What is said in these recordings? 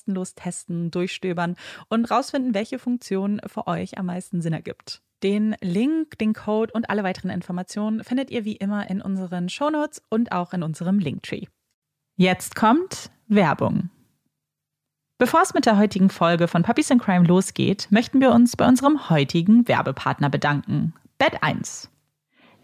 kostenlos testen, durchstöbern und rausfinden, welche Funktion für euch am meisten Sinn ergibt. Den Link, den Code und alle weiteren Informationen findet ihr wie immer in unseren Shownotes und auch in unserem Linktree. Jetzt kommt Werbung. Bevor es mit der heutigen Folge von Puppies in Crime losgeht, möchten wir uns bei unserem heutigen Werbepartner bedanken. Bett 1.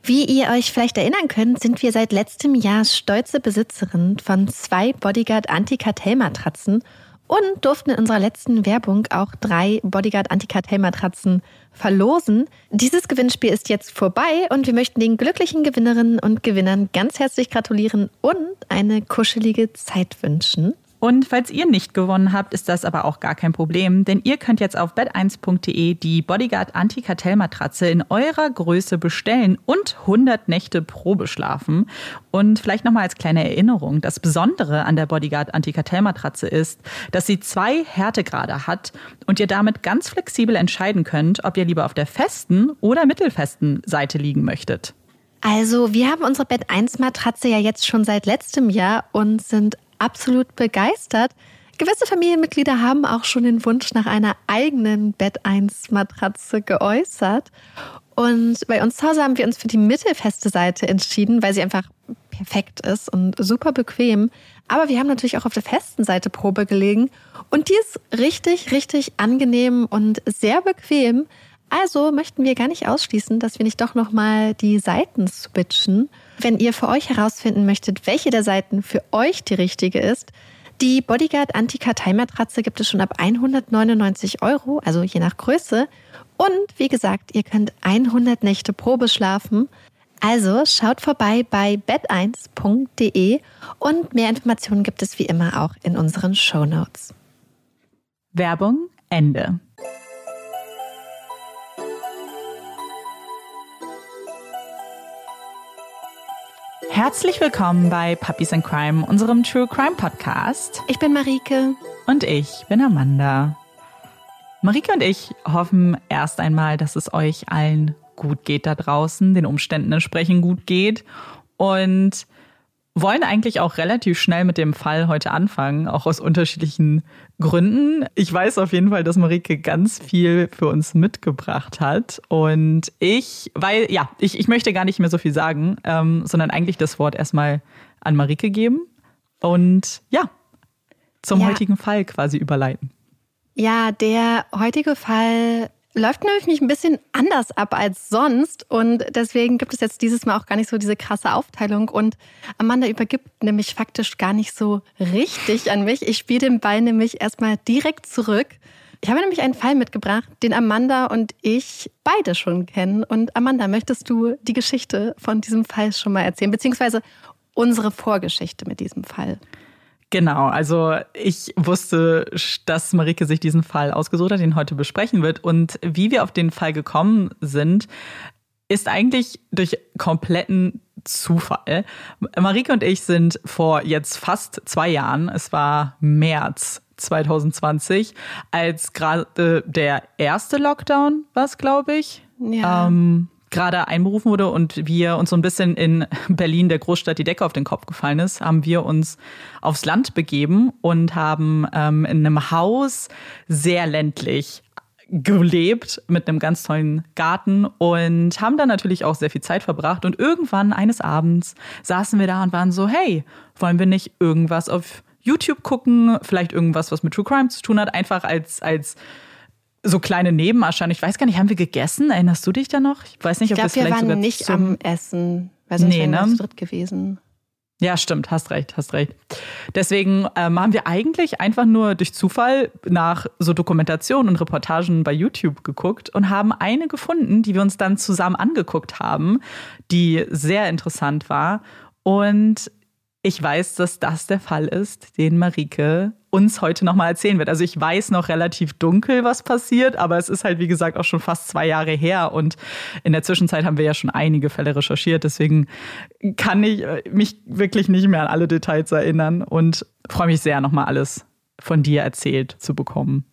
Wie ihr euch vielleicht erinnern könnt, sind wir seit letztem Jahr stolze Besitzerin von zwei Bodyguard Antikartellmatratzen und durften in unserer letzten Werbung auch drei Bodyguard Antikartellmatratzen verlosen. Dieses Gewinnspiel ist jetzt vorbei und wir möchten den glücklichen Gewinnerinnen und Gewinnern ganz herzlich gratulieren und eine kuschelige Zeit wünschen. Und falls ihr nicht gewonnen habt, ist das aber auch gar kein Problem, denn ihr könnt jetzt auf bed1.de die Bodyguard Anti-Kartell-Matratze in eurer Größe bestellen und 100 Nächte Probe schlafen. Und vielleicht nochmal als kleine Erinnerung, das Besondere an der Bodyguard Anti-Kartell-Matratze ist, dass sie zwei Härtegrade hat und ihr damit ganz flexibel entscheiden könnt, ob ihr lieber auf der festen oder mittelfesten Seite liegen möchtet. Also, wir haben unsere Bett 1 Matratze ja jetzt schon seit letztem Jahr und sind absolut begeistert. Gewisse Familienmitglieder haben auch schon den Wunsch nach einer eigenen Bett 1 Matratze geäußert. Und bei uns zu Hause haben wir uns für die mittelfeste Seite entschieden, weil sie einfach perfekt ist und super bequem. Aber wir haben natürlich auch auf der festen Seite Probe gelegen und die ist richtig, richtig angenehm und sehr bequem. Also möchten wir gar nicht ausschließen, dass wir nicht doch nochmal die Seiten switchen. Wenn ihr für euch herausfinden möchtet, welche der Seiten für euch die richtige ist, Die Bodyguard Anti-Karteimatratze gibt es schon ab 199 Euro, also je nach Größe. Und wie gesagt, ihr könnt 100 Nächte Probe schlafen. Also schaut vorbei bei bed1.de und mehr Informationen gibt es wie immer auch in unseren Show Notes. Werbung Ende. Herzlich willkommen bei Puppies and Crime, unserem True Crime Podcast. Ich bin Marike. Und ich bin Amanda. Marike und ich hoffen erst einmal, dass es euch allen gut geht da draußen, den Umständen entsprechend gut geht und wollen eigentlich auch relativ schnell mit dem Fall heute anfangen, auch aus unterschiedlichen Gründen. Ich weiß auf jeden Fall, dass Marike ganz viel für uns mitgebracht hat. Und ich, weil, ja, ich, ich möchte gar nicht mehr so viel sagen, ähm, sondern eigentlich das Wort erstmal an Marike geben und ja, zum ja. heutigen Fall quasi überleiten. Ja, der heutige Fall läuft nämlich ein bisschen anders ab als sonst und deswegen gibt es jetzt dieses Mal auch gar nicht so diese krasse Aufteilung und Amanda übergibt nämlich faktisch gar nicht so richtig an mich. Ich spiele den Ball nämlich erstmal direkt zurück. Ich habe nämlich einen Fall mitgebracht, den Amanda und ich beide schon kennen. Und Amanda, möchtest du die Geschichte von diesem Fall schon mal erzählen, beziehungsweise unsere Vorgeschichte mit diesem Fall? Genau, also ich wusste, dass Marike sich diesen Fall ausgesucht hat, den heute besprechen wird. Und wie wir auf den Fall gekommen sind, ist eigentlich durch kompletten Zufall. Marike und ich sind vor jetzt fast zwei Jahren, es war März 2020, als gerade der erste Lockdown war glaube ich. Ja. Ähm, gerade einberufen wurde und wir uns so ein bisschen in Berlin, der Großstadt, die Decke auf den Kopf gefallen ist, haben wir uns aufs Land begeben und haben ähm, in einem Haus sehr ländlich gelebt mit einem ganz tollen Garten und haben dann natürlich auch sehr viel Zeit verbracht. Und irgendwann eines Abends saßen wir da und waren so, hey, wollen wir nicht irgendwas auf YouTube gucken? Vielleicht irgendwas, was mit True Crime zu tun hat, einfach als, als so kleine Nebenerscheinungen. Ich weiß gar nicht, haben wir gegessen? Erinnerst du dich da noch? Ich weiß nicht, ob ich glaub, das wir vielleicht waren sogar nicht am Essen, weil sonst nee, wären wir ne? dritt gewesen. Ja, stimmt, hast recht, hast recht. Deswegen ähm, haben wir eigentlich einfach nur durch Zufall nach so Dokumentationen und Reportagen bei YouTube geguckt und haben eine gefunden, die wir uns dann zusammen angeguckt haben, die sehr interessant war. Und ich weiß, dass das der Fall ist, den Marike uns heute nochmal erzählen wird. Also ich weiß noch relativ dunkel, was passiert, aber es ist halt, wie gesagt, auch schon fast zwei Jahre her und in der Zwischenzeit haben wir ja schon einige Fälle recherchiert. Deswegen kann ich äh, mich wirklich nicht mehr an alle Details erinnern und freue mich sehr, nochmal alles von dir erzählt zu bekommen.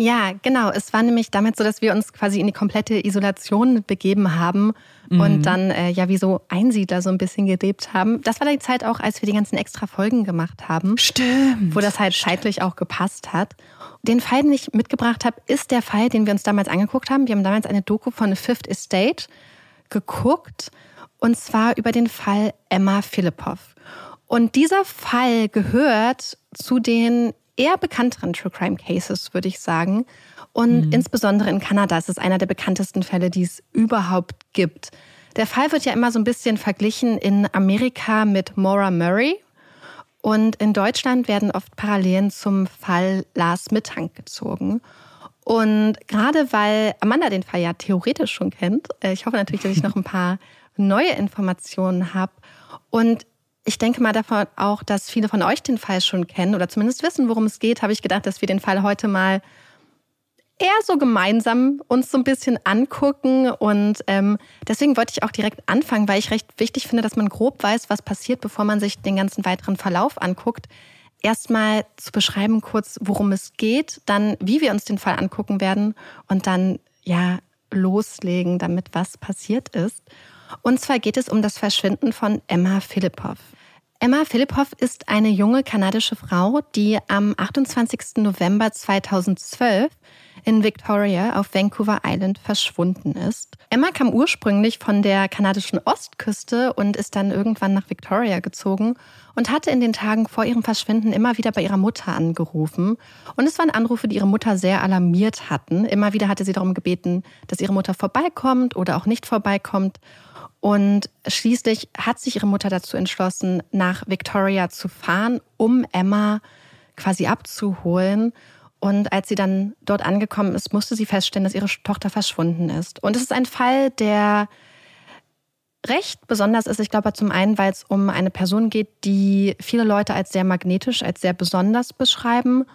Ja, genau. Es war nämlich damit so, dass wir uns quasi in die komplette Isolation begeben haben mhm. und dann äh, ja wie so Einsiedler so ein bisschen gelebt haben. Das war die Zeit auch, als wir die ganzen extra Folgen gemacht haben. Stimmt. Wo das halt zeitlich auch gepasst hat. Den Fall, den ich mitgebracht habe, ist der Fall, den wir uns damals angeguckt haben. Wir haben damals eine Doku von The Fifth Estate geguckt und zwar über den Fall Emma Philippov. Und dieser Fall gehört zu den eher bekannteren True Crime Cases, würde ich sagen. Und mhm. insbesondere in Kanada ist es einer der bekanntesten Fälle, die es überhaupt gibt. Der Fall wird ja immer so ein bisschen verglichen in Amerika mit Maura Murray. Und in Deutschland werden oft Parallelen zum Fall Lars Mittank gezogen. Und gerade weil Amanda den Fall ja theoretisch schon kennt, äh, ich hoffe natürlich, dass ich noch ein paar neue Informationen habe. Und ich denke mal davon auch, dass viele von euch den Fall schon kennen oder zumindest wissen, worum es geht, habe ich gedacht, dass wir den Fall heute mal eher so gemeinsam uns so ein bisschen angucken. Und ähm, deswegen wollte ich auch direkt anfangen, weil ich recht wichtig finde, dass man grob weiß, was passiert, bevor man sich den ganzen weiteren Verlauf anguckt. Erstmal zu beschreiben kurz, worum es geht, dann wie wir uns den Fall angucken werden und dann ja loslegen, damit was passiert ist. Und zwar geht es um das Verschwinden von Emma Philippov. Emma Philippov ist eine junge kanadische Frau, die am 28. November 2012 in Victoria auf Vancouver Island verschwunden ist. Emma kam ursprünglich von der kanadischen Ostküste und ist dann irgendwann nach Victoria gezogen und hatte in den Tagen vor ihrem Verschwinden immer wieder bei ihrer Mutter angerufen. Und es waren Anrufe, die ihre Mutter sehr alarmiert hatten. Immer wieder hatte sie darum gebeten, dass ihre Mutter vorbeikommt oder auch nicht vorbeikommt. Und schließlich hat sich ihre Mutter dazu entschlossen, nach Victoria zu fahren, um Emma quasi abzuholen. Und als sie dann dort angekommen ist, musste sie feststellen, dass ihre Tochter verschwunden ist. Und es ist ein Fall, der recht besonders ist. Ich glaube zum einen, weil es um eine Person geht, die viele Leute als sehr magnetisch, als sehr besonders beschreiben.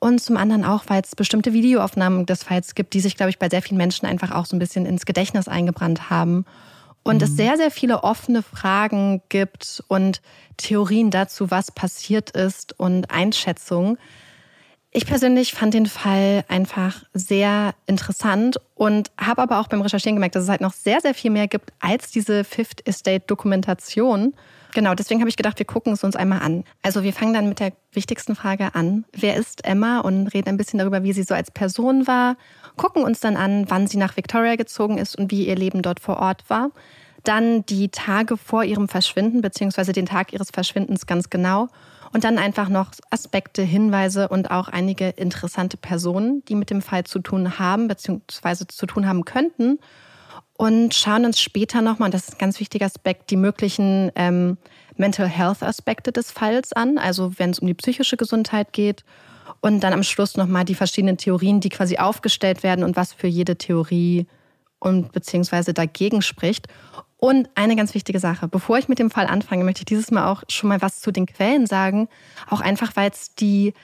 Und zum anderen auch, weil es bestimmte Videoaufnahmen des Falls gibt, die sich, glaube ich, bei sehr vielen Menschen einfach auch so ein bisschen ins Gedächtnis eingebrannt haben. Und mhm. es sehr, sehr viele offene Fragen gibt und Theorien dazu, was passiert ist und Einschätzungen. Ich persönlich fand den Fall einfach sehr interessant und habe aber auch beim Recherchieren gemerkt, dass es halt noch sehr, sehr viel mehr gibt als diese Fifth Estate Dokumentation. Genau, deswegen habe ich gedacht, wir gucken es uns einmal an. Also wir fangen dann mit der wichtigsten Frage an. Wer ist Emma? Und reden ein bisschen darüber, wie sie so als Person war. Gucken uns dann an, wann sie nach Victoria gezogen ist und wie ihr Leben dort vor Ort war. Dann die Tage vor ihrem Verschwinden, beziehungsweise den Tag ihres Verschwindens ganz genau. Und dann einfach noch Aspekte, Hinweise und auch einige interessante Personen, die mit dem Fall zu tun haben, beziehungsweise zu tun haben könnten. Und schauen uns später nochmal, das ist ein ganz wichtiger Aspekt, die möglichen ähm, Mental Health Aspekte des Falls an, also wenn es um die psychische Gesundheit geht. Und dann am Schluss nochmal die verschiedenen Theorien, die quasi aufgestellt werden und was für jede Theorie und beziehungsweise dagegen spricht. Und eine ganz wichtige Sache, bevor ich mit dem Fall anfange, möchte ich dieses Mal auch schon mal was zu den Quellen sagen. Auch einfach, weil es die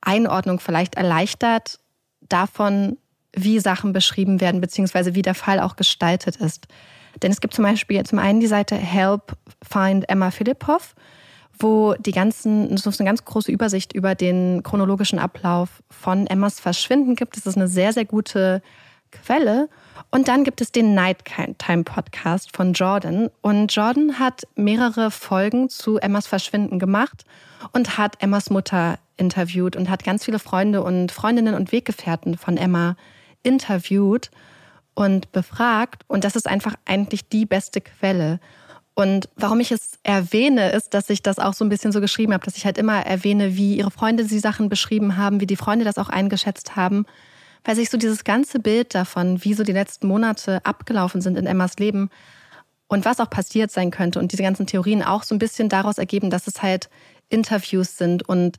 Einordnung vielleicht erleichtert davon, wie Sachen beschrieben werden, beziehungsweise wie der Fall auch gestaltet ist. Denn es gibt zum Beispiel zum einen die Seite Help Find Emma Filipov, wo die ganzen, so eine ganz große Übersicht über den chronologischen Ablauf von Emmas Verschwinden gibt. Das ist eine sehr, sehr gute Quelle. Und dann gibt es den Nighttime Podcast von Jordan. Und Jordan hat mehrere Folgen zu Emmas Verschwinden gemacht und hat Emmas Mutter interviewt und hat ganz viele Freunde und Freundinnen und Weggefährten von Emma interviewt und befragt. Und das ist einfach eigentlich die beste Quelle. Und warum ich es erwähne, ist, dass ich das auch so ein bisschen so geschrieben habe, dass ich halt immer erwähne, wie ihre Freunde sie Sachen beschrieben haben, wie die Freunde das auch eingeschätzt haben. Weil sich so dieses ganze Bild davon, wie so die letzten Monate abgelaufen sind in Emmas Leben und was auch passiert sein könnte und diese ganzen Theorien auch so ein bisschen daraus ergeben, dass es halt Interviews sind und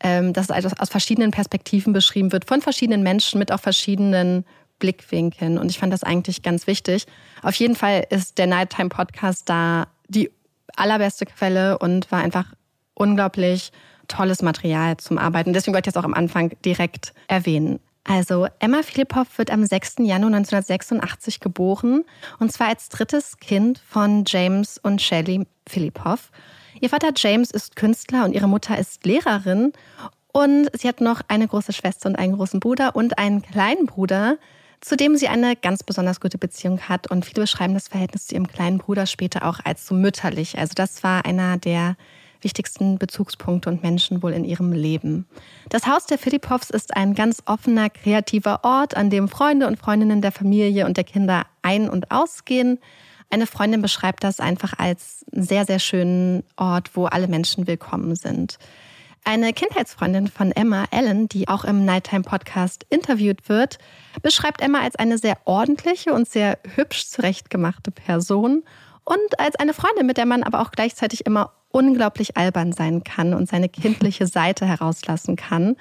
ähm, dass es also aus verschiedenen Perspektiven beschrieben wird, von verschiedenen Menschen mit auch verschiedenen Blickwinkeln. Und ich fand das eigentlich ganz wichtig. Auf jeden Fall ist der Nighttime Podcast da die allerbeste Quelle und war einfach unglaublich tolles Material zum Arbeiten. Deswegen wollte ich das auch am Anfang direkt erwähnen. Also Emma Filipov wird am 6. Januar 1986 geboren und zwar als drittes Kind von James und Shelley Filipov. Ihr Vater James ist Künstler und ihre Mutter ist Lehrerin und sie hat noch eine große Schwester und einen großen Bruder und einen kleinen Bruder, zu dem sie eine ganz besonders gute Beziehung hat und viele beschreiben das Verhältnis zu ihrem kleinen Bruder später auch als so mütterlich. Also das war einer der wichtigsten Bezugspunkte und Menschen wohl in ihrem Leben. Das Haus der Filipovs ist ein ganz offener, kreativer Ort, an dem Freunde und Freundinnen der Familie und der Kinder ein- und ausgehen. Eine Freundin beschreibt das einfach als sehr, sehr schönen Ort, wo alle Menschen willkommen sind. Eine Kindheitsfreundin von Emma, Ellen, die auch im Nighttime Podcast interviewt wird, beschreibt Emma als eine sehr ordentliche und sehr hübsch zurechtgemachte Person und als eine Freundin, mit der man aber auch gleichzeitig immer unglaublich albern sein kann und seine kindliche Seite herauslassen kann.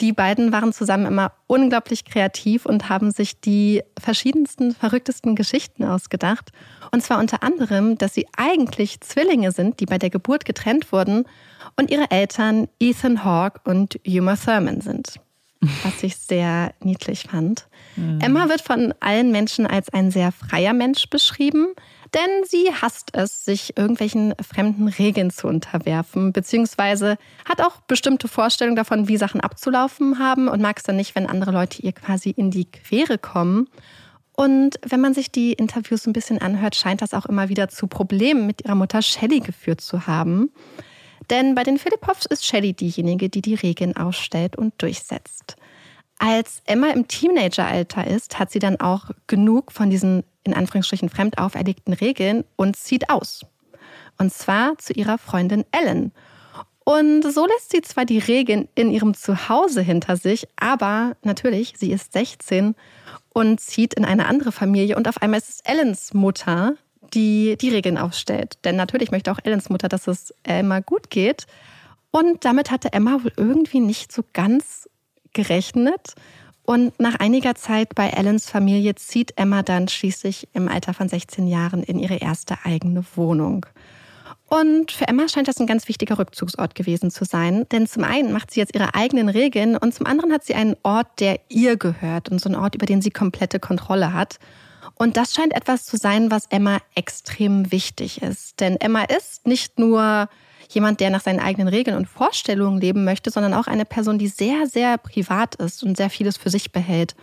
Die beiden waren zusammen immer unglaublich kreativ und haben sich die verschiedensten, verrücktesten Geschichten ausgedacht. Und zwar unter anderem, dass sie eigentlich Zwillinge sind, die bei der Geburt getrennt wurden und ihre Eltern Ethan Hawke und Uma Thurman sind. Was ich sehr niedlich fand. Mhm. Emma wird von allen Menschen als ein sehr freier Mensch beschrieben. Denn sie hasst es, sich irgendwelchen fremden Regeln zu unterwerfen, beziehungsweise hat auch bestimmte Vorstellungen davon, wie Sachen abzulaufen haben und mag es dann nicht, wenn andere Leute ihr quasi in die Quere kommen. Und wenn man sich die Interviews ein bisschen anhört, scheint das auch immer wieder zu Problemen mit ihrer Mutter Shelley geführt zu haben. Denn bei den Philippovs ist Shelley diejenige, die die Regeln ausstellt und durchsetzt. Als Emma im Teenageralter ist, hat sie dann auch genug von diesen in Anführungsstrichen fremd auferlegten Regeln und zieht aus. Und zwar zu ihrer Freundin Ellen. Und so lässt sie zwar die Regeln in ihrem Zuhause hinter sich, aber natürlich, sie ist 16 und zieht in eine andere Familie und auf einmal ist es Ellens Mutter, die die Regeln aufstellt. Denn natürlich möchte auch Ellens Mutter, dass es Emma gut geht. Und damit hatte Emma wohl irgendwie nicht so ganz gerechnet. Und nach einiger Zeit bei Ellens Familie zieht Emma dann schließlich im Alter von 16 Jahren in ihre erste eigene Wohnung. Und für Emma scheint das ein ganz wichtiger Rückzugsort gewesen zu sein. Denn zum einen macht sie jetzt ihre eigenen Regeln und zum anderen hat sie einen Ort, der ihr gehört und so einen Ort, über den sie komplette Kontrolle hat. Und das scheint etwas zu sein, was Emma extrem wichtig ist. Denn Emma ist nicht nur jemand, der nach seinen eigenen Regeln und Vorstellungen leben möchte, sondern auch eine Person, die sehr, sehr privat ist und sehr vieles für sich behält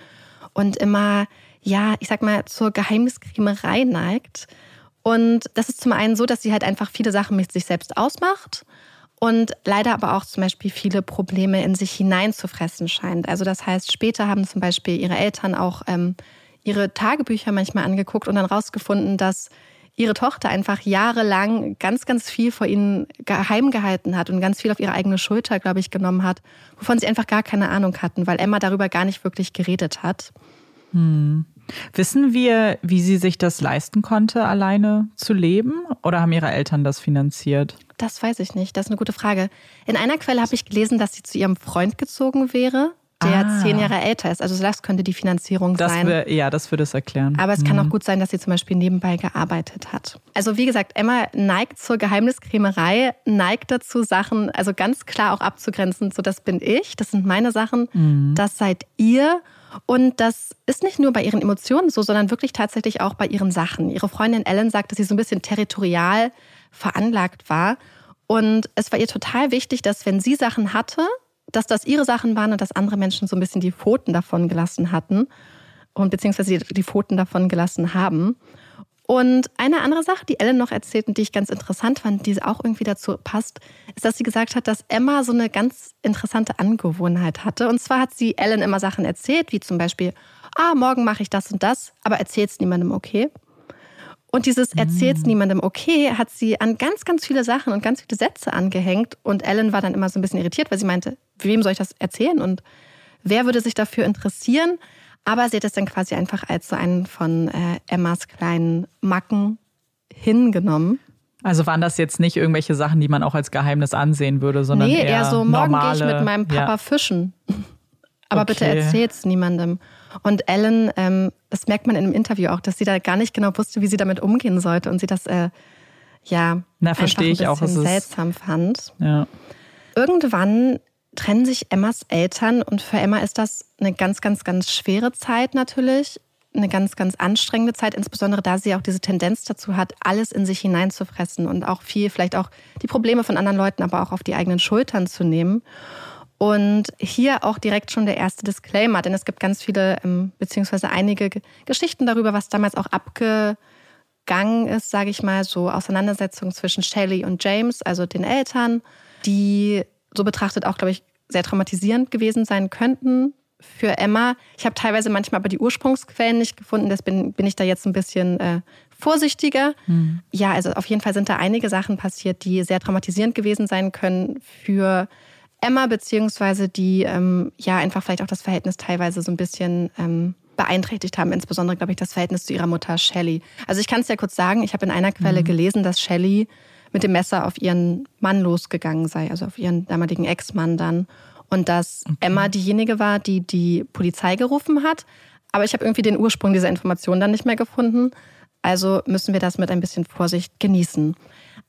und immer, ja, ich sag mal, zur Geheimniskrämerei neigt. Und das ist zum einen so, dass sie halt einfach viele Sachen mit sich selbst ausmacht und leider aber auch zum Beispiel viele Probleme in sich hineinzufressen scheint. Also das heißt, später haben zum Beispiel ihre Eltern auch ähm, ihre Tagebücher manchmal angeguckt und dann rausgefunden, dass ihre Tochter einfach jahrelang ganz, ganz viel vor ihnen geheim gehalten hat und ganz viel auf ihre eigene Schulter, glaube ich, genommen hat, wovon sie einfach gar keine Ahnung hatten, weil Emma darüber gar nicht wirklich geredet hat. Hm. Wissen wir, wie sie sich das leisten konnte, alleine zu leben? Oder haben ihre Eltern das finanziert? Das weiß ich nicht. Das ist eine gute Frage. In einer Quelle habe ich gelesen, dass sie zu ihrem Freund gezogen wäre der ah. zehn Jahre älter ist. Also das könnte die Finanzierung das sein. Wär, ja, das würde es erklären. Aber es mhm. kann auch gut sein, dass sie zum Beispiel nebenbei gearbeitet hat. Also wie gesagt, Emma neigt zur Geheimniskrämerei, neigt dazu, Sachen also ganz klar auch abzugrenzen. So, das bin ich, das sind meine Sachen, mhm. das seid ihr. Und das ist nicht nur bei ihren Emotionen so, sondern wirklich tatsächlich auch bei ihren Sachen. Ihre Freundin Ellen sagt, dass sie so ein bisschen territorial veranlagt war. Und es war ihr total wichtig, dass wenn sie Sachen hatte, dass das ihre Sachen waren und dass andere Menschen so ein bisschen die Pfoten davon gelassen hatten und beziehungsweise die Pfoten davon gelassen haben. Und eine andere Sache, die Ellen noch erzählt und die ich ganz interessant fand, die auch irgendwie dazu passt, ist, dass sie gesagt hat, dass Emma so eine ganz interessante Angewohnheit hatte. Und zwar hat sie Ellen immer Sachen erzählt, wie zum Beispiel, ah, morgen mache ich das und das, aber erzähl's niemandem, okay? Und dieses Erzähl's mm. niemandem okay hat sie an ganz, ganz viele Sachen und ganz viele Sätze angehängt. Und Ellen war dann immer so ein bisschen irritiert, weil sie meinte, wem soll ich das erzählen und wer würde sich dafür interessieren? Aber sie hat es dann quasi einfach als so einen von äh, Emmas kleinen Macken hingenommen. Also waren das jetzt nicht irgendwelche Sachen, die man auch als Geheimnis ansehen würde, sondern nee, eher, eher so, morgen gehe ich mit meinem Papa ja. fischen. Aber okay. bitte erzähl's niemandem. Und Ellen, ähm, das merkt man in einem Interview auch, dass sie da gar nicht genau wusste, wie sie damit umgehen sollte und sie das äh, ja Na, verstehe ich auch, es seltsam ist, fand. Ja. Irgendwann trennen sich Emmas Eltern und für Emma ist das eine ganz, ganz, ganz schwere Zeit natürlich. Eine ganz, ganz anstrengende Zeit, insbesondere da sie auch diese Tendenz dazu hat, alles in sich hineinzufressen und auch viel, vielleicht auch die Probleme von anderen Leuten, aber auch auf die eigenen Schultern zu nehmen. Und hier auch direkt schon der erste Disclaimer, denn es gibt ganz viele, ähm, beziehungsweise einige Geschichten darüber, was damals auch abgegangen ist, sage ich mal, so Auseinandersetzungen zwischen Shelley und James, also den Eltern, die so betrachtet auch, glaube ich, sehr traumatisierend gewesen sein könnten für Emma. Ich habe teilweise manchmal aber die Ursprungsquellen nicht gefunden, deswegen bin ich da jetzt ein bisschen äh, vorsichtiger. Mhm. Ja, also auf jeden Fall sind da einige Sachen passiert, die sehr traumatisierend gewesen sein können für Emma, beziehungsweise die ähm, ja einfach vielleicht auch das Verhältnis teilweise so ein bisschen ähm, beeinträchtigt haben, insbesondere, glaube ich, das Verhältnis zu ihrer Mutter Shelley. Also ich kann es ja kurz sagen, ich habe in einer Quelle mhm. gelesen, dass Shelley mit dem Messer auf ihren Mann losgegangen sei, also auf ihren damaligen Ex-Mann dann. Und dass okay. Emma diejenige war, die die Polizei gerufen hat. Aber ich habe irgendwie den Ursprung dieser Information dann nicht mehr gefunden. Also müssen wir das mit ein bisschen Vorsicht genießen.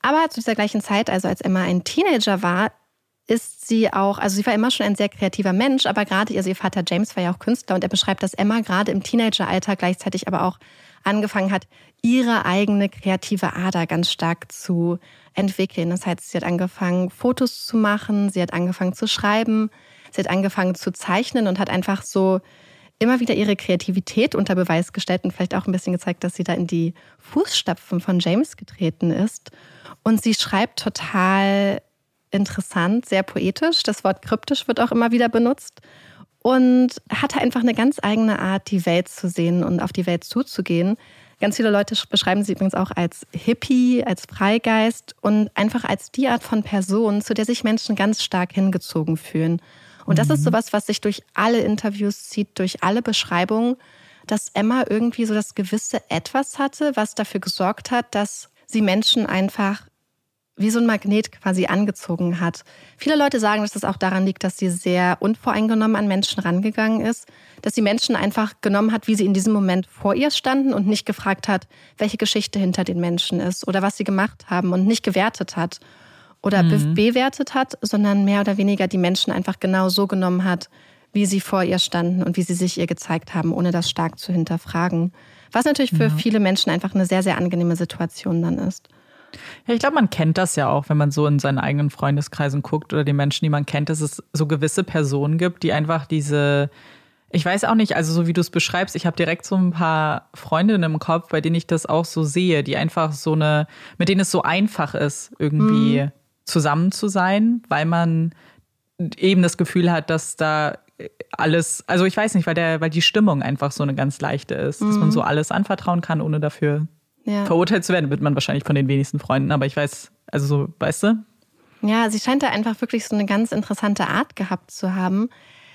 Aber zu dieser gleichen Zeit, also als Emma ein Teenager war, ist sie auch, also sie war immer schon ein sehr kreativer Mensch, aber gerade also ihr Vater James war ja auch Künstler und er beschreibt, dass Emma gerade im Teenageralter gleichzeitig aber auch angefangen hat, ihre eigene kreative Ader ganz stark zu entwickeln. Das heißt, sie hat angefangen, Fotos zu machen, sie hat angefangen zu schreiben, sie hat angefangen zu zeichnen und hat einfach so immer wieder ihre Kreativität unter Beweis gestellt und vielleicht auch ein bisschen gezeigt, dass sie da in die Fußstapfen von James getreten ist. Und sie schreibt total interessant, sehr poetisch. Das Wort kryptisch wird auch immer wieder benutzt. Und hatte einfach eine ganz eigene Art, die Welt zu sehen und auf die Welt zuzugehen. Ganz viele Leute beschreiben sie übrigens auch als Hippie, als Freigeist und einfach als die Art von Person, zu der sich Menschen ganz stark hingezogen fühlen. Und das ist mhm. sowas, was sich durch alle Interviews zieht, durch alle Beschreibungen, dass Emma irgendwie so das gewisse Etwas hatte, was dafür gesorgt hat, dass sie Menschen einfach wie so ein Magnet quasi angezogen hat. Viele Leute sagen, dass das auch daran liegt, dass sie sehr unvoreingenommen an Menschen rangegangen ist, dass sie Menschen einfach genommen hat, wie sie in diesem Moment vor ihr standen und nicht gefragt hat, welche Geschichte hinter den Menschen ist oder was sie gemacht haben und nicht gewertet hat oder mhm. bewertet hat, sondern mehr oder weniger die Menschen einfach genau so genommen hat, wie sie vor ihr standen und wie sie sich ihr gezeigt haben, ohne das stark zu hinterfragen. Was natürlich für ja. viele Menschen einfach eine sehr, sehr angenehme Situation dann ist. Ja, ich glaube, man kennt das ja auch, wenn man so in seinen eigenen Freundeskreisen guckt oder die Menschen, die man kennt, dass es so gewisse Personen gibt, die einfach diese, ich weiß auch nicht, also so wie du es beschreibst, ich habe direkt so ein paar Freundinnen im Kopf, bei denen ich das auch so sehe, die einfach so eine, mit denen es so einfach ist, irgendwie mhm. zusammen zu sein, weil man eben das Gefühl hat, dass da alles, also ich weiß nicht, weil der, weil die Stimmung einfach so eine ganz leichte ist, mhm. dass man so mhm. alles anvertrauen kann, ohne dafür ja. verurteilt zu werden, wird man wahrscheinlich von den wenigsten Freunden, aber ich weiß, also so, weißt du? Ja, sie scheint da einfach wirklich so eine ganz interessante Art gehabt zu haben.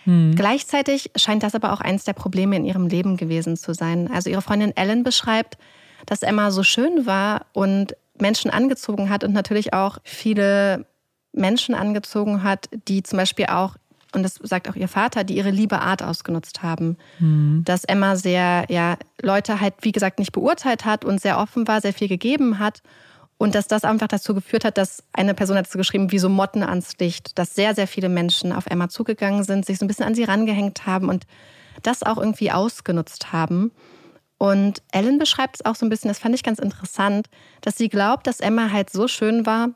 Hm. Gleichzeitig scheint das aber auch eins der Probleme in ihrem Leben gewesen zu sein. Also ihre Freundin Ellen beschreibt, dass Emma so schön war und Menschen angezogen hat und natürlich auch viele Menschen angezogen hat, die zum Beispiel auch und das sagt auch ihr Vater, die ihre liebe Art ausgenutzt haben. Mhm. Dass Emma sehr, ja, Leute halt, wie gesagt, nicht beurteilt hat und sehr offen war, sehr viel gegeben hat. Und dass das einfach dazu geführt hat, dass eine Person hat dazu geschrieben, wie so Motten ans Licht, dass sehr, sehr viele Menschen auf Emma zugegangen sind, sich so ein bisschen an sie rangehängt haben und das auch irgendwie ausgenutzt haben. Und Ellen beschreibt es auch so ein bisschen, das fand ich ganz interessant, dass sie glaubt, dass Emma halt so schön war,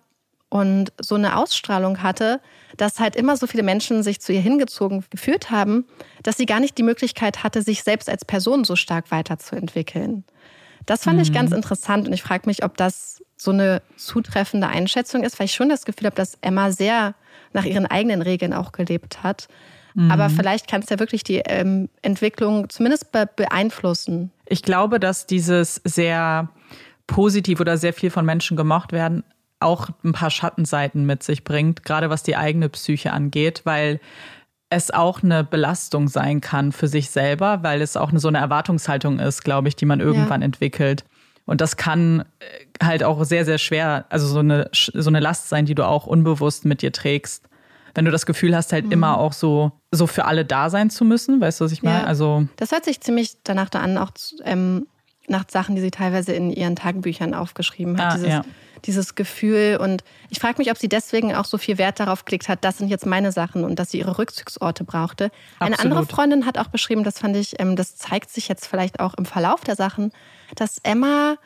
und so eine Ausstrahlung hatte, dass halt immer so viele Menschen sich zu ihr hingezogen gefühlt haben, dass sie gar nicht die Möglichkeit hatte, sich selbst als Person so stark weiterzuentwickeln. Das fand mhm. ich ganz interessant und ich frage mich, ob das so eine zutreffende Einschätzung ist, weil ich schon das Gefühl habe, dass Emma sehr nach ihren eigenen Regeln auch gelebt hat. Mhm. Aber vielleicht kann es ja wirklich die ähm, Entwicklung zumindest be beeinflussen. Ich glaube, dass dieses sehr positiv oder sehr viel von Menschen gemocht werden auch ein paar Schattenseiten mit sich bringt, gerade was die eigene Psyche angeht, weil es auch eine Belastung sein kann für sich selber, weil es auch eine, so eine Erwartungshaltung ist, glaube ich, die man irgendwann ja. entwickelt. Und das kann äh, halt auch sehr, sehr schwer, also so eine, so eine Last sein, die du auch unbewusst mit dir trägst. Wenn du das Gefühl hast, halt mhm. immer auch so, so für alle da sein zu müssen, weißt du, was ich meine? Ja. Also das hört sich ziemlich danach an, auch ähm, nach Sachen, die sie teilweise in ihren Tagebüchern aufgeschrieben hat. Ah, Dieses, ja dieses Gefühl. Und ich frage mich, ob sie deswegen auch so viel Wert darauf gelegt hat, das sind jetzt meine Sachen und dass sie ihre Rückzugsorte brauchte. Absolut. Eine andere Freundin hat auch beschrieben, das fand ich, ähm, das zeigt sich jetzt vielleicht auch im Verlauf der Sachen, dass Emma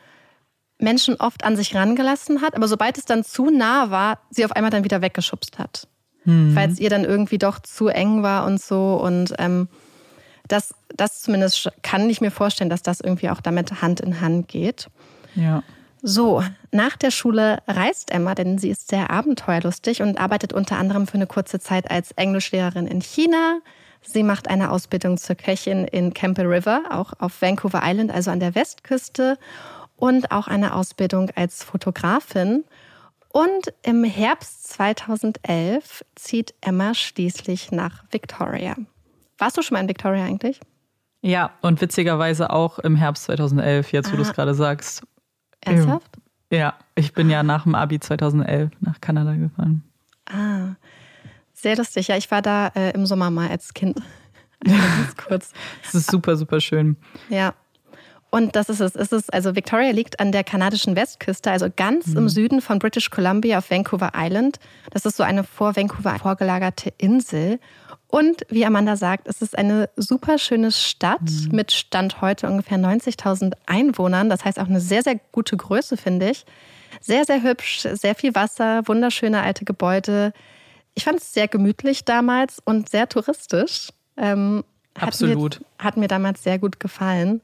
Menschen oft an sich rangelassen hat, aber sobald es dann zu nah war, sie auf einmal dann wieder weggeschubst hat. Mhm. Weil es ihr dann irgendwie doch zu eng war und so. Und ähm, das, das zumindest kann ich mir vorstellen, dass das irgendwie auch damit Hand in Hand geht. Ja. So, nach der Schule reist Emma, denn sie ist sehr abenteuerlustig und arbeitet unter anderem für eine kurze Zeit als Englischlehrerin in China. Sie macht eine Ausbildung zur Köchin in Campbell River, auch auf Vancouver Island, also an der Westküste, und auch eine Ausbildung als Fotografin. Und im Herbst 2011 zieht Emma schließlich nach Victoria. Warst du schon mal in Victoria eigentlich? Ja, und witzigerweise auch im Herbst 2011, jetzt wo du es ah. gerade sagst. Ernsthaft? Ja, ich bin ja nach dem Abi 2011 nach Kanada gefahren. Ah, sehr lustig. Ja, ich war da äh, im Sommer mal als Kind. Ganz kurz. Es ist super, super schön. Ja. Und das ist es. es ist, also Victoria liegt an der kanadischen Westküste, also ganz mhm. im Süden von British Columbia auf Vancouver Island. Das ist so eine vor Vancouver vorgelagerte Insel. Und wie Amanda sagt, es ist eine super schöne Stadt mhm. mit Stand heute ungefähr 90.000 Einwohnern. Das heißt auch eine sehr, sehr gute Größe, finde ich. Sehr, sehr hübsch, sehr viel Wasser, wunderschöne alte Gebäude. Ich fand es sehr gemütlich damals und sehr touristisch. Ähm, Absolut. Mir, hat mir damals sehr gut gefallen.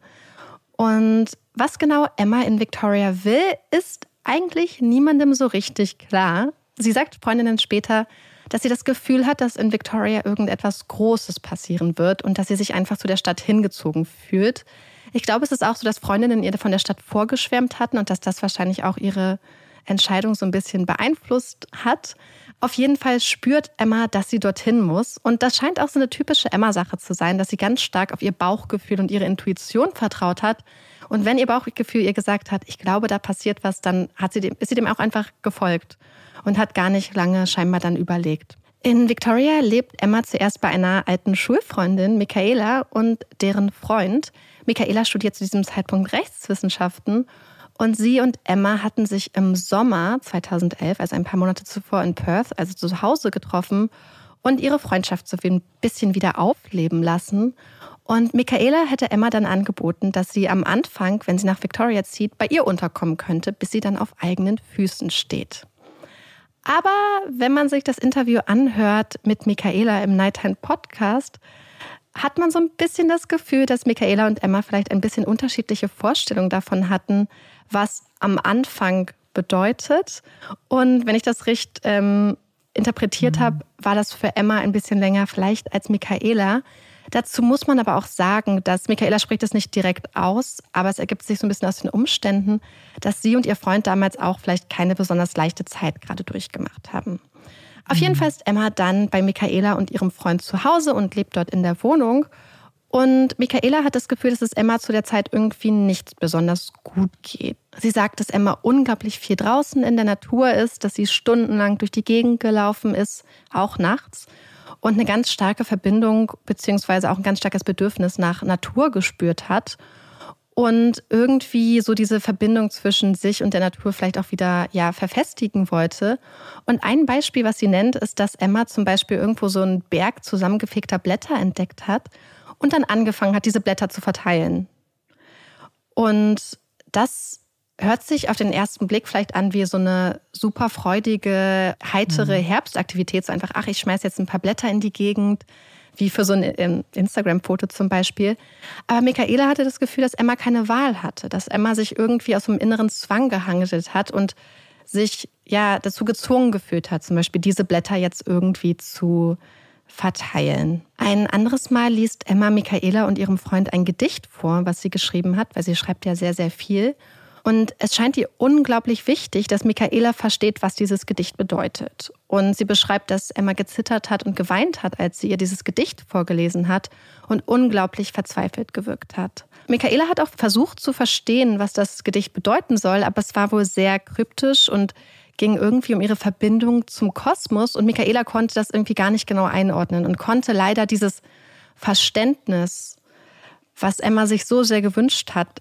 Und was genau Emma in Victoria will, ist eigentlich niemandem so richtig klar. Sie sagt Freundinnen später, dass sie das Gefühl hat, dass in Victoria irgendetwas Großes passieren wird und dass sie sich einfach zu der Stadt hingezogen fühlt. Ich glaube, es ist auch so, dass Freundinnen ihr von der Stadt vorgeschwärmt hatten und dass das wahrscheinlich auch ihre Entscheidung so ein bisschen beeinflusst hat. Auf jeden Fall spürt Emma, dass sie dorthin muss. Und das scheint auch so eine typische Emma-Sache zu sein, dass sie ganz stark auf ihr Bauchgefühl und ihre Intuition vertraut hat. Und wenn ihr Bauchgefühl ihr gesagt hat, ich glaube, da passiert was, dann hat sie dem, ist sie dem auch einfach gefolgt und hat gar nicht lange scheinbar dann überlegt. In Victoria lebt Emma zuerst bei einer alten Schulfreundin, Michaela, und deren Freund. Michaela studiert zu diesem Zeitpunkt Rechtswissenschaften und sie und Emma hatten sich im Sommer 2011, also ein paar Monate zuvor in Perth, also zu Hause getroffen und ihre Freundschaft so ein bisschen wieder aufleben lassen. Und Michaela hätte Emma dann angeboten, dass sie am Anfang, wenn sie nach Victoria zieht, bei ihr unterkommen könnte, bis sie dann auf eigenen Füßen steht. Aber wenn man sich das Interview anhört mit Michaela im Nighttime Podcast, hat man so ein bisschen das Gefühl, dass Michaela und Emma vielleicht ein bisschen unterschiedliche Vorstellungen davon hatten, was am Anfang bedeutet. Und wenn ich das richtig ähm, interpretiert mhm. habe, war das für Emma ein bisschen länger vielleicht als Michaela. Dazu muss man aber auch sagen, dass Michaela spricht es nicht direkt aus, aber es ergibt sich so ein bisschen aus den Umständen, dass sie und ihr Freund damals auch vielleicht keine besonders leichte Zeit gerade durchgemacht haben. Auf jeden mhm. Fall ist Emma dann bei Michaela und ihrem Freund zu Hause und lebt dort in der Wohnung. Und Michaela hat das Gefühl, dass es Emma zu der Zeit irgendwie nicht besonders gut geht. Sie sagt, dass Emma unglaublich viel draußen in der Natur ist, dass sie stundenlang durch die Gegend gelaufen ist, auch nachts, und eine ganz starke Verbindung beziehungsweise auch ein ganz starkes Bedürfnis nach Natur gespürt hat und irgendwie so diese Verbindung zwischen sich und der Natur vielleicht auch wieder ja verfestigen wollte. Und ein Beispiel, was sie nennt, ist, dass Emma zum Beispiel irgendwo so einen Berg zusammengefegter Blätter entdeckt hat und dann angefangen hat, diese Blätter zu verteilen. Und das hört sich auf den ersten Blick vielleicht an wie so eine super freudige, heitere mhm. Herbstaktivität. So einfach, ach, ich schmeiß jetzt ein paar Blätter in die Gegend, wie für so ein ähm, Instagram-Foto zum Beispiel. Aber Michaela hatte das Gefühl, dass Emma keine Wahl hatte, dass Emma sich irgendwie aus einem inneren Zwang gehangelt hat und sich ja dazu gezwungen gefühlt hat, zum Beispiel diese Blätter jetzt irgendwie zu verteilen. Ein anderes Mal liest Emma Michaela und ihrem Freund ein Gedicht vor, was sie geschrieben hat, weil sie schreibt ja sehr, sehr viel. Und es scheint ihr unglaublich wichtig, dass Michaela versteht, was dieses Gedicht bedeutet. Und sie beschreibt, dass Emma gezittert hat und geweint hat, als sie ihr dieses Gedicht vorgelesen hat und unglaublich verzweifelt gewirkt hat. Michaela hat auch versucht zu verstehen, was das Gedicht bedeuten soll, aber es war wohl sehr kryptisch und ging irgendwie um ihre Verbindung zum Kosmos und Michaela konnte das irgendwie gar nicht genau einordnen und konnte leider dieses Verständnis, was Emma sich so sehr gewünscht hat,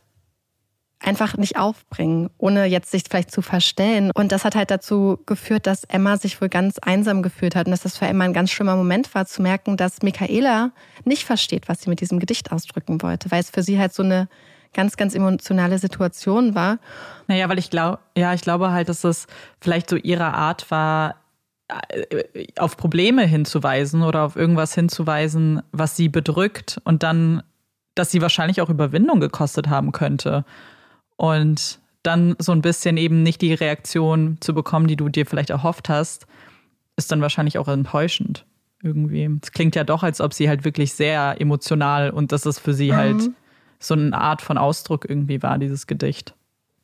einfach nicht aufbringen, ohne jetzt sich vielleicht zu verstellen. Und das hat halt dazu geführt, dass Emma sich wohl ganz einsam gefühlt hat und dass das für Emma ein ganz schlimmer Moment war, zu merken, dass Michaela nicht versteht, was sie mit diesem Gedicht ausdrücken wollte, weil es für sie halt so eine ganz, ganz emotionale Situation war. Naja, weil ich glaube, ja, ich glaube halt, dass es vielleicht so ihre Art war, äh, auf Probleme hinzuweisen oder auf irgendwas hinzuweisen, was sie bedrückt und dann, dass sie wahrscheinlich auch Überwindung gekostet haben könnte. Und dann so ein bisschen eben nicht die Reaktion zu bekommen, die du dir vielleicht erhofft hast, ist dann wahrscheinlich auch enttäuschend irgendwie. Es klingt ja doch, als ob sie halt wirklich sehr emotional und dass es für sie mhm. halt so eine Art von Ausdruck irgendwie war, dieses Gedicht.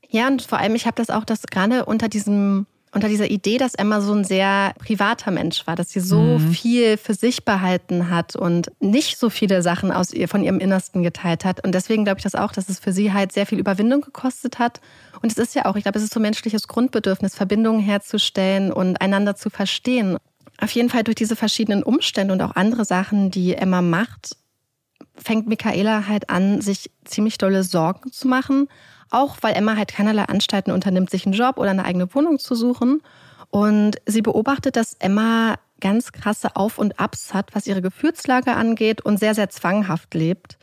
Ja, und vor allem, ich habe das auch, das gerade unter diesem unter dieser Idee, dass Emma so ein sehr privater Mensch war, dass sie so mhm. viel für sich behalten hat und nicht so viele Sachen aus ihr, von ihrem Innersten geteilt hat. Und deswegen glaube ich das auch, dass es für sie halt sehr viel Überwindung gekostet hat. Und es ist ja auch, ich glaube, es ist so ein menschliches Grundbedürfnis, Verbindungen herzustellen und einander zu verstehen. Auf jeden Fall durch diese verschiedenen Umstände und auch andere Sachen, die Emma macht, fängt Michaela halt an, sich ziemlich dolle Sorgen zu machen auch weil Emma halt keinerlei Anstalten unternimmt, sich einen Job oder eine eigene Wohnung zu suchen. Und sie beobachtet, dass Emma ganz krasse Auf- und Abs hat, was ihre Gefühlslage angeht und sehr, sehr zwanghaft lebt.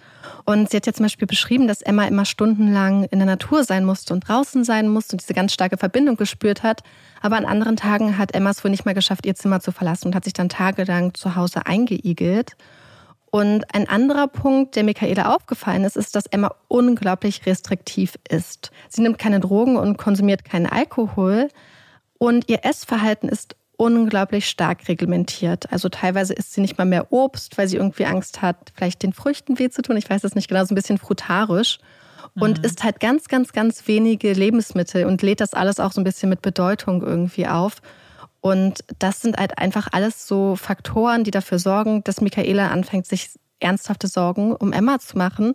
Und sie hat ja zum Beispiel beschrieben, dass Emma immer stundenlang in der Natur sein musste und draußen sein musste und diese ganz starke Verbindung gespürt hat. Aber an anderen Tagen hat Emma es wohl nicht mehr geschafft, ihr Zimmer zu verlassen und hat sich dann tagelang zu Hause eingeigelt. Und ein anderer Punkt, der Michaela aufgefallen ist, ist, dass Emma unglaublich restriktiv ist. Sie nimmt keine Drogen und konsumiert keinen Alkohol. Und ihr Essverhalten ist unglaublich stark reglementiert. Also teilweise isst sie nicht mal mehr Obst, weil sie irgendwie Angst hat, vielleicht den Früchten weh zu tun. Ich weiß das nicht genau, so ein bisschen frutarisch. und mhm. isst halt ganz, ganz, ganz wenige Lebensmittel und lädt das alles auch so ein bisschen mit Bedeutung irgendwie auf. Und das sind halt einfach alles so Faktoren, die dafür sorgen, dass Michaela anfängt, sich ernsthafte Sorgen um Emma zu machen.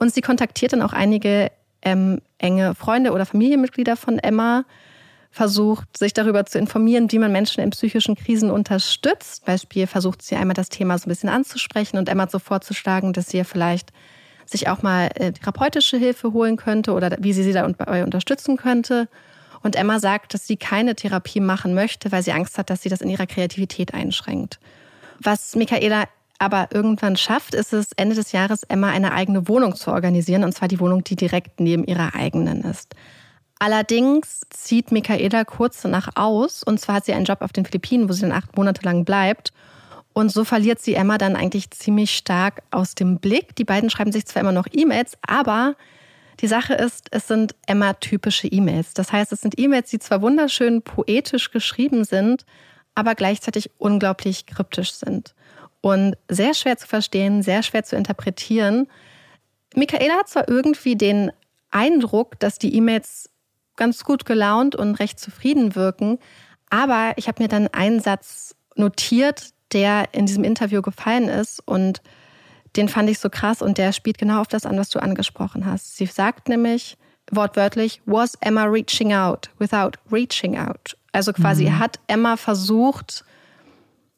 Und sie kontaktiert dann auch einige ähm, enge Freunde oder Familienmitglieder von Emma, versucht, sich darüber zu informieren, wie man Menschen in psychischen Krisen unterstützt. Beispiel versucht sie einmal das Thema so ein bisschen anzusprechen und Emma so vorzuschlagen, dass sie vielleicht sich auch mal äh, therapeutische Hilfe holen könnte oder wie sie sie dabei unterstützen könnte. Und Emma sagt, dass sie keine Therapie machen möchte, weil sie Angst hat, dass sie das in ihrer Kreativität einschränkt. Was Michaela aber irgendwann schafft, ist es, Ende des Jahres Emma eine eigene Wohnung zu organisieren, und zwar die Wohnung, die direkt neben ihrer eigenen ist. Allerdings zieht Michaela kurz danach aus. Und zwar hat sie einen Job auf den Philippinen, wo sie dann acht Monate lang bleibt. Und so verliert sie Emma dann eigentlich ziemlich stark aus dem Blick. Die beiden schreiben sich zwar immer noch E-Mails, aber die Sache ist, es sind Emma-typische E-Mails. Das heißt, es sind E-Mails, die zwar wunderschön poetisch geschrieben sind, aber gleichzeitig unglaublich kryptisch sind. Und sehr schwer zu verstehen, sehr schwer zu interpretieren. Michaela hat zwar irgendwie den Eindruck, dass die E-Mails ganz gut gelaunt und recht zufrieden wirken. Aber ich habe mir dann einen Satz notiert, der in diesem Interview gefallen ist und den fand ich so krass und der spielt genau auf das an, was du angesprochen hast. Sie sagt nämlich wortwörtlich, was Emma reaching out without reaching out? Also quasi mhm. hat Emma versucht,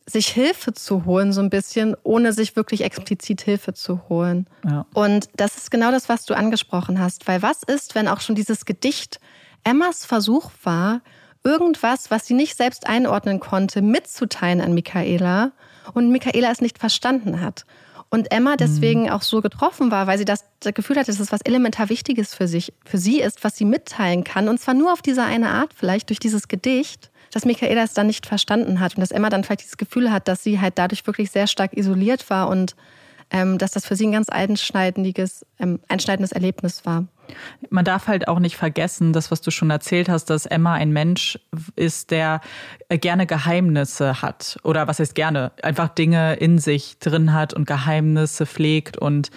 sich Hilfe zu holen, so ein bisschen, ohne sich wirklich explizit Hilfe zu holen. Ja. Und das ist genau das, was du angesprochen hast. Weil was ist, wenn auch schon dieses Gedicht Emmas Versuch war, irgendwas, was sie nicht selbst einordnen konnte, mitzuteilen an Michaela und Michaela es nicht verstanden hat. Und Emma deswegen mhm. auch so getroffen war, weil sie das, das Gefühl hatte, dass es was elementar Wichtiges für sich, für sie ist, was sie mitteilen kann. Und zwar nur auf diese eine Art, vielleicht durch dieses Gedicht, dass Michaela es dann nicht verstanden hat und dass Emma dann vielleicht dieses Gefühl hat, dass sie halt dadurch wirklich sehr stark isoliert war und ähm, dass das für sie ein ganz einschneidendes, ähm, einschneidendes Erlebnis war. Man darf halt auch nicht vergessen, das, was du schon erzählt hast, dass Emma ein Mensch ist, der äh, gerne Geheimnisse hat. Oder was heißt gerne? Einfach Dinge in sich drin hat und Geheimnisse pflegt und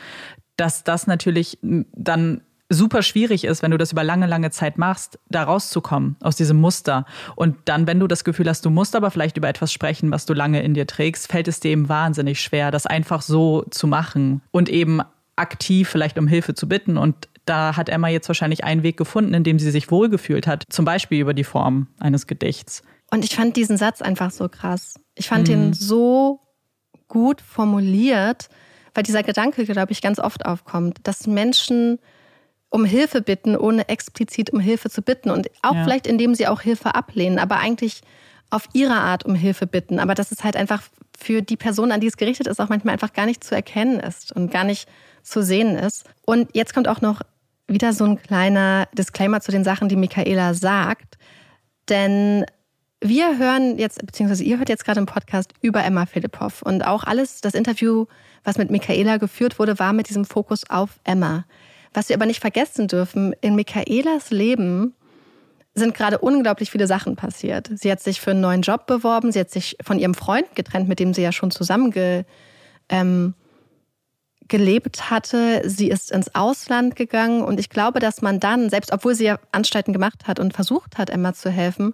dass das natürlich dann super schwierig ist, wenn du das über lange, lange Zeit machst, da rauszukommen aus diesem Muster. Und dann, wenn du das Gefühl hast, du musst aber vielleicht über etwas sprechen, was du lange in dir trägst, fällt es dir eben wahnsinnig schwer, das einfach so zu machen und eben aktiv vielleicht um Hilfe zu bitten. Und da hat Emma jetzt wahrscheinlich einen Weg gefunden, in dem sie sich wohlgefühlt hat, zum Beispiel über die Form eines Gedichts. Und ich fand diesen Satz einfach so krass. Ich fand mhm. ihn so gut formuliert, weil dieser Gedanke, glaube ich, ganz oft aufkommt, dass Menschen um Hilfe bitten, ohne explizit um Hilfe zu bitten. Und auch ja. vielleicht, indem sie auch Hilfe ablehnen, aber eigentlich auf ihre Art um Hilfe bitten. Aber dass es halt einfach für die Person, an die es gerichtet ist, auch manchmal einfach gar nicht zu erkennen ist und gar nicht zu sehen ist. Und jetzt kommt auch noch wieder so ein kleiner Disclaimer zu den Sachen, die Michaela sagt. Denn wir hören jetzt, beziehungsweise ihr hört jetzt gerade im Podcast über Emma Philipphoff. Und auch alles, das Interview, was mit Michaela geführt wurde, war mit diesem Fokus auf Emma. Was wir aber nicht vergessen dürfen, in Michaelas Leben sind gerade unglaublich viele Sachen passiert. Sie hat sich für einen neuen Job beworben, sie hat sich von ihrem Freund getrennt, mit dem sie ja schon zusammen ge, ähm, gelebt hatte. Sie ist ins Ausland gegangen und ich glaube, dass man dann, selbst obwohl sie ja Anstalten gemacht hat und versucht hat, Emma zu helfen,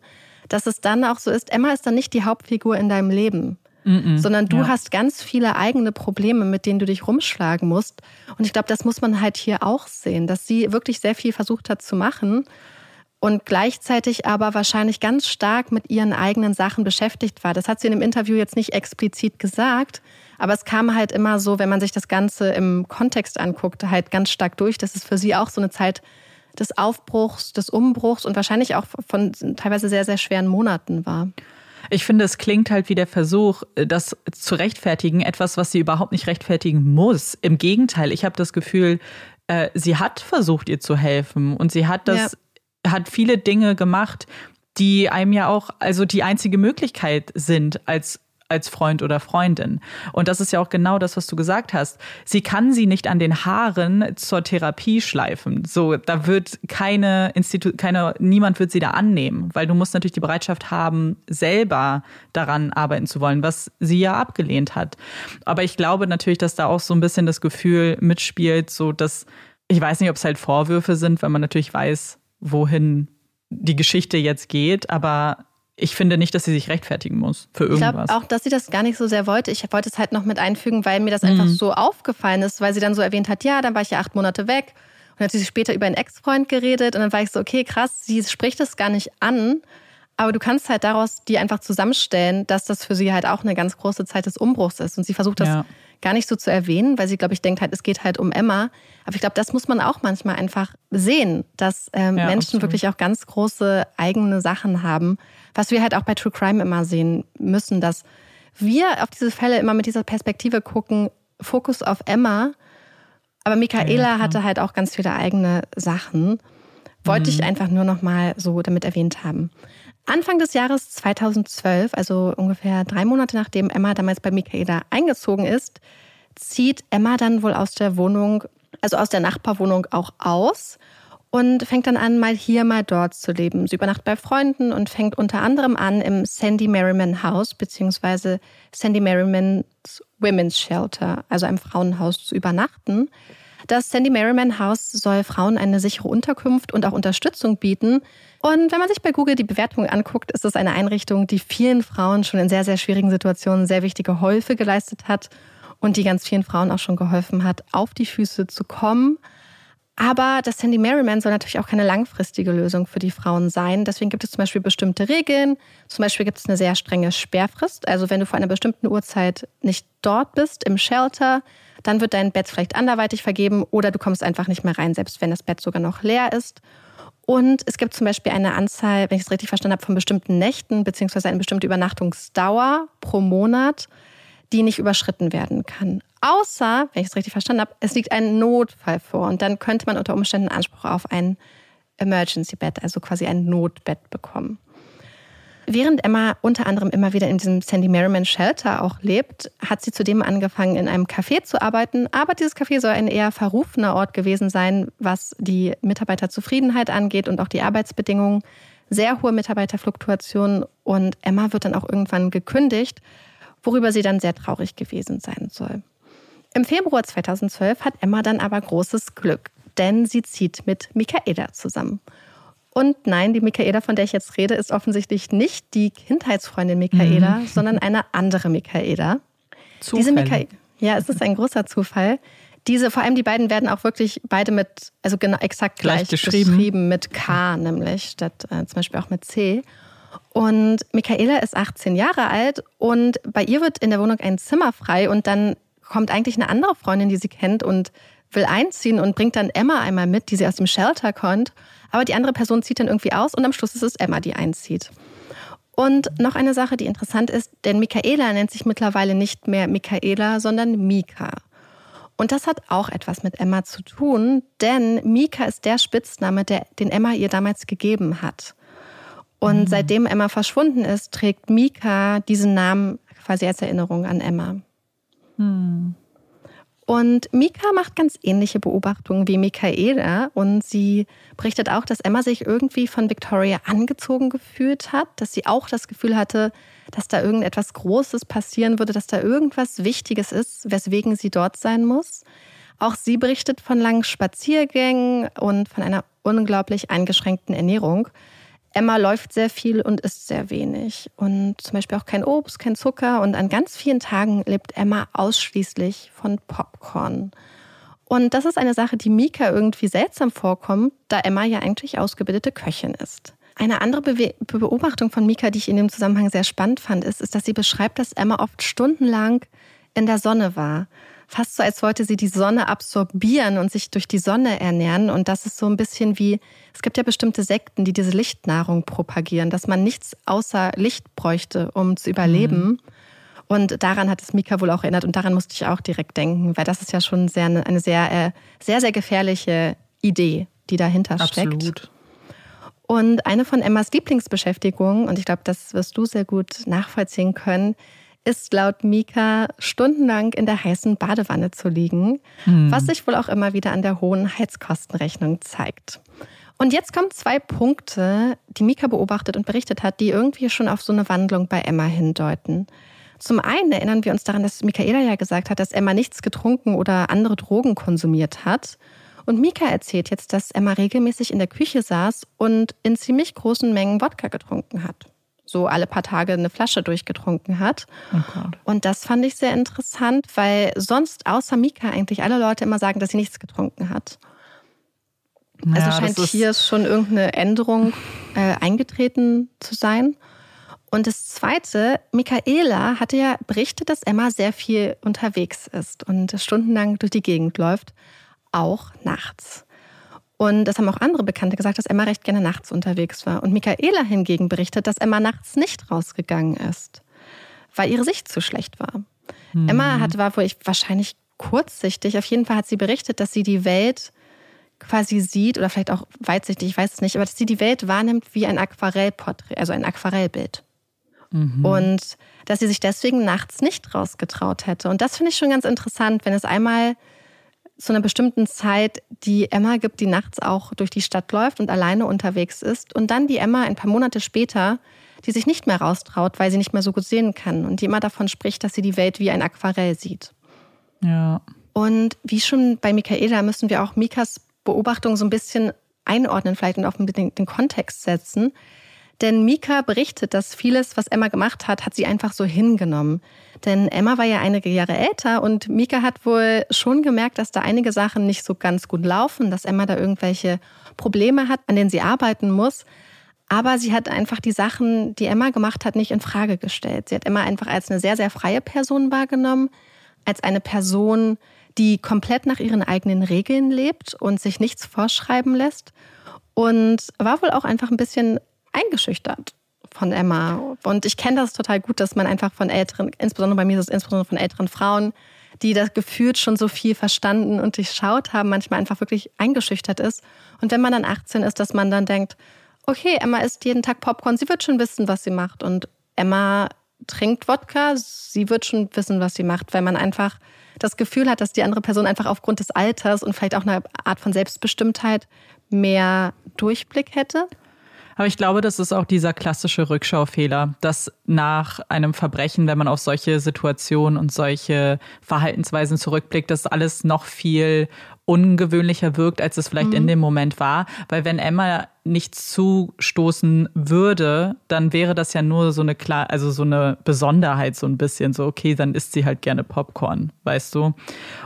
dass es dann auch so ist, Emma ist dann nicht die Hauptfigur in deinem Leben. Mm -mm, sondern du ja. hast ganz viele eigene Probleme, mit denen du dich rumschlagen musst. Und ich glaube, das muss man halt hier auch sehen, dass sie wirklich sehr viel versucht hat zu machen und gleichzeitig aber wahrscheinlich ganz stark mit ihren eigenen Sachen beschäftigt war. Das hat sie in dem Interview jetzt nicht explizit gesagt, aber es kam halt immer so, wenn man sich das Ganze im Kontext anguckt, halt ganz stark durch, dass es für sie auch so eine Zeit des Aufbruchs, des Umbruchs und wahrscheinlich auch von teilweise sehr, sehr schweren Monaten war. Ich finde, es klingt halt wie der Versuch, das zu rechtfertigen, etwas, was sie überhaupt nicht rechtfertigen muss. Im Gegenteil, ich habe das Gefühl, äh, sie hat versucht, ihr zu helfen und sie hat das, ja. hat viele Dinge gemacht, die einem ja auch, also die einzige Möglichkeit sind als als Freund oder Freundin. Und das ist ja auch genau das, was du gesagt hast. Sie kann sie nicht an den Haaren zur Therapie schleifen. So, da wird keine Institut, keine, niemand wird sie da annehmen, weil du musst natürlich die Bereitschaft haben, selber daran arbeiten zu wollen, was sie ja abgelehnt hat. Aber ich glaube natürlich, dass da auch so ein bisschen das Gefühl mitspielt, so dass ich weiß nicht, ob es halt Vorwürfe sind, weil man natürlich weiß, wohin die Geschichte jetzt geht, aber ich finde nicht, dass sie sich rechtfertigen muss für irgendwas. Ich glaube auch, dass sie das gar nicht so sehr wollte. Ich wollte es halt noch mit einfügen, weil mir das mhm. einfach so aufgefallen ist, weil sie dann so erwähnt hat, ja, dann war ich ja acht Monate weg. Und dann hat sie später über einen Ex-Freund geredet und dann war ich so, okay, krass, sie spricht das gar nicht an. Aber du kannst halt daraus die einfach zusammenstellen, dass das für sie halt auch eine ganz große Zeit des Umbruchs ist. Und sie versucht das ja. gar nicht so zu erwähnen, weil sie, glaube ich, denkt halt, es geht halt um Emma. Aber ich glaube, das muss man auch manchmal einfach sehen, dass ähm, ja, Menschen absolut. wirklich auch ganz große eigene Sachen haben. Was wir halt auch bei True Crime immer sehen müssen, dass wir auf diese Fälle immer mit dieser Perspektive gucken, Fokus auf Emma. Aber Michaela ja, hatte halt auch ganz viele eigene Sachen. Wollte mhm. ich einfach nur noch mal so damit erwähnt haben. Anfang des Jahres 2012, also ungefähr drei Monate nachdem Emma damals bei Michaela eingezogen ist, zieht Emma dann wohl aus der Wohnung, also aus der Nachbarwohnung auch aus und fängt dann an, mal hier, mal dort zu leben. Sie übernachtet bei Freunden und fängt unter anderem an, im Sandy Merriman House beziehungsweise Sandy Merriman's Women's Shelter, also einem Frauenhaus, zu übernachten. Das Sandy Merriman House soll Frauen eine sichere Unterkunft und auch Unterstützung bieten. Und wenn man sich bei Google die Bewertungen anguckt, ist es eine Einrichtung, die vielen Frauen schon in sehr, sehr schwierigen Situationen sehr wichtige Hilfe geleistet hat und die ganz vielen Frauen auch schon geholfen hat, auf die Füße zu kommen. Aber das Sandy Merriman soll natürlich auch keine langfristige Lösung für die Frauen sein. Deswegen gibt es zum Beispiel bestimmte Regeln. Zum Beispiel gibt es eine sehr strenge Sperrfrist. Also wenn du vor einer bestimmten Uhrzeit nicht dort bist im Shelter, dann wird dein Bett vielleicht anderweitig vergeben oder du kommst einfach nicht mehr rein, selbst wenn das Bett sogar noch leer ist. Und es gibt zum Beispiel eine Anzahl, wenn ich es richtig verstanden habe, von bestimmten Nächten beziehungsweise eine bestimmte Übernachtungsdauer pro Monat, die nicht überschritten werden kann. Außer, wenn ich es richtig verstanden habe, es liegt ein Notfall vor und dann könnte man unter Umständen Anspruch auf ein Emergency Bed, also quasi ein Notbett bekommen. Während Emma unter anderem immer wieder in diesem Sandy Merriman Shelter auch lebt, hat sie zudem angefangen, in einem Café zu arbeiten. Aber dieses Café soll ein eher verrufener Ort gewesen sein, was die Mitarbeiterzufriedenheit angeht und auch die Arbeitsbedingungen. Sehr hohe Mitarbeiterfluktuationen und Emma wird dann auch irgendwann gekündigt, worüber sie dann sehr traurig gewesen sein soll. Im Februar 2012 hat Emma dann aber großes Glück, denn sie zieht mit Michaela zusammen. Und nein, die Michaela, von der ich jetzt rede, ist offensichtlich nicht die Kindheitsfreundin Michaela, mhm. sondern eine andere Michaela. Zufall. Diese Michaela, ja, es ist ein großer Zufall. Diese, vor allem die beiden werden auch wirklich beide mit, also genau exakt gleich, gleich geschrieben. geschrieben. mit K nämlich, statt äh, zum Beispiel auch mit C. Und Michaela ist 18 Jahre alt und bei ihr wird in der Wohnung ein Zimmer frei und dann kommt eigentlich eine andere Freundin, die sie kennt und will einziehen und bringt dann Emma einmal mit, die sie aus dem Shelter kommt. Aber die andere Person zieht dann irgendwie aus und am Schluss ist es Emma, die einzieht. Und noch eine Sache, die interessant ist, denn Michaela nennt sich mittlerweile nicht mehr Michaela, sondern Mika. Und das hat auch etwas mit Emma zu tun, denn Mika ist der Spitzname, der, den Emma ihr damals gegeben hat. Und mhm. seitdem Emma verschwunden ist, trägt Mika diesen Namen quasi als Erinnerung an Emma. Mhm. Und Mika macht ganz ähnliche Beobachtungen wie Michaela und sie berichtet auch, dass Emma sich irgendwie von Victoria angezogen gefühlt hat, dass sie auch das Gefühl hatte, dass da irgendetwas Großes passieren würde, dass da irgendwas Wichtiges ist, weswegen sie dort sein muss. Auch sie berichtet von langen Spaziergängen und von einer unglaublich eingeschränkten Ernährung. Emma läuft sehr viel und isst sehr wenig. Und zum Beispiel auch kein Obst, kein Zucker. Und an ganz vielen Tagen lebt Emma ausschließlich von Popcorn. Und das ist eine Sache, die Mika irgendwie seltsam vorkommt, da Emma ja eigentlich ausgebildete Köchin ist. Eine andere Be Beobachtung von Mika, die ich in dem Zusammenhang sehr spannend fand, ist, ist, dass sie beschreibt, dass Emma oft stundenlang in der Sonne war fast so, als wollte sie die Sonne absorbieren und sich durch die Sonne ernähren. Und das ist so ein bisschen wie, es gibt ja bestimmte Sekten, die diese Lichtnahrung propagieren, dass man nichts außer Licht bräuchte, um zu überleben. Mhm. Und daran hat es Mika wohl auch erinnert und daran musste ich auch direkt denken, weil das ist ja schon sehr, eine sehr, äh, sehr, sehr gefährliche Idee, die dahinter steckt. Absolut. Und eine von Emmas Lieblingsbeschäftigungen, und ich glaube, das wirst du sehr gut nachvollziehen können, ist laut Mika stundenlang in der heißen Badewanne zu liegen, hm. was sich wohl auch immer wieder an der hohen Heizkostenrechnung zeigt. Und jetzt kommen zwei Punkte, die Mika beobachtet und berichtet hat, die irgendwie schon auf so eine Wandlung bei Emma hindeuten. Zum einen erinnern wir uns daran, dass Michaela ja gesagt hat, dass Emma nichts getrunken oder andere Drogen konsumiert hat. Und Mika erzählt jetzt, dass Emma regelmäßig in der Küche saß und in ziemlich großen Mengen Wodka getrunken hat. So alle paar Tage eine Flasche durchgetrunken hat. Oh und das fand ich sehr interessant, weil sonst außer Mika eigentlich alle Leute immer sagen, dass sie nichts getrunken hat. Also ja, scheint hier schon irgendeine Änderung äh, eingetreten zu sein. Und das Zweite, Michaela hatte ja berichtet, dass Emma sehr viel unterwegs ist und stundenlang durch die Gegend läuft, auch nachts. Und das haben auch andere Bekannte gesagt, dass Emma recht gerne nachts unterwegs war. Und Michaela hingegen berichtet, dass Emma nachts nicht rausgegangen ist, weil ihre Sicht zu schlecht war. Mhm. Emma hatte, war wohl wahrscheinlich kurzsichtig. Auf jeden Fall hat sie berichtet, dass sie die Welt quasi sieht, oder vielleicht auch weitsichtig, ich weiß es nicht, aber dass sie die Welt wahrnimmt wie ein Aquarellporträt, also ein Aquarellbild. Mhm. Und dass sie sich deswegen nachts nicht rausgetraut hätte. Und das finde ich schon ganz interessant, wenn es einmal zu einer bestimmten Zeit die Emma gibt, die nachts auch durch die Stadt läuft und alleine unterwegs ist. Und dann die Emma ein paar Monate später, die sich nicht mehr raustraut, weil sie nicht mehr so gut sehen kann. Und die immer davon spricht, dass sie die Welt wie ein Aquarell sieht. Ja. Und wie schon bei Michaela müssen wir auch Mikas Beobachtung so ein bisschen einordnen vielleicht und auf den, den Kontext setzen. Denn Mika berichtet, dass vieles, was Emma gemacht hat, hat sie einfach so hingenommen. Denn Emma war ja einige Jahre älter und Mika hat wohl schon gemerkt, dass da einige Sachen nicht so ganz gut laufen, dass Emma da irgendwelche Probleme hat, an denen sie arbeiten muss. Aber sie hat einfach die Sachen, die Emma gemacht hat, nicht in Frage gestellt. Sie hat Emma einfach als eine sehr, sehr freie Person wahrgenommen, als eine Person, die komplett nach ihren eigenen Regeln lebt und sich nichts vorschreiben lässt. Und war wohl auch einfach ein bisschen eingeschüchtert von Emma. Und ich kenne das total gut, dass man einfach von älteren, insbesondere bei mir ist es insbesondere von älteren Frauen, die das gefühlt schon so viel verstanden und durchschaut haben, manchmal einfach wirklich eingeschüchtert ist. Und wenn man dann 18 ist, dass man dann denkt, okay, Emma isst jeden Tag Popcorn, sie wird schon wissen, was sie macht. Und Emma trinkt Wodka, sie wird schon wissen, was sie macht, weil man einfach das Gefühl hat, dass die andere Person einfach aufgrund des Alters und vielleicht auch einer Art von Selbstbestimmtheit mehr Durchblick hätte. Aber ich glaube, das ist auch dieser klassische Rückschaufehler, dass nach einem Verbrechen, wenn man auf solche Situationen und solche Verhaltensweisen zurückblickt, dass alles noch viel ungewöhnlicher wirkt, als es vielleicht mhm. in dem Moment war. Weil wenn Emma nichts zustoßen würde, dann wäre das ja nur so eine klar, also so eine Besonderheit, so ein bisschen. So, okay, dann isst sie halt gerne Popcorn, weißt du?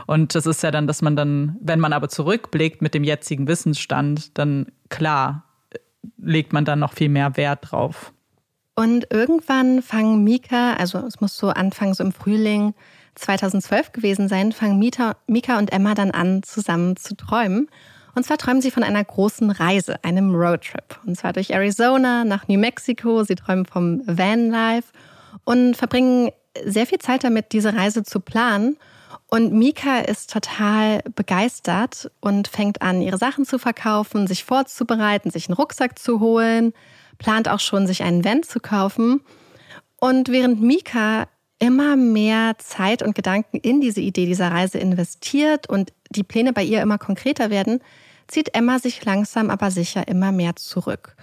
Und das ist ja dann, dass man dann, wenn man aber zurückblickt mit dem jetzigen Wissensstand, dann klar, legt man dann noch viel mehr Wert drauf. Und irgendwann fangen Mika, also es muss so Anfang so im Frühling 2012 gewesen sein, fangen Mika, Mika und Emma dann an, zusammen zu träumen. Und zwar träumen sie von einer großen Reise, einem Roadtrip. Und zwar durch Arizona nach New Mexico. Sie träumen vom Vanlife und verbringen sehr viel Zeit damit, diese Reise zu planen. Und Mika ist total begeistert und fängt an, ihre Sachen zu verkaufen, sich vorzubereiten, sich einen Rucksack zu holen, plant auch schon, sich einen Van zu kaufen. Und während Mika immer mehr Zeit und Gedanken in diese Idee dieser Reise investiert und die Pläne bei ihr immer konkreter werden, zieht Emma sich langsam aber sicher immer mehr zurück.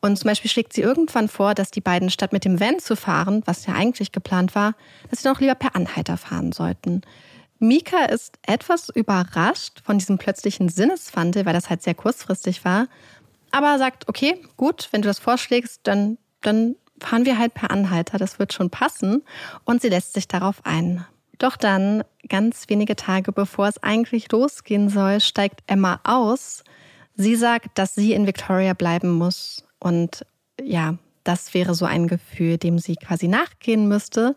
Und zum Beispiel schlägt sie irgendwann vor, dass die beiden statt mit dem Van zu fahren, was ja eigentlich geplant war, dass sie doch lieber per Anhalter fahren sollten. Mika ist etwas überrascht von diesem plötzlichen Sinneswandel, weil das halt sehr kurzfristig war. Aber sagt, okay, gut, wenn du das vorschlägst, dann, dann fahren wir halt per Anhalter, das wird schon passen. Und sie lässt sich darauf ein. Doch dann, ganz wenige Tage bevor es eigentlich losgehen soll, steigt Emma aus. Sie sagt, dass sie in Victoria bleiben muss. Und ja, das wäre so ein Gefühl, dem sie quasi nachgehen müsste.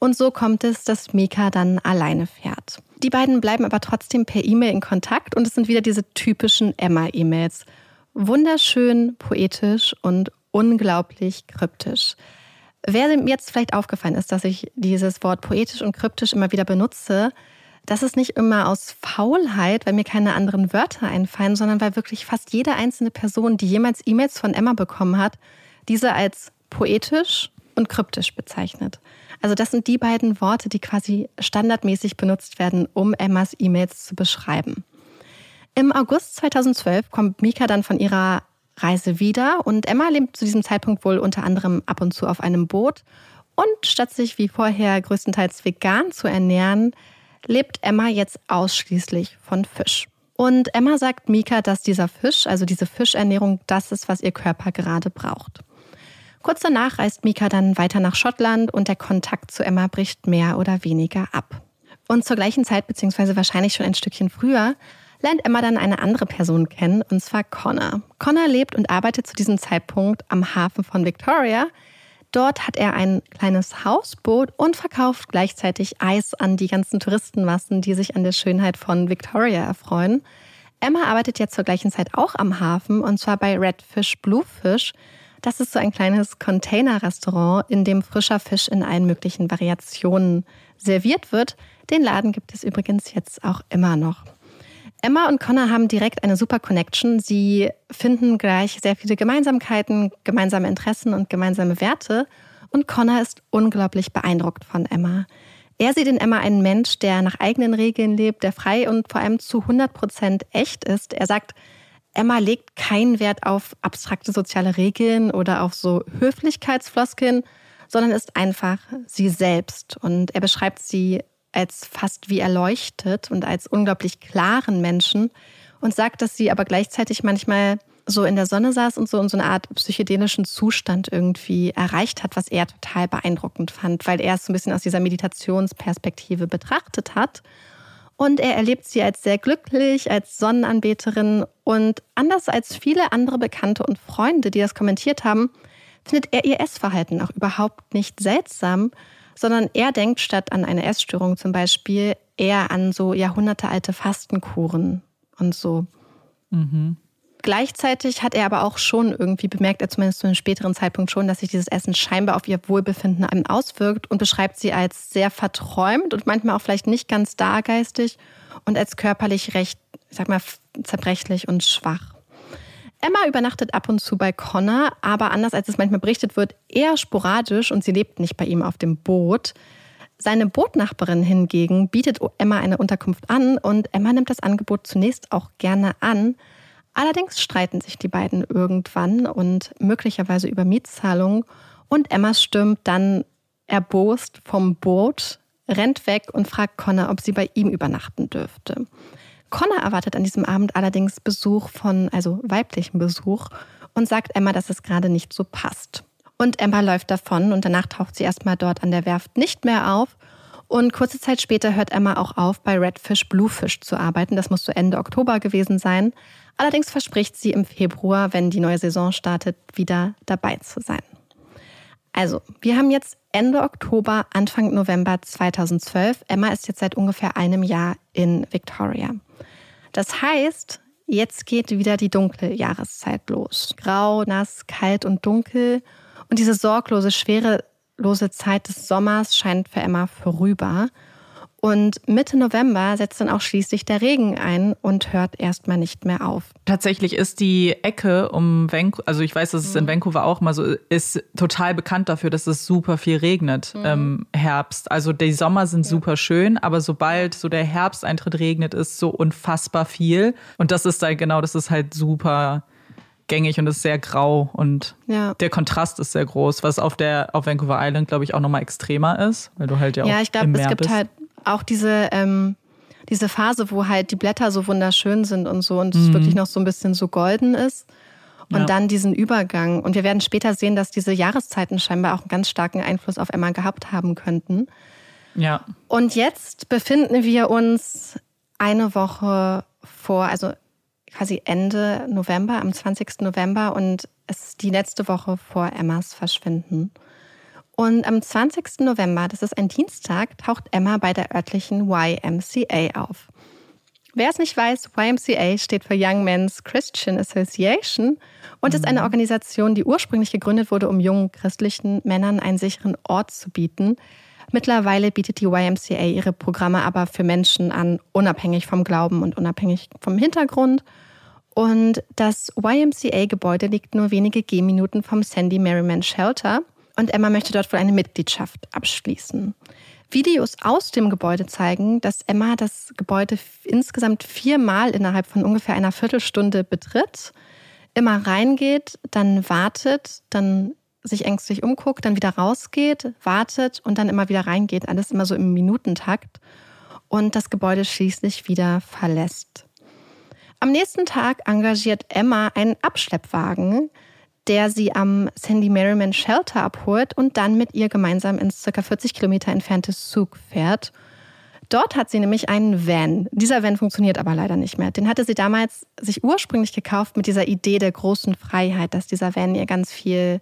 Und so kommt es, dass Mika dann alleine fährt. Die beiden bleiben aber trotzdem per E-Mail in Kontakt und es sind wieder diese typischen Emma-E-Mails. Wunderschön, poetisch und unglaublich kryptisch. Wer mir jetzt vielleicht aufgefallen ist, dass ich dieses Wort poetisch und kryptisch immer wieder benutze, das ist nicht immer aus Faulheit, weil mir keine anderen Wörter einfallen, sondern weil wirklich fast jede einzelne Person, die jemals E-Mails von Emma bekommen hat, diese als poetisch und kryptisch bezeichnet. Also das sind die beiden Worte, die quasi standardmäßig benutzt werden, um Emmas E-Mails zu beschreiben. Im August 2012 kommt Mika dann von ihrer Reise wieder und Emma lebt zu diesem Zeitpunkt wohl unter anderem ab und zu auf einem Boot. Und statt sich wie vorher größtenteils vegan zu ernähren, lebt Emma jetzt ausschließlich von Fisch. Und Emma sagt Mika, dass dieser Fisch, also diese Fischernährung, das ist, was ihr Körper gerade braucht. Kurz danach reist Mika dann weiter nach Schottland und der Kontakt zu Emma bricht mehr oder weniger ab. Und zur gleichen Zeit, beziehungsweise wahrscheinlich schon ein Stückchen früher, lernt Emma dann eine andere Person kennen, und zwar Connor. Connor lebt und arbeitet zu diesem Zeitpunkt am Hafen von Victoria. Dort hat er ein kleines Hausboot und verkauft gleichzeitig Eis an die ganzen Touristenmassen, die sich an der Schönheit von Victoria erfreuen. Emma arbeitet jetzt zur gleichen Zeit auch am Hafen und zwar bei Redfish Bluefish. Das ist so ein kleines Container-Restaurant, in dem frischer Fisch in allen möglichen Variationen serviert wird. Den Laden gibt es übrigens jetzt auch immer noch. Emma und Connor haben direkt eine super Connection. Sie finden gleich sehr viele Gemeinsamkeiten, gemeinsame Interessen und gemeinsame Werte. Und Connor ist unglaublich beeindruckt von Emma. Er sieht in Emma einen Mensch, der nach eigenen Regeln lebt, der frei und vor allem zu 100 Prozent echt ist. Er sagt, Emma legt keinen Wert auf abstrakte soziale Regeln oder auf so Höflichkeitsfloskeln, sondern ist einfach sie selbst. Und er beschreibt sie als fast wie erleuchtet und als unglaublich klaren Menschen und sagt, dass sie aber gleichzeitig manchmal so in der Sonne saß und so in so eine Art psychedelischen Zustand irgendwie erreicht hat, was er total beeindruckend fand, weil er es so ein bisschen aus dieser Meditationsperspektive betrachtet hat. Und er erlebt sie als sehr glücklich, als Sonnenanbeterin und anders als viele andere Bekannte und Freunde, die das kommentiert haben, findet er ihr Essverhalten auch überhaupt nicht seltsam, sondern er denkt statt an eine Essstörung zum Beispiel eher an so jahrhundertealte Fastenkuren und so. Mhm. Gleichzeitig hat er aber auch schon irgendwie bemerkt, er zumindest zu einem späteren Zeitpunkt schon, dass sich dieses Essen scheinbar auf ihr Wohlbefinden auswirkt und beschreibt sie als sehr verträumt und manchmal auch vielleicht nicht ganz dargeistig und als körperlich recht, ich sag mal, zerbrechlich und schwach. Emma übernachtet ab und zu bei Connor, aber anders als es manchmal berichtet wird, eher sporadisch und sie lebt nicht bei ihm auf dem Boot. Seine Bootnachbarin hingegen bietet Emma eine Unterkunft an und Emma nimmt das Angebot zunächst auch gerne an. Allerdings streiten sich die beiden irgendwann und möglicherweise über Mietzahlungen und Emma stürmt dann erbost vom Boot, rennt weg und fragt Connor, ob sie bei ihm übernachten dürfte. Connor erwartet an diesem Abend allerdings Besuch von, also weiblichen Besuch und sagt Emma, dass es gerade nicht so passt. Und Emma läuft davon und danach taucht sie erstmal dort an der Werft nicht mehr auf. Und kurze Zeit später hört Emma auch auf, bei Redfish Bluefish zu arbeiten. Das muss so Ende Oktober gewesen sein. Allerdings verspricht sie im Februar, wenn die neue Saison startet, wieder dabei zu sein. Also, wir haben jetzt Ende Oktober, Anfang November 2012. Emma ist jetzt seit ungefähr einem Jahr in Victoria. Das heißt, jetzt geht wieder die dunkle Jahreszeit los. Grau, nass, kalt und dunkel. Und diese sorglose, schwerelose Zeit des Sommers scheint für Emma vorüber. Und Mitte November setzt dann auch schließlich der Regen ein und hört erstmal nicht mehr auf. Tatsächlich ist die Ecke um Vancouver, also ich weiß, dass es in mhm. Vancouver auch mal so ist, total bekannt dafür, dass es super viel regnet mhm. im Herbst. Also die Sommer sind ja. super schön, aber sobald so der Herbsteintritt regnet, ist so unfassbar viel. Und das ist halt genau, das ist halt super gängig und ist sehr grau und ja. der Kontrast ist sehr groß, was auf der auf Vancouver Island glaube ich auch nochmal extremer ist, weil du halt ja, ja auch Ja, ich glaube, es gibt bist. halt auch diese, ähm, diese Phase, wo halt die Blätter so wunderschön sind und so und mhm. es wirklich noch so ein bisschen so golden ist. Und ja. dann diesen Übergang. Und wir werden später sehen, dass diese Jahreszeiten scheinbar auch einen ganz starken Einfluss auf Emma gehabt haben könnten. Ja. Und jetzt befinden wir uns eine Woche vor, also quasi Ende November, am 20. November und es ist die letzte Woche vor Emmas Verschwinden. Und am 20. November, das ist ein Dienstag, taucht Emma bei der örtlichen YMCA auf. Wer es nicht weiß, YMCA steht für Young Men's Christian Association und ist eine mhm. Organisation, die ursprünglich gegründet wurde, um jungen christlichen Männern einen sicheren Ort zu bieten. Mittlerweile bietet die YMCA ihre Programme aber für Menschen an, unabhängig vom Glauben und unabhängig vom Hintergrund. Und das YMCA-Gebäude liegt nur wenige Gehminuten vom Sandy Merriman Shelter und Emma möchte dort wohl eine Mitgliedschaft abschließen. Videos aus dem Gebäude zeigen, dass Emma das Gebäude insgesamt viermal innerhalb von ungefähr einer Viertelstunde betritt, immer reingeht, dann wartet, dann sich ängstlich umguckt, dann wieder rausgeht, wartet und dann immer wieder reingeht. Alles immer so im Minutentakt und das Gebäude schließlich wieder verlässt. Am nächsten Tag engagiert Emma einen Abschleppwagen, der sie am Sandy Merriman Shelter abholt und dann mit ihr gemeinsam ins ca. 40 Kilometer entfernte Zug fährt. Dort hat sie nämlich einen Van. Dieser Van funktioniert aber leider nicht mehr. Den hatte sie damals sich ursprünglich gekauft mit dieser Idee der großen Freiheit, dass dieser Van ihr ganz viel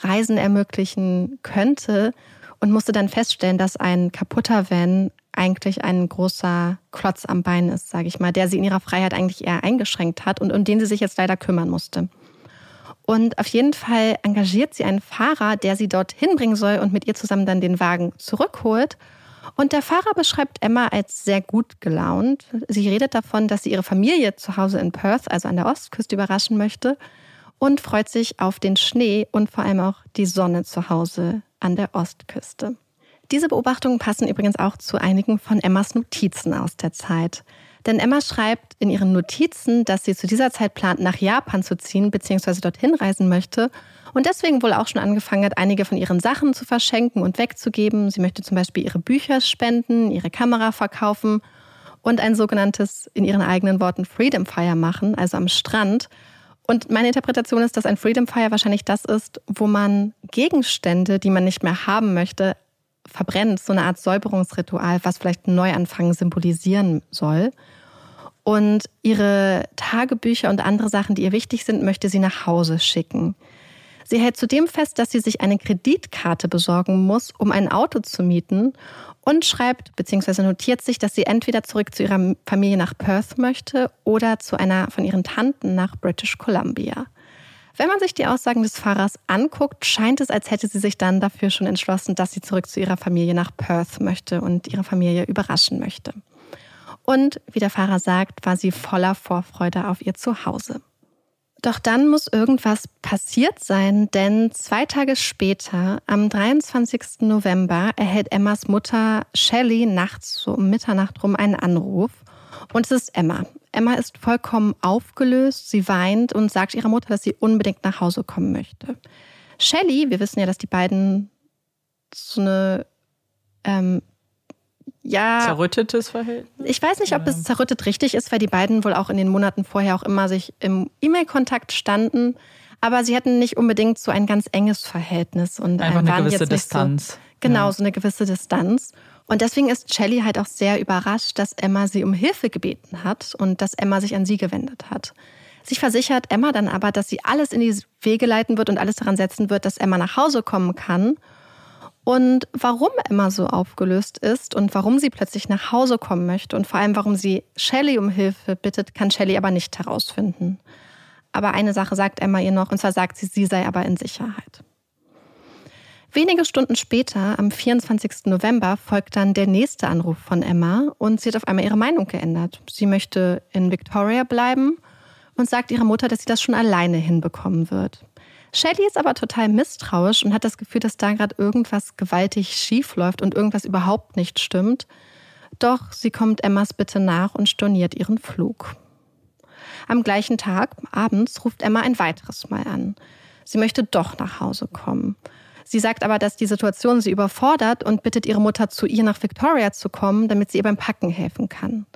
Reisen ermöglichen könnte und musste dann feststellen, dass ein kaputter Van eigentlich ein großer Klotz am Bein ist, sage ich mal, der sie in ihrer Freiheit eigentlich eher eingeschränkt hat und um den sie sich jetzt leider kümmern musste. Und auf jeden Fall engagiert sie einen Fahrer, der sie dort hinbringen soll und mit ihr zusammen dann den Wagen zurückholt. Und der Fahrer beschreibt Emma als sehr gut gelaunt. Sie redet davon, dass sie ihre Familie zu Hause in Perth, also an der Ostküste, überraschen möchte und freut sich auf den Schnee und vor allem auch die Sonne zu Hause an der Ostküste. Diese Beobachtungen passen übrigens auch zu einigen von Emmas Notizen aus der Zeit. Denn Emma schreibt in ihren Notizen, dass sie zu dieser Zeit plant, nach Japan zu ziehen bzw. dorthin reisen möchte und deswegen wohl auch schon angefangen hat, einige von ihren Sachen zu verschenken und wegzugeben. Sie möchte zum Beispiel ihre Bücher spenden, ihre Kamera verkaufen und ein sogenanntes, in ihren eigenen Worten, Freedom Fire machen, also am Strand. Und meine Interpretation ist, dass ein Freedom Fire wahrscheinlich das ist, wo man Gegenstände, die man nicht mehr haben möchte, verbrennt, so eine Art Säuberungsritual, was vielleicht einen Neuanfang symbolisieren soll. Und ihre Tagebücher und andere Sachen, die ihr wichtig sind, möchte sie nach Hause schicken. Sie hält zudem fest, dass sie sich eine Kreditkarte besorgen muss, um ein Auto zu mieten und schreibt bzw. notiert sich, dass sie entweder zurück zu ihrer Familie nach Perth möchte oder zu einer von ihren Tanten nach British Columbia. Wenn man sich die Aussagen des Fahrers anguckt, scheint es, als hätte sie sich dann dafür schon entschlossen, dass sie zurück zu ihrer Familie nach Perth möchte und ihre Familie überraschen möchte. Und wie der Fahrer sagt, war sie voller Vorfreude auf ihr Zuhause. Doch dann muss irgendwas passiert sein, denn zwei Tage später, am 23. November, erhält Emmas Mutter Shelley nachts so um Mitternacht rum einen Anruf. Und es ist Emma. Emma ist vollkommen aufgelöst, sie weint und sagt ihrer Mutter, dass sie unbedingt nach Hause kommen möchte. Shelley, wir wissen ja, dass die beiden so eine ähm, ja. Zerrüttetes Verhältnis? Ich weiß nicht, ob es zerrüttet richtig ist, weil die beiden wohl auch in den Monaten vorher auch immer sich im E-Mail-Kontakt standen. Aber sie hatten nicht unbedingt so ein ganz enges Verhältnis und Einfach eine gewisse Distanz. So, genau, ja. so eine gewisse Distanz. Und deswegen ist Shelley halt auch sehr überrascht, dass Emma sie um Hilfe gebeten hat und dass Emma sich an sie gewendet hat. Sich versichert Emma dann aber, dass sie alles in die Wege leiten wird und alles daran setzen wird, dass Emma nach Hause kommen kann. Und warum Emma so aufgelöst ist und warum sie plötzlich nach Hause kommen möchte und vor allem warum sie Shelley um Hilfe bittet, kann Shelley aber nicht herausfinden. Aber eine Sache sagt Emma ihr noch, und zwar sagt sie, sie sei aber in Sicherheit. Wenige Stunden später, am 24. November, folgt dann der nächste Anruf von Emma und sie hat auf einmal ihre Meinung geändert. Sie möchte in Victoria bleiben und sagt ihrer Mutter, dass sie das schon alleine hinbekommen wird. Shelley ist aber total misstrauisch und hat das Gefühl, dass da gerade irgendwas gewaltig schief läuft und irgendwas überhaupt nicht stimmt. Doch sie kommt Emmas Bitte nach und storniert ihren Flug. Am gleichen Tag, abends, ruft Emma ein weiteres Mal an. Sie möchte doch nach Hause kommen. Sie sagt aber, dass die Situation sie überfordert und bittet ihre Mutter, zu ihr nach Victoria zu kommen, damit sie ihr beim Packen helfen kann.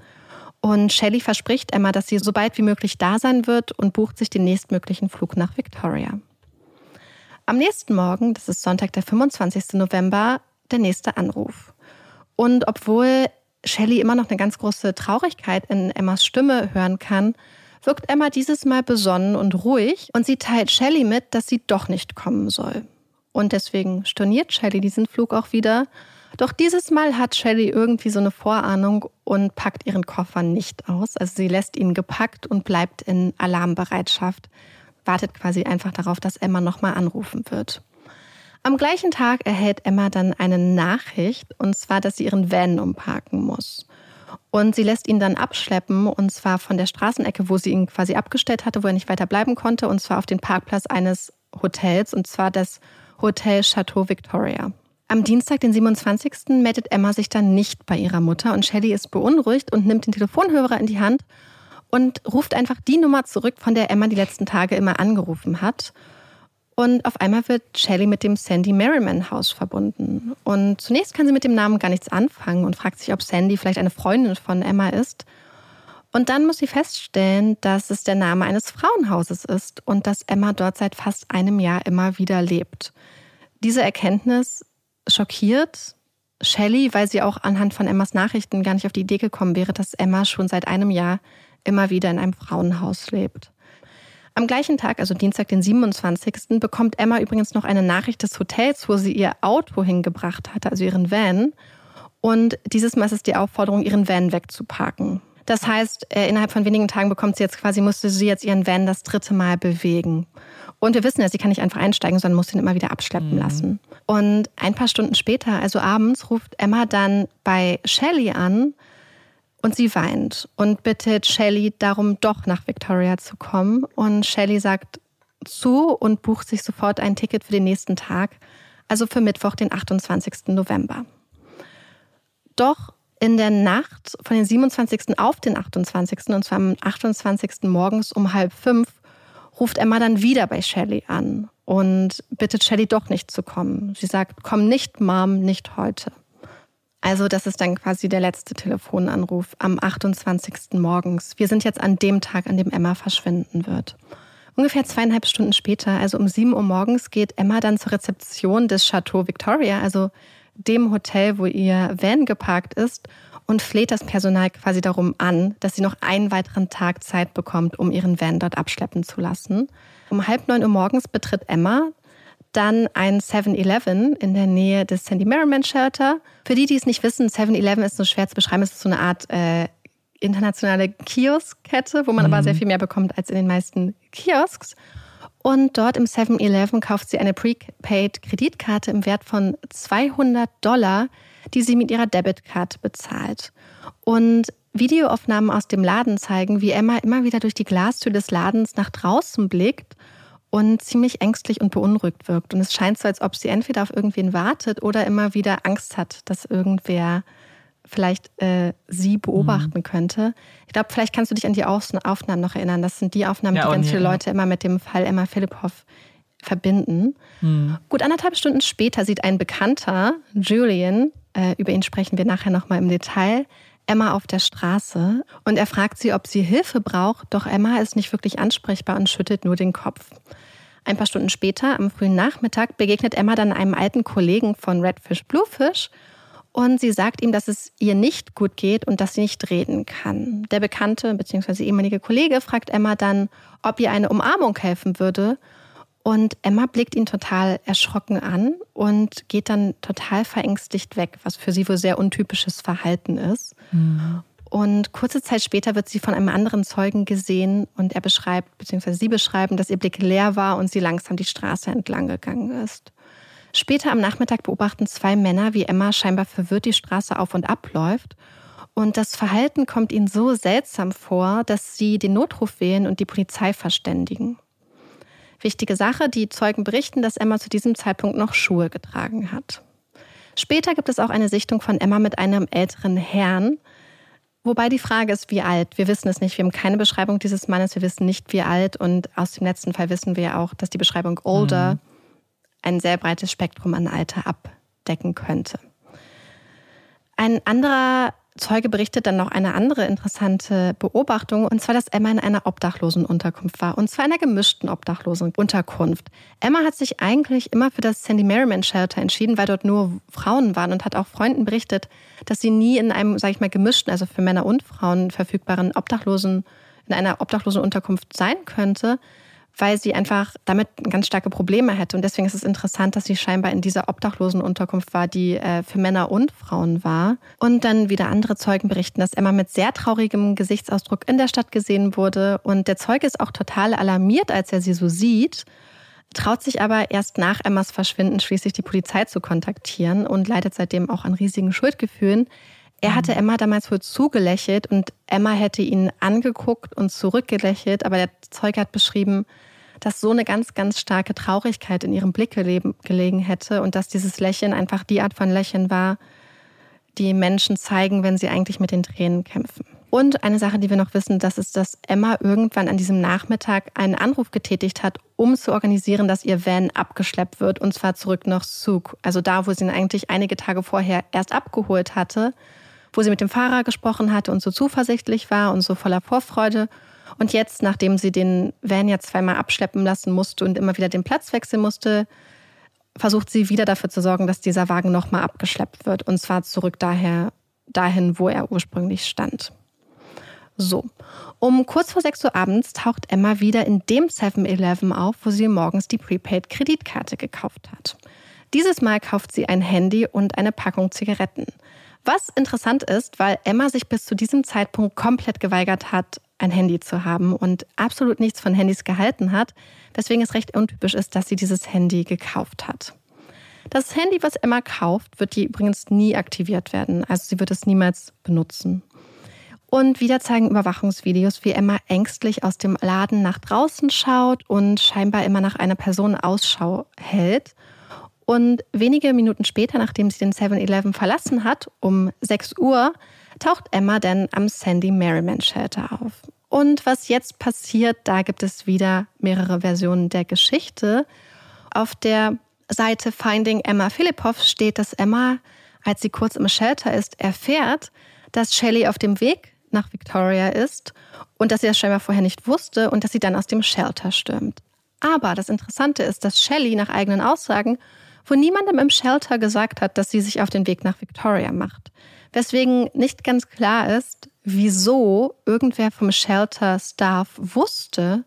Und Shelley verspricht Emma, dass sie so bald wie möglich da sein wird und bucht sich den nächstmöglichen Flug nach Victoria. Am nächsten Morgen, das ist Sonntag, der 25. November, der nächste Anruf. Und obwohl Shelley immer noch eine ganz große Traurigkeit in Emmas Stimme hören kann, wirkt Emma dieses Mal besonnen und ruhig und sie teilt Shelley mit, dass sie doch nicht kommen soll. Und deswegen storniert Shelley diesen Flug auch wieder. Doch dieses Mal hat Shelley irgendwie so eine Vorahnung und packt ihren Koffer nicht aus. Also sie lässt ihn gepackt und bleibt in Alarmbereitschaft, wartet quasi einfach darauf, dass Emma nochmal anrufen wird. Am gleichen Tag erhält Emma dann eine Nachricht, und zwar, dass sie ihren Van umparken muss. Und sie lässt ihn dann abschleppen, und zwar von der Straßenecke, wo sie ihn quasi abgestellt hatte, wo er nicht weiter bleiben konnte, und zwar auf den Parkplatz eines Hotels, und zwar das Hotel Chateau Victoria. Am Dienstag, den 27. meldet Emma sich dann nicht bei ihrer Mutter und Shelley ist beunruhigt und nimmt den Telefonhörer in die Hand und ruft einfach die Nummer zurück, von der Emma die letzten Tage immer angerufen hat. Und auf einmal wird Shelley mit dem Sandy Merriman Haus verbunden. Und zunächst kann sie mit dem Namen gar nichts anfangen und fragt sich, ob Sandy vielleicht eine Freundin von Emma ist. Und dann muss sie feststellen, dass es der Name eines Frauenhauses ist und dass Emma dort seit fast einem Jahr immer wieder lebt. Diese Erkenntnis schockiert Shelley, weil sie auch anhand von Emmas Nachrichten gar nicht auf die Idee gekommen wäre, dass Emma schon seit einem Jahr immer wieder in einem Frauenhaus lebt. Am gleichen Tag, also Dienstag, den 27., bekommt Emma übrigens noch eine Nachricht des Hotels, wo sie ihr Auto hingebracht hatte, also ihren Van. Und dieses Mal ist es die Aufforderung, ihren Van wegzuparken. Das heißt, äh, innerhalb von wenigen Tagen bekommt sie jetzt quasi, musste sie jetzt ihren Van das dritte Mal bewegen. Und wir wissen ja, sie kann nicht einfach einsteigen, sondern muss ihn immer wieder abschleppen mhm. lassen. Und ein paar Stunden später, also abends, ruft Emma dann bei Shelley an und sie weint und bittet Shelley darum, doch nach Victoria zu kommen. Und Shelley sagt zu und bucht sich sofort ein Ticket für den nächsten Tag, also für Mittwoch, den 28. November. Doch in der Nacht von den 27. auf den 28. und zwar am 28. morgens um halb fünf ruft Emma dann wieder bei Shelley an und bittet Shelley doch nicht zu kommen. Sie sagt, komm nicht, Mom, nicht heute. Also das ist dann quasi der letzte Telefonanruf am 28. morgens. Wir sind jetzt an dem Tag, an dem Emma verschwinden wird. Ungefähr zweieinhalb Stunden später, also um 7 Uhr morgens, geht Emma dann zur Rezeption des Chateau Victoria, also dem Hotel, wo ihr Van geparkt ist, und fleht das Personal quasi darum an, dass sie noch einen weiteren Tag Zeit bekommt, um ihren Van dort abschleppen zu lassen. Um halb neun Uhr morgens betritt Emma dann ein 7-Eleven in der Nähe des Sandy Merriman Shelter. Für die, die es nicht wissen, 7-Eleven ist so schwer zu beschreiben. Es ist so eine Art äh, internationale Kioskkette, wo man mhm. aber sehr viel mehr bekommt als in den meisten Kiosks. Und dort im 7-Eleven kauft sie eine Prepaid-Kreditkarte im Wert von 200 Dollar, die sie mit ihrer Debitcard bezahlt. Und Videoaufnahmen aus dem Laden zeigen, wie Emma immer wieder durch die Glastür des Ladens nach draußen blickt und ziemlich ängstlich und beunruhigt wirkt. Und es scheint so, als ob sie entweder auf irgendwen wartet oder immer wieder Angst hat, dass irgendwer vielleicht äh, sie beobachten mhm. könnte. Ich glaube, vielleicht kannst du dich an die Aufnahmen noch erinnern. Das sind die Aufnahmen, ja, die ganz viele Leute immer mit dem Fall Emma Philipphoff verbinden. Mhm. Gut anderthalb Stunden später sieht ein Bekannter, Julian, äh, über ihn sprechen wir nachher nochmal im Detail, Emma auf der Straße und er fragt sie, ob sie Hilfe braucht, doch Emma ist nicht wirklich ansprechbar und schüttelt nur den Kopf. Ein paar Stunden später, am frühen Nachmittag, begegnet Emma dann einem alten Kollegen von Redfish Bluefish und sie sagt ihm, dass es ihr nicht gut geht und dass sie nicht reden kann. Der bekannte bzw. ehemalige Kollege fragt Emma dann, ob ihr eine Umarmung helfen würde und Emma blickt ihn total erschrocken an und geht dann total verängstigt weg, was für sie wohl sehr untypisches Verhalten ist. Mhm. Und kurze Zeit später wird sie von einem anderen Zeugen gesehen und er beschreibt, beziehungsweise sie beschreiben, dass ihr Blick leer war und sie langsam die Straße entlang gegangen ist. Später am Nachmittag beobachten zwei Männer, wie Emma scheinbar verwirrt die Straße auf und abläuft. Und das Verhalten kommt ihnen so seltsam vor, dass sie den Notruf wählen und die Polizei verständigen. Wichtige Sache, die Zeugen berichten, dass Emma zu diesem Zeitpunkt noch Schuhe getragen hat. Später gibt es auch eine Sichtung von Emma mit einem älteren Herrn. Wobei die Frage ist, wie alt. Wir wissen es nicht. Wir haben keine Beschreibung dieses Mannes. Wir wissen nicht, wie alt. Und aus dem letzten Fall wissen wir ja auch, dass die Beschreibung older mhm. ein sehr breites Spektrum an Alter abdecken könnte. Ein anderer Zeuge berichtet dann noch eine andere interessante Beobachtung, und zwar, dass Emma in einer Obdachlosenunterkunft war, und zwar einer gemischten Obdachlosenunterkunft. Emma hat sich eigentlich immer für das Sandy Merriman Shelter entschieden, weil dort nur Frauen waren und hat auch Freunden berichtet, dass sie nie in einem, sag ich mal, gemischten, also für Männer und Frauen verfügbaren Obdachlosen, in einer Obdachlosenunterkunft sein könnte, weil sie einfach damit ganz starke Probleme hätte. Und deswegen ist es interessant, dass sie scheinbar in dieser Obdachlosenunterkunft war, die äh, für Männer und Frauen war. Und dann wieder andere Zeugen berichten, dass Emma mit sehr traurigem Gesichtsausdruck in der Stadt gesehen wurde. Und der Zeuge ist auch total alarmiert, als er sie so sieht traut sich aber erst nach Emmas Verschwinden schließlich die Polizei zu kontaktieren und leidet seitdem auch an riesigen Schuldgefühlen. Er hatte mhm. Emma damals wohl zugelächelt und Emma hätte ihn angeguckt und zurückgelächelt, aber der Zeuge hat beschrieben, dass so eine ganz, ganz starke Traurigkeit in ihrem Blick gelegen hätte und dass dieses Lächeln einfach die Art von Lächeln war, die Menschen zeigen, wenn sie eigentlich mit den Tränen kämpfen. Und eine Sache, die wir noch wissen, das ist, dass Emma irgendwann an diesem Nachmittag einen Anruf getätigt hat, um zu organisieren, dass ihr Van abgeschleppt wird und zwar zurück nach Zug. Also da, wo sie ihn eigentlich einige Tage vorher erst abgeholt hatte wo sie mit dem Fahrer gesprochen hatte und so zuversichtlich war und so voller Vorfreude. Und jetzt, nachdem sie den Van ja zweimal abschleppen lassen musste und immer wieder den Platz wechseln musste, versucht sie wieder dafür zu sorgen, dass dieser Wagen nochmal abgeschleppt wird. Und zwar zurück daher, dahin, wo er ursprünglich stand. So, um kurz vor 6 Uhr abends taucht Emma wieder in dem 7-Eleven auf, wo sie morgens die Prepaid-Kreditkarte gekauft hat. Dieses Mal kauft sie ein Handy und eine Packung Zigaretten. Was interessant ist, weil Emma sich bis zu diesem Zeitpunkt komplett geweigert hat, ein Handy zu haben und absolut nichts von Handys gehalten hat, weswegen es recht untypisch ist, dass sie dieses Handy gekauft hat. Das Handy, was Emma kauft, wird die übrigens nie aktiviert werden, also sie wird es niemals benutzen. Und wieder zeigen Überwachungsvideos, wie Emma ängstlich aus dem Laden nach draußen schaut und scheinbar immer nach einer Person Ausschau hält. Und wenige Minuten später, nachdem sie den 7-Eleven verlassen hat, um 6 Uhr, taucht Emma dann am Sandy Merriman Shelter auf. Und was jetzt passiert, da gibt es wieder mehrere Versionen der Geschichte. Auf der Seite Finding Emma Philippoff steht, dass Emma, als sie kurz im Shelter ist, erfährt, dass Shelley auf dem Weg nach Victoria ist und dass sie das scheinbar vorher nicht wusste und dass sie dann aus dem Shelter stürmt. Aber das Interessante ist, dass Shelley nach eigenen Aussagen wo niemandem im Shelter gesagt hat, dass sie sich auf den Weg nach Victoria macht. Weswegen nicht ganz klar ist, wieso irgendwer vom Shelter-Staff wusste,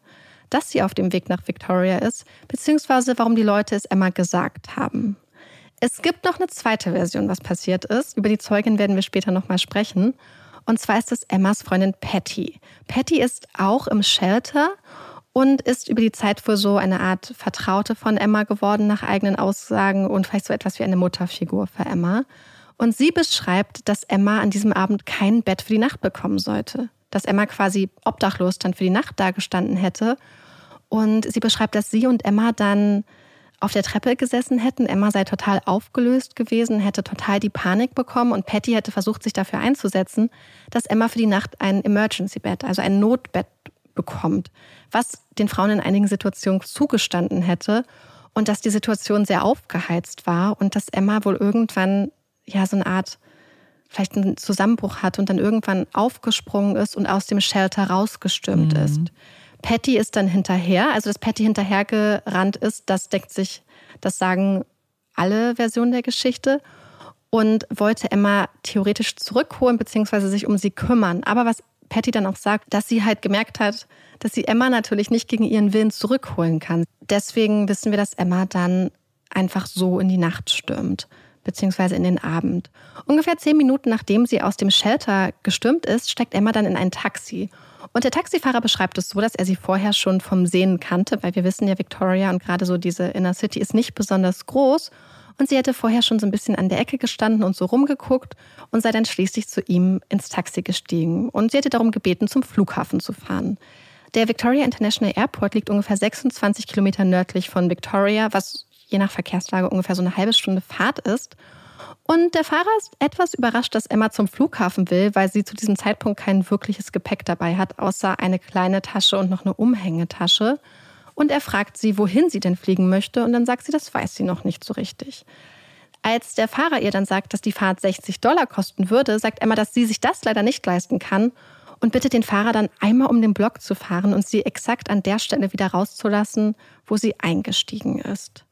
dass sie auf dem Weg nach Victoria ist, beziehungsweise warum die Leute es Emma gesagt haben. Es gibt noch eine zweite Version, was passiert ist. Über die Zeugin werden wir später nochmal sprechen. Und zwar ist es Emmas Freundin Patty. Patty ist auch im Shelter und ist über die Zeit wohl so eine Art Vertraute von Emma geworden, nach eigenen Aussagen und vielleicht so etwas wie eine Mutterfigur für Emma. Und sie beschreibt, dass Emma an diesem Abend kein Bett für die Nacht bekommen sollte. Dass Emma quasi obdachlos dann für die Nacht dagestanden hätte. Und sie beschreibt, dass sie und Emma dann auf der Treppe gesessen hätten. Emma sei total aufgelöst gewesen, hätte total die Panik bekommen und Patty hätte versucht, sich dafür einzusetzen, dass Emma für die Nacht ein Emergency Bed, also ein Notbett bekommt, was den Frauen in einigen Situationen zugestanden hätte und dass die Situation sehr aufgeheizt war und dass Emma wohl irgendwann ja so eine Art vielleicht einen Zusammenbruch hat und dann irgendwann aufgesprungen ist und aus dem Shelter rausgestürmt mhm. ist. Patty ist dann hinterher, also dass Patty hinterhergerannt ist, das deckt sich, das sagen alle Versionen der Geschichte und wollte Emma theoretisch zurückholen bzw. sich um sie kümmern. Aber was Patty dann auch sagt, dass sie halt gemerkt hat, dass sie Emma natürlich nicht gegen ihren Willen zurückholen kann. Deswegen wissen wir, dass Emma dann einfach so in die Nacht stürmt, beziehungsweise in den Abend. Ungefähr zehn Minuten nachdem sie aus dem Shelter gestürmt ist, steckt Emma dann in ein Taxi. Und der Taxifahrer beschreibt es so, dass er sie vorher schon vom Sehen kannte, weil wir wissen ja, Victoria und gerade so diese Inner City ist nicht besonders groß. Und sie hätte vorher schon so ein bisschen an der Ecke gestanden und so rumgeguckt und sei dann schließlich zu ihm ins Taxi gestiegen. Und sie hätte darum gebeten, zum Flughafen zu fahren. Der Victoria International Airport liegt ungefähr 26 Kilometer nördlich von Victoria, was je nach Verkehrslage ungefähr so eine halbe Stunde Fahrt ist. Und der Fahrer ist etwas überrascht, dass Emma zum Flughafen will, weil sie zu diesem Zeitpunkt kein wirkliches Gepäck dabei hat, außer eine kleine Tasche und noch eine Umhängetasche und er fragt sie, wohin sie denn fliegen möchte und dann sagt sie, das weiß sie noch nicht so richtig. Als der Fahrer ihr dann sagt, dass die Fahrt 60 Dollar kosten würde, sagt Emma, dass sie sich das leider nicht leisten kann und bittet den Fahrer dann einmal um den Block zu fahren und sie exakt an der Stelle wieder rauszulassen, wo sie eingestiegen ist.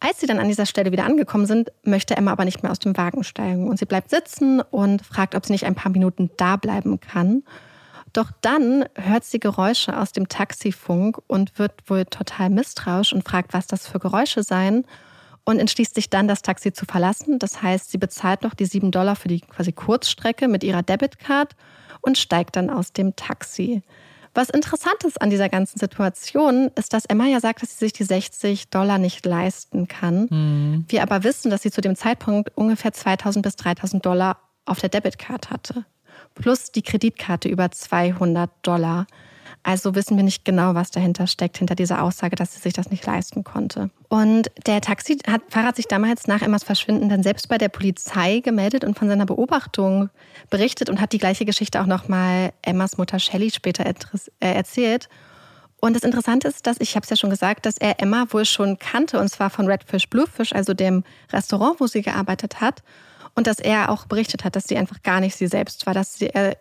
Als sie dann an dieser Stelle wieder angekommen sind, möchte Emma aber nicht mehr aus dem Wagen steigen und sie bleibt sitzen und fragt, ob sie nicht ein paar Minuten da bleiben kann. Doch dann hört sie Geräusche aus dem Taxifunk und wird wohl total misstrauisch und fragt, was das für Geräusche seien und entschließt sich dann, das Taxi zu verlassen. Das heißt, sie bezahlt noch die sieben Dollar für die quasi Kurzstrecke mit ihrer Debitcard und steigt dann aus dem Taxi. Was interessant ist an dieser ganzen Situation, ist, dass Emma ja sagt, dass sie sich die 60 Dollar nicht leisten kann. Mhm. Wir aber wissen, dass sie zu dem Zeitpunkt ungefähr 2000 bis 3000 Dollar auf der Debitcard hatte plus die Kreditkarte über 200 Dollar. Also wissen wir nicht genau, was dahinter steckt, hinter dieser Aussage, dass sie sich das nicht leisten konnte. Und der Taxifahrer hat sich damals nach Emmas Verschwinden dann selbst bei der Polizei gemeldet und von seiner Beobachtung berichtet und hat die gleiche Geschichte auch nochmal Emmas Mutter Shelley später äh, erzählt. Und das Interessante ist, dass ich habe es ja schon gesagt, dass er Emma wohl schon kannte und zwar von Redfish Bluefish, also dem Restaurant, wo sie gearbeitet hat Und dass er auch berichtet hat, dass sie einfach gar nicht sie selbst war, dass sie äh,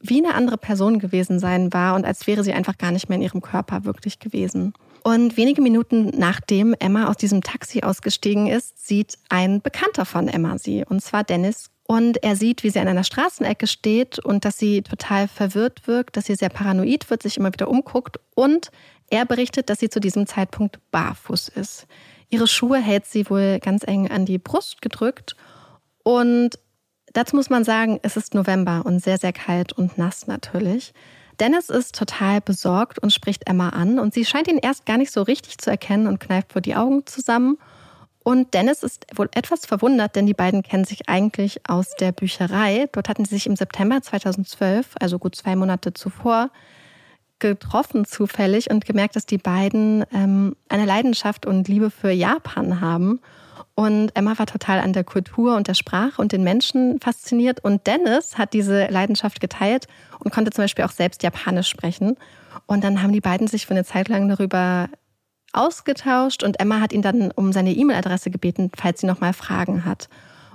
wie eine andere Person gewesen sein war und als wäre sie einfach gar nicht mehr in ihrem Körper wirklich gewesen. Und wenige Minuten nachdem Emma aus diesem Taxi ausgestiegen ist, sieht ein Bekannter von Emma sie, und zwar Dennis. Und er sieht, wie sie an einer Straßenecke steht und dass sie total verwirrt wirkt, dass sie sehr paranoid wird, sich immer wieder umguckt. Und er berichtet, dass sie zu diesem Zeitpunkt barfuß ist. Ihre Schuhe hält sie wohl ganz eng an die Brust gedrückt. Und dazu muss man sagen, es ist November und sehr, sehr kalt und nass natürlich. Dennis ist total besorgt und spricht Emma an und sie scheint ihn erst gar nicht so richtig zu erkennen und kneift wohl die Augen zusammen. Und Dennis ist wohl etwas verwundert, denn die beiden kennen sich eigentlich aus der Bücherei. Dort hatten sie sich im September 2012, also gut zwei Monate zuvor, getroffen zufällig und gemerkt, dass die beiden ähm, eine Leidenschaft und Liebe für Japan haben. Und Emma war total an der Kultur und der Sprache und den Menschen fasziniert. Und Dennis hat diese Leidenschaft geteilt und konnte zum Beispiel auch selbst Japanisch sprechen. Und dann haben die beiden sich für eine Zeit lang darüber ausgetauscht und Emma hat ihn dann um seine E-Mail-Adresse gebeten, falls sie nochmal Fragen hat.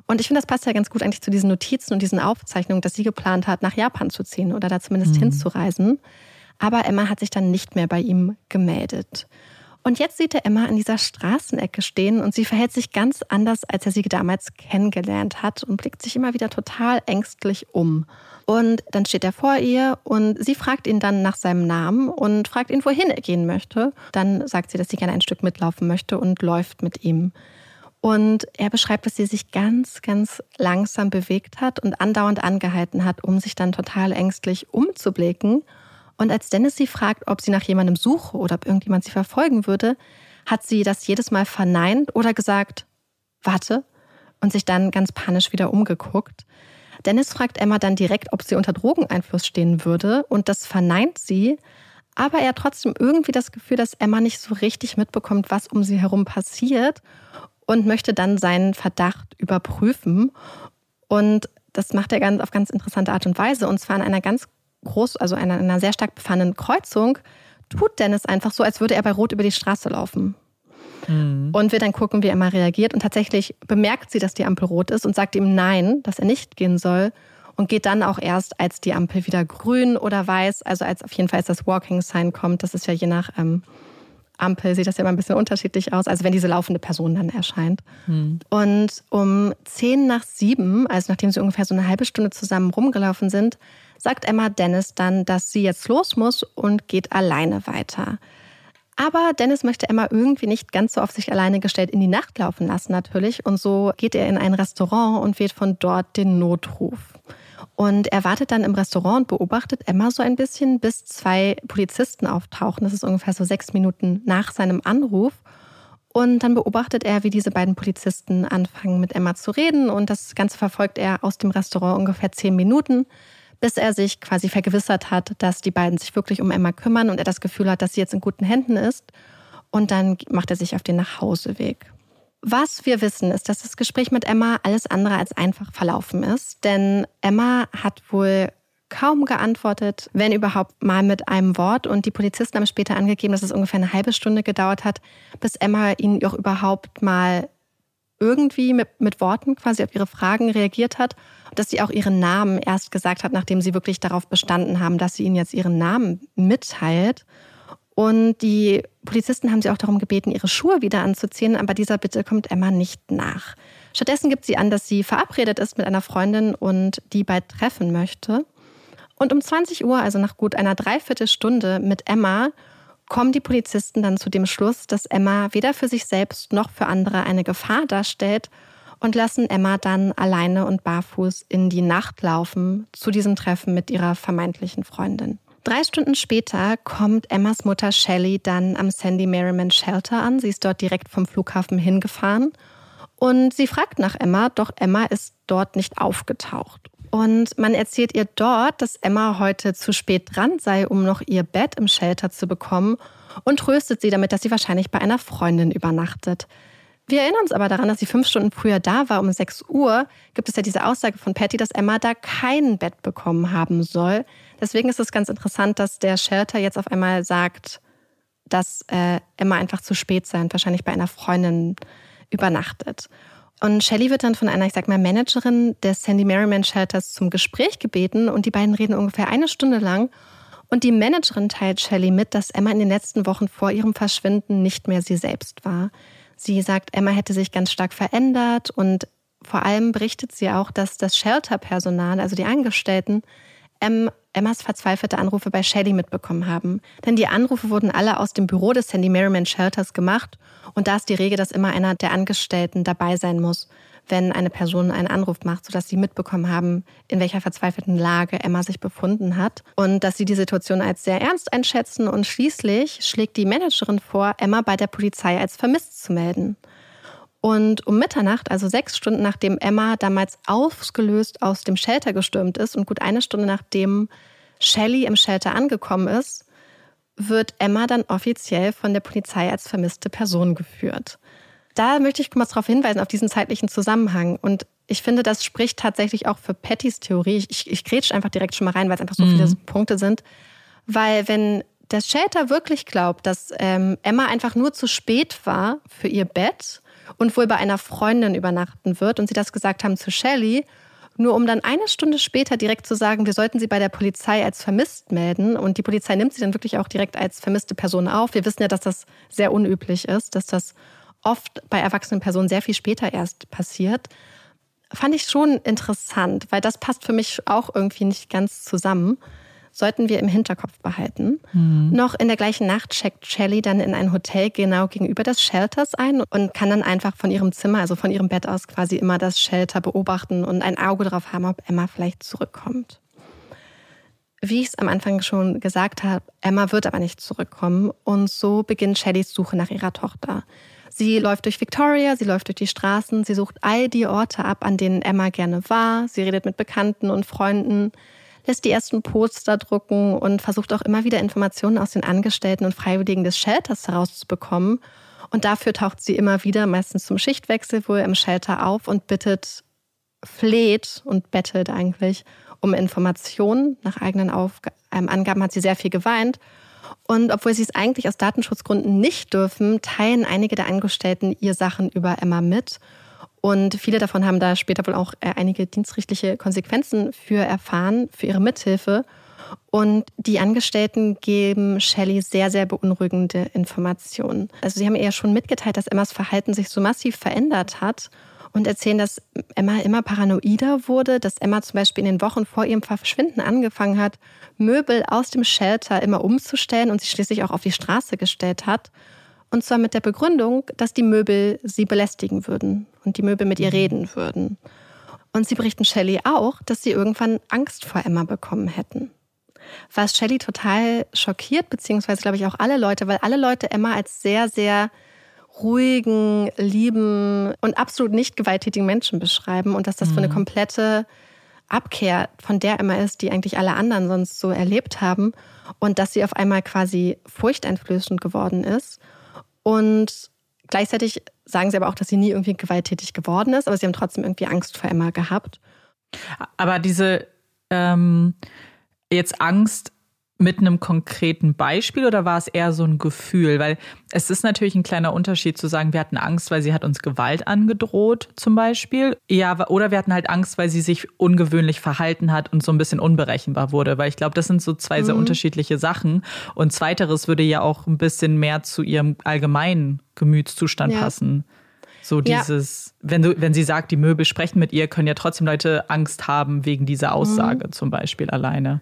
Und ich finde, das passt ja ganz gut eigentlich zu diesen Notizen und diesen Aufzeichnungen, dass sie geplant hat, nach Japan zu ziehen oder da zumindest mhm. hinzureisen. Aber Emma hat sich dann nicht mehr bei ihm gemeldet. Und jetzt sieht er Emma an dieser Straßenecke stehen und sie verhält sich ganz anders, als er sie damals kennengelernt hat und blickt sich immer wieder total ängstlich um. Und dann steht er vor ihr und sie fragt ihn dann nach seinem Namen und fragt ihn, wohin er gehen möchte. Dann sagt sie, dass sie gerne ein Stück mitlaufen möchte und läuft mit ihm. Und er beschreibt, dass sie sich ganz, ganz langsam bewegt hat und andauernd angehalten hat, um sich dann total ängstlich umzublicken. Und als Dennis sie fragt, ob sie nach jemandem suche oder ob irgendjemand sie verfolgen würde, hat sie das jedes Mal verneint oder gesagt, warte, und sich dann ganz panisch wieder umgeguckt. Dennis fragt Emma dann direkt, ob sie unter Drogeneinfluss stehen würde, und das verneint sie. Aber er hat trotzdem irgendwie das Gefühl, dass Emma nicht so richtig mitbekommt, was um sie herum passiert und möchte dann seinen Verdacht überprüfen. Und das macht er ganz, auf ganz interessante Art und Weise, und zwar an einer ganz groß, also einer, einer sehr stark befahrenen Kreuzung, tut Dennis einfach so, als würde er bei Rot über die Straße laufen. Mhm. Und wir dann gucken, wie er mal reagiert. Und tatsächlich bemerkt sie, dass die Ampel rot ist und sagt ihm nein, dass er nicht gehen soll. Und geht dann auch erst, als die Ampel wieder grün oder weiß, also als auf jeden Fall als das Walking Sign kommt. Das ist ja je nach ähm, Ampel, sieht das ja immer ein bisschen unterschiedlich aus. Also wenn diese laufende Person dann erscheint. Mhm. Und um zehn nach sieben, also nachdem sie ungefähr so eine halbe Stunde zusammen rumgelaufen sind, sagt Emma Dennis dann, dass sie jetzt los muss und geht alleine weiter. Aber Dennis möchte Emma irgendwie nicht ganz so auf sich alleine gestellt in die Nacht laufen lassen, natürlich. Und so geht er in ein Restaurant und wählt von dort den Notruf. Und er wartet dann im Restaurant und beobachtet Emma so ein bisschen, bis zwei Polizisten auftauchen. Das ist ungefähr so sechs Minuten nach seinem Anruf. Und dann beobachtet er, wie diese beiden Polizisten anfangen, mit Emma zu reden. Und das Ganze verfolgt er aus dem Restaurant ungefähr zehn Minuten bis er sich quasi vergewissert hat, dass die beiden sich wirklich um Emma kümmern und er das Gefühl hat, dass sie jetzt in guten Händen ist. Und dann macht er sich auf den Nachhauseweg. Was wir wissen, ist, dass das Gespräch mit Emma alles andere als einfach verlaufen ist. Denn Emma hat wohl kaum geantwortet, wenn überhaupt mal mit einem Wort. Und die Polizisten haben später angegeben, dass es ungefähr eine halbe Stunde gedauert hat, bis Emma ihn auch überhaupt mal irgendwie mit, mit Worten quasi auf ihre Fragen reagiert hat dass sie auch ihren Namen erst gesagt hat, nachdem sie wirklich darauf bestanden haben, dass sie ihnen jetzt ihren Namen mitteilt. Und die Polizisten haben sie auch darum gebeten, ihre Schuhe wieder anzuziehen, aber dieser Bitte kommt Emma nicht nach. Stattdessen gibt sie an, dass sie verabredet ist mit einer Freundin und die bald treffen möchte. Und um 20 Uhr, also nach gut einer Dreiviertelstunde mit Emma, kommen die Polizisten dann zu dem Schluss, dass Emma weder für sich selbst noch für andere eine Gefahr darstellt und lassen Emma dann alleine und barfuß in die Nacht laufen zu diesem Treffen mit ihrer vermeintlichen Freundin. Drei Stunden später kommt Emmas Mutter Shelley dann am Sandy Merriman Shelter an. Sie ist dort direkt vom Flughafen hingefahren und sie fragt nach Emma, doch Emma ist dort nicht aufgetaucht. Und man erzählt ihr dort, dass Emma heute zu spät dran sei, um noch ihr Bett im Shelter zu bekommen und tröstet sie damit, dass sie wahrscheinlich bei einer Freundin übernachtet. Wir erinnern uns aber daran, dass sie fünf Stunden früher da war, um 6 Uhr. Gibt es ja diese Aussage von Patty, dass Emma da kein Bett bekommen haben soll. Deswegen ist es ganz interessant, dass der Shelter jetzt auf einmal sagt, dass äh, Emma einfach zu spät sei und wahrscheinlich bei einer Freundin übernachtet. Und Shelley wird dann von einer, ich sag mal, Managerin des Sandy Merriman Shelters zum Gespräch gebeten und die beiden reden ungefähr eine Stunde lang. Und die Managerin teilt Shelley mit, dass Emma in den letzten Wochen vor ihrem Verschwinden nicht mehr sie selbst war. Sie sagt, Emma hätte sich ganz stark verändert und vor allem berichtet sie auch, dass das Shelterpersonal, also die Angestellten, Emmas verzweifelte Anrufe bei Shelley mitbekommen haben. Denn die Anrufe wurden alle aus dem Büro des Sandy Merriman Shelters gemacht und da ist die Regel, dass immer einer der Angestellten dabei sein muss, wenn eine Person einen Anruf macht, sodass sie mitbekommen haben, in welcher verzweifelten Lage Emma sich befunden hat und dass sie die Situation als sehr ernst einschätzen und schließlich schlägt die Managerin vor, Emma bei der Polizei als vermisst zu melden. Und um Mitternacht, also sechs Stunden nachdem Emma damals ausgelöst aus dem Shelter gestürmt ist und gut eine Stunde nachdem Shelley im Shelter angekommen ist, wird Emma dann offiziell von der Polizei als vermisste Person geführt. Da möchte ich mal darauf hinweisen, auf diesen zeitlichen Zusammenhang. Und ich finde, das spricht tatsächlich auch für Pattys Theorie. Ich, ich, ich grätsch einfach direkt schon mal rein, weil es einfach so mhm. viele Punkte sind. Weil wenn der Shelter wirklich glaubt, dass ähm, Emma einfach nur zu spät war für ihr Bett und wohl bei einer Freundin übernachten wird und sie das gesagt haben zu Shelley, nur um dann eine Stunde später direkt zu sagen, wir sollten sie bei der Polizei als vermisst melden. Und die Polizei nimmt sie dann wirklich auch direkt als vermisste Person auf. Wir wissen ja, dass das sehr unüblich ist, dass das oft bei erwachsenen Personen sehr viel später erst passiert. Fand ich schon interessant, weil das passt für mich auch irgendwie nicht ganz zusammen sollten wir im Hinterkopf behalten. Mhm. Noch in der gleichen Nacht checkt Shelley dann in ein Hotel genau gegenüber des Shelters ein und kann dann einfach von ihrem Zimmer, also von ihrem Bett aus quasi immer das Shelter beobachten und ein Auge darauf haben, ob Emma vielleicht zurückkommt. Wie ich es am Anfang schon gesagt habe, Emma wird aber nicht zurückkommen und so beginnt Shelleys Suche nach ihrer Tochter. Sie läuft durch Victoria, sie läuft durch die Straßen, sie sucht all die Orte ab, an denen Emma gerne war. Sie redet mit Bekannten und Freunden lässt die ersten Poster drucken und versucht auch immer wieder Informationen aus den Angestellten und Freiwilligen des Shelters herauszubekommen. Und dafür taucht sie immer wieder, meistens zum Schichtwechsel, wohl im Shelter auf und bittet, fleht und bettelt eigentlich um Informationen. Nach eigenen Auf ähm, Angaben hat sie sehr viel geweint. Und obwohl sie es eigentlich aus Datenschutzgründen nicht dürfen, teilen einige der Angestellten ihr Sachen über Emma mit. Und viele davon haben da später wohl auch äh, einige dienstrechtliche Konsequenzen für erfahren, für ihre Mithilfe. Und die Angestellten geben Shelley sehr, sehr beunruhigende Informationen. Also sie haben ihr schon mitgeteilt, dass Emmas Verhalten sich so massiv verändert hat und erzählen, dass Emma immer paranoider wurde, dass Emma zum Beispiel in den Wochen vor ihrem Verschwinden angefangen hat, Möbel aus dem Shelter immer umzustellen und sie schließlich auch auf die Straße gestellt hat. Und zwar mit der Begründung, dass die Möbel sie belästigen würden und die Möbel mit ihr mhm. reden würden. Und sie berichten Shelley auch, dass sie irgendwann Angst vor Emma bekommen hätten. Was Shelley total schockiert, beziehungsweise glaube ich auch alle Leute, weil alle Leute Emma als sehr, sehr ruhigen, lieben und absolut nicht gewalttätigen Menschen beschreiben und dass das mhm. für eine mhm. komplette Abkehr von der Emma ist, die eigentlich alle anderen sonst so erlebt haben und dass sie auf einmal quasi furchteinflößend geworden ist und gleichzeitig sagen sie aber auch, dass sie nie irgendwie gewalttätig geworden ist, aber sie haben trotzdem irgendwie Angst vor Emma gehabt. Aber diese ähm, jetzt Angst mit einem konkreten Beispiel oder war es eher so ein Gefühl? Weil es ist natürlich ein kleiner Unterschied zu sagen, wir hatten Angst, weil sie hat uns Gewalt angedroht zum Beispiel. Ja, oder wir hatten halt Angst, weil sie sich ungewöhnlich verhalten hat und so ein bisschen unberechenbar wurde. Weil ich glaube, das sind so zwei mhm. sehr unterschiedliche Sachen. Und zweiteres würde ja auch ein bisschen mehr zu ihrem allgemeinen Gemütszustand ja. passen. So dieses, ja. wenn du, wenn sie sagt, die Möbel sprechen mit ihr, können ja trotzdem Leute Angst haben wegen dieser Aussage mhm. zum Beispiel alleine.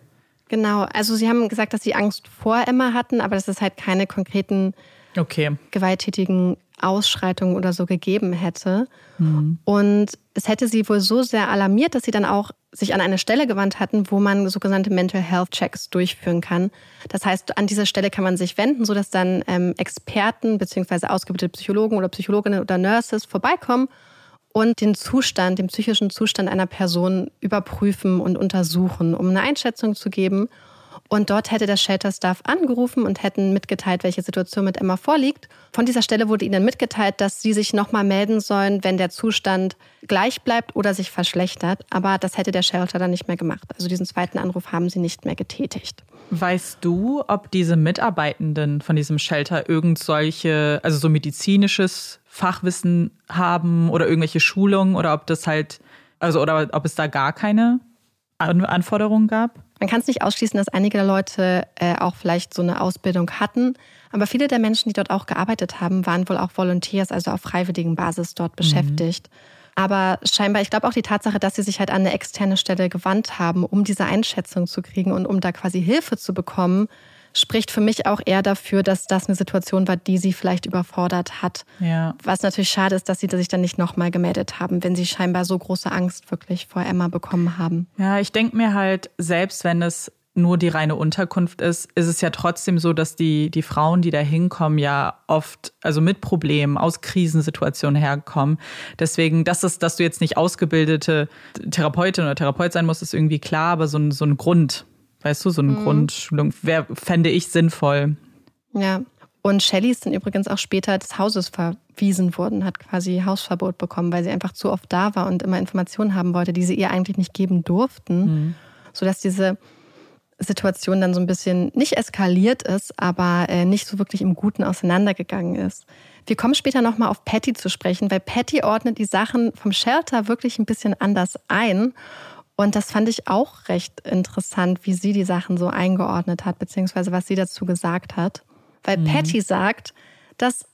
Genau, also Sie haben gesagt, dass Sie Angst vor Emma hatten, aber dass es halt keine konkreten okay. gewalttätigen Ausschreitungen oder so gegeben hätte. Mhm. Und es hätte sie wohl so sehr alarmiert, dass sie dann auch sich an eine Stelle gewandt hatten, wo man sogenannte Mental Health Checks durchführen kann. Das heißt, an dieser Stelle kann man sich wenden, sodass dann ähm, Experten bzw. ausgebildete Psychologen oder Psychologinnen oder Nurses vorbeikommen und den Zustand, den psychischen Zustand einer Person überprüfen und untersuchen, um eine Einschätzung zu geben. Und dort hätte der Shelter-Staff angerufen und hätten mitgeteilt, welche Situation mit Emma vorliegt. Von dieser Stelle wurde ihnen mitgeteilt, dass sie sich nochmal melden sollen, wenn der Zustand gleich bleibt oder sich verschlechtert. Aber das hätte der Shelter dann nicht mehr gemacht. Also diesen zweiten Anruf haben sie nicht mehr getätigt. Weißt du, ob diese Mitarbeitenden von diesem Shelter irgend solche, also so medizinisches Fachwissen haben oder irgendwelche Schulungen oder ob das halt, also oder ob es da gar keine Anforderungen gab? Man kann es nicht ausschließen, dass einige Leute äh, auch vielleicht so eine Ausbildung hatten. Aber viele der Menschen, die dort auch gearbeitet haben, waren wohl auch Volunteers, also auf freiwilligen Basis dort mhm. beschäftigt. Aber scheinbar, ich glaube auch die Tatsache, dass sie sich halt an eine externe Stelle gewandt haben, um diese Einschätzung zu kriegen und um da quasi Hilfe zu bekommen, spricht für mich auch eher dafür, dass das eine Situation war, die sie vielleicht überfordert hat. Ja. Was natürlich schade ist, dass sie sich dann nicht nochmal gemeldet haben, wenn sie scheinbar so große Angst wirklich vor Emma bekommen haben. Ja, ich denke mir halt, selbst wenn es nur die reine Unterkunft ist, ist es ja trotzdem so, dass die, die Frauen, die da hinkommen, ja oft, also mit Problemen, aus Krisensituationen herkommen. Deswegen, dass, es, dass du jetzt nicht ausgebildete Therapeutin oder Therapeut sein musst, ist irgendwie klar, aber so ein, so ein Grund, weißt du, so eine mhm. Grundschulung wäre, fände ich sinnvoll. Ja. Und Shelley ist dann übrigens auch später des Hauses verwiesen worden, hat quasi Hausverbot bekommen, weil sie einfach zu oft da war und immer Informationen haben wollte, die sie ihr eigentlich nicht geben durften. Mhm. Sodass diese Situation dann so ein bisschen nicht eskaliert ist, aber äh, nicht so wirklich im Guten auseinandergegangen ist. Wir kommen später nochmal auf Patty zu sprechen, weil Patty ordnet die Sachen vom Shelter wirklich ein bisschen anders ein. Und das fand ich auch recht interessant, wie sie die Sachen so eingeordnet hat, beziehungsweise was sie dazu gesagt hat. Weil mhm. Patty sagt, dass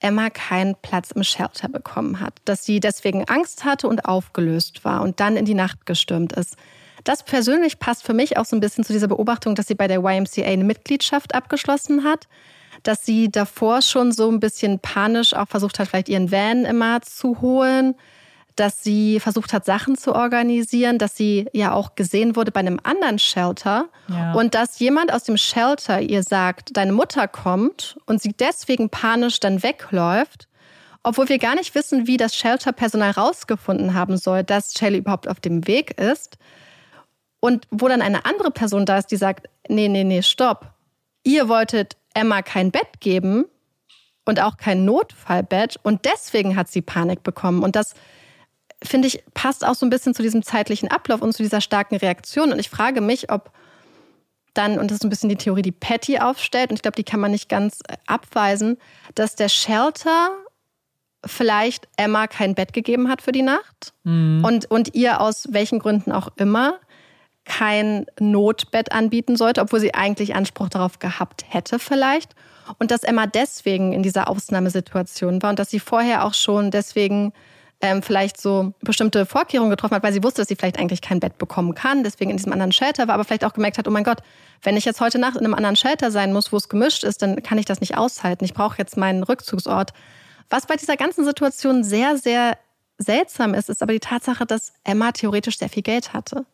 Emma keinen Platz im Shelter bekommen hat, dass sie deswegen Angst hatte und aufgelöst war und dann in die Nacht gestürmt ist. Das persönlich passt für mich auch so ein bisschen zu dieser Beobachtung, dass sie bei der YMCA eine Mitgliedschaft abgeschlossen hat, dass sie davor schon so ein bisschen panisch auch versucht hat, vielleicht ihren Van immer zu holen, dass sie versucht hat, Sachen zu organisieren, dass sie ja auch gesehen wurde bei einem anderen Shelter ja. und dass jemand aus dem Shelter ihr sagt, deine Mutter kommt und sie deswegen panisch dann wegläuft, obwohl wir gar nicht wissen, wie das Shelterpersonal rausgefunden haben soll, dass Shelly überhaupt auf dem Weg ist. Und wo dann eine andere Person da ist, die sagt, nee, nee, nee, stopp. Ihr wolltet Emma kein Bett geben und auch kein Notfallbett und deswegen hat sie Panik bekommen. Und das, finde ich, passt auch so ein bisschen zu diesem zeitlichen Ablauf und zu dieser starken Reaktion. Und ich frage mich, ob dann, und das ist ein bisschen die Theorie, die Patty aufstellt, und ich glaube, die kann man nicht ganz äh, abweisen, dass der Shelter vielleicht Emma kein Bett gegeben hat für die Nacht mhm. und, und ihr aus welchen Gründen auch immer kein Notbett anbieten sollte, obwohl sie eigentlich Anspruch darauf gehabt hätte vielleicht. Und dass Emma deswegen in dieser Ausnahmesituation war und dass sie vorher auch schon deswegen ähm, vielleicht so bestimmte Vorkehrungen getroffen hat, weil sie wusste, dass sie vielleicht eigentlich kein Bett bekommen kann, deswegen in diesem anderen Shelter war, aber vielleicht auch gemerkt hat, oh mein Gott, wenn ich jetzt heute Nacht in einem anderen Shelter sein muss, wo es gemischt ist, dann kann ich das nicht aushalten. Ich brauche jetzt meinen Rückzugsort. Was bei dieser ganzen Situation sehr, sehr seltsam ist, ist aber die Tatsache, dass Emma theoretisch sehr viel Geld hatte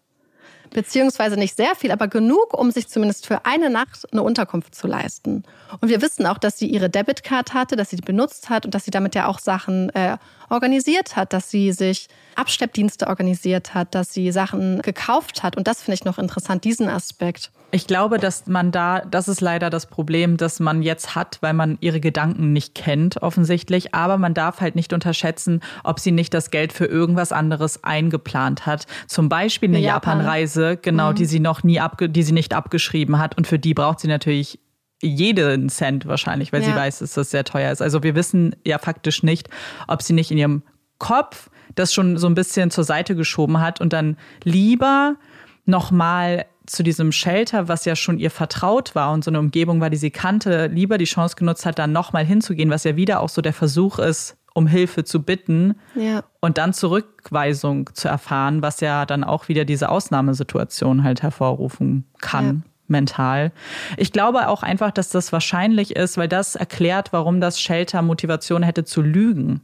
beziehungsweise nicht sehr viel, aber genug, um sich zumindest für eine Nacht eine Unterkunft zu leisten. Und wir wissen auch, dass sie ihre Debitcard hatte, dass sie die benutzt hat und dass sie damit ja auch Sachen äh, organisiert hat, dass sie sich Abschleppdienste organisiert hat, dass sie Sachen gekauft hat. Und das finde ich noch interessant, diesen Aspekt. Ich glaube, dass man da, das ist leider das Problem, das man jetzt hat, weil man ihre Gedanken nicht kennt, offensichtlich. Aber man darf halt nicht unterschätzen, ob sie nicht das Geld für irgendwas anderes eingeplant hat. Zum Beispiel eine Japan-Reise, Japan genau, mhm. die sie noch nie abge die sie nicht abgeschrieben hat. Und für die braucht sie natürlich jeden Cent wahrscheinlich, weil ja. sie weiß, dass das sehr teuer ist. Also wir wissen ja faktisch nicht, ob sie nicht in ihrem Kopf das schon so ein bisschen zur Seite geschoben hat und dann lieber nochmal zu diesem Shelter, was ja schon ihr vertraut war und so eine Umgebung war, die sie kannte, lieber die Chance genutzt hat, dann nochmal hinzugehen, was ja wieder auch so der Versuch ist, um Hilfe zu bitten ja. und dann Zurückweisung zu erfahren, was ja dann auch wieder diese Ausnahmesituation halt hervorrufen kann. Mental. Ich glaube auch einfach, dass das wahrscheinlich ist, weil das erklärt, warum das Shelter Motivation hätte zu lügen.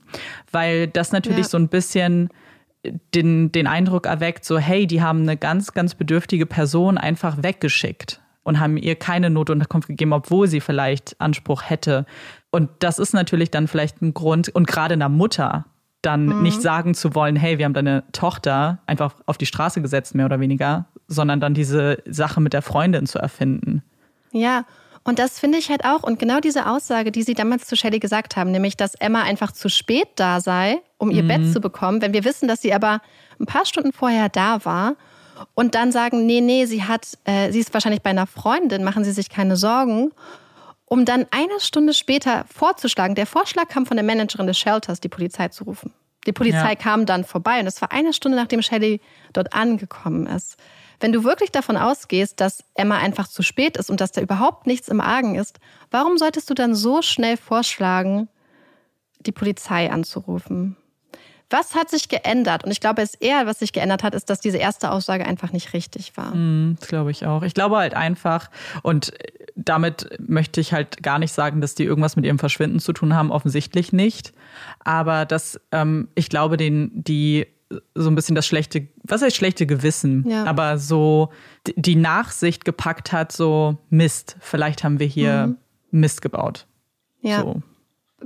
Weil das natürlich ja. so ein bisschen den, den Eindruck erweckt, so hey, die haben eine ganz, ganz bedürftige Person einfach weggeschickt und haben ihr keine Notunterkunft gegeben, obwohl sie vielleicht Anspruch hätte. Und das ist natürlich dann vielleicht ein Grund, und gerade einer Mutter dann mhm. nicht sagen zu wollen, hey, wir haben deine Tochter einfach auf die Straße gesetzt, mehr oder weniger, sondern dann diese Sache mit der Freundin zu erfinden. Ja, und das finde ich halt auch. Und genau diese Aussage, die Sie damals zu Shelley gesagt haben, nämlich, dass Emma einfach zu spät da sei, um ihr mhm. Bett zu bekommen, wenn wir wissen, dass sie aber ein paar Stunden vorher da war und dann sagen, nee, nee, sie hat, äh, sie ist wahrscheinlich bei einer Freundin, machen Sie sich keine Sorgen, um dann eine Stunde später vorzuschlagen. Der Vorschlag kam von der Managerin des Shelters, die Polizei zu rufen. Die Polizei ja. kam dann vorbei und es war eine Stunde, nachdem Shelley dort angekommen ist. Wenn du wirklich davon ausgehst, dass Emma einfach zu spät ist und dass da überhaupt nichts im Argen ist, warum solltest du dann so schnell vorschlagen, die Polizei anzurufen? Was hat sich geändert? Und ich glaube, es eher, was sich geändert hat, ist, dass diese erste Aussage einfach nicht richtig war. Mm, das glaube ich auch. Ich glaube halt einfach, und damit möchte ich halt gar nicht sagen, dass die irgendwas mit ihrem Verschwinden zu tun haben, offensichtlich nicht. Aber dass ähm, ich glaube, den, die so ein bisschen das schlechte, was heißt schlechte Gewissen, ja. aber so die Nachsicht gepackt hat, so Mist, vielleicht haben wir hier mhm. Mist gebaut. Ja. So.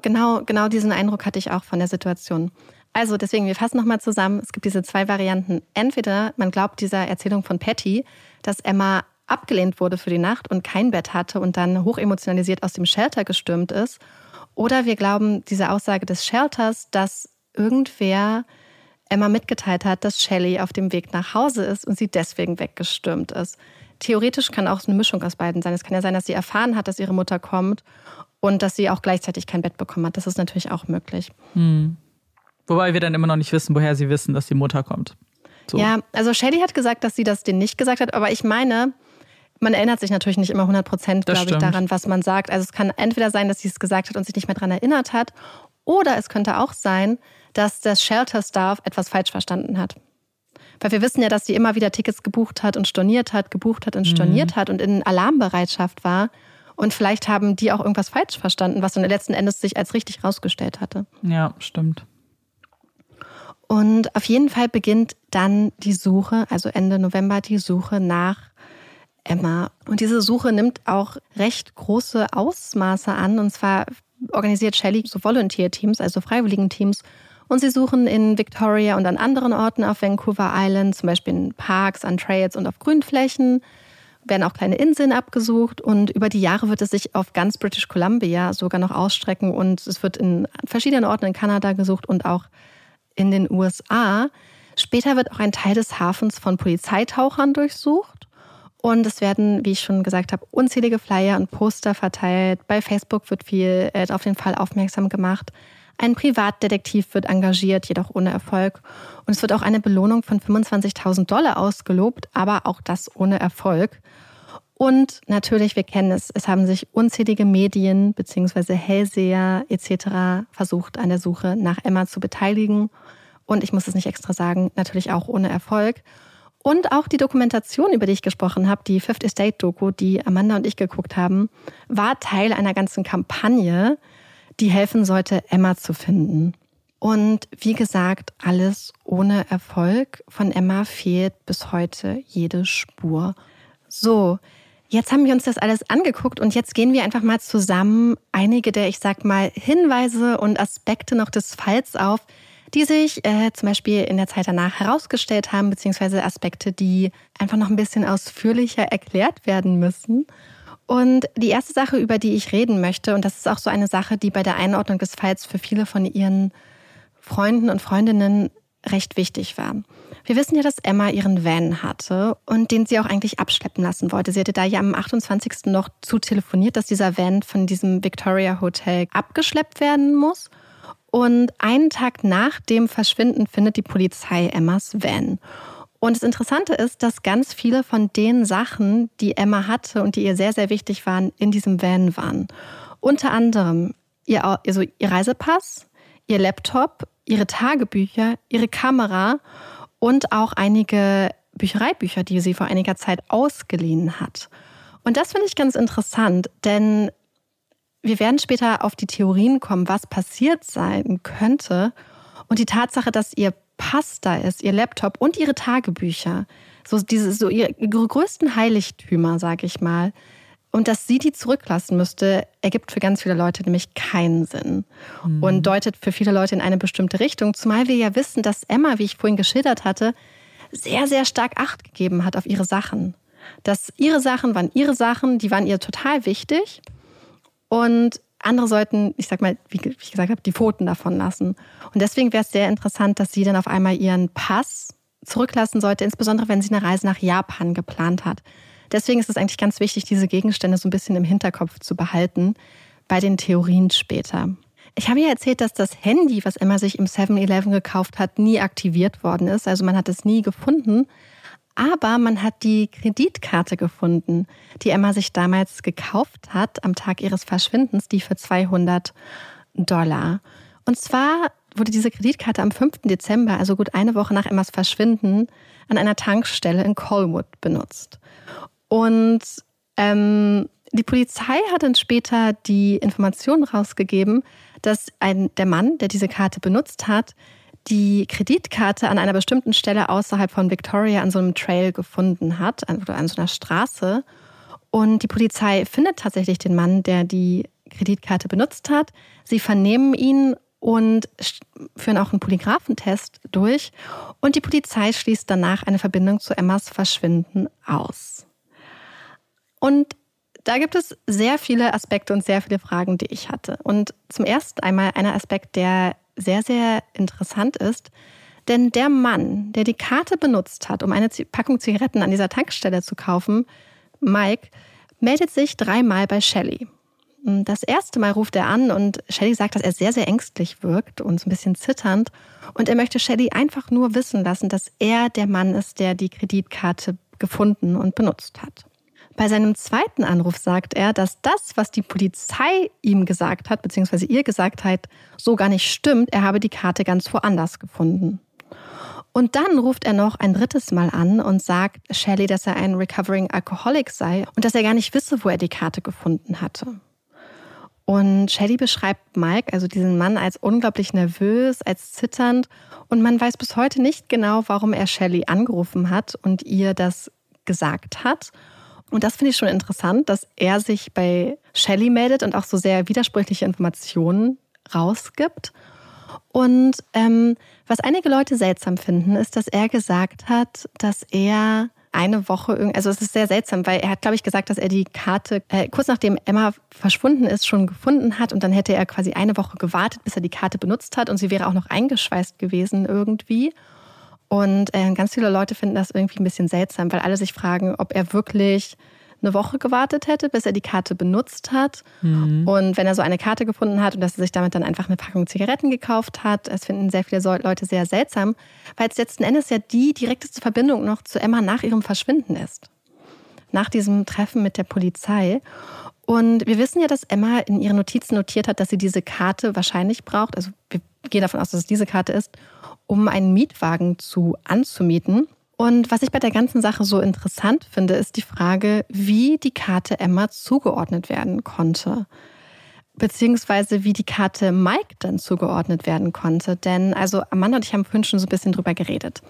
Genau, genau diesen Eindruck hatte ich auch von der Situation. Also deswegen, wir fassen nochmal zusammen. Es gibt diese zwei Varianten. Entweder man glaubt dieser Erzählung von Patty, dass Emma abgelehnt wurde für die Nacht und kein Bett hatte und dann hochemotionalisiert aus dem Shelter gestürmt ist. Oder wir glauben diese Aussage des Shelters, dass irgendwer Emma mitgeteilt hat, dass Shelley auf dem Weg nach Hause ist und sie deswegen weggestürmt ist. Theoretisch kann auch eine Mischung aus beiden sein. Es kann ja sein, dass sie erfahren hat, dass ihre Mutter kommt und dass sie auch gleichzeitig kein Bett bekommen hat. Das ist natürlich auch möglich. Hm. Wobei wir dann immer noch nicht wissen, woher sie wissen, dass die Mutter kommt. So. Ja, also Shelley hat gesagt, dass sie das denen nicht gesagt hat, aber ich meine, man erinnert sich natürlich nicht immer 100 Prozent, glaube ich, daran, was man sagt. Also es kann entweder sein, dass sie es gesagt hat und sich nicht mehr daran erinnert hat, oder es könnte auch sein, dass das Shelter-Staff etwas falsch verstanden hat. Weil wir wissen ja, dass sie immer wieder Tickets gebucht hat und storniert hat, gebucht hat und mhm. storniert hat und in Alarmbereitschaft war. Und vielleicht haben die auch irgendwas falsch verstanden, was dann letzten Endes sich als richtig rausgestellt hatte. Ja, stimmt. Und auf jeden Fall beginnt dann die Suche, also Ende November, die Suche nach Emma. Und diese Suche nimmt auch recht große Ausmaße an. Und zwar organisiert Shelley so Volunteer-Teams, also Freiwilligen-Teams. Und sie suchen in Victoria und an anderen Orten auf Vancouver Island, zum Beispiel in Parks, an Trails und auf Grünflächen, werden auch kleine Inseln abgesucht. Und über die Jahre wird es sich auf ganz British Columbia sogar noch ausstrecken. Und es wird in verschiedenen Orten in Kanada gesucht und auch in den USA. Später wird auch ein Teil des Hafens von Polizeitauchern durchsucht. Und es werden, wie ich schon gesagt habe, unzählige Flyer und Poster verteilt. Bei Facebook wird viel äh, auf den Fall aufmerksam gemacht. Ein Privatdetektiv wird engagiert, jedoch ohne Erfolg. Und es wird auch eine Belohnung von 25.000 Dollar ausgelobt, aber auch das ohne Erfolg. Und natürlich, wir kennen es, es haben sich unzählige Medien bzw. Hellseher etc. versucht, an der Suche nach Emma zu beteiligen. Und ich muss es nicht extra sagen, natürlich auch ohne Erfolg. Und auch die Dokumentation, über die ich gesprochen habe, die Fifth Estate Doku, die Amanda und ich geguckt haben, war Teil einer ganzen Kampagne, die helfen sollte, Emma zu finden. Und wie gesagt, alles ohne Erfolg. Von Emma fehlt bis heute jede Spur. So, jetzt haben wir uns das alles angeguckt und jetzt gehen wir einfach mal zusammen einige der, ich sag mal, Hinweise und Aspekte noch des Falls auf, die sich äh, zum Beispiel in der Zeit danach herausgestellt haben, beziehungsweise Aspekte, die einfach noch ein bisschen ausführlicher erklärt werden müssen. Und die erste Sache, über die ich reden möchte, und das ist auch so eine Sache, die bei der Einordnung des Falls für viele von ihren Freunden und Freundinnen recht wichtig war. Wir wissen ja, dass Emma ihren Van hatte und den sie auch eigentlich abschleppen lassen wollte. Sie hatte da ja am 28. noch zu telefoniert, dass dieser Van von diesem Victoria Hotel abgeschleppt werden muss. Und einen Tag nach dem Verschwinden findet die Polizei Emmas Van. Und das Interessante ist, dass ganz viele von den Sachen, die Emma hatte und die ihr sehr, sehr wichtig waren, in diesem Van waren. Unter anderem ihr, also ihr Reisepass, ihr Laptop, ihre Tagebücher, ihre Kamera und auch einige Büchereibücher, die sie vor einiger Zeit ausgeliehen hat. Und das finde ich ganz interessant, denn wir werden später auf die Theorien kommen, was passiert sein könnte. Und die Tatsache, dass ihr Pass da ist, ihr Laptop und ihre Tagebücher, so diese, so ihre, ihre größten Heiligtümer, sage ich mal, und dass sie die zurücklassen müsste, ergibt für ganz viele Leute nämlich keinen Sinn mhm. und deutet für viele Leute in eine bestimmte Richtung. Zumal wir ja wissen, dass Emma, wie ich vorhin geschildert hatte, sehr, sehr stark Acht gegeben hat auf ihre Sachen. Dass ihre Sachen waren ihre Sachen, die waren ihr total wichtig. Und andere sollten, ich sag mal, wie ich gesagt habe, die Pfoten davon lassen. Und deswegen wäre es sehr interessant, dass sie dann auf einmal ihren Pass zurücklassen sollte, insbesondere wenn sie eine Reise nach Japan geplant hat. Deswegen ist es eigentlich ganz wichtig, diese Gegenstände so ein bisschen im Hinterkopf zu behalten bei den Theorien später. Ich habe ja erzählt, dass das Handy, was Emma sich im 7-Eleven gekauft hat, nie aktiviert worden ist. Also man hat es nie gefunden. Aber man hat die Kreditkarte gefunden, die Emma sich damals gekauft hat am Tag ihres Verschwindens, die für 200 Dollar. Und zwar wurde diese Kreditkarte am 5. Dezember, also gut eine Woche nach Emmas Verschwinden, an einer Tankstelle in Colwood benutzt. Und ähm, die Polizei hat dann später die Information rausgegeben, dass ein, der Mann, der diese Karte benutzt hat, die Kreditkarte an einer bestimmten Stelle außerhalb von Victoria an so einem Trail gefunden hat, oder an so einer Straße. Und die Polizei findet tatsächlich den Mann, der die Kreditkarte benutzt hat. Sie vernehmen ihn und führen auch einen Polygraphentest durch. Und die Polizei schließt danach eine Verbindung zu Emmas Verschwinden aus. Und da gibt es sehr viele Aspekte und sehr viele Fragen, die ich hatte. Und zum ersten einmal einer Aspekt, der sehr, sehr interessant ist. Denn der Mann, der die Karte benutzt hat, um eine Packung Zigaretten an dieser Tankstelle zu kaufen, Mike, meldet sich dreimal bei Shelley. Das erste Mal ruft er an und Shelley sagt, dass er sehr, sehr ängstlich wirkt und so ein bisschen zitternd. Und er möchte Shelley einfach nur wissen lassen, dass er der Mann ist, der die Kreditkarte gefunden und benutzt hat. Bei seinem zweiten Anruf sagt er, dass das, was die Polizei ihm gesagt hat, beziehungsweise ihr gesagt hat, so gar nicht stimmt. Er habe die Karte ganz woanders gefunden. Und dann ruft er noch ein drittes Mal an und sagt Shelley, dass er ein Recovering Alcoholic sei und dass er gar nicht wisse, wo er die Karte gefunden hatte. Und Shelley beschreibt Mike, also diesen Mann, als unglaublich nervös, als zitternd. Und man weiß bis heute nicht genau, warum er Shelley angerufen hat und ihr das gesagt hat. Und das finde ich schon interessant, dass er sich bei Shelley meldet und auch so sehr widersprüchliche Informationen rausgibt. Und ähm, was einige Leute seltsam finden, ist, dass er gesagt hat, dass er eine Woche, also es ist sehr seltsam, weil er hat, glaube ich, gesagt, dass er die Karte äh, kurz nachdem Emma verschwunden ist, schon gefunden hat und dann hätte er quasi eine Woche gewartet, bis er die Karte benutzt hat und sie wäre auch noch eingeschweißt gewesen irgendwie. Und äh, ganz viele Leute finden das irgendwie ein bisschen seltsam, weil alle sich fragen, ob er wirklich eine Woche gewartet hätte, bis er die Karte benutzt hat. Mhm. Und wenn er so eine Karte gefunden hat und dass er sich damit dann einfach eine Packung Zigaretten gekauft hat, das finden sehr viele Leute sehr seltsam, weil es letzten Endes ja die direkteste Verbindung noch zu Emma nach ihrem Verschwinden ist. Nach diesem Treffen mit der Polizei. Und wir wissen ja, dass Emma in ihren Notizen notiert hat, dass sie diese Karte wahrscheinlich braucht. Also wir gehen davon aus, dass es diese Karte ist, um einen Mietwagen zu anzumieten. Und was ich bei der ganzen Sache so interessant finde, ist die Frage, wie die Karte Emma zugeordnet werden konnte. Beziehungsweise wie die Karte Mike dann zugeordnet werden konnte. Denn also Amanda und ich haben vorhin schon so ein bisschen drüber geredet.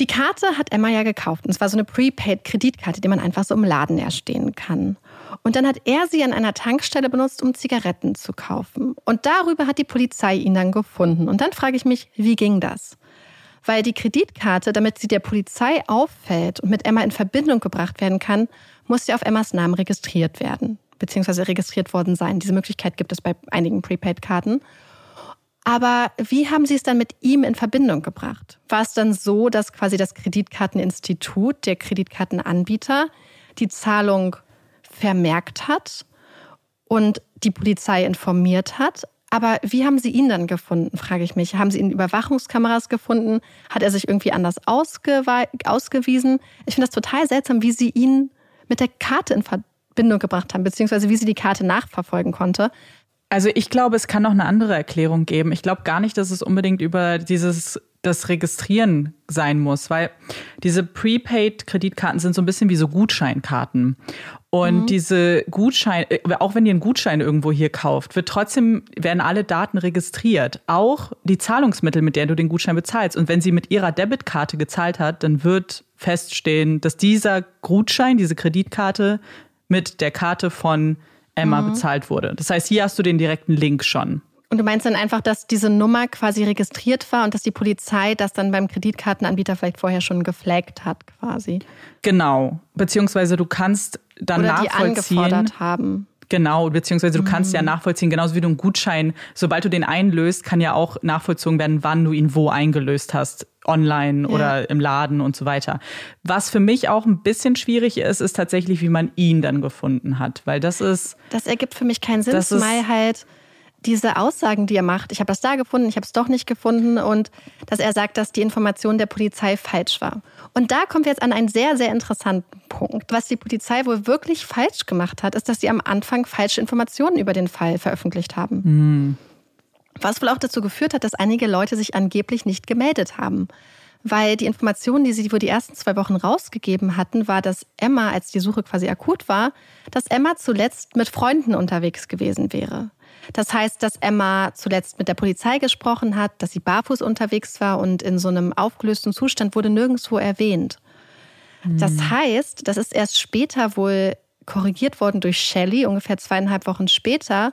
Die Karte hat Emma ja gekauft. Und es war so eine Prepaid-Kreditkarte, die man einfach so im Laden erstehen kann. Und dann hat er sie an einer Tankstelle benutzt, um Zigaretten zu kaufen. Und darüber hat die Polizei ihn dann gefunden. Und dann frage ich mich, wie ging das? Weil die Kreditkarte, damit sie der Polizei auffällt und mit Emma in Verbindung gebracht werden kann, muss sie auf Emmas Namen registriert werden, beziehungsweise registriert worden sein. Diese Möglichkeit gibt es bei einigen Prepaid-Karten. Aber wie haben Sie es dann mit ihm in Verbindung gebracht? War es dann so, dass quasi das Kreditkarteninstitut, der Kreditkartenanbieter, die Zahlung vermerkt hat und die Polizei informiert hat. Aber wie haben Sie ihn dann gefunden, frage ich mich. Haben Sie ihn in Überwachungskameras gefunden? Hat er sich irgendwie anders ausgewiesen? Ich finde das total seltsam, wie Sie ihn mit der Karte in Verbindung gebracht haben, beziehungsweise wie sie die Karte nachverfolgen konnte. Also ich glaube, es kann noch eine andere Erklärung geben. Ich glaube gar nicht, dass es unbedingt über dieses das Registrieren sein muss, weil diese Prepaid-Kreditkarten sind so ein bisschen wie so Gutscheinkarten. Und mhm. diese Gutscheine, äh, auch wenn ihr einen Gutschein irgendwo hier kauft, wird trotzdem, werden alle Daten registriert. Auch die Zahlungsmittel, mit der du den Gutschein bezahlst. Und wenn sie mit ihrer Debitkarte gezahlt hat, dann wird feststehen, dass dieser Gutschein, diese Kreditkarte mit der Karte von Emma mhm. bezahlt wurde. Das heißt, hier hast du den direkten Link schon. Und du meinst dann einfach, dass diese Nummer quasi registriert war und dass die Polizei das dann beim Kreditkartenanbieter vielleicht vorher schon geflaggt hat, quasi. Genau. Beziehungsweise du kannst dann Oder nachvollziehen. die angefordert haben. Genau, beziehungsweise du kannst ja Mhm. nachvollziehen, genauso wie du einen Gutschein, sobald du den einlöst, kann ja auch nachvollzogen werden, wann du ihn wo eingelöst hast. Online Ja. oder im Laden und so weiter. Was für mich auch ein bisschen schwierig ist, ist tatsächlich, wie man ihn dann gefunden hat. Weil das ist, Das ergibt für mich keinen Sinn, zumal halt diese Aussagen, die er macht, ich habe das da gefunden, ich habe es doch nicht gefunden und dass er sagt, dass die Information der Polizei falsch war. Und da kommen wir jetzt an einen sehr, sehr interessanten Punkt. Was die Polizei wohl wirklich falsch gemacht hat, ist, dass sie am Anfang falsche Informationen über den Fall veröffentlicht haben. Was wohl auch dazu geführt hat, dass einige Leute sich angeblich nicht gemeldet haben. Weil die Informationen, die sie wohl die ersten zwei Wochen rausgegeben hatten, war, dass Emma, als die Suche quasi akut war, dass Emma zuletzt mit Freunden unterwegs gewesen wäre. Das heißt, dass Emma zuletzt mit der Polizei gesprochen hat, dass sie barfuß unterwegs war und in so einem aufgelösten Zustand wurde nirgendwo erwähnt. Das heißt, das ist erst später wohl korrigiert worden durch Shelley, ungefähr zweieinhalb Wochen später.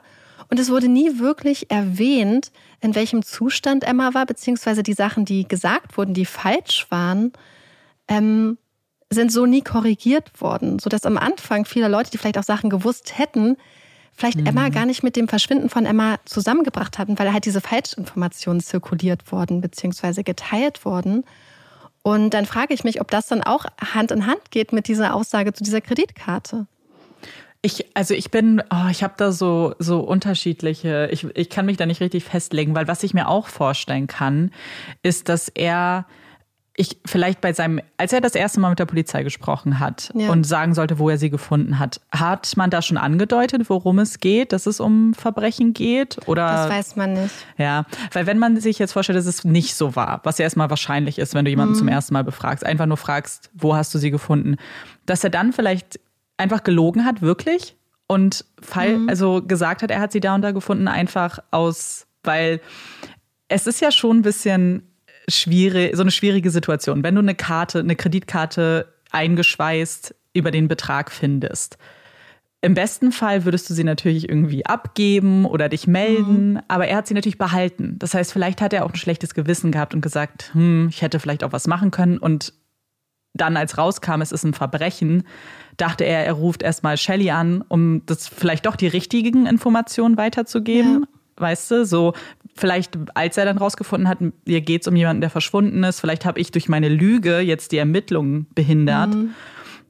Und es wurde nie wirklich erwähnt, in welchem Zustand Emma war, beziehungsweise die Sachen, die gesagt wurden, die falsch waren, ähm, sind so nie korrigiert worden. Sodass am Anfang viele Leute, die vielleicht auch Sachen gewusst hätten, vielleicht Emma gar nicht mit dem Verschwinden von Emma zusammengebracht hatten, weil halt diese Falschinformationen zirkuliert wurden, beziehungsweise geteilt wurden. Und dann frage ich mich, ob das dann auch Hand in Hand geht mit dieser Aussage zu dieser Kreditkarte. Ich, also ich bin, oh, ich habe da so, so unterschiedliche, ich, ich kann mich da nicht richtig festlegen, weil was ich mir auch vorstellen kann, ist, dass er, ich vielleicht bei seinem, als er das erste Mal mit der Polizei gesprochen hat Ja. und sagen sollte, wo er sie gefunden hat, hat man da schon angedeutet, worum es geht, dass es um Verbrechen geht? Oder Das weiß man nicht. ja, weil wenn man sich jetzt vorstellt, dass es nicht so war, was ja erstmal wahrscheinlich ist, wenn du jemanden zum ersten Mal befragst, einfach nur fragst, wo hast du sie gefunden, dass er dann vielleicht einfach gelogen hat, wirklich und Fall, also gesagt hat, er hat sie da und da gefunden, einfach aus, weil es ist ja schon ein bisschen schwierig, so eine schwierige Situation, wenn du eine Karte, eine Kreditkarte eingeschweißt über den Betrag findest. Im besten Fall würdest du sie natürlich irgendwie abgeben oder dich melden, aber er hat sie natürlich behalten. Das heißt, vielleicht hat er auch ein schlechtes Gewissen gehabt und gesagt, hm, ich hätte vielleicht auch was machen können. Und dann, als rauskam, es ist ein Verbrechen, dachte er, er ruft erstmal Shelly an, um das vielleicht doch die richtigen Informationen weiterzugeben. Weißt du, so vielleicht, als er dann rausgefunden hat, hier geht es um jemanden, der verschwunden ist, vielleicht habe ich durch meine Lüge jetzt die Ermittlungen behindert.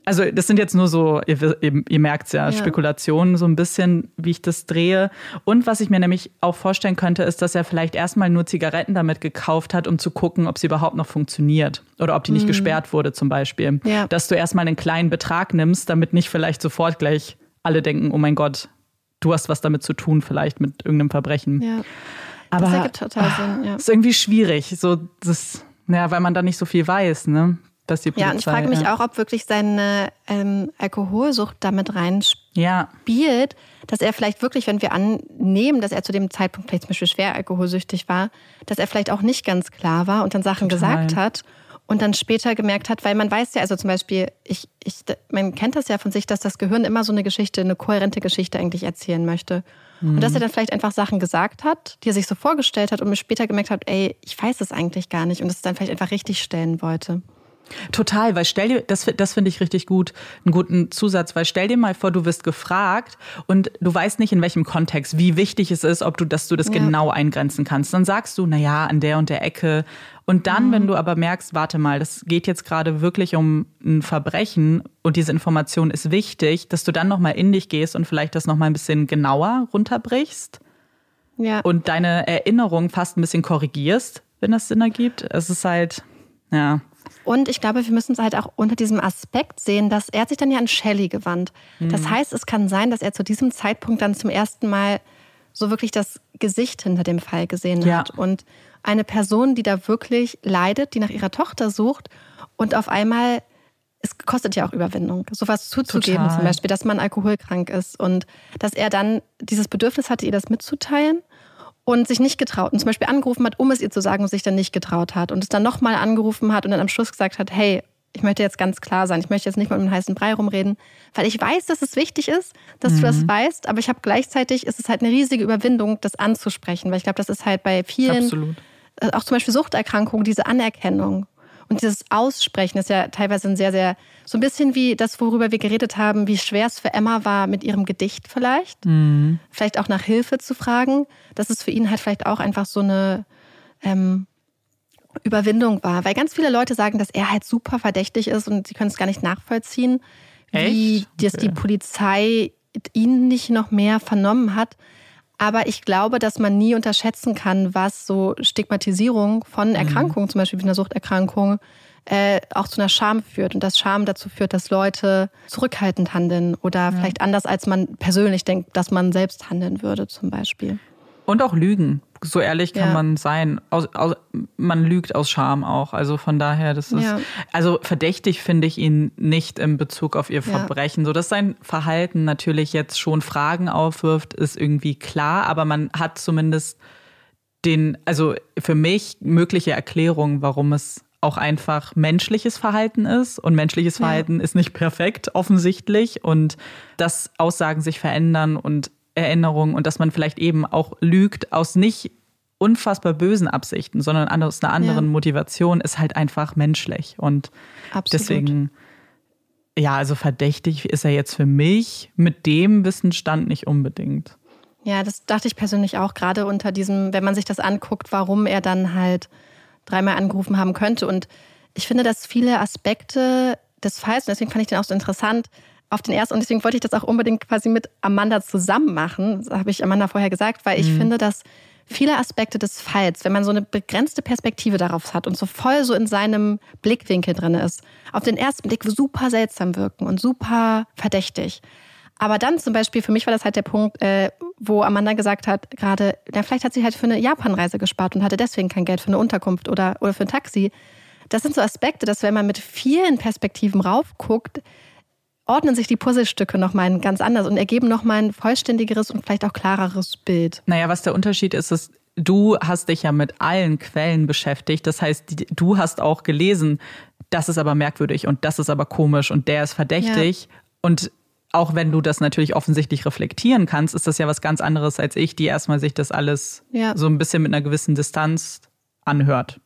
Also das sind jetzt nur so, ihr, ihr, ihr merkt es ja, Ja. Spekulationen so ein bisschen, wie ich das drehe. Und was ich mir nämlich auch vorstellen könnte, ist, dass er vielleicht erstmal nur Zigaretten damit gekauft hat, um zu gucken, ob sie überhaupt noch funktioniert oder ob die nicht gesperrt wurde zum Beispiel. Ja. Dass du erstmal einen kleinen Betrag nimmst, damit nicht vielleicht sofort gleich alle denken, oh mein Gott, du hast was damit zu tun, vielleicht mit irgendeinem Verbrechen. Ja. Aber das ergibt total Sinn, ja. ist irgendwie schwierig, so das, ja, weil man da nicht so viel weiß, ne? Dass die Polizei, Ja, und ich frage mich ja. auch, ob wirklich seine ähm, Alkoholsucht damit reinspielt, Ja, dass er vielleicht wirklich, wenn wir annehmen, dass er zu dem Zeitpunkt vielleicht zum Beispiel schwer alkoholsüchtig war, dass er vielleicht auch nicht ganz klar war und dann Sachen Total. gesagt hat und dann später gemerkt hat, weil man weiß ja, also zum Beispiel, ich, ich, man kennt das ja von sich, dass das Gehirn immer so eine Geschichte, eine kohärente Geschichte eigentlich erzählen möchte. Und dass er dann vielleicht einfach Sachen gesagt hat, die er sich so vorgestellt hat und mir später gemerkt hat, ey, ich weiß es eigentlich gar nicht und es dann vielleicht einfach richtig stellen wollte. Total, weil stell dir, das, das finde ich richtig gut, einen guten Zusatz, weil stell dir mal vor, du wirst gefragt und du weißt nicht, in welchem Kontext, wie wichtig es ist, ob du, dass du das Ja. genau eingrenzen kannst. Dann sagst du, na ja, an der und der Ecke. Und dann, wenn du aber merkst, warte mal, das geht jetzt gerade wirklich um ein Verbrechen und diese Information ist wichtig, dass du dann nochmal in dich gehst und vielleicht das nochmal ein bisschen genauer runterbrichst Ja. und deine Erinnerung fast ein bisschen korrigierst, wenn das Sinn ergibt. Es ist halt, ja. Und ich glaube, wir müssen es halt auch unter diesem Aspekt sehen, dass er hat sich dann ja an Shelley gewandt. Mhm. Das heißt, es kann sein, dass er zu diesem Zeitpunkt dann zum ersten Mal so wirklich das Gesicht hinter dem Fall gesehen Ja. hat. Und eine Person, die da wirklich leidet, die nach ihrer Tochter sucht und auf einmal, es kostet ja auch Überwindung, sowas zuzugeben, Total. zum Beispiel, dass man alkoholkrank ist und dass er dann dieses Bedürfnis hatte, ihr das mitzuteilen und sich nicht getraut und zum Beispiel angerufen hat, um es ihr zu sagen und sich dann nicht getraut hat und es dann nochmal angerufen hat und dann am Schluss gesagt hat, hey, ich möchte jetzt ganz klar sein, ich möchte jetzt nicht mal um den heißen Brei rumreden, weil ich weiß, dass es wichtig ist, dass mhm. du das mhm. weißt, aber ich habe gleichzeitig, ist es halt eine riesige Überwindung, das anzusprechen, weil ich glaube, das ist halt bei vielen, Absolut. Äh, auch zum Beispiel Suchterkrankungen, diese Anerkennung und dieses Aussprechen ist ja teilweise ein sehr, sehr, so ein bisschen wie das, worüber wir geredet haben, wie schwer es für Emma war mit ihrem Gedicht vielleicht, mhm. vielleicht auch nach Hilfe zu fragen, dass es für ihn halt vielleicht auch einfach so eine, ähm, Überwindung war. Weil ganz viele Leute sagen, dass er halt super verdächtig ist und sie können es gar nicht nachvollziehen, wie Echt? dass die Polizei ihn nicht noch mehr vernommen hat. Aber ich glaube, dass man nie unterschätzen kann, was so Stigmatisierung von mhm. Erkrankungen, mhm. zum Beispiel wie einer Suchterkrankung, äh, auch zu einer Scham führt. Und dass Scham dazu führt, dass Leute zurückhaltend handeln oder ja. vielleicht anders, als man persönlich denkt, dass man selbst handeln würde, zum Beispiel. Und auch Lügen. So ehrlich kann ja. man sein. Aus, aus, man lügt aus Scham auch. Also von daher, das ist. Ja. Also verdächtig finde ich ihn nicht in Bezug auf ihr Verbrechen. Ja. So dass sein Verhalten natürlich jetzt schon Fragen aufwirft, ist irgendwie klar, aber man hat zumindest den, also für mich mögliche Erklärungen, warum es auch einfach menschliches Verhalten ist. Und menschliches Verhalten ist nicht perfekt, offensichtlich. Und dass Aussagen sich verändern und Erinnerung und dass man vielleicht eben auch lügt aus nicht unfassbar bösen Absichten, sondern aus einer anderen ja. Motivation, ist halt einfach menschlich. Und Absolut. deswegen, ja, also verdächtig ist er jetzt für mich mit dem Wissensstand nicht unbedingt. Ja, das dachte ich persönlich auch, gerade unter diesem, wenn man sich das anguckt, warum er dann halt dreimal angerufen haben könnte. Und ich finde, dass viele Aspekte des Falls, und deswegen fand ich den auch so interessant, auf den ersten. Und deswegen wollte ich das auch unbedingt quasi mit Amanda zusammen machen. Das habe ich Amanda vorher gesagt, weil ich mhm. finde, dass viele Aspekte des Falls, wenn man so eine begrenzte Perspektive darauf hat und so voll so in seinem Blickwinkel drin ist, auf den ersten Blick super seltsam wirken und super verdächtig. Aber dann zum Beispiel, für mich war das halt der Punkt, äh, wo Amanda gesagt hat, gerade, ja, vielleicht hat sie halt für eine Japanreise gespart und hatte deswegen kein Geld für eine Unterkunft oder, oder für ein Taxi. Das sind so Aspekte, dass wenn man mit vielen Perspektiven raufguckt, ordnen sich die Puzzlestücke nochmal ganz anders und ergeben nochmal ein vollständigeres und vielleicht auch klareres Bild. Naja, was der Unterschied ist, ist, du hast dich ja mit allen Quellen beschäftigt. Das heißt, du hast auch gelesen, das ist aber merkwürdig und das ist aber komisch und der ist verdächtig. Ja. Und auch wenn du das natürlich offensichtlich reflektieren kannst, ist das ja was ganz anderes als ich, die erstmal sich das alles ja. so ein bisschen mit einer gewissen Distanz anhört.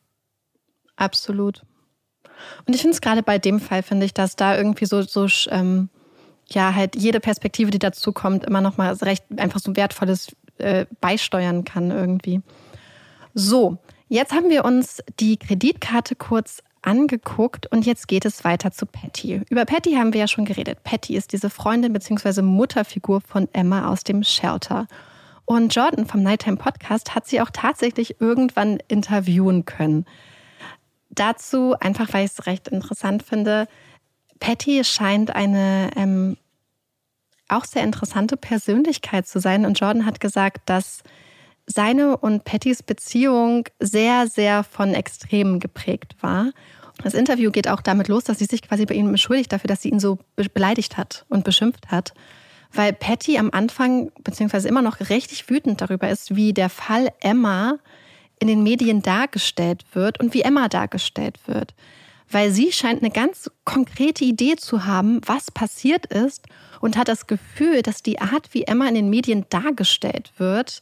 Absolut. Und ich finde es gerade bei dem Fall, finde ich, dass da irgendwie so, so ähm, ja, halt jede Perspektive, die dazu kommt, immer nochmal recht einfach so wertvolles äh, beisteuern kann irgendwie. So, jetzt haben wir uns die Kreditkarte kurz angeguckt und jetzt geht es weiter zu Patty. Über Patty haben wir ja schon geredet. Patty ist diese Freundin bzw. Mutterfigur von Emma aus dem Shelter. Und Jordan vom Nighttime Podcast hat sie auch tatsächlich irgendwann interviewen können dazu, einfach weil ich es recht interessant finde, Patty scheint eine ähm, auch sehr interessante Persönlichkeit zu sein. Und Jordan hat gesagt, dass seine und Pattys Beziehung sehr, sehr von Extremen geprägt war. Das Interview geht auch damit los, dass sie sich quasi bei ihm beschuldigt dafür, dass sie ihn so beleidigt hat und beschimpft hat. Weil Patty am Anfang, beziehungsweise immer noch richtig wütend darüber ist, wie der Fall Emma in den Medien dargestellt wird und wie Emma dargestellt wird. Weil sie scheint eine ganz konkrete Idee zu haben, was passiert ist und hat das Gefühl, dass die Art, wie Emma in den Medien dargestellt wird,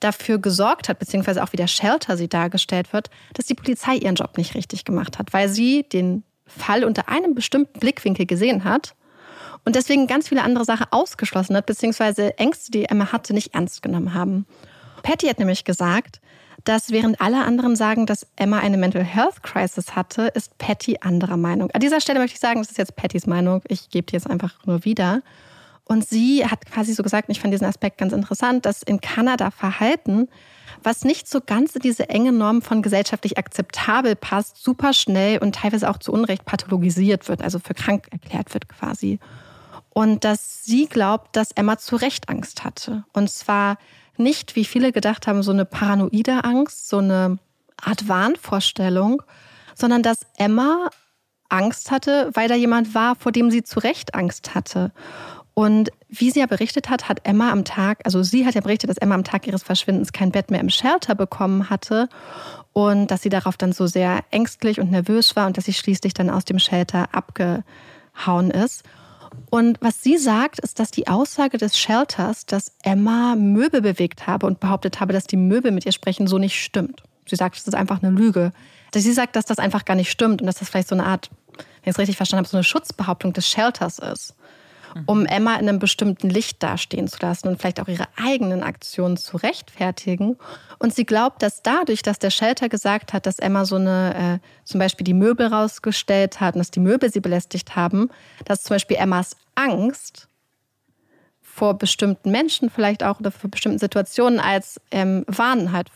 dafür gesorgt hat, beziehungsweise auch wie der Shelter sie dargestellt wird, dass die Polizei ihren Job nicht richtig gemacht hat, weil sie den Fall unter einem bestimmten Blickwinkel gesehen hat und deswegen ganz viele andere Sachen ausgeschlossen hat, beziehungsweise Ängste, die Emma hatte, nicht ernst genommen haben. Patty hat nämlich gesagt, dass während alle anderen sagen, dass Emma eine Mental Health Crisis hatte, ist Patty anderer Meinung. An dieser Stelle möchte ich sagen, das ist jetzt Pattys Meinung. Ich gebe die jetzt einfach nur wieder. Und sie hat quasi so gesagt, ich fand diesen Aspekt ganz interessant, dass in Kanada Verhalten, was nicht so ganz in diese enge Norm von gesellschaftlich akzeptabel passt, super schnell und teilweise auch zu Unrecht pathologisiert wird, also für krank erklärt wird quasi. Und dass sie glaubt, dass Emma zu Recht Angst hatte. Und zwar nicht, wie viele gedacht haben, so eine paranoide Angst, so eine Art Wahnvorstellung, sondern dass Emma Angst hatte, weil da jemand war, vor dem sie zu Recht Angst hatte. Und wie sie ja berichtet hat, hat Emma am Tag, also sie hat ja berichtet, dass Emma am Tag ihres Verschwindens kein Bett mehr im Shelter bekommen hatte und dass sie darauf dann so sehr ängstlich und nervös war und dass sie schließlich dann aus dem Shelter abgehauen ist. Und was sie sagt, ist, dass die Aussage des Shelters, dass Emma Möbel bewegt habe und behauptet habe, dass die Möbel mit ihr sprechen, so nicht stimmt. Sie sagt, es ist einfach eine Lüge. Sie sagt, dass das einfach gar nicht stimmt und dass das vielleicht so eine Art, wenn ich es richtig verstanden habe, so eine Schutzbehauptung des Shelters ist um Emma in einem bestimmten Licht dastehen zu lassen und vielleicht auch ihre eigenen Aktionen zu rechtfertigen. Und sie glaubt, dass dadurch, dass der Shelter gesagt hat, dass Emma so eine, äh, zum Beispiel die Möbel rausgestellt hat und dass die Möbel sie belästigt haben, dass zum Beispiel Emmas Angst vor bestimmten Menschen vielleicht auch oder für bestimmten Situationen als ähm, Warnen halt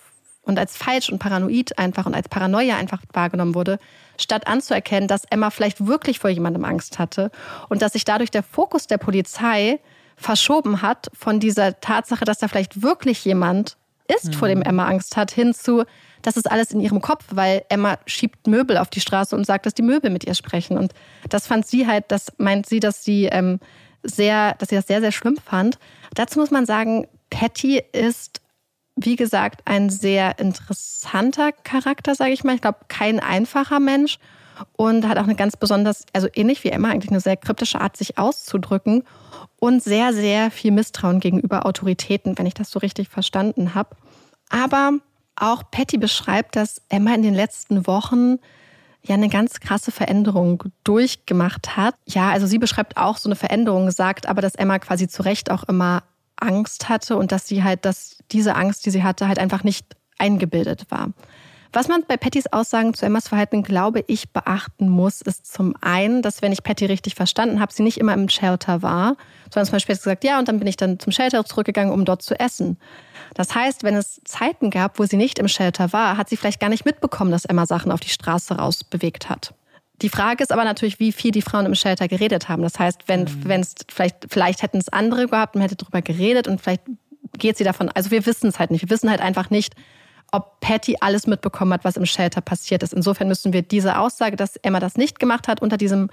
und als falsch und paranoid einfach und als Paranoia einfach wahrgenommen wurde, statt anzuerkennen, dass Emma vielleicht wirklich vor jemandem Angst hatte und dass sich dadurch der Fokus der Polizei verschoben hat von dieser Tatsache, dass da vielleicht wirklich jemand ist, mhm. vor dem mhm. Emma Angst hat, hinzu, das ist alles in ihrem Kopf, weil Emma schiebt Möbel auf die Straße und sagt, dass die Möbel mit ihr sprechen. Und das fand sie halt, das meint sie, dass sie ähm, sehr, dass sie das sehr, sehr schlimm fand. Dazu muss man sagen, Patty ist wie gesagt, ein sehr interessanter Charakter, sage ich mal. Ich glaube, kein einfacher Mensch und hat auch eine ganz besonders, also ähnlich wie Emma, eigentlich eine sehr kryptische Art, sich auszudrücken und sehr, sehr viel Misstrauen gegenüber Autoritäten, wenn ich das so richtig verstanden habe. Aber auch Patty beschreibt, dass Emma in den letzten Wochen ja eine ganz krasse Veränderung durchgemacht hat. Ja, also sie beschreibt auch so eine Veränderung, sagt aber, dass Emma quasi zu Recht auch immer Angst hatte und dass sie halt, dass diese Angst, die sie hatte, halt einfach nicht eingebildet war. Was man bei Pattys Aussagen zu Emmas Verhalten, glaube ich, beachten muss, ist zum einen, dass, wenn ich Patty richtig verstanden habe, sie nicht immer im Shelter war, sondern zum Beispiel gesagt, ja, und dann bin ich dann zum Shelter zurückgegangen, um dort zu essen. Das heißt, wenn es Zeiten gab, wo sie nicht im Shelter war, hat sie vielleicht gar nicht mitbekommen, dass Emma Sachen auf die Straße raus bewegt hat. Die Frage ist aber natürlich, wie viel die Frauen im Shelter geredet haben. Das heißt, wenn mhm. es vielleicht, vielleicht hätten es andere gehabt und hätte darüber geredet und vielleicht geht sie davon. Also wir wissen es halt nicht. Wir wissen halt einfach nicht, ob Patty alles mitbekommen hat, was im Shelter passiert ist. Insofern müssen wir diese Aussage, dass Emma das nicht gemacht hat, unter diesem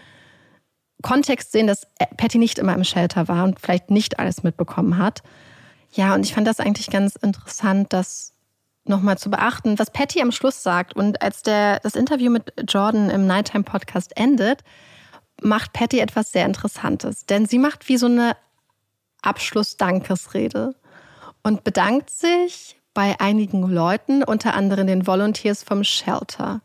Kontext sehen, dass Patty nicht immer im Shelter war und vielleicht nicht alles mitbekommen hat. Ja, und ich fand das eigentlich ganz interessant, dass nochmal zu beachten, was Patty am Schluss sagt. Und als der, das Interview mit Jordan im Nighttime Podcast endet, macht Patty etwas sehr Interessantes. Denn sie macht wie so eine Abschluss-Dankesrede und bedankt sich bei einigen Leuten, unter anderem den Volunteers vom Shelter.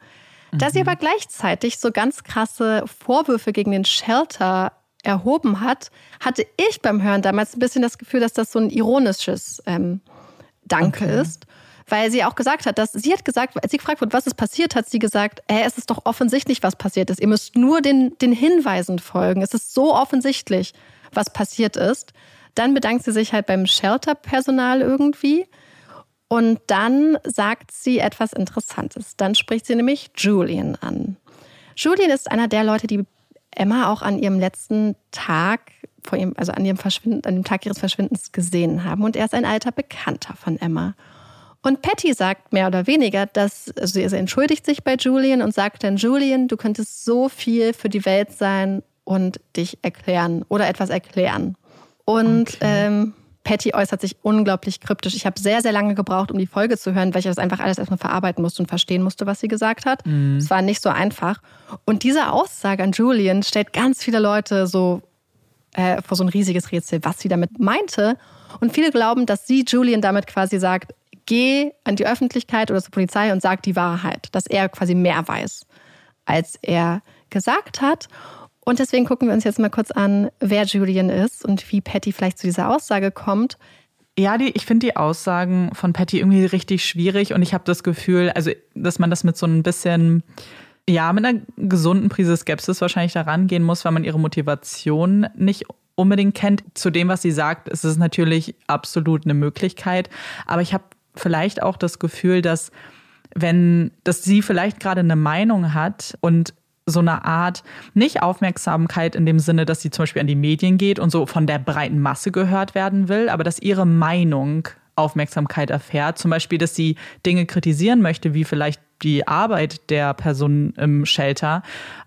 Da mhm. sie aber gleichzeitig so ganz krasse Vorwürfe gegen den Shelter erhoben hat, hatte ich beim Hören damals ein bisschen das Gefühl, dass das so ein ironisches ähm, Danke okay. ist weil sie auch gesagt hat, dass sie hat gesagt, als sie gefragt wurde, was ist passiert, hat sie gesagt, hey, es ist doch offensichtlich, was passiert ist. Ihr müsst nur den, den Hinweisen folgen. Es ist so offensichtlich, was passiert ist. Dann bedankt sie sich halt beim Shelter-Personal irgendwie. Und dann sagt sie etwas Interessantes. Dann spricht sie nämlich Julian an. Julian ist einer der Leute, die Emma auch an ihrem letzten Tag, vor ihrem, also an ihrem Verschwinden, an dem Tag ihres Verschwindens gesehen haben. Und er ist ein alter Bekannter von Emma. Und Patty sagt mehr oder weniger, dass also sie entschuldigt sich bei Julian und sagt dann, Julian, du könntest so viel für die Welt sein und dich erklären oder etwas erklären. Und okay. ähm, Patty äußert sich unglaublich kryptisch. Ich habe sehr, sehr lange gebraucht, um die Folge zu hören, weil ich das einfach alles erstmal verarbeiten musste und verstehen musste, was sie gesagt hat. Mhm. Es war nicht so einfach. Und diese Aussage an Julian stellt ganz viele Leute so äh, vor so ein riesiges Rätsel, was sie damit meinte. Und viele glauben, dass sie Julian damit quasi sagt, geh an die Öffentlichkeit oder zur Polizei und sag die Wahrheit, dass er quasi mehr weiß, als er gesagt hat. Und deswegen gucken wir uns jetzt mal kurz an, wer Julian ist und wie Patty vielleicht zu dieser Aussage kommt. Ja, die, ich finde die Aussagen von Patty irgendwie richtig schwierig und ich habe das Gefühl, also dass man das mit so ein bisschen, ja, mit einer gesunden Prise Skepsis wahrscheinlich da rangehen muss, weil man ihre Motivation nicht unbedingt kennt. Zu dem, was sie sagt, ist es natürlich absolut eine Möglichkeit. Aber ich habe vielleicht auch das Gefühl, dass wenn, dass sie vielleicht gerade eine Meinung hat und so eine Art, nicht Aufmerksamkeit in dem Sinne, dass sie zum Beispiel an die Medien geht und so von der breiten Masse gehört werden will, aber dass ihre Meinung Aufmerksamkeit erfährt. Zum Beispiel, dass sie Dinge kritisieren möchte, wie vielleicht die Arbeit der Person im Shelter,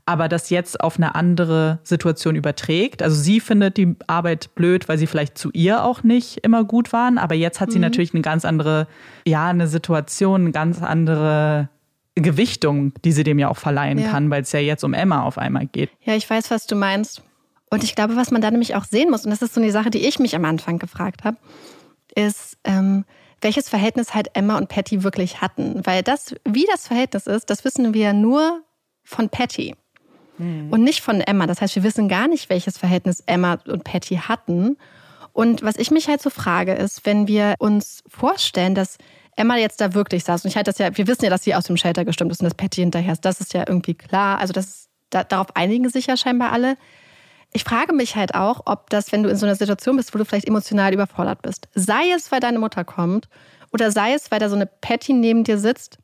aber das jetzt auf eine andere Situation überträgt. Also sie findet die Arbeit blöd, weil sie vielleicht zu ihr auch nicht immer gut waren, aber jetzt hat sie mhm. natürlich eine ganz andere, ja, eine Situation, eine ganz andere Gewichtung, die sie dem ja auch verleihen ja. kann, weil es ja jetzt um Emma auf einmal geht. Ja, ich weiß, was du meinst. Und ich glaube, was man da nämlich auch sehen muss, und das ist so eine Sache, die ich mich am Anfang gefragt habe, ist, ähm, welches Verhältnis halt Emma und Patty wirklich hatten. Weil das, wie das Verhältnis ist, das wissen wir nur von Patty mhm. und nicht von Emma. Das heißt, wir wissen gar nicht, welches Verhältnis Emma und Patty hatten. Und was ich mich halt so frage, ist, wenn wir uns vorstellen, dass Emma jetzt da wirklich saß, und ich halte das ja, wir wissen ja, dass sie aus dem Shelter gestimmt ist und dass Patty hinterher ist, das ist ja irgendwie klar. Also das, da, darauf einigen sich ja scheinbar alle. Ich frage mich halt auch, ob das, wenn du in so einer Situation bist, wo du vielleicht emotional überfordert bist, sei es, weil deine Mutter kommt oder sei es, weil da so eine Patty neben dir sitzt,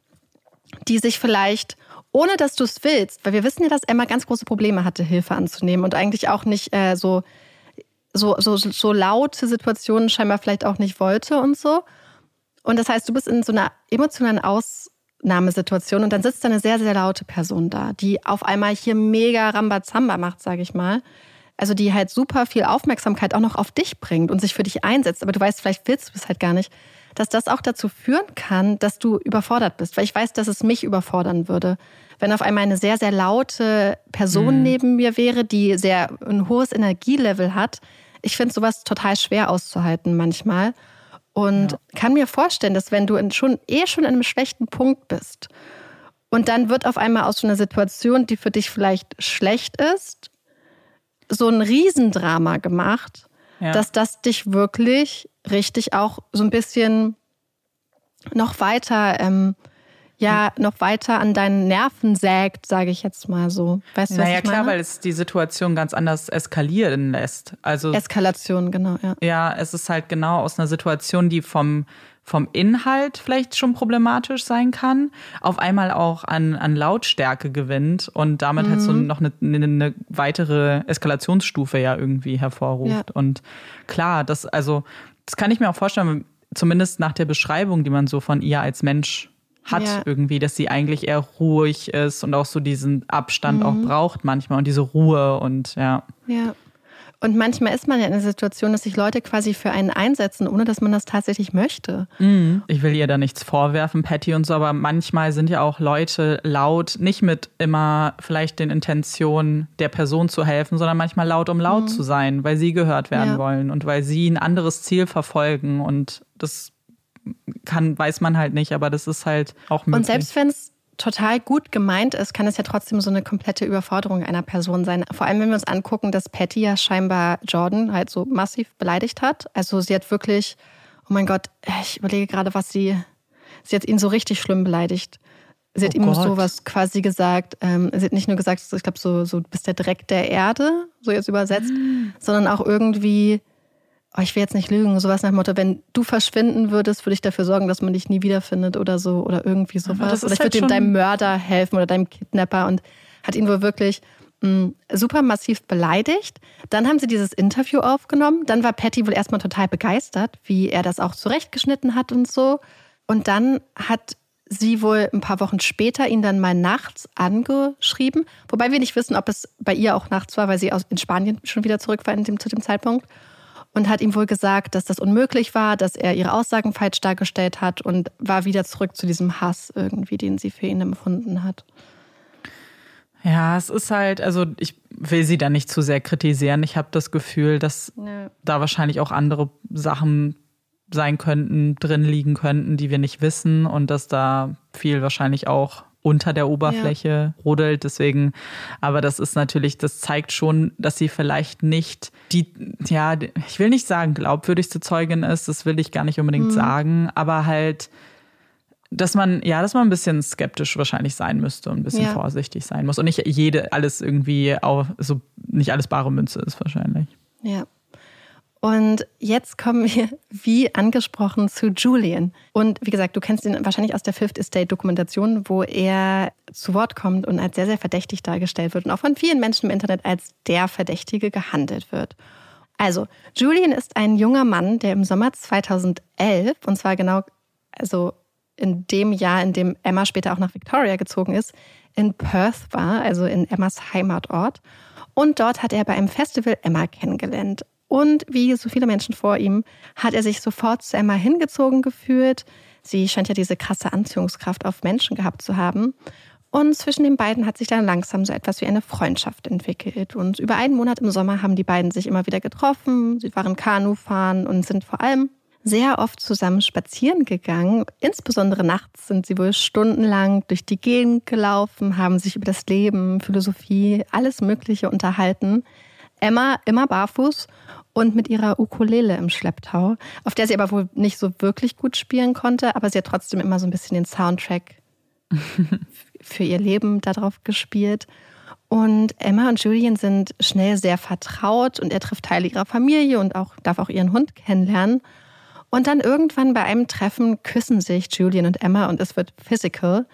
die sich vielleicht, ohne dass du es willst, weil wir wissen ja, dass Emma ganz große Probleme hatte, Hilfe anzunehmen und eigentlich auch nicht äh, so, so, so, so laute Situationen scheinbar vielleicht auch nicht wollte und so. Und das heißt, du bist in so einer emotionalen Ausnahmesituation und dann sitzt da eine sehr, sehr laute Person da, die auf einmal hier mega Rambazamba macht, sage ich mal also die halt super viel Aufmerksamkeit auch noch auf dich bringt und sich für dich einsetzt, aber du weißt, vielleicht willst du es halt gar nicht, dass das auch dazu führen kann, dass du überfordert bist. Weil ich weiß, dass es mich überfordern würde, wenn auf einmal eine sehr, sehr laute Person mhm. neben mir wäre, die sehr ein hohes Energielevel hat. Ich finde sowas total schwer auszuhalten manchmal. Und ja. kann mir vorstellen, dass wenn du schon eh schon in einem schlechten Punkt bist und dann wird auf einmal aus so einer Situation, die für dich vielleicht schlecht ist, so ein Riesendrama gemacht, ja. dass das dich wirklich richtig auch so ein bisschen noch weiter, ähm, ja, noch weiter an deinen Nerven sägt, sage ich jetzt mal so. Weißt du, naja, klar, weil es die Situation ganz anders eskalieren lässt. Also Eskalation, genau, ja. Ja, es ist halt genau aus einer Situation, die vom vom Inhalt vielleicht schon problematisch sein kann, auf einmal auch an, an Lautstärke gewinnt und damit mhm. halt so mhm. noch eine, eine, weitere Eskalationsstufe ja irgendwie hervorruft. Ja. Und klar, das, also, das kann ich mir auch vorstellen, zumindest nach der Beschreibung, die man so von ihr als Mensch hat ja. irgendwie, dass sie eigentlich eher ruhig ist und auch so diesen Abstand mhm. auch braucht manchmal und diese Ruhe und ja. Ja. Und manchmal ist man ja in der Situation, dass sich Leute quasi für einen einsetzen, ohne dass man das tatsächlich möchte. Mhm. Ich will ihr da nichts vorwerfen, Patty und so, aber manchmal sind ja auch Leute laut, nicht mit immer vielleicht den Intentionen der Person zu helfen, sondern manchmal laut, um laut mhm. zu sein, weil sie gehört werden ja. wollen und weil sie ein anderes Ziel verfolgen. Und das kann, weiß man halt nicht, aber das ist halt auch möglich. Und selbst wenn es total gut gemeint ist, kann es ja trotzdem so eine komplette Überforderung einer Person sein. Vor allem, wenn wir uns angucken, dass Patty ja scheinbar Jordan halt so massiv beleidigt hat. Also sie hat wirklich, oh mein Gott, ich überlege gerade, was sie, sie hat ihn so richtig schlimm beleidigt. Sie hat oh ihm Gott. sowas quasi gesagt. Ähm, sie hat nicht nur gesagt, ich glaube, so, so du bist der Dreck der Erde, so jetzt übersetzt, mhm. sondern auch irgendwie, oh, ich will jetzt nicht lügen, sowas nach dem Motto, wenn du verschwinden würdest, würde ich dafür sorgen, dass man dich nie wiederfindet oder so oder irgendwie sowas. Oder ich halt würde deinem Mörder helfen oder deinem Kidnapper und hat ihn wohl wirklich mh, mm, super massiv beleidigt. Dann haben sie dieses Interview aufgenommen. Dann war Patty wohl erstmal total begeistert, wie er das auch zurechtgeschnitten hat und so. Und dann hat sie wohl ein paar Wochen später ihn dann mal nachts angeschrieben, wobei wir nicht wissen, ob es bei ihr auch nachts war, weil sie in Spanien schon wieder zurück war in dem, zu dem Zeitpunkt und hat ihm wohl gesagt, dass das unmöglich war, dass er ihre Aussagen falsch dargestellt hat und war wieder zurück zu diesem Hass irgendwie, den sie für ihn empfunden hat. Ja, es ist halt, also ich will sie da nicht zu sehr kritisieren. Ich habe das Gefühl, dass ja. da wahrscheinlich auch andere Sachen sein könnten, drin liegen könnten, die wir nicht wissen und dass da viel wahrscheinlich auch unter der Oberfläche ja. rodelt. Deswegen, aber das ist natürlich, das zeigt schon, dass sie vielleicht nicht die, ja, ich will nicht sagen, glaubwürdigste Zeugin ist, das will ich gar nicht unbedingt mhm. sagen, aber halt, dass man, ja, dass man ein bisschen skeptisch wahrscheinlich sein müsste und ein bisschen ja. vorsichtig sein muss. Und nicht jede, alles irgendwie auch, so nicht alles bare Münze ist wahrscheinlich. Ja. Und jetzt kommen wir, wie angesprochen, zu Julian. Und wie gesagt, du kennst ihn wahrscheinlich aus der Fifth Estate-Dokumentation, wo er zu Wort kommt und als sehr, sehr verdächtig dargestellt wird und auch von vielen Menschen im Internet als der Verdächtige gehandelt wird. Also, Julian ist ein junger Mann, der im Sommer 2011, und zwar genau, also in dem Jahr, in dem Emma später auch nach Victoria gezogen ist, in Perth war, also in Emmas Heimatort. Und dort hat er bei einem Festival Emma kennengelernt. Und wie so viele Menschen vor ihm, hat er sich sofort zu Emma hingezogen gefühlt. Sie scheint ja diese krasse Anziehungskraft auf Menschen gehabt zu haben. Und zwischen den beiden hat sich dann langsam so etwas wie eine Freundschaft entwickelt. Und über einen Monat im Sommer haben die beiden sich immer wieder getroffen. Sie waren Kanufahren und sind vor allem sehr oft zusammen spazieren gegangen. Insbesondere nachts sind sie wohl stundenlang durch die Gegend gelaufen, haben sich über das Leben, Philosophie, alles Mögliche unterhalten. Emma immer barfuß und mit ihrer Ukulele im Schlepptau, auf der sie aber wohl nicht so wirklich gut spielen konnte, aber sie hat trotzdem immer so ein bisschen den Soundtrack für ihr Leben darauf gespielt. Und Emma und Julian sind schnell sehr vertraut und er trifft Teile ihrer Familie und auch, darf auch ihren Hund kennenlernen. Und dann irgendwann bei einem Treffen küssen sich Julian und Emma und es wird physical.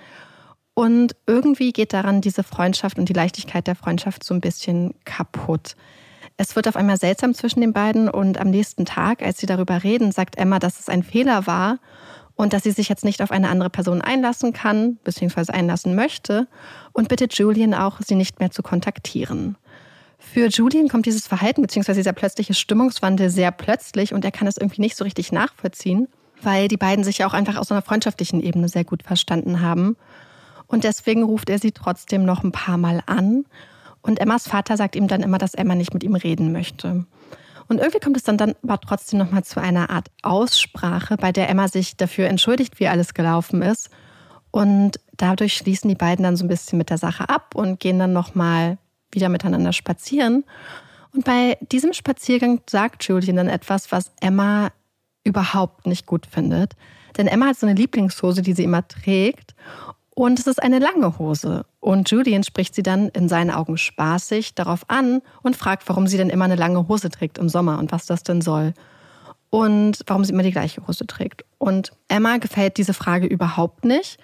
Und irgendwie geht daran diese Freundschaft und die Leichtigkeit der Freundschaft so ein bisschen kaputt. Es wird auf einmal seltsam zwischen den beiden und am nächsten Tag, als sie darüber reden, sagt Emma, dass es ein Fehler war und dass sie sich jetzt nicht auf eine andere Person einlassen kann, beziehungsweise einlassen möchte und bittet Julian auch, sie nicht mehr zu kontaktieren. Für Julian kommt dieses Verhalten beziehungsweise dieser plötzliche Stimmungswandel sehr plötzlich und er kann es irgendwie nicht so richtig nachvollziehen, weil die beiden sich ja auch einfach aus einer freundschaftlichen Ebene sehr gut verstanden haben. Und deswegen ruft er sie trotzdem noch ein paar Mal an. Und Emmas Vater sagt ihm dann immer, dass Emma nicht mit ihm reden möchte. Und irgendwie kommt es dann, dann aber trotzdem nochmal zu einer Art Aussprache, bei der Emma sich dafür entschuldigt, wie alles gelaufen ist. Und dadurch schließen die beiden dann so ein bisschen mit der Sache ab und gehen dann nochmal wieder miteinander spazieren. Und bei diesem Spaziergang sagt Julian dann etwas, was Emma überhaupt nicht gut findet. Denn Emma hat so eine Lieblingshose, die sie immer trägt. Und es ist eine lange Hose. Und Julian spricht sie dann in seinen Augen spaßig darauf an und fragt, warum sie denn immer eine lange Hose trägt im Sommer und was das denn soll. Und warum sie immer die gleiche Hose trägt. Und Emma gefällt diese Frage überhaupt nicht.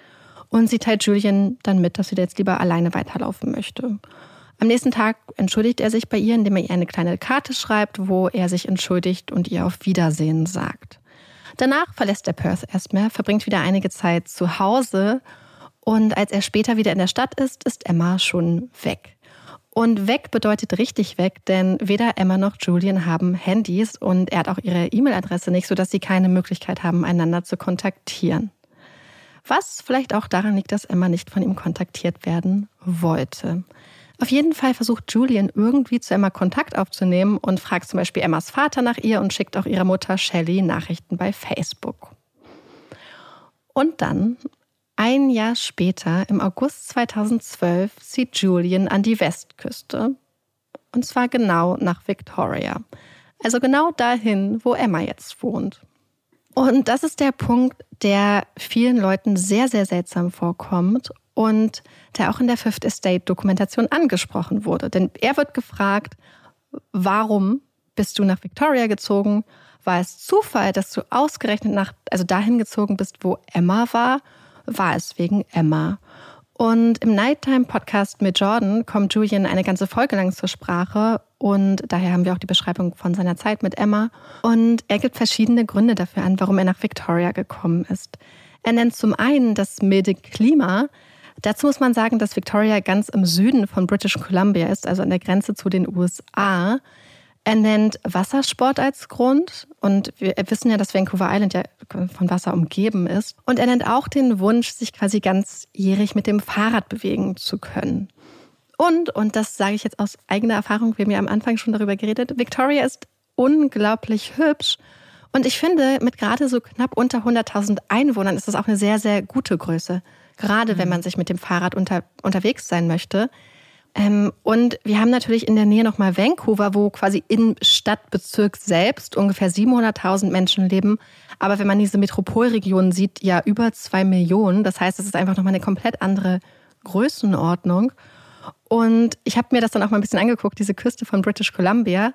Und sie teilt Julian dann mit, dass sie jetzt lieber alleine weiterlaufen möchte. Am nächsten Tag entschuldigt er sich bei ihr, indem er ihr eine kleine Karte schreibt, wo er sich entschuldigt und ihr auf Wiedersehen sagt. Danach verlässt er Perth erstmal, verbringt wieder einige Zeit zu Hause und als er später wieder in der Stadt ist, ist Emma schon weg. Und weg bedeutet richtig weg, denn weder Emma noch Julian haben Handys und er hat auch ihre E-Mail-Adresse nicht, sodass sie keine Möglichkeit haben, einander zu kontaktieren. Was vielleicht auch daran liegt, dass Emma nicht von ihm kontaktiert werden wollte. Auf jeden Fall versucht Julian irgendwie zu Emma Kontakt aufzunehmen und fragt zum Beispiel Emmas Vater nach ihr und schickt auch ihrer Mutter Shelley Nachrichten bei Facebook. Und dann, ein Jahr später, im August 2012, zieht Julian an die Westküste. Und zwar genau nach Victoria. Also genau dahin, wo Emma jetzt wohnt. Und das ist der Punkt, der vielen Leuten sehr, sehr seltsam vorkommt und der auch in der Fifth Estate Dokumentation angesprochen wurde. Denn er wird gefragt, warum bist du nach Victoria gezogen? War es Zufall, dass du ausgerechnet nach, also dahin gezogen bist, wo Emma war? War es wegen Emma? Und im Nighttime-Podcast mit Jordan kommt Julian eine ganze Folge lang zur Sprache und daher haben wir auch die Beschreibung von seiner Zeit mit Emma. Und er gibt verschiedene Gründe dafür an, warum er nach Victoria gekommen ist. Er nennt zum einen das milde Klima, Dazu muss man sagen, dass Victoria ganz im Süden von British Columbia ist, also an der Grenze zu den USA. Er nennt Wassersport als Grund und wir wissen ja, dass Vancouver Island ja von Wasser umgeben ist. Und er nennt auch den Wunsch, sich quasi ganzjährig mit dem Fahrrad bewegen zu können. Und, und das sage ich jetzt aus eigener Erfahrung, wir haben ja am Anfang schon darüber geredet, Victoria ist unglaublich hübsch. Und ich finde, mit gerade so knapp unter 100.000 Einwohnern ist das auch eine sehr, sehr gute Größe gerade wenn mhm. man sich mit dem Fahrrad unter, unterwegs sein möchte. Ähm, und wir haben natürlich in der Nähe nochmal Vancouver, wo quasi im Stadtbezirk selbst ungefähr 700.000 Menschen leben. Aber wenn man diese Metropolregion sieht, ja über zwei Millionen. Das heißt, es ist einfach nochmal eine komplett andere Größenordnung. Und ich habe mir das dann auch mal ein bisschen angeguckt, diese Küste von British Columbia.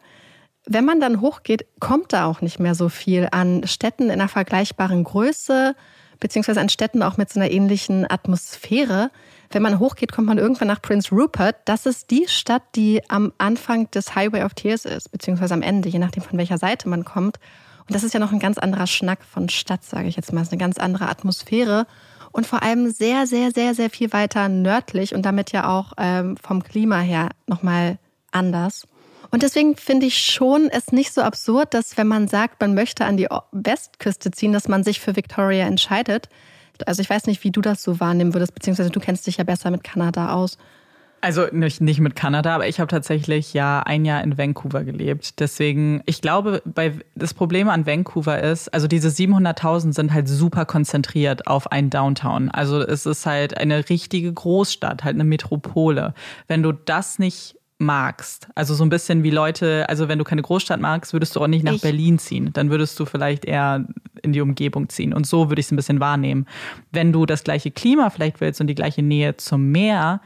Wenn man dann hochgeht, kommt da auch nicht mehr so viel an Städten in einer vergleichbaren Größe beziehungsweise an Städten auch mit so einer ähnlichen Atmosphäre. Wenn man hochgeht, kommt man irgendwann nach Prince Rupert. Das ist die Stadt, die am Anfang des Highway of Tears ist, beziehungsweise am Ende, je nachdem von welcher Seite man kommt. Und das ist ja noch ein ganz anderer Schnack von Stadt, sage ich jetzt mal. Es ist eine ganz andere Atmosphäre und vor allem sehr, sehr, sehr, sehr viel weiter nördlich und damit ja auch ähm, vom Klima her nochmal anders. Und deswegen finde ich schon es nicht so absurd, dass wenn man sagt, man möchte an die Westküste ziehen, dass man sich für Victoria entscheidet. Also ich weiß nicht, wie du das so wahrnehmen würdest, beziehungsweise du kennst dich ja besser mit Kanada aus. Also nicht, nicht mit Kanada, aber ich habe tatsächlich ja ein Jahr in Vancouver gelebt. Deswegen, ich glaube, bei, das Problem an Vancouver ist, also diese 700.000 sind halt super konzentriert auf ein Downtown. Also es ist halt eine richtige Großstadt, halt eine Metropole. Wenn du das nicht magst. Also so ein bisschen wie Leute, also wenn du keine Großstadt magst, würdest du auch nicht nach ich. Berlin ziehen. Dann würdest du vielleicht eher in die Umgebung ziehen. Und so würde ich es ein bisschen wahrnehmen. Wenn du das gleiche Klima vielleicht willst und die gleiche Nähe zum Meer,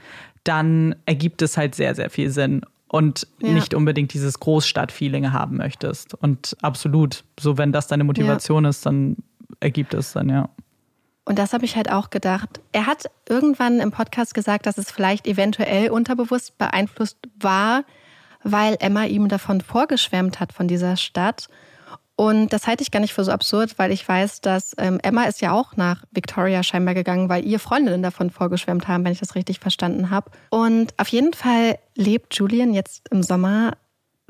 dann ergibt es halt sehr, sehr viel Sinn und ja. nicht unbedingt dieses Großstadt-Feeling haben möchtest. Und absolut, so wenn das deine Motivation ja. ist, dann ergibt es dann, ja. Und das habe ich halt auch gedacht. Er hat irgendwann im Podcast gesagt, dass es vielleicht eventuell unterbewusst beeinflusst war, weil Emma ihm davon vorgeschwärmt hat von dieser Stadt. Und das halte ich gar nicht für so absurd, weil ich weiß, dass ähm, Emma ist ja auch nach Victoria scheinbar gegangen, weil ihr Freundinnen davon vorgeschwärmt haben, wenn ich das richtig verstanden habe. Und auf jeden Fall lebt Julian jetzt im Sommer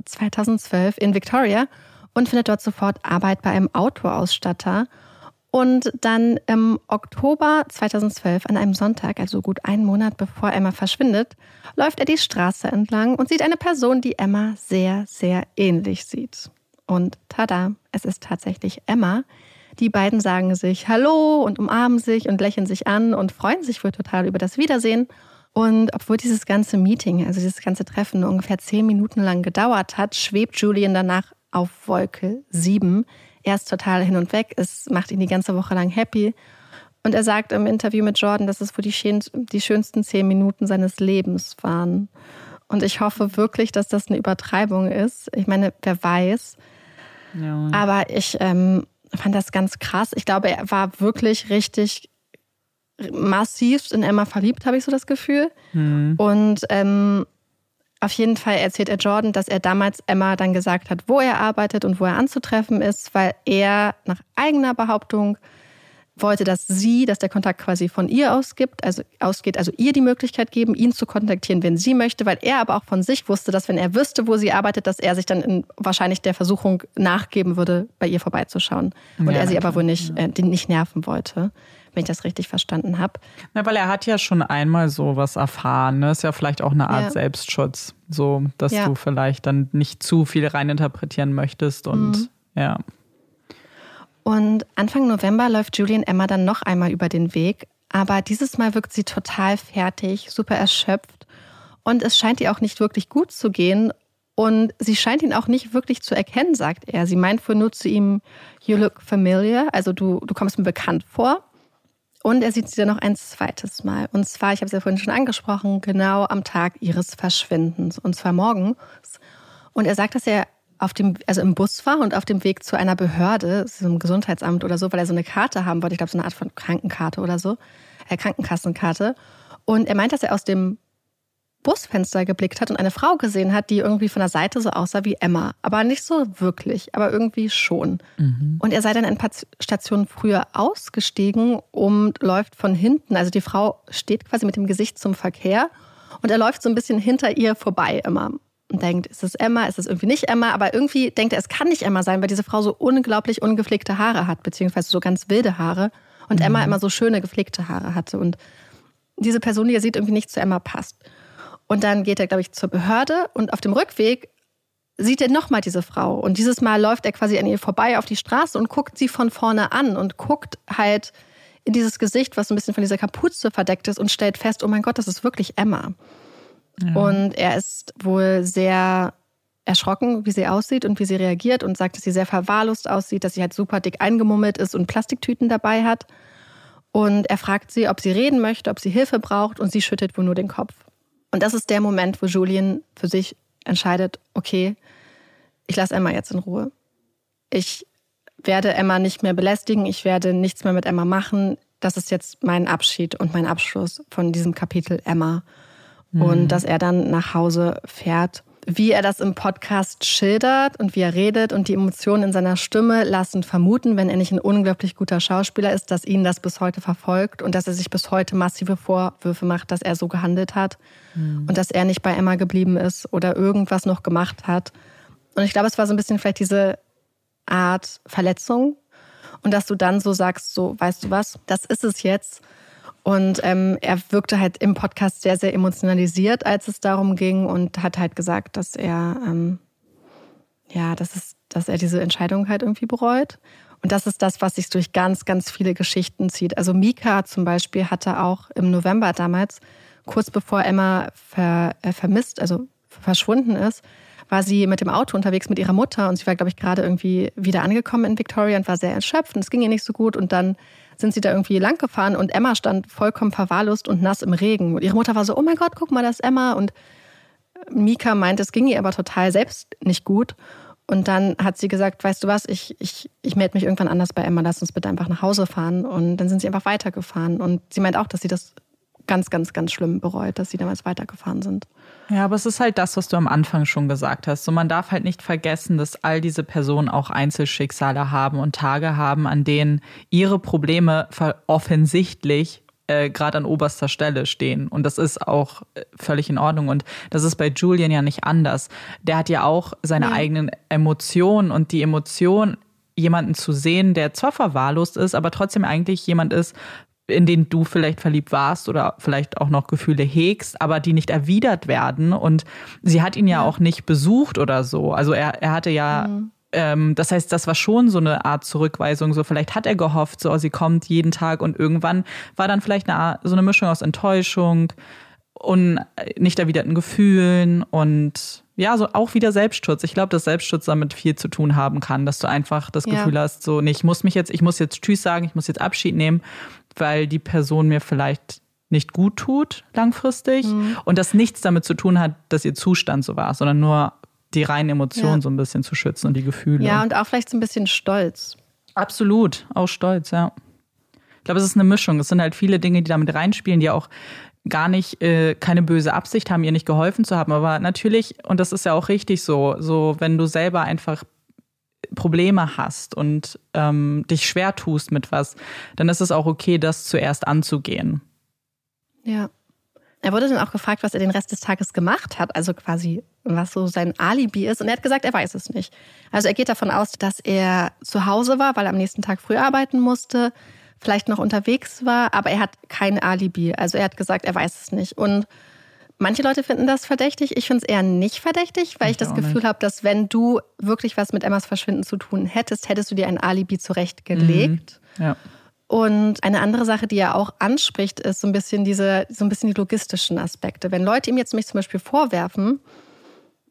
2012 in Victoria und findet dort sofort Arbeit bei einem Autoausstatter. Und dann im Oktober 2012, an einem Sonntag, also gut einen Monat bevor Emma verschwindet, läuft er die Straße entlang und sieht eine Person, die Emma sehr, sehr ähnlich sieht. Und tada, es ist tatsächlich Emma. Die beiden sagen sich Hallo und umarmen sich und lächeln sich an und freuen sich wohl total über das Wiedersehen. Und obwohl dieses ganze Meeting, also dieses ganze Treffen ungefähr zehn Minuten lang gedauert hat, schwebt Julian danach auf Wolke 7 er ist total hin und weg. Es macht ihn die ganze Woche lang happy. Und er sagt im Interview mit Jordan, dass es wohl die, die schönsten zehn Minuten seines Lebens waren. Und ich hoffe wirklich, dass das eine Übertreibung ist. Ich meine, wer weiß. Ja. Aber ich ähm, fand das ganz krass. Ich glaube, er war wirklich richtig massiv in Emma verliebt, habe ich so das Gefühl. Mhm. Und ähm, auf jeden Fall erzählt er Jordan, dass er damals Emma dann gesagt hat, wo er arbeitet und wo er anzutreffen ist, weil er nach eigener Behauptung wollte, dass sie, dass der Kontakt quasi von ihr ausgibt, also ausgeht, also ihr die Möglichkeit geben, ihn zu kontaktieren, wenn sie möchte, weil er aber auch von sich wusste, dass wenn er wüsste, wo sie arbeitet, dass er sich dann in, wahrscheinlich der Versuchung nachgeben würde, bei ihr vorbeizuschauen. Und ja, er sie aber wohl nicht, ja. äh, nicht nerven wollte wenn ich das richtig verstanden habe. Ja, weil er hat ja schon einmal sowas erfahren. Ne? Ist ja vielleicht auch eine Art ja. Selbstschutz, so dass ja. du vielleicht dann nicht zu viel reininterpretieren möchtest und mhm. ja. Und Anfang November läuft Julian Emma dann noch einmal über den Weg, aber dieses Mal wirkt sie total fertig, super erschöpft und es scheint ihr auch nicht wirklich gut zu gehen und sie scheint ihn auch nicht wirklich zu erkennen, sagt er. Sie meint wohl nur zu ihm, you look familiar, also du, du kommst mir bekannt vor. Und er sieht sie dann noch ein zweites Mal. Und zwar, ich habe es ja vorhin schon angesprochen, genau am Tag ihres Verschwindens. Und zwar morgens. Und er sagt, dass er auf dem, also im Bus war und auf dem Weg zu einer Behörde, so einem Gesundheitsamt oder so, weil er so eine Karte haben wollte. Ich glaube, so eine Art von Krankenkarte oder so. Äh, Krankenkassenkarte. Und er meint, dass er aus dem Busfenster geblickt hat und eine Frau gesehen hat, die irgendwie von der Seite so aussah wie Emma. Aber nicht so wirklich, aber irgendwie schon. Mhm. Und er sei dann ein paar Stationen früher ausgestiegen und läuft von hinten. Also die Frau steht quasi mit dem Gesicht zum Verkehr und er läuft so ein bisschen hinter ihr vorbei immer. Und denkt, ist es Emma, ist es irgendwie nicht Emma? Aber irgendwie denkt er, es kann nicht Emma sein, weil diese Frau so unglaublich ungepflegte Haare hat, beziehungsweise so ganz wilde Haare. Und mhm. Emma immer so schöne gepflegte Haare hatte. Und diese Person, die er sieht, irgendwie nicht zu Emma passt. Und dann geht er, glaube ich, zur Behörde und auf dem Rückweg sieht er nochmal diese Frau. Und dieses Mal läuft er quasi an ihr vorbei auf die Straße und guckt sie von vorne an und guckt halt in dieses Gesicht, was so ein bisschen von dieser Kapuze verdeckt ist und stellt fest, oh mein Gott, das ist wirklich Emma. Ja. Und er ist wohl sehr erschrocken, wie sie aussieht und wie sie reagiert und sagt, dass sie sehr verwahrlost aussieht, dass sie halt super dick eingemummelt ist und Plastiktüten dabei hat. Und er fragt sie, ob sie reden möchte, ob sie Hilfe braucht und sie schüttet wohl nur den Kopf. Und das ist der Moment, wo Julien für sich entscheidet, okay, ich lasse Emma jetzt in Ruhe. Ich werde Emma nicht mehr belästigen, ich werde nichts mehr mit Emma machen. Das ist jetzt mein Abschied und mein Abschluss von diesem Kapitel Emma. Mhm. Und dass er dann nach Hause fährt. Wie er das im Podcast schildert und wie er redet und die Emotionen in seiner Stimme lassen vermuten, wenn er nicht ein unglaublich guter Schauspieler ist, dass ihn das bis heute verfolgt und dass er sich bis heute massive Vorwürfe macht, dass er so gehandelt hat mhm. und dass er nicht bei Emma geblieben ist oder irgendwas noch gemacht hat. Und ich glaube, es war so ein bisschen vielleicht diese Art Verletzung und dass du dann so sagst, so, weißt du was, das ist es jetzt. Und ähm, er wirkte halt im Podcast sehr, sehr emotionalisiert, als es darum ging und hat halt gesagt, dass er, ähm, ja, dass, es, dass er diese Entscheidung halt irgendwie bereut. Und das ist das, was sich durch ganz, ganz viele Geschichten zieht. Also Mika zum Beispiel hatte auch im November damals, kurz bevor Emma ver, äh, vermisst, also verschwunden ist, war sie mit dem Auto unterwegs mit ihrer Mutter und sie war, glaube ich, gerade irgendwie wieder angekommen in Victoria und war sehr erschöpft und es ging ihr nicht so gut und dann sind sie da irgendwie lang gefahren und Emma stand vollkommen verwahrlost und nass im Regen. Und ihre Mutter war so, oh mein Gott, guck mal, das ist Emma. Und Mika meint, es ging ihr aber total selbst nicht gut. Und dann hat sie gesagt, weißt du was, ich, ich, ich melde mich irgendwann anders bei Emma, lass uns bitte einfach nach Hause fahren. Und dann sind sie einfach weitergefahren. Und sie meint auch, dass sie das ganz, ganz, ganz schlimm bereut, dass sie damals weitergefahren sind. Ja, aber es ist halt das, was du am Anfang schon gesagt hast. So, man darf halt nicht vergessen, dass all diese Personen auch Einzelschicksale haben und Tage haben, an denen ihre Probleme offensichtlich äh, gerade an oberster Stelle stehen. Und das ist auch äh, völlig in Ordnung. Und das ist bei Julian ja nicht anders. Der hat ja auch seine ja. eigenen Emotionen und die Emotion, jemanden zu sehen, der zwar verwahrlost ist, aber trotzdem eigentlich jemand ist, in denen du vielleicht verliebt warst oder vielleicht auch noch Gefühle hegst, aber die nicht erwidert werden. Und sie hat ihn ja, ja. auch nicht besucht oder so. Also er, er hatte ja, mhm. ähm, das heißt, das war schon so eine Art Zurückweisung. So vielleicht hat er gehofft, so sie kommt jeden Tag und irgendwann war dann vielleicht eine Art, so eine Mischung aus Enttäuschung und nicht erwiderten Gefühlen und ja, so auch wieder Selbstschutz. Ich glaube, dass Selbstschutz damit viel zu tun haben kann, dass du einfach das Gefühl ja. hast, so, nee, ich muss mich jetzt, ich muss jetzt Tschüss sagen, ich muss jetzt Abschied nehmen weil die Person mir vielleicht nicht gut tut langfristig mhm. und das nichts damit zu tun hat, dass ihr Zustand so war, sondern nur die reinen Emotionen ja. so ein bisschen zu schützen und die Gefühle. Ja, und auch vielleicht so ein bisschen Stolz. Absolut, auch Stolz, ja. Ich glaube, es ist eine Mischung. Es sind halt viele Dinge, die damit reinspielen, die auch gar nicht äh, keine böse Absicht haben, ihr nicht geholfen zu haben. Aber natürlich, und das ist ja auch richtig so, so wenn du selber einfach Probleme hast und ähm, dich schwer tust mit was, dann ist es auch okay, das zuerst anzugehen. Ja. Er wurde dann auch gefragt, was er den Rest des Tages gemacht hat, also quasi was so sein Alibi ist. Und er hat gesagt, er weiß es nicht. Also er geht davon aus, dass er zu Hause war, weil er am nächsten Tag früh arbeiten musste, vielleicht noch unterwegs war, aber er hat kein Alibi. Also er hat gesagt, er weiß es nicht. Und Manche Leute finden das verdächtig. Ich finde es eher nicht verdächtig, weil ich, ich das Gefühl habe, dass wenn du wirklich was mit Emmas Verschwinden zu tun hättest, hättest du dir ein Alibi zurechtgelegt. Mhm. Ja. Und eine andere Sache, die er auch anspricht, ist so ein bisschen diese, so ein bisschen die logistischen Aspekte. Wenn Leute ihm jetzt mich zum Beispiel vorwerfen,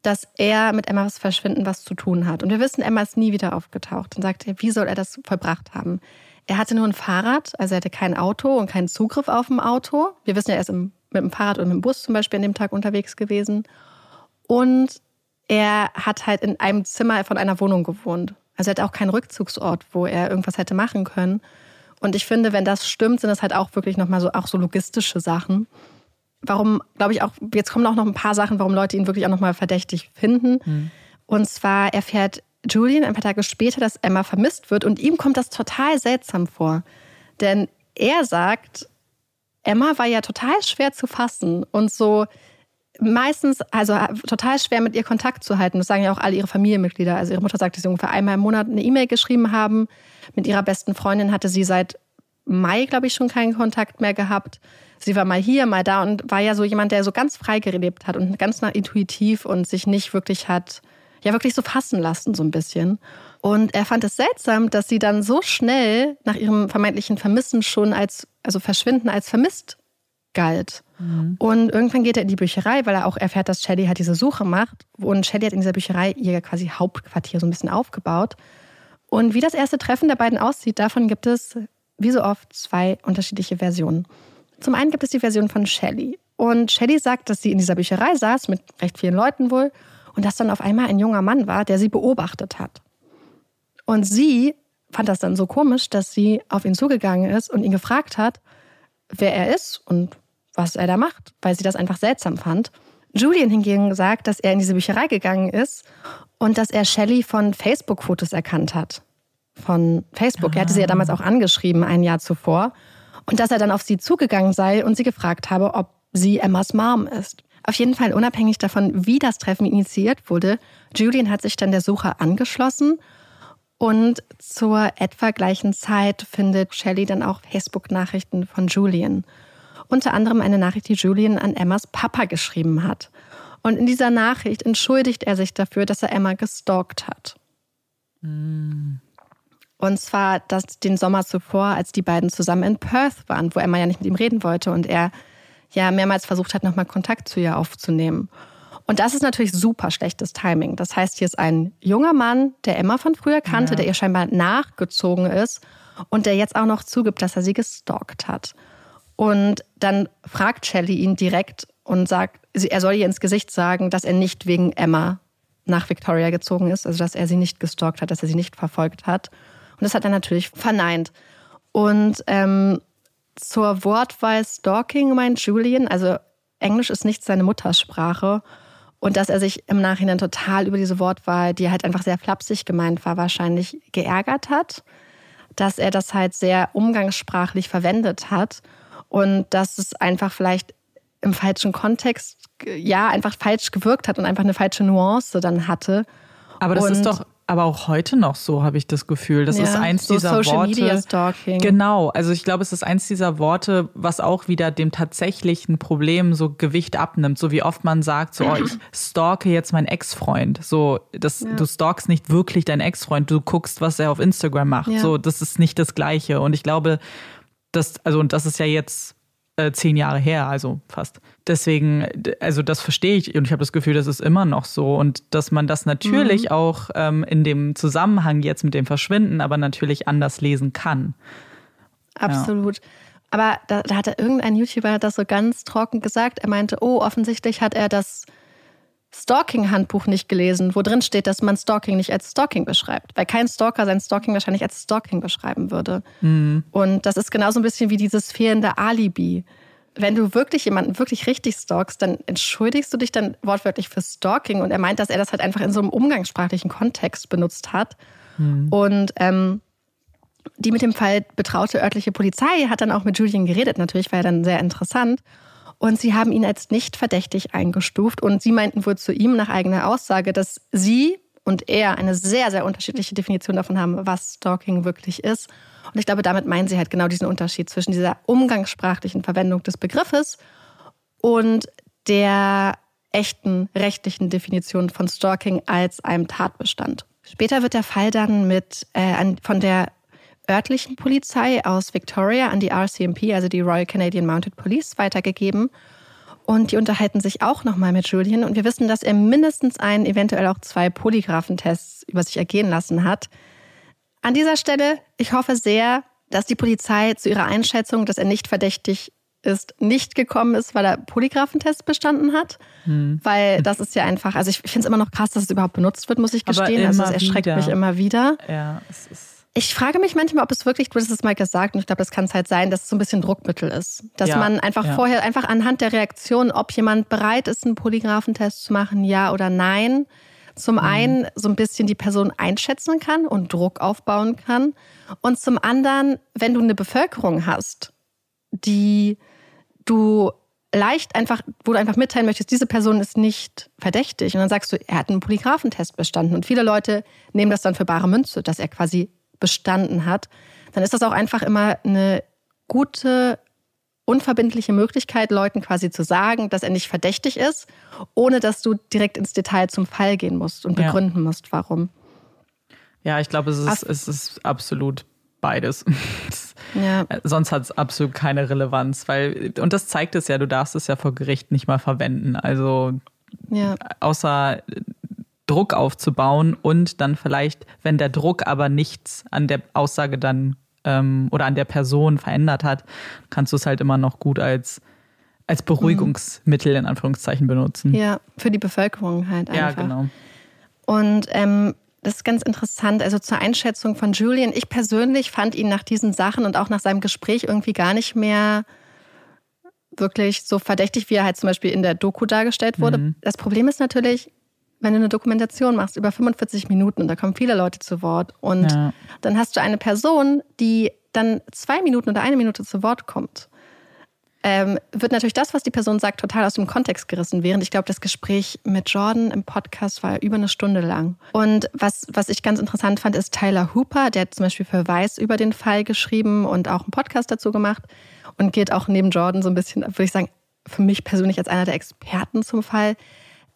dass er mit Emmas Verschwinden was zu tun hat. Und wir wissen, Emma ist nie wieder aufgetaucht. Dann sagt er, wie soll er das vollbracht haben? Er hatte nur ein Fahrrad, also er hatte kein Auto und keinen Zugriff auf ein Auto. Wir wissen ja, er ist im mit dem Fahrrad und mit dem Bus zum Beispiel an dem Tag unterwegs gewesen. Und er hat halt in einem Zimmer von einer Wohnung gewohnt. Also er hat auch keinen Rückzugsort, wo er irgendwas hätte machen können. Und ich finde, wenn das stimmt, sind das halt auch wirklich nochmal so, auch so logistische Sachen. Warum, glaube ich, auch, jetzt kommen auch noch ein paar Sachen, warum Leute ihn wirklich auch nochmal verdächtig finden. Mhm. Und zwar erfährt Julian ein paar Tage später, dass Emma vermisst wird und ihm kommt das total seltsam vor. Denn er sagt, Emma war ja total schwer zu fassen und so meistens, also total schwer mit ihr Kontakt zu halten. Das sagen ja auch alle ihre Familienmitglieder. Also ihre Mutter sagt, dass sie ungefähr einmal im Monat eine E-Mail geschrieben haben. Mit ihrer besten Freundin hatte sie seit Mai, glaube ich, schon keinen Kontakt mehr gehabt. Sie war mal hier, mal da und war ja so jemand, der so ganz frei gelebt hat und ganz intuitiv und sich nicht wirklich hat, ja wirklich so fassen lassen, so ein bisschen. Und er fand es seltsam, dass sie dann so schnell nach ihrem vermeintlichen Vermissen schon als, also Verschwinden als vermisst galt. Mhm. Und irgendwann geht er in die Bücherei, weil er auch erfährt, dass Shelley halt diese Suche macht. Und Shelley hat in dieser Bücherei ihr quasi Hauptquartier so ein bisschen aufgebaut. Und wie das erste Treffen der beiden aussieht, davon gibt es, wie so oft, zwei unterschiedliche Versionen. Zum einen gibt es die Version von Shelley. Und Shelley sagt, dass sie in dieser Bücherei saß, mit recht vielen Leuten wohl, und dass dann auf einmal ein junger Mann war, der sie beobachtet hat. Und sie fand das dann so komisch, dass sie auf ihn zugegangen ist und ihn gefragt hat, wer er ist und was er da macht, weil sie das einfach seltsam fand. Julian hingegen sagt, dass er in diese Bücherei gegangen ist und dass er Shelley von Facebook-Fotos erkannt hat. Von Facebook. Er hatte sie ja damals auch angeschrieben, ein Jahr zuvor. Und dass er dann auf sie zugegangen sei und sie gefragt habe, ob sie Emmas Mom ist. Auf jeden Fall unabhängig davon, wie das Treffen initiiert wurde, Julian hat sich dann der Suche angeschlossen und zur etwa gleichen Zeit findet Shelley dann auch Facebook-Nachrichten von Julian. Unter anderem eine Nachricht, die Julian an Emmas Papa geschrieben hat. Und in dieser Nachricht entschuldigt er sich dafür, dass er Emma gestalkt hat. Mm. Und zwar das, den Sommer zuvor, als die beiden zusammen in Perth waren, wo Emma ja nicht mit ihm reden wollte und er ja mehrmals versucht hat, nochmal Kontakt zu ihr aufzunehmen. Und das ist natürlich super schlechtes Timing. Das heißt, hier ist ein junger Mann, der Emma von früher kannte, ja. der ihr scheinbar nachgezogen ist und der jetzt auch noch zugibt, dass er sie gestalkt hat. Und dann fragt Shelley ihn direkt und sagt, er soll ihr ins Gesicht sagen, dass er nicht wegen Emma nach Victoria gezogen ist, also dass er sie nicht gestalkt hat, dass er sie nicht verfolgt hat. Und das hat er natürlich verneint. Und ähm, zur Wortwahl Stalking meint Julian, also Englisch ist nicht seine Muttersprache. Und dass er sich im Nachhinein total über diese Wortwahl, die halt einfach sehr flapsig gemeint war, wahrscheinlich geärgert hat. Dass er das halt sehr umgangssprachlich verwendet hat. Und dass es einfach vielleicht im falschen Kontext, ja, einfach falsch gewirkt hat und einfach eine falsche Nuance dann hatte. Aber das und ist doch aber auch heute noch so, habe ich das Gefühl. Das ja, ist eins so dieser Social Worte. Media Stalking. Genau, also ich glaube, es ist eins dieser Worte, was auch wieder dem tatsächlichen Problem so Gewicht abnimmt. So wie oft man sagt, so, oh, ich stalke jetzt meinen Ex-Freund. So, das, Ja. du stalkst nicht wirklich deinen Ex-Freund, du guckst, was er auf Instagram macht. Ja. So, das ist nicht das Gleiche. Und ich glaube, das, also, und das ist ja jetzt äh, zehn Jahre her, also fast. Deswegen, also das verstehe ich und ich habe das Gefühl, das ist immer noch so und dass man das natürlich Mhm. auch ähm, in dem Zusammenhang jetzt mit dem Verschwinden, aber natürlich anders lesen kann. Absolut. Aber da, da hatte irgendein YouTuber das so ganz trocken gesagt. Er meinte, oh, offensichtlich hat er das Stalking-Handbuch nicht gelesen, wo drin steht, dass man Stalking nicht als Stalking beschreibt. Weil kein Stalker sein Stalking wahrscheinlich als Stalking beschreiben würde. Und das ist genauso ein bisschen wie dieses fehlende Alibi. Wenn du wirklich jemanden wirklich richtig stalkst, dann entschuldigst du dich dann wortwörtlich für Stalking. Und er meint, dass er das halt einfach in so einem umgangssprachlichen Kontext benutzt hat. Und ähm, die mit dem Fall betraute örtliche Polizei hat dann auch mit Julian geredet. Natürlich war er dann sehr interessant. Und sie haben ihn als nicht verdächtig eingestuft. Und sie meinten wohl zu ihm nach eigener Aussage, dass sie und er eine sehr, sehr unterschiedliche Definition davon haben, was Stalking wirklich ist. Und ich glaube, damit meinen sie halt genau diesen Unterschied zwischen dieser umgangssprachlichen Verwendung des Begriffes und der echten rechtlichen Definition von Stalking als einem Tatbestand. Später wird der Fall dann mit äh, von der örtlichen Polizei aus Victoria an die RCMP, also die Royal Canadian Mounted Police, weitergegeben. Und die unterhalten sich auch nochmal mit Julian. Und wir wissen, dass er mindestens einen, eventuell auch zwei Polygraphentests über sich ergehen lassen hat. An dieser Stelle, ich hoffe sehr, dass die Polizei zu ihrer Einschätzung, dass er nicht verdächtig ist, nicht gekommen ist, weil er Polygraphentest bestanden hat. Weil das ist ja einfach, also ich finde es immer noch krass, dass es überhaupt benutzt wird, muss ich gestehen. Also es erschreckt wieder. mich immer wieder. Ja, es ist. Ich frage mich manchmal, ob es wirklich, du hast es mal gesagt, und ich glaube, das kann es halt sein, dass es so ein bisschen Druckmittel ist. Dass Ja, man einfach ja. vorher, einfach anhand der Reaktion, ob jemand bereit ist, einen Polygraphentest zu machen, ja oder nein, zum Mhm. einen so ein bisschen die Person einschätzen kann und Druck aufbauen kann. Und zum anderen, wenn du eine Bevölkerung hast, die du leicht einfach, wo du einfach mitteilen möchtest, diese Person ist nicht verdächtig. Und dann sagst du, er hat einen Polygraphentest bestanden. Und viele Leute nehmen das dann für bare Münze, dass er quasi bestanden hat. Dann ist das auch einfach immer eine gute, unverbindliche Möglichkeit, Leuten quasi zu sagen, dass er nicht verdächtig ist, ohne dass du direkt ins Detail zum Fall gehen musst und Ja. begründen musst, warum. Ja, ich glaube, es ist, Ach. es ist absolut beides. Ja. Sonst hat es absolut keine Relevanz, weil, und das zeigt es ja, du darfst es ja vor Gericht nicht mal verwenden. Also Ja. außer Druck aufzubauen und dann vielleicht, wenn der Druck aber nichts an der Aussage dann ähm, oder an der Person verändert hat, kannst du es halt immer noch gut als, als Beruhigungsmittel in Anführungszeichen benutzen. ja, für die Bevölkerung halt einfach. Ja, genau. Und ähm, das ist ganz interessant. Also zur Einschätzung von Julian. Ich persönlich fand ihn nach diesen Sachen und auch nach seinem Gespräch irgendwie gar nicht mehr wirklich so verdächtig, wie er halt zum Beispiel in der Doku dargestellt wurde. Mhm. Das Problem ist natürlich, wenn du eine Dokumentation machst über 45 Minuten und da kommen viele Leute zu Wort und ja. dann hast du eine Person, die dann zwei Minuten oder eine Minute zu Wort kommt, ähm, wird natürlich das, was die Person sagt, total aus dem Kontext gerissen. Während ich glaube, das Gespräch mit Jordan im Podcast war über eine Stunde lang. Und was, was ich ganz interessant fand, ist Tyler Hooper, der hat zum Beispiel für Weiß über den Fall geschrieben und auch einen Podcast dazu gemacht und geht auch neben Jordan so ein bisschen, würde ich sagen, für mich persönlich als einer der Experten zum Fall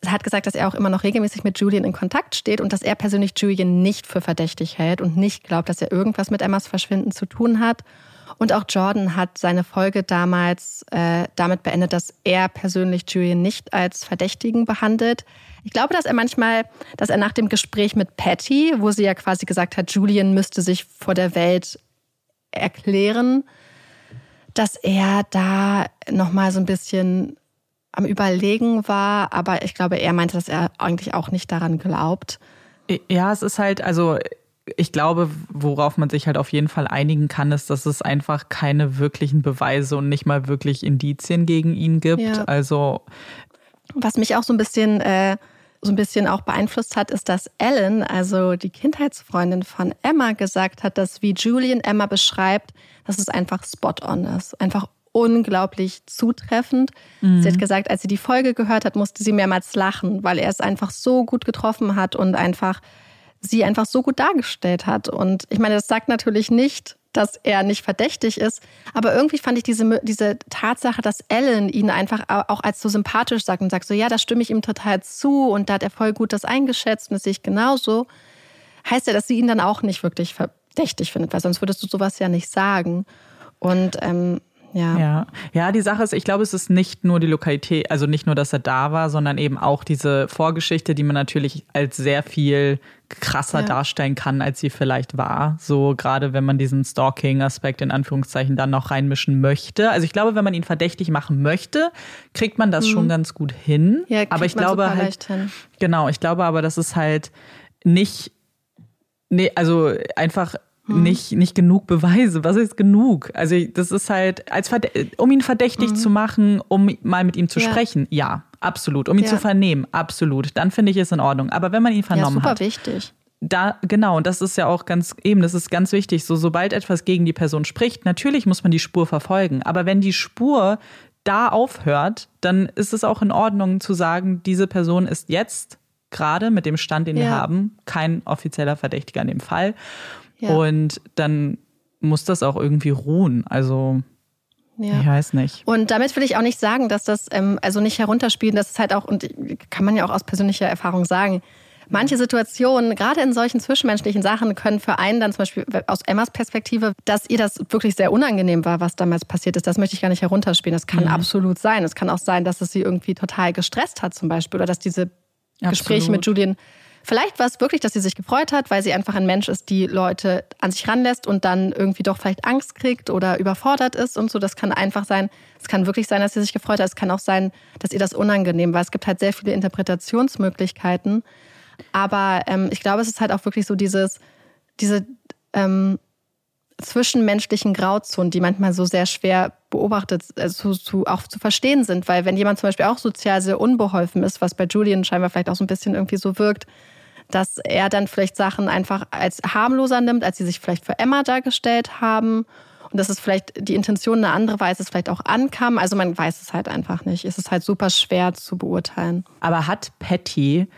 hat gesagt, dass er auch immer noch regelmäßig mit Julian in Kontakt steht und dass er persönlich Julian nicht für verdächtig hält und nicht glaubt, dass er irgendwas mit Emmas Verschwinden zu tun hat. Und auch Jordan hat seine Folge damals äh, damit beendet, dass er persönlich Julian nicht als Verdächtigen behandelt. Ich glaube, dass er manchmal, dass er nach dem Gespräch mit Patty, wo sie ja quasi gesagt hat, Julian müsste sich vor der Welt erklären, dass er da nochmal so ein bisschen am Überlegen war, aber ich glaube, er meinte, dass er eigentlich auch nicht daran glaubt. Ja, es ist halt, also ich glaube, worauf man sich halt auf jeden Fall einigen kann, ist, dass es einfach keine wirklichen Beweise und nicht mal wirklich Indizien gegen ihn gibt. Ja. Also was mich auch so ein bisschen äh, so ein bisschen auch beeinflusst hat, ist, dass Ellen, also die Kindheitsfreundin von Emma, gesagt hat, dass wie Julian Emma beschreibt, dass es einfach spot on ist, einfach unglaublich zutreffend. Mhm. Sie hat gesagt, als sie die Folge gehört hat, musste sie mehrmals lachen, weil er es einfach so gut getroffen hat und einfach sie einfach so gut dargestellt hat. Und ich meine, das sagt natürlich nicht, dass er nicht verdächtig ist, aber irgendwie fand ich diese, diese Tatsache, dass Ellen ihn einfach auch als so sympathisch sagt und sagt so, ja, da stimme ich ihm total zu und da hat er voll gut das eingeschätzt und das sehe ich genauso, heißt ja, dass sie ihn dann auch nicht wirklich verdächtig findet, weil sonst würdest du sowas ja nicht sagen. Und ähm, ja. ja. Ja, die Sache ist, ich glaube, es ist nicht nur die Lokalität, also nicht nur, dass er da war, sondern eben auch diese Vorgeschichte, die man natürlich als sehr viel krasser ja. darstellen kann, als sie vielleicht war. So gerade wenn man diesen Stalking-Aspekt in Anführungszeichen dann noch reinmischen möchte. Also ich glaube, wenn man ihn verdächtig machen möchte, kriegt man das mhm. schon ganz gut hin. Ja, aber ich glaube halt, genau, ich glaube aber, dass es halt nicht, nee, also einfach hm. nicht, nicht genug Beweise. Was ist genug? Also das ist halt, als um ihn verdächtig hm. zu machen, um mal mit ihm zu ja. sprechen, ja, absolut. Um ihn ja. zu vernehmen, absolut. Dann finde ich es in Ordnung. Aber wenn man ihn vernommen ja, super hat. wichtig. Da, genau, und das ist ja auch ganz, eben, das ist ganz wichtig. So, sobald etwas gegen die Person spricht, natürlich muss man die Spur verfolgen. Aber wenn die Spur da aufhört, dann ist es auch in Ordnung zu sagen, diese Person ist jetzt gerade mit dem Stand, den ja. wir haben, kein offizieller Verdächtiger in dem Fall. Und dann muss das auch irgendwie ruhen. Also ja. Ich weiß nicht. Und damit will ich auch nicht sagen, dass das, ähm, also nicht herunterspielen, das ist halt auch, und kann man ja auch aus persönlicher Erfahrung sagen, manche Situationen, gerade in solchen zwischenmenschlichen Sachen, können für einen dann zum Beispiel aus Emmas Perspektive, dass ihr das wirklich sehr unangenehm war, was damals passiert ist, das möchte ich gar nicht herunterspielen. Das kann mhm. absolut sein. Es kann auch sein, dass es sie irgendwie total gestresst hat zum Beispiel oder dass diese absolut. Gespräche mit Julian Vielleicht war es wirklich, dass sie sich gefreut hat, weil sie einfach ein Mensch ist, die Leute an sich ranlässt und dann irgendwie doch vielleicht Angst kriegt oder überfordert ist und so. Das kann einfach sein. Es kann wirklich sein, dass sie sich gefreut hat. Es kann auch sein, dass ihr das unangenehm war. Es gibt halt sehr viele Interpretationsmöglichkeiten. Aber ähm, ich glaube, es ist halt auch wirklich so dieses, diese ähm, zwischenmenschlichen Grauzonen, die manchmal so sehr schwer beobachtet, also zu, auch zu verstehen sind. Weil wenn jemand zum Beispiel auch sozial sehr unbeholfen ist, was bei Julian scheinbar vielleicht auch so ein bisschen irgendwie so wirkt, dass er dann vielleicht Sachen einfach als harmloser nimmt, als sie sich vielleicht für Emma dargestellt haben. Und dass es vielleicht die Intention eine andere war, als es vielleicht auch ankam. Also man weiß es halt einfach nicht. Es ist halt super schwer zu beurteilen. Aber hat Patty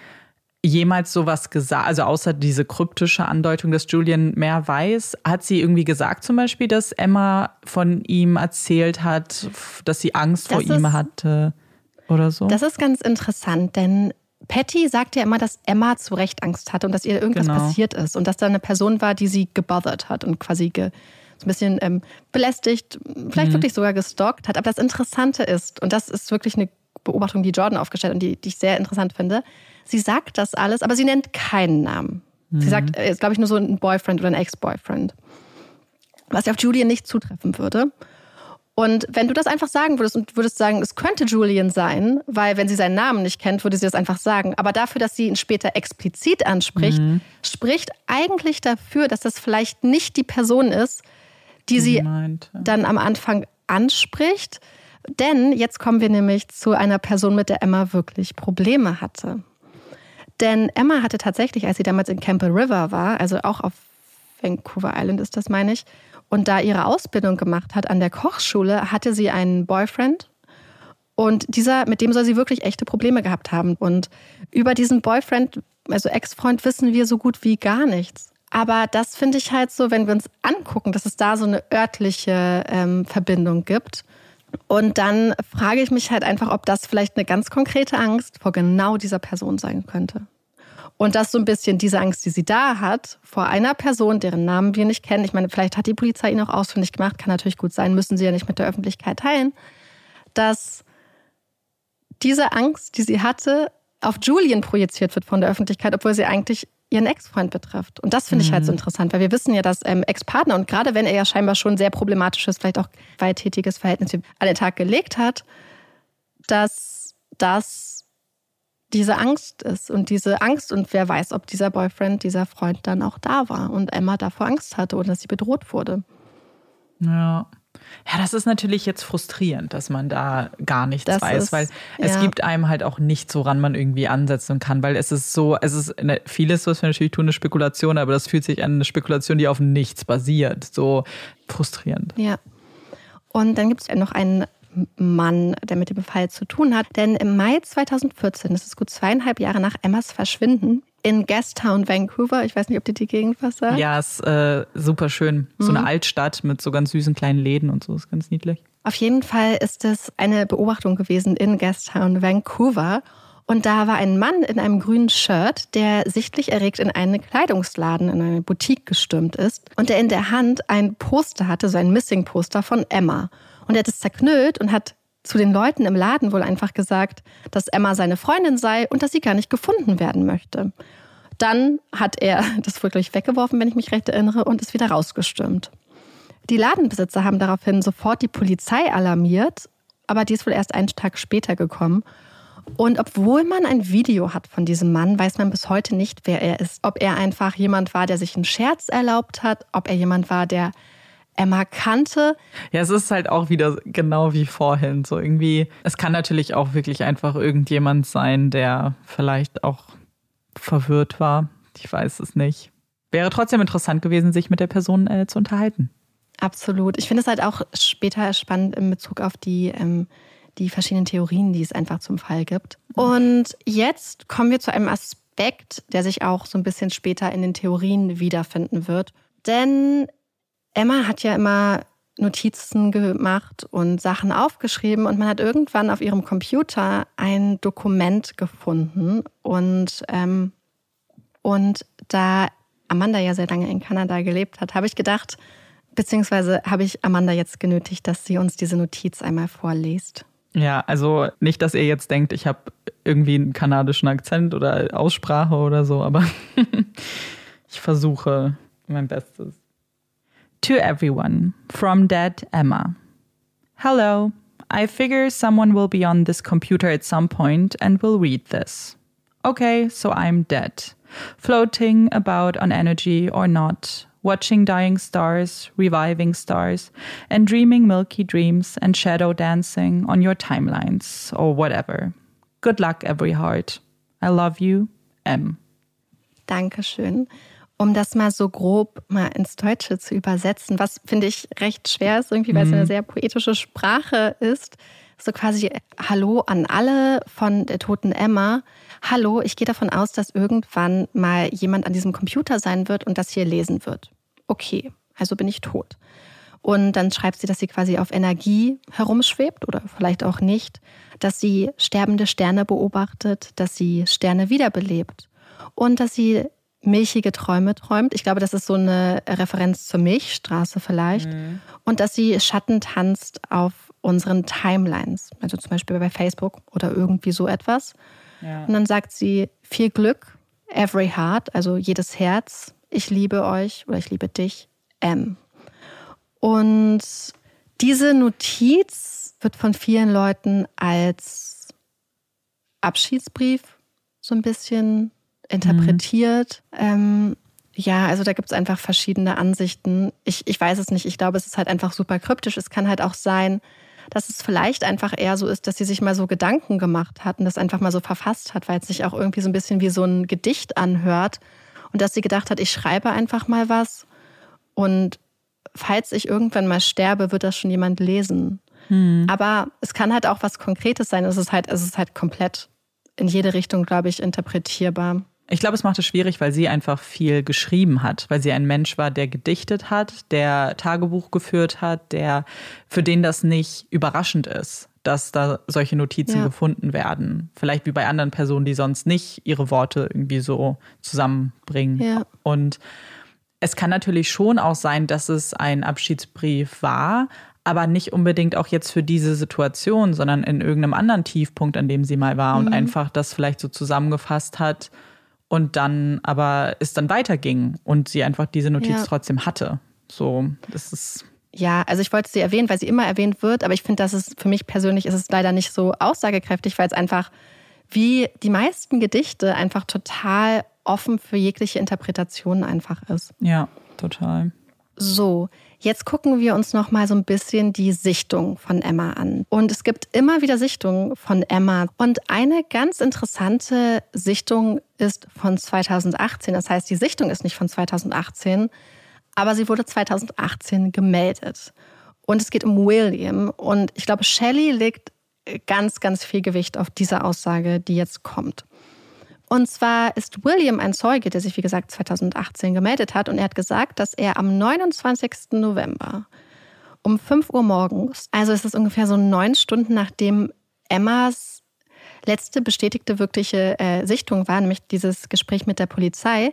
jemals sowas gesagt, also außer diese kryptische Andeutung, dass Julian mehr weiß, hat sie irgendwie gesagt zum Beispiel, dass Emma von ihm erzählt hat, dass sie Angst das vor ist, ihm hatte oder so? Das ist ganz interessant, denn Patty sagt ja immer, dass Emma zu Recht Angst hatte und dass ihr irgendwas genau. passiert ist und dass da eine Person war, die sie gebothert hat und quasi ge, so ein bisschen ähm, belästigt, vielleicht mhm. wirklich sogar gestalkt hat. Aber das Interessante ist, und das ist wirklich eine Beobachtung, die Jordan aufgestellt hat und die, die ich sehr interessant finde, sie sagt das alles, aber sie nennt keinen Namen. Mhm. Sie sagt, äh, glaube ich, nur so ein Boyfriend oder ein Ex-Boyfriend. Was ja auf Julian nicht zutreffen würde. Und wenn du das einfach sagen würdest und würdest sagen, es könnte Julian sein, weil wenn sie seinen Namen nicht kennt, würde sie das einfach sagen. Aber dafür, dass sie ihn später explizit anspricht, mhm. spricht eigentlich dafür, dass das vielleicht nicht die Person ist, die sie meinte. dann am Anfang anspricht, Denn jetzt kommen wir nämlich zu einer Person, mit der Emma wirklich Probleme hatte. Denn Emma hatte tatsächlich, als sie damals in Campbell River war, also auch auf Vancouver Island ist das, meine ich, und da ihre Ausbildung gemacht hat an der Kochschule, hatte sie einen Boyfriend. Und dieser, mit dem soll sie wirklich echte Probleme gehabt haben. Und über diesen Boyfriend, also Ex-Freund, wissen wir so gut wie gar nichts. Aber das finde ich halt so, wenn wir uns angucken, dass es da so eine örtliche ähm, Verbindung gibt. Und dann frage ich mich halt einfach, ob das vielleicht eine ganz konkrete Angst vor genau dieser Person sein könnte. Und das so ein bisschen diese Angst, die sie da hat, vor einer Person, deren Namen wir nicht kennen. Ich meine, vielleicht hat die Polizei ihn auch ausfindig gemacht, kann natürlich gut sein, müssen sie ja nicht mit der Öffentlichkeit teilen, dass diese Angst, die sie hatte, auf Julian projiziert wird von der Öffentlichkeit, obwohl sie eigentlich ihren Ex-Freund betrifft. Und das finde ich halt so mhm. interessant, weil wir wissen ja, dass ähm, Ex-Partner und gerade wenn er ja scheinbar schon sehr problematisches, vielleicht auch gewalttätiges Verhältnis an den Tag gelegt hat, dass das diese Angst ist und diese Angst und wer weiß, ob dieser Boyfriend, dieser Freund dann auch da war und Emma davor Angst hatte oder dass sie bedroht wurde. Ja. Ja, das ist natürlich jetzt frustrierend, dass man da gar nichts das weiß, ist, weil es ja. gibt einem halt auch nichts, woran man irgendwie ansetzen kann, weil es ist so, es ist ne, vieles, was wir natürlich tun, eine Spekulation, aber das fühlt sich an eine Spekulation, die auf nichts basiert. So frustrierend. Ja. Und dann gibt es ja noch einen Mann, der mit dem Fall zu tun hat. Denn im Mai 2014, das ist gut zweieinhalb Jahre nach Emmas Verschwinden, in Gastown, Vancouver. Ich weiß nicht, ob dir die Gegend was sagt. Ja, ist äh, super schön. So mhm. eine Altstadt mit so ganz süßen kleinen Läden und so. Ist ganz niedlich. Auf jeden Fall ist es eine Beobachtung gewesen in Gastown, Vancouver. Und da war ein Mann in einem grünen Shirt, der sichtlich erregt in einen Kleidungsladen, in eine Boutique gestürmt ist und der in der Hand ein Poster hatte, so ein Missing-Poster von Emma. Und er hat es zerknüllt und hat zu den Leuten im Laden wohl einfach gesagt, dass Emma seine Freundin sei und dass sie gar nicht gefunden werden möchte. Dann hat er das wirklich weggeworfen, wenn ich mich recht erinnere, und ist wieder rausgestürmt. Die Ladenbesitzer haben daraufhin sofort die Polizei alarmiert, aber die ist wohl erst einen Tag später gekommen. Und obwohl man ein Video hat von diesem Mann, weiß man bis heute nicht, wer er ist. Ob er einfach jemand war, der sich einen Scherz erlaubt hat, ob er jemand war, der Emma kannte. Ja, es ist halt auch wieder genau wie vorhin. So irgendwie, es kann natürlich auch wirklich einfach irgendjemand sein, der vielleicht auch verwirrt war. Ich weiß es nicht. Wäre trotzdem interessant gewesen, sich mit der Person äh, zu unterhalten. Absolut. Ich finde es halt auch später spannend in Bezug auf die, ähm, die verschiedenen Theorien, die es einfach zum Fall gibt. Und jetzt kommen wir zu einem Aspekt, der sich auch so ein bisschen später in den Theorien wiederfinden wird. Denn Emma hat ja immer Notizen gemacht und Sachen aufgeschrieben und man hat irgendwann auf ihrem Computer ein Dokument gefunden und, ähm, und da Amanda ja sehr lange in Kanada gelebt hat, habe ich gedacht, beziehungsweise habe ich Amanda jetzt genötigt, dass sie uns diese Notiz einmal vorliest. Ja, also nicht, dass ihr jetzt denkt, ich habe irgendwie einen kanadischen Akzent oder Aussprache oder so, aber ich versuche mein Bestes. To everyone, from Dead Emma. Hello. I figure someone will be on this computer at some point and will read this. Okay, so I'm dead. Floating about on energy or not, watching dying stars, reviving stars, and dreaming milky dreams and shadow dancing on your timelines or whatever. Good luck, every heart. I love you, M. Dankeschön. Um das mal so grob mal ins Deutsche zu übersetzen, was finde ich recht schwer ist, irgendwie, weil es eine mhm. sehr poetische Sprache ist. So quasi Hallo an alle von der toten Emma. Hallo, ich gehe davon aus, dass irgendwann mal jemand an diesem Computer sein wird und das hier lesen wird. Okay, also bin ich tot. Und dann schreibt sie, dass sie quasi auf Energie herumschwebt oder vielleicht auch nicht, dass sie sterbende Sterne beobachtet, dass sie Sterne wiederbelebt und dass sie milchige Träume träumt. Ich glaube, das ist so eine Referenz zur Milchstraße vielleicht. Mhm. Und dass sie Schatten tanzt auf unseren Timelines, also zum Beispiel bei Facebook oder irgendwie so etwas. Ja. Und dann sagt sie viel Glück, every heart, also jedes Herz. Ich liebe euch oder ich liebe dich, M. Und diese Notiz wird von vielen Leuten als Abschiedsbrief so ein bisschen interpretiert. Mhm. Ähm, ja, also da gibt es einfach verschiedene Ansichten. Ich, ich weiß es nicht. Ich glaube, es ist halt einfach super kryptisch. Es kann halt auch sein, dass es vielleicht einfach eher so ist, dass sie sich mal so Gedanken gemacht hat und das einfach mal so verfasst hat, weil es sich auch irgendwie so ein bisschen wie so ein Gedicht anhört und dass sie gedacht hat, ich schreibe einfach mal was und falls ich irgendwann mal sterbe, wird das schon jemand lesen. Hm. Aber es kann halt auch was Konkretes sein. Es ist halt, es ist halt komplett in jede Richtung, glaube ich, interpretierbar. Ich glaube, es macht es schwierig, weil sie einfach viel geschrieben hat, weil sie ein Mensch war, der gedichtet hat, der Tagebuch geführt hat, der für den das nicht überraschend ist, dass da solche Notizen ja. gefunden werden. Vielleicht wie bei anderen Personen, die sonst nicht ihre Worte irgendwie so zusammenbringen. Ja. Und es kann natürlich schon auch sein, dass es ein Abschiedsbrief war, aber nicht unbedingt auch jetzt für diese Situation, sondern in irgendeinem anderen Tiefpunkt, an dem sie mal war mhm. und einfach das vielleicht so zusammengefasst hat und dann aber es dann weiterging und sie einfach diese Notiz ja. trotzdem hatte. So, das ist. Ja, also ich wollte sie erwähnen, weil sie immer erwähnt wird, aber ich finde, dass es für mich persönlich ist es leider nicht so aussagekräftig, weil es einfach wie die meisten Gedichte einfach total offen für jegliche Interpretation einfach ist. Ja, total. So, Jetzt gucken wir uns noch mal so ein bisschen die Sichtung von Emma an. Und es gibt immer wieder Sichtungen von Emma. Und eine ganz interessante Sichtung ist von 2018. Das heißt, die Sichtung ist nicht von 2018, aber sie wurde 2018 gemeldet. Und es geht um William. Und ich glaube, Shelley legt ganz, ganz viel Gewicht auf diese Aussage, die jetzt kommt. Und zwar ist William ein Zeuge, der sich, wie gesagt, 2018 gemeldet hat. Und er hat gesagt, dass er am 29. November um 5 Uhr morgens, also es ist ungefähr so neun Stunden nachdem Emmas letzte bestätigte wirkliche äh, Sichtung war, nämlich dieses Gespräch mit der Polizei.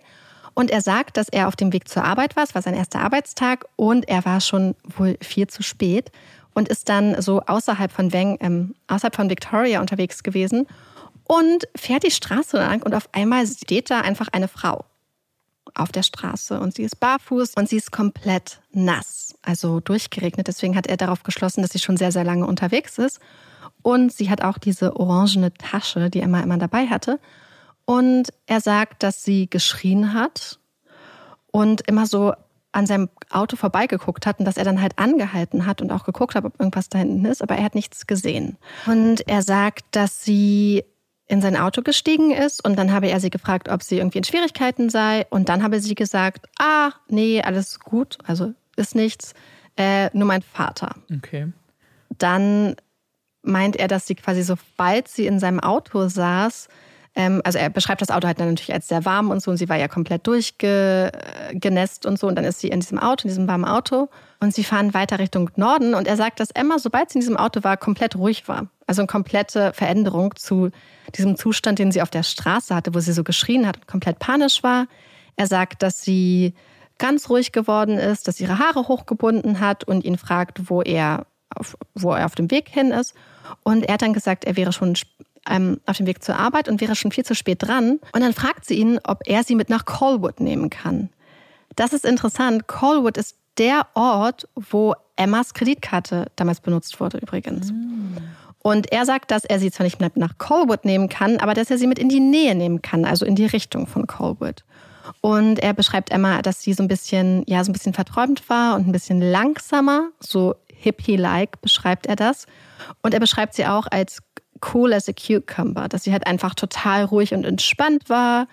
Und er sagt, dass er auf dem Weg zur Arbeit war. Es war sein erster Arbeitstag und er war schon wohl viel zu spät und ist dann so außerhalb von Weng, ähm, außerhalb von Victoria unterwegs gewesen und fährt die Straße lang und auf einmal steht da einfach eine Frau auf der Straße und sie ist barfuß und sie ist komplett nass, also durchgeregnet. Deswegen hat er darauf geschlossen, dass sie schon sehr, sehr lange unterwegs ist. Und sie hat auch diese orangene Tasche, die Emma immer dabei hatte. Und er sagt, dass sie geschrien hat und immer so an seinem Auto vorbeigeguckt hat und dass er dann halt angehalten hat und auch geguckt hat, ob irgendwas da hinten ist, aber er hat nichts gesehen. Und er sagt, dass sie in sein Auto gestiegen ist und dann habe er sie gefragt, ob sie irgendwie in Schwierigkeiten sei und dann habe sie gesagt, ah, nee, alles gut, also ist nichts, äh, nur mein Vater. Okay. Dann meint er, dass sie quasi sobald sie in seinem Auto saß, ähm, also er beschreibt das Auto halt dann natürlich als sehr warm und so und sie war ja komplett durchgenässt und so und dann ist sie in diesem Auto, in diesem warmen Auto und sie fahren weiter Richtung Norden und er sagt, dass Emma, sobald sie in diesem Auto war, komplett ruhig war. Also eine komplette Veränderung zu diesem Zustand, den sie auf der Straße hatte, wo sie so geschrien hat und komplett panisch war. Er sagt, dass sie ganz ruhig geworden ist, dass sie ihre Haare hochgebunden hat und ihn fragt, wo er auf, wo er auf dem Weg hin ist. Und er hat dann gesagt, er wäre schon ähm, auf dem Weg zur Arbeit und wäre schon viel zu spät dran. Und dann fragt sie ihn, ob er sie mit nach Colwood nehmen kann. Das ist interessant. Colwood ist der Ort, wo Emmas Kreditkarte damals benutzt wurde übrigens. Mm. Und er sagt, dass er sie zwar nicht mit nach Colwood nehmen kann, aber dass er sie mit in die Nähe nehmen kann, also in die Richtung von Colwood. Und er beschreibt Emma, dass sie so ein bisschen, ja, so ein bisschen verträumt war und ein bisschen langsamer, so hippie-like beschreibt er das. Und er beschreibt sie auch als cool as a cucumber, dass sie halt einfach total ruhig und entspannt war.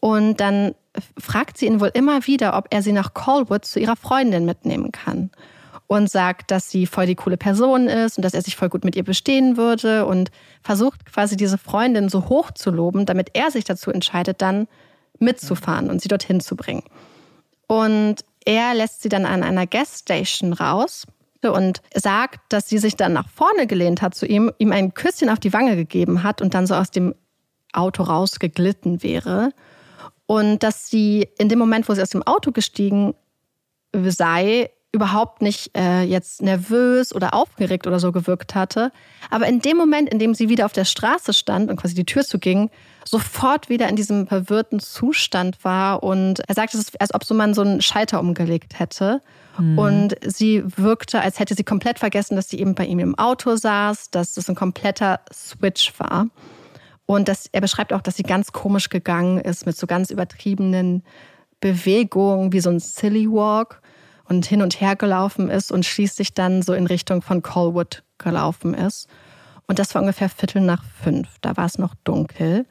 Und dann fragt sie ihn wohl immer wieder, ob er sie nach Colwood zu ihrer Freundin mitnehmen kann. Und sagt, dass sie voll die coole Person ist und dass er sich voll gut mit ihr bestehen würde und versucht quasi diese Freundin so hoch zu loben, damit er sich dazu entscheidet, dann mitzufahren und sie dorthin zu bringen. Und er lässt sie dann an einer Gasstation raus und sagt, dass sie sich dann nach vorne gelehnt hat zu ihm, ihm ein Küsschen auf die Wange gegeben hat und dann so aus dem Auto rausgeglitten wäre. Und dass sie in dem Moment, wo sie aus dem Auto gestiegen sei, überhaupt nicht äh, jetzt nervös oder aufgeregt oder so gewirkt hatte. Aber in dem Moment, in dem sie wieder auf der Straße stand und quasi die Tür zuging, sofort wieder in diesem verwirrten Zustand war. Und er sagte, es ist, als ob so man so einen Schalter umgelegt hätte. Mhm. Und sie wirkte, als hätte sie komplett vergessen, dass sie eben bei ihm im Auto saß, dass das ein kompletter Switch war. Und das, er beschreibt auch, dass sie ganz komisch gegangen ist mit so ganz übertriebenen Bewegungen, wie so ein Silly Walk. und hin und her gelaufen ist und schließlich dann so in Richtung von Colwood gelaufen ist. Und das war ungefähr Viertel nach fünf. Da war es noch dunkel.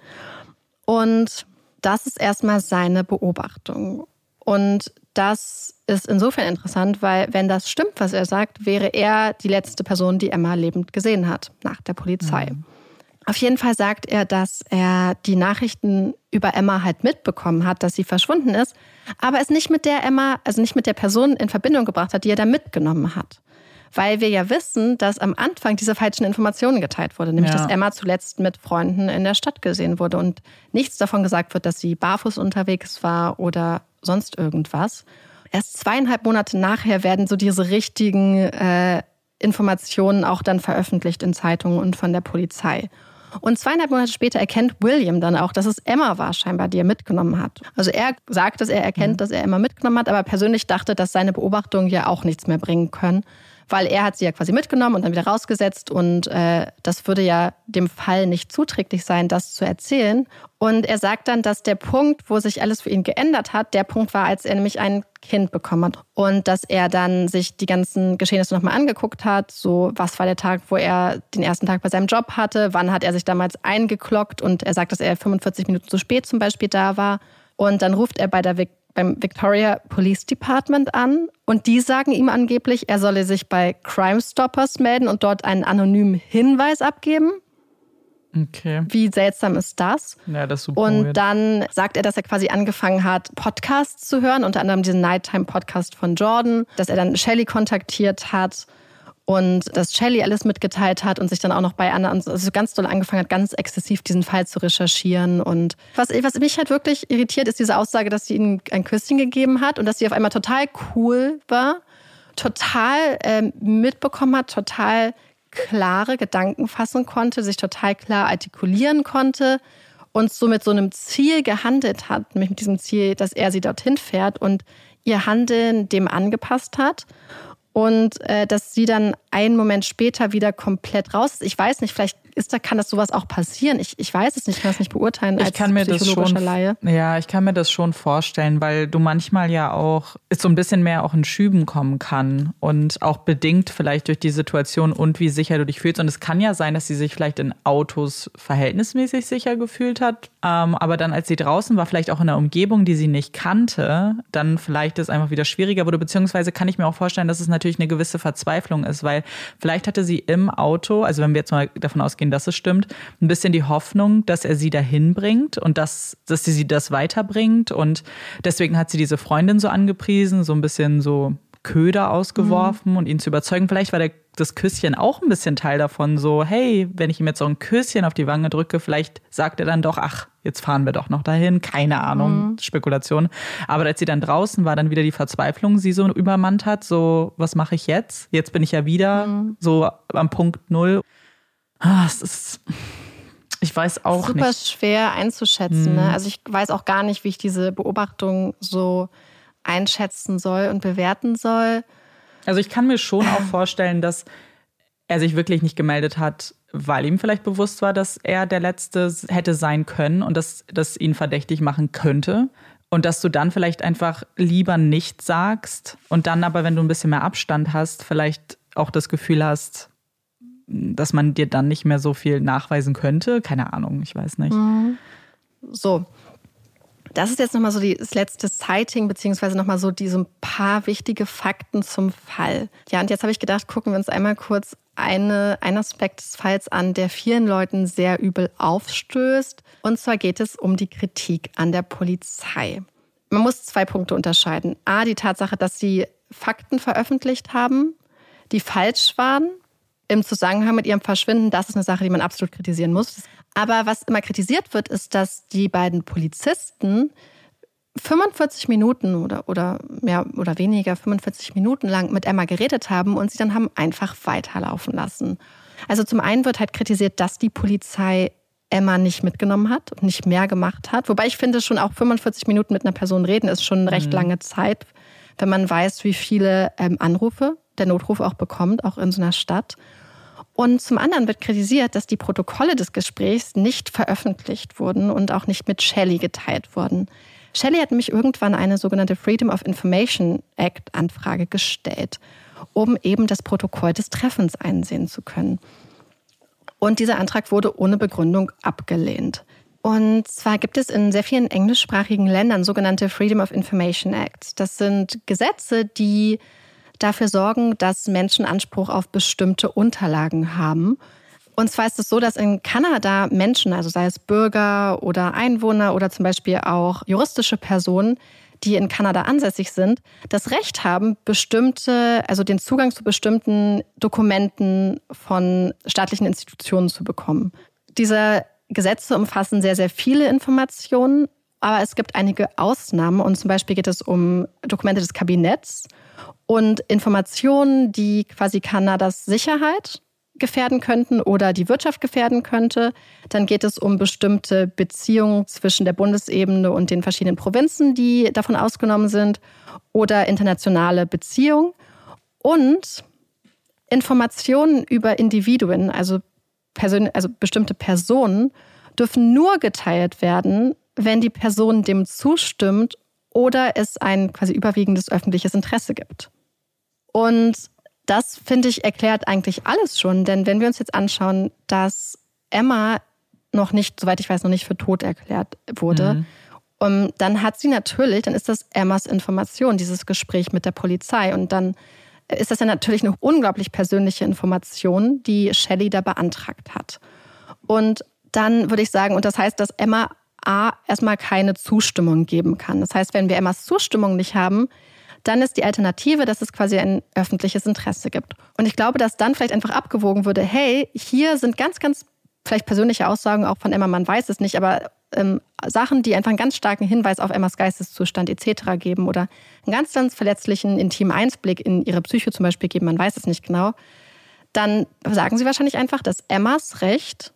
Und das ist erstmal seine Beobachtung. Und das ist insofern interessant, weil wenn das stimmt, was er sagt, wäre er die letzte Person, die Emma lebend gesehen hat, nach der Polizei. Mhm. Auf jeden Fall sagt er, dass er die Nachrichten über Emma halt mitbekommen hat, dass sie verschwunden ist, aber es nicht mit der Emma, also nicht mit der Person in Verbindung gebracht hat, die er da mitgenommen hat. Weil wir ja wissen, dass am Anfang diese falschen Informationen geteilt wurde, nämlich ja. dass Emma zuletzt mit Freunden in der Stadt gesehen wurde und nichts davon gesagt wird, dass sie barfuß unterwegs war oder sonst irgendwas. Erst zweieinhalb Monate nachher werden so diese richtigen äh, Informationen auch dann veröffentlicht in Zeitungen und von der Polizei. Und zweieinhalb Monate später erkennt William dann auch, dass es Emma war scheinbar, die er mitgenommen hat. Also er sagt, dass er erkennt, mhm. dass er Emma mitgenommen hat, aber persönlich dachte, dass seine Beobachtungen ja auch nichts mehr bringen können weil er hat sie ja quasi mitgenommen und dann wieder rausgesetzt und äh, das würde ja dem Fall nicht zuträglich sein, das zu erzählen. Und er sagt dann, dass der Punkt, wo sich alles für ihn geändert hat, der Punkt war, als er nämlich ein Kind bekommen hat und dass er dann sich die ganzen Geschehnisse nochmal angeguckt hat, so was war der Tag, wo er den ersten Tag bei seinem Job hatte, wann hat er sich damals eingeklockt und er sagt, dass er 45 Minuten zu spät zum Beispiel da war. Und dann ruft er bei der beim Victoria Police Department an und die sagen ihm angeblich, er solle sich bei Crime Stoppers melden und dort einen anonymen Hinweis abgeben. Okay. Wie seltsam ist das? Ja, das ist super. Und weird. dann sagt er, dass er quasi angefangen hat, Podcasts zu hören, unter anderem diesen Nighttime Podcast von Jordan, dass er dann Shelly kontaktiert hat und dass Shelley alles mitgeteilt hat und sich dann auch noch bei anderen, also ganz doll angefangen hat, ganz exzessiv diesen Fall zu recherchieren. Und was, was mich halt wirklich irritiert, ist diese Aussage, dass sie ihm ein Küsschen gegeben hat und dass sie auf einmal total cool war, total äh, mitbekommen hat, total klare Gedanken fassen konnte, sich total klar artikulieren konnte und so mit so einem Ziel gehandelt hat, nämlich mit diesem Ziel, dass er sie dorthin fährt und ihr Handeln dem angepasst hat und äh, dass sie dann einen Moment später wieder komplett raus ist. Ich weiß nicht, vielleicht ist da, kann das sowas auch passieren? Ich, ich weiß es nicht, ich kann es nicht beurteilen ich kann mir das schon, Laie. Ja, ich kann mir das schon vorstellen, weil du manchmal ja auch so ein bisschen mehr auch in Schüben kommen kann und auch bedingt vielleicht durch die Situation und wie sicher du dich fühlst. Und es kann ja sein, dass sie sich vielleicht in Autos verhältnismäßig sicher gefühlt hat, ähm, aber dann, als sie draußen war, vielleicht auch in einer Umgebung, die sie nicht kannte, dann vielleicht es einfach wieder schwieriger wurde, beziehungsweise kann ich mir auch vorstellen, dass es natürlich eine gewisse Verzweiflung ist, weil vielleicht hatte sie im Auto, also wenn wir jetzt mal davon ausgehen, ausgehen, dass es stimmt, ein bisschen die Hoffnung, dass er sie dahin bringt und dass, dass sie, sie das weiterbringt. Und deswegen hat sie diese Freundin so angepriesen, so ein bisschen so Köder ausgeworfen mhm. und ihn zu überzeugen. Vielleicht war der, das Küsschen auch ein bisschen Teil davon, so, hey, wenn ich ihm jetzt so ein Küsschen auf die Wange drücke, vielleicht sagt er dann doch, ach, jetzt fahren wir doch noch dahin. Keine Ahnung, mhm. Spekulation. Aber als sie dann draußen war, dann wieder die Verzweiflung sie so übermannt hat, so, was mache ich jetzt? Jetzt bin ich ja wieder mhm. so am Punkt Null. Ah, es ist. Ich weiß auch Super nicht. Super schwer einzuschätzen. Mhm. Ne? Also ich weiß auch gar nicht, wie ich diese Beobachtung so einschätzen soll und bewerten soll. Also ich kann mir schon auch vorstellen, dass er sich wirklich nicht gemeldet hat, weil ihm vielleicht bewusst war, dass er der Letzte hätte sein können und dass das ihn verdächtig machen könnte. Und dass du dann vielleicht einfach lieber nicht sagst und dann aber, wenn du ein bisschen mehr Abstand hast, vielleicht auch das Gefühl hast, dass man dir dann nicht mehr so viel nachweisen könnte. Keine Ahnung, ich weiß nicht. Mhm. So. Das ist jetzt nochmal so die, das letzte Sighting, beziehungsweise nochmal so diese paar wichtige Fakten zum Fall. Ja, und jetzt habe ich gedacht, gucken wir uns einmal kurz eine, einen Aspekt des Falls an, der vielen Leuten sehr übel aufstößt. Und zwar geht es um die Kritik an der Polizei. Man muss zwei Punkte unterscheiden. A, die Tatsache, dass sie Fakten veröffentlicht haben, die falsch waren im Zusammenhang mit ihrem Verschwinden, das ist eine Sache, die man absolut kritisieren muss. Aber was immer kritisiert wird, ist, dass die beiden Polizisten 45 Minuten oder, oder mehr oder weniger 45 Minuten lang mit Emma geredet haben und sie dann haben einfach weiterlaufen lassen. Also zum einen wird halt kritisiert, dass die Polizei Emma nicht mitgenommen hat und nicht mehr gemacht hat. Wobei ich finde, schon auch 45 Minuten mit einer Person reden ist schon eine recht mhm. lange Zeit, wenn man weiß, wie viele ähm, Anrufe der Notruf auch bekommt, auch in so einer Stadt. Und zum anderen wird kritisiert, dass die Protokolle des Gesprächs nicht veröffentlicht wurden und auch nicht mit Shelley geteilt wurden. Shelley hat nämlich irgendwann eine sogenannte Freedom of Information Act Anfrage gestellt, um eben das Protokoll des Treffens einsehen zu können. Und dieser Antrag wurde ohne Begründung abgelehnt. Und zwar gibt es in sehr vielen englischsprachigen Ländern sogenannte Freedom of Information Acts. Das sind Gesetze, die dafür sorgen, dass Menschen Anspruch auf bestimmte Unterlagen haben. Und zwar ist es so, dass in Kanada Menschen, also sei es Bürger oder Einwohner oder zum Beispiel auch juristische Personen, die in Kanada ansässig sind, das Recht haben, bestimmte, also den Zugang zu bestimmten Dokumenten von staatlichen Institutionen zu bekommen. Diese Gesetze umfassen sehr, sehr viele Informationen, aber es gibt einige Ausnahmen und zum Beispiel geht es um Dokumente des Kabinetts und Informationen, die quasi Kanadas Sicherheit gefährden könnten oder die Wirtschaft gefährden könnte. Dann geht es um bestimmte Beziehungen zwischen der Bundesebene und den verschiedenen Provinzen, die davon ausgenommen sind, oder internationale Beziehungen. Und Informationen über Individuen, also, Person, also bestimmte Personen, dürfen nur geteilt werden, wenn die Person dem zustimmt oder es ein quasi überwiegendes öffentliches Interesse gibt. Und das, finde ich, erklärt eigentlich alles schon. Denn wenn wir uns jetzt anschauen, dass Emma noch nicht, soweit ich weiß, noch nicht für tot erklärt wurde, mhm. um, dann hat sie natürlich, dann ist das Emmas Information, dieses Gespräch mit der Polizei. Und dann ist das ja natürlich eine unglaublich persönliche Information, die Shelley da beantragt hat. Und dann würde ich sagen, und das heißt, dass Emma A erstmal keine Zustimmung geben kann. Das heißt, wenn wir Emmas Zustimmung nicht haben, dann ist die Alternative, dass es quasi ein öffentliches Interesse gibt. Und ich glaube, dass dann vielleicht einfach abgewogen würde, hey, hier sind ganz, ganz vielleicht persönliche Aussagen auch von Emma, man weiß es nicht, aber ähm, Sachen, die einfach einen ganz starken Hinweis auf Emmas Geisteszustand etc. geben oder einen ganz, ganz verletzlichen, intimen Einblick in ihre Psyche zum Beispiel geben, man weiß es nicht genau, dann sagen sie wahrscheinlich einfach, dass Emmas Recht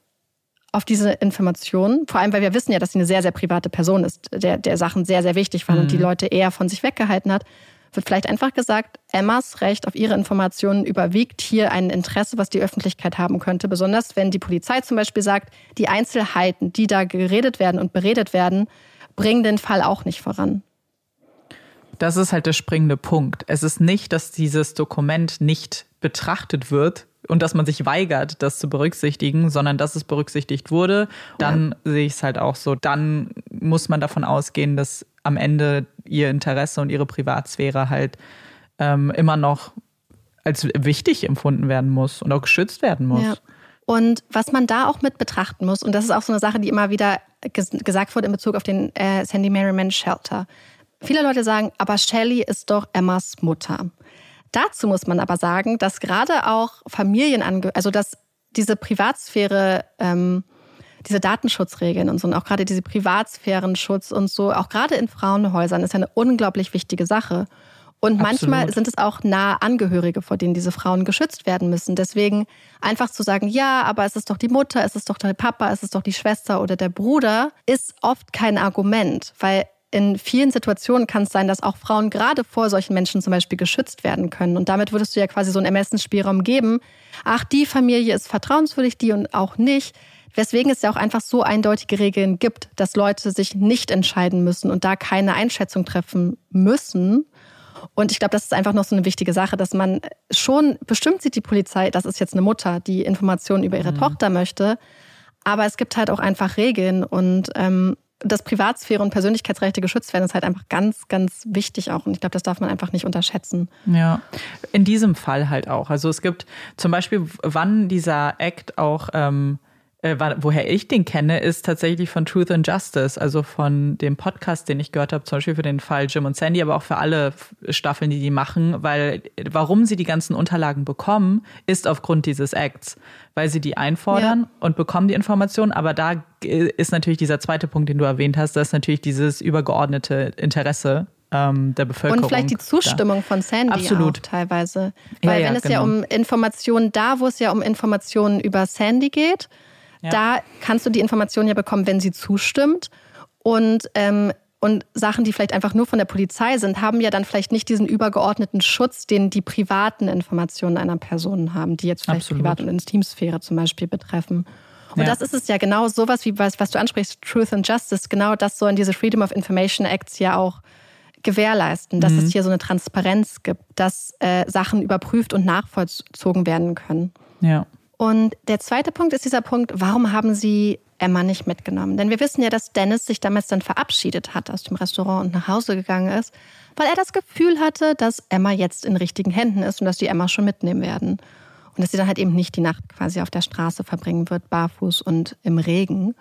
auf diese Informationen, vor allem weil wir wissen ja, dass sie eine sehr, sehr private Person ist, der, der Sachen sehr, sehr wichtig waren mhm. und die mhm. Leute eher von sich weggehalten hat, wird vielleicht einfach gesagt, Emmas Recht auf ihre Informationen überwiegt hier ein Interesse, was die Öffentlichkeit haben könnte. Besonders wenn die Polizei zum Beispiel sagt, die Einzelheiten, die da geredet werden und beredet werden, bringen den Fall auch nicht voran. Das ist halt der springende Punkt. Es ist nicht, dass dieses Dokument nicht betrachtet wird, und dass man sich weigert, das zu berücksichtigen, sondern dass es berücksichtigt wurde, dann ja. sehe ich es halt auch so. Dann muss man davon ausgehen, dass am Ende ihr Interesse und ihre Privatsphäre halt ähm, immer noch als wichtig empfunden werden muss und auch geschützt werden muss. Ja. Und was man da auch mit betrachten muss, und das ist auch so eine Sache, die immer wieder ges gesagt wurde in Bezug auf den äh, Sandy Merriman Shelter. Viele Leute sagen, aber Shelley ist doch Emmas Mutter. Dazu muss man aber sagen, dass gerade auch Familienangehörige, also dass diese Privatsphäre, ähm, diese Datenschutzregeln und so, und auch gerade diese Privatsphärenschutz und so, auch gerade in Frauenhäusern ist ja eine unglaublich wichtige Sache. Und Absolut. manchmal sind es auch nahe Angehörige, vor denen diese Frauen geschützt werden müssen. Deswegen einfach zu sagen, ja, aber es ist doch die Mutter, es ist doch der Papa, es ist doch die Schwester oder der Bruder, ist oft kein Argument, weil in vielen Situationen kann es sein, dass auch Frauen gerade vor solchen Menschen zum Beispiel geschützt werden können. Und damit würdest du ja quasi so einen Ermessensspielraum geben. Ach, die Familie ist vertrauenswürdig, die und auch nicht. Weswegen es ja auch einfach so eindeutige Regeln gibt, dass Leute sich nicht entscheiden müssen und da keine Einschätzung treffen müssen. Und ich glaube, das ist einfach noch so eine wichtige Sache, dass man schon, bestimmt sieht die Polizei, das ist jetzt eine Mutter, die Informationen über ihre mhm. Tochter möchte. Aber es gibt halt auch einfach Regeln und ähm, dass Privatsphäre und Persönlichkeitsrechte geschützt werden, ist halt einfach ganz, ganz wichtig auch. Und ich glaube, das darf man einfach nicht unterschätzen. Ja, in diesem Fall halt auch. Also es gibt zum Beispiel, wann dieser Act auch ähm, äh, woher ich den kenne, ist tatsächlich von Truth and Justice, also von dem Podcast, den ich gehört habe, zum Beispiel für den Fall Jim und Sandy, aber auch für alle Staffeln, die die machen, weil warum sie die ganzen Unterlagen bekommen, ist aufgrund dieses Acts, weil sie die einfordern ja. und bekommen die Informationen, aber da ist natürlich dieser zweite Punkt, den du erwähnt hast, das ist natürlich dieses übergeordnete Interesse ähm, der Bevölkerung. Und vielleicht die Zustimmung da. von Sandy Absolut. auch teilweise. Weil ja, ja, wenn es genau. ja um Informationen, da wo es ja um Informationen über Sandy geht, ja. Da kannst du die Information ja bekommen, wenn sie zustimmt. Und, ähm, und Sachen, die vielleicht einfach nur von der Polizei sind, haben ja dann vielleicht nicht diesen übergeordneten Schutz, den die privaten Informationen einer Person haben, die jetzt vielleicht Absolut. Privat- und Intimsphäre zum Beispiel betreffen. Und ja. das ist es ja genau sowas, wie was, was du ansprichst, Truth and Justice, genau das sollen diese Freedom of Information Acts ja auch gewährleisten, dass mhm. es hier so eine Transparenz gibt, dass äh, Sachen überprüft und nachvollzogen werden können. Ja. Und der zweite Punkt ist dieser Punkt, warum haben Sie Emma nicht mitgenommen? Denn wir wissen ja, dass Dennis sich damals dann verabschiedet hat aus dem Restaurant und nach Hause gegangen ist, weil er das Gefühl hatte, dass Emma jetzt in richtigen Händen ist und dass die Emma schon mitnehmen werden. Und dass sie dann halt eben nicht die Nacht quasi auf der Straße verbringen wird, barfuß und im Regen.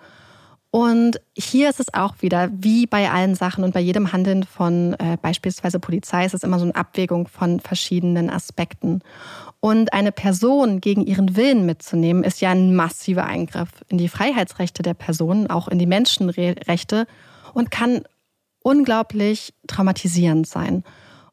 Und hier ist es auch wieder, wie bei allen Sachen und bei jedem Handeln von äh, beispielsweise Polizei, ist es immer so eine Abwägung von verschiedenen Aspekten. Und eine Person gegen ihren Willen mitzunehmen, ist ja ein massiver Eingriff in die Freiheitsrechte der Person, auch in die Menschenrechte und kann unglaublich traumatisierend sein.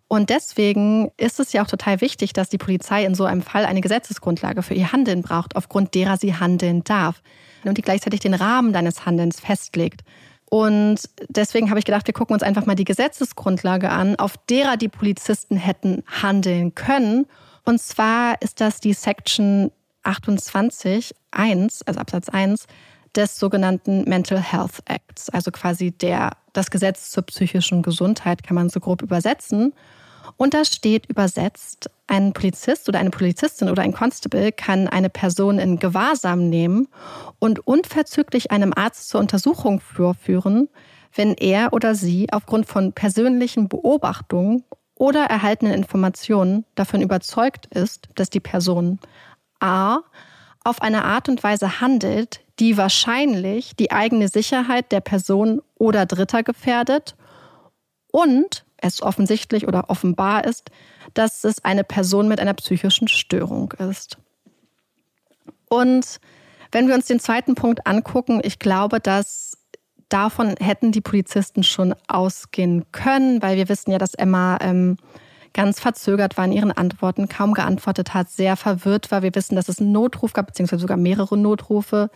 Und deswegen ist es ja auch total wichtig, dass die Polizei in so einem Fall eine Gesetzesgrundlage für ihr Handeln braucht, aufgrund derer sie handeln darf und die gleichzeitig den Rahmen deines Handelns festlegt. Und deswegen habe ich gedacht, wir gucken uns einfach mal die Gesetzesgrundlage an, auf derer die Polizisten hätten handeln können. Und zwar ist das die Section 28, 1, also Absatz 1 des sogenannten Mental Health Acts, also quasi der, das Gesetz zur psychischen Gesundheit, kann man so grob übersetzen. Und da steht übersetzt, ein Polizist oder eine Polizistin oder ein Constable kann eine Person in Gewahrsam nehmen und unverzüglich einem Arzt zur Untersuchung vorführen, wenn er oder sie aufgrund von persönlichen Beobachtungen oder erhaltenen Informationen davon überzeugt ist, dass die Person a. auf eine Art und Weise handelt, die wahrscheinlich die eigene Sicherheit der Person oder Dritter gefährdet und es offensichtlich oder offenbar ist, dass es eine Person mit einer psychischen Störung ist. Und wenn wir uns den zweiten Punkt angucken, ich glaube, dass davon hätten die Polizisten schon ausgehen können, weil wir wissen ja, dass Emma ähm, ganz verzögert war in ihren Antworten, kaum geantwortet hat, sehr verwirrt war. Wir wissen, dass es einen Notruf gab, beziehungsweise sogar mehrere Notrufe.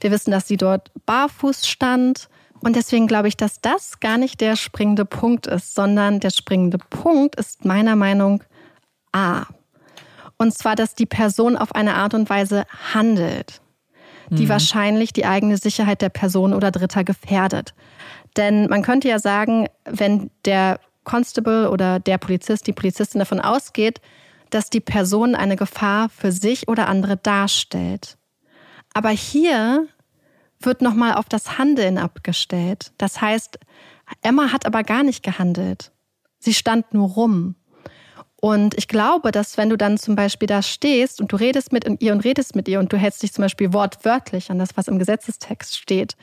Wir wissen, dass sie dort barfuß stand. Und deswegen glaube ich, dass das gar nicht der springende Punkt ist, sondern der springende Punkt ist meiner Meinung A. Und zwar, dass die Person auf eine Art und Weise handelt, die mhm. wahrscheinlich die eigene Sicherheit der Person oder Dritter gefährdet. Denn man könnte ja sagen, wenn der Constable oder der Polizist, die Polizistin davon ausgeht, dass die Person eine Gefahr für sich oder andere darstellt. Aber hier wird nochmal auf das Handeln abgestellt. Das heißt, Emma hat aber gar nicht gehandelt. Sie stand nur rum. Und ich glaube, dass wenn du dann zum Beispiel da stehst und du redest mit ihr und redest mit ihr und du hältst dich zum Beispiel wortwörtlich an das, was im Gesetzestext steht,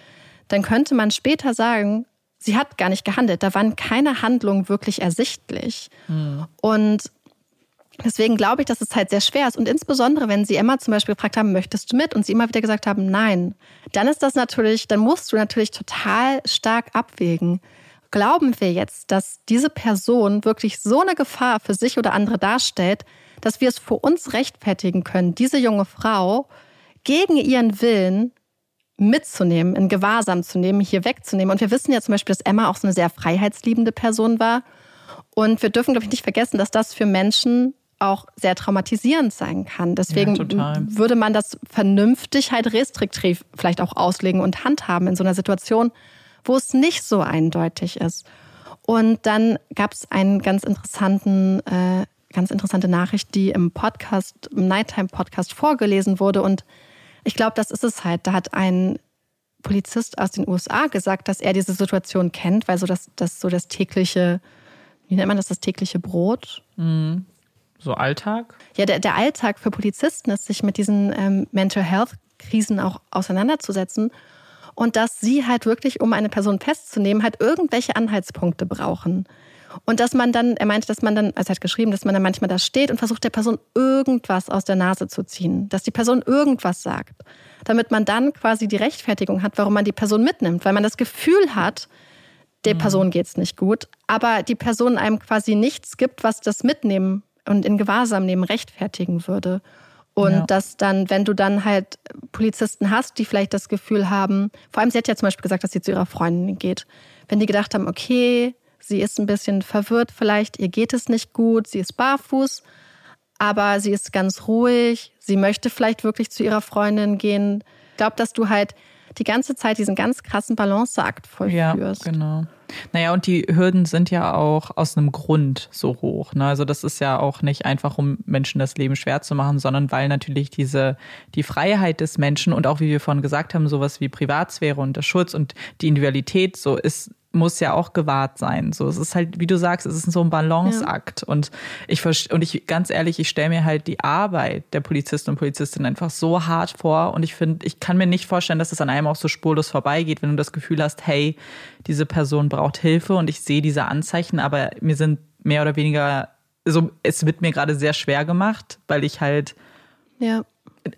dann könnte man später sagen, sie hat gar nicht gehandelt. Da waren keine Handlungen wirklich ersichtlich. Mhm. Und Deswegen glaube ich, dass es halt sehr schwer ist. Und insbesondere, wenn Sie Emma zum Beispiel gefragt haben, möchtest du mit? Und Sie immer wieder gesagt haben, nein. Dann ist das natürlich, dann musst du natürlich total stark abwägen. Glauben wir jetzt, dass diese Person wirklich so eine Gefahr für sich oder andere darstellt, dass wir es für uns rechtfertigen können, diese junge Frau gegen ihren Willen mitzunehmen, in Gewahrsam zu nehmen, hier wegzunehmen. Und wir wissen ja zum Beispiel, dass Emma auch so eine sehr freiheitsliebende Person war. Und wir dürfen, glaube ich, nicht vergessen, dass das für Menschen auch sehr traumatisierend sein kann. Deswegen ja, würde man das vernünftig halt restriktiv vielleicht auch auslegen und handhaben in so einer Situation, wo es nicht so eindeutig ist. Und dann gab es einen ganz interessanten, äh, ganz interessante Nachricht, die im Podcast, im Nighttime-Podcast vorgelesen wurde. Und ich glaube, das ist es halt. Da hat ein Polizist aus den USA gesagt, dass er diese Situation kennt, weil so das, das so das tägliche, wie nennt man das, das tägliche Brot? Mhm so Alltag? Ja, der, der Alltag für Polizisten ist, sich mit diesen ähm, Mental Health Krisen auch auseinanderzusetzen. Und dass sie halt wirklich, um eine Person festzunehmen, halt irgendwelche Anhaltspunkte brauchen. Und dass man dann, er meinte, dass man dann, also er hat geschrieben, dass man dann manchmal da steht und versucht, der Person irgendwas aus der Nase zu ziehen. Dass die Person irgendwas sagt. Damit man dann quasi die Rechtfertigung hat, warum man die Person mitnimmt. Weil man das Gefühl hat, der mhm. Person geht's nicht gut, aber die Person einem quasi nichts gibt, was das Mitnehmen und in Gewahrsam nehmen rechtfertigen würde. Und ja. dass dann, wenn du dann halt Polizisten hast, die vielleicht das Gefühl haben, vor allem sie hat ja zum Beispiel gesagt, dass sie zu ihrer Freundin geht, wenn die gedacht haben, okay, sie ist ein bisschen verwirrt vielleicht, ihr geht es nicht gut, sie ist barfuß, aber sie ist ganz ruhig, sie möchte vielleicht wirklich zu ihrer Freundin gehen, glaube, dass du halt die ganze Zeit diesen ganz krassen Balanceakt vollführst. Ja, genau. Naja, und die Hürden sind ja auch aus einem Grund so hoch. Ne? Also das ist ja auch nicht einfach, um Menschen das Leben schwer zu machen, sondern weil natürlich diese, die Freiheit des Menschen und auch, wie wir vorhin gesagt haben, sowas wie Privatsphäre und der Schutz und die Individualität so ist muss ja auch gewahrt sein. So, es ist halt, wie du sagst, es ist so ein Balanceakt. Ja. Und ich und ich ganz ehrlich, ich stelle mir halt die Arbeit der Polizisten und Polizistinnen einfach so hart vor. Und ich finde, ich kann mir nicht vorstellen, dass es an einem auch so spurlos vorbeigeht, wenn du das Gefühl hast, hey, diese Person braucht Hilfe und ich sehe diese Anzeichen, aber mir sind mehr oder weniger so, es wird mir gerade sehr schwer gemacht, weil ich halt ja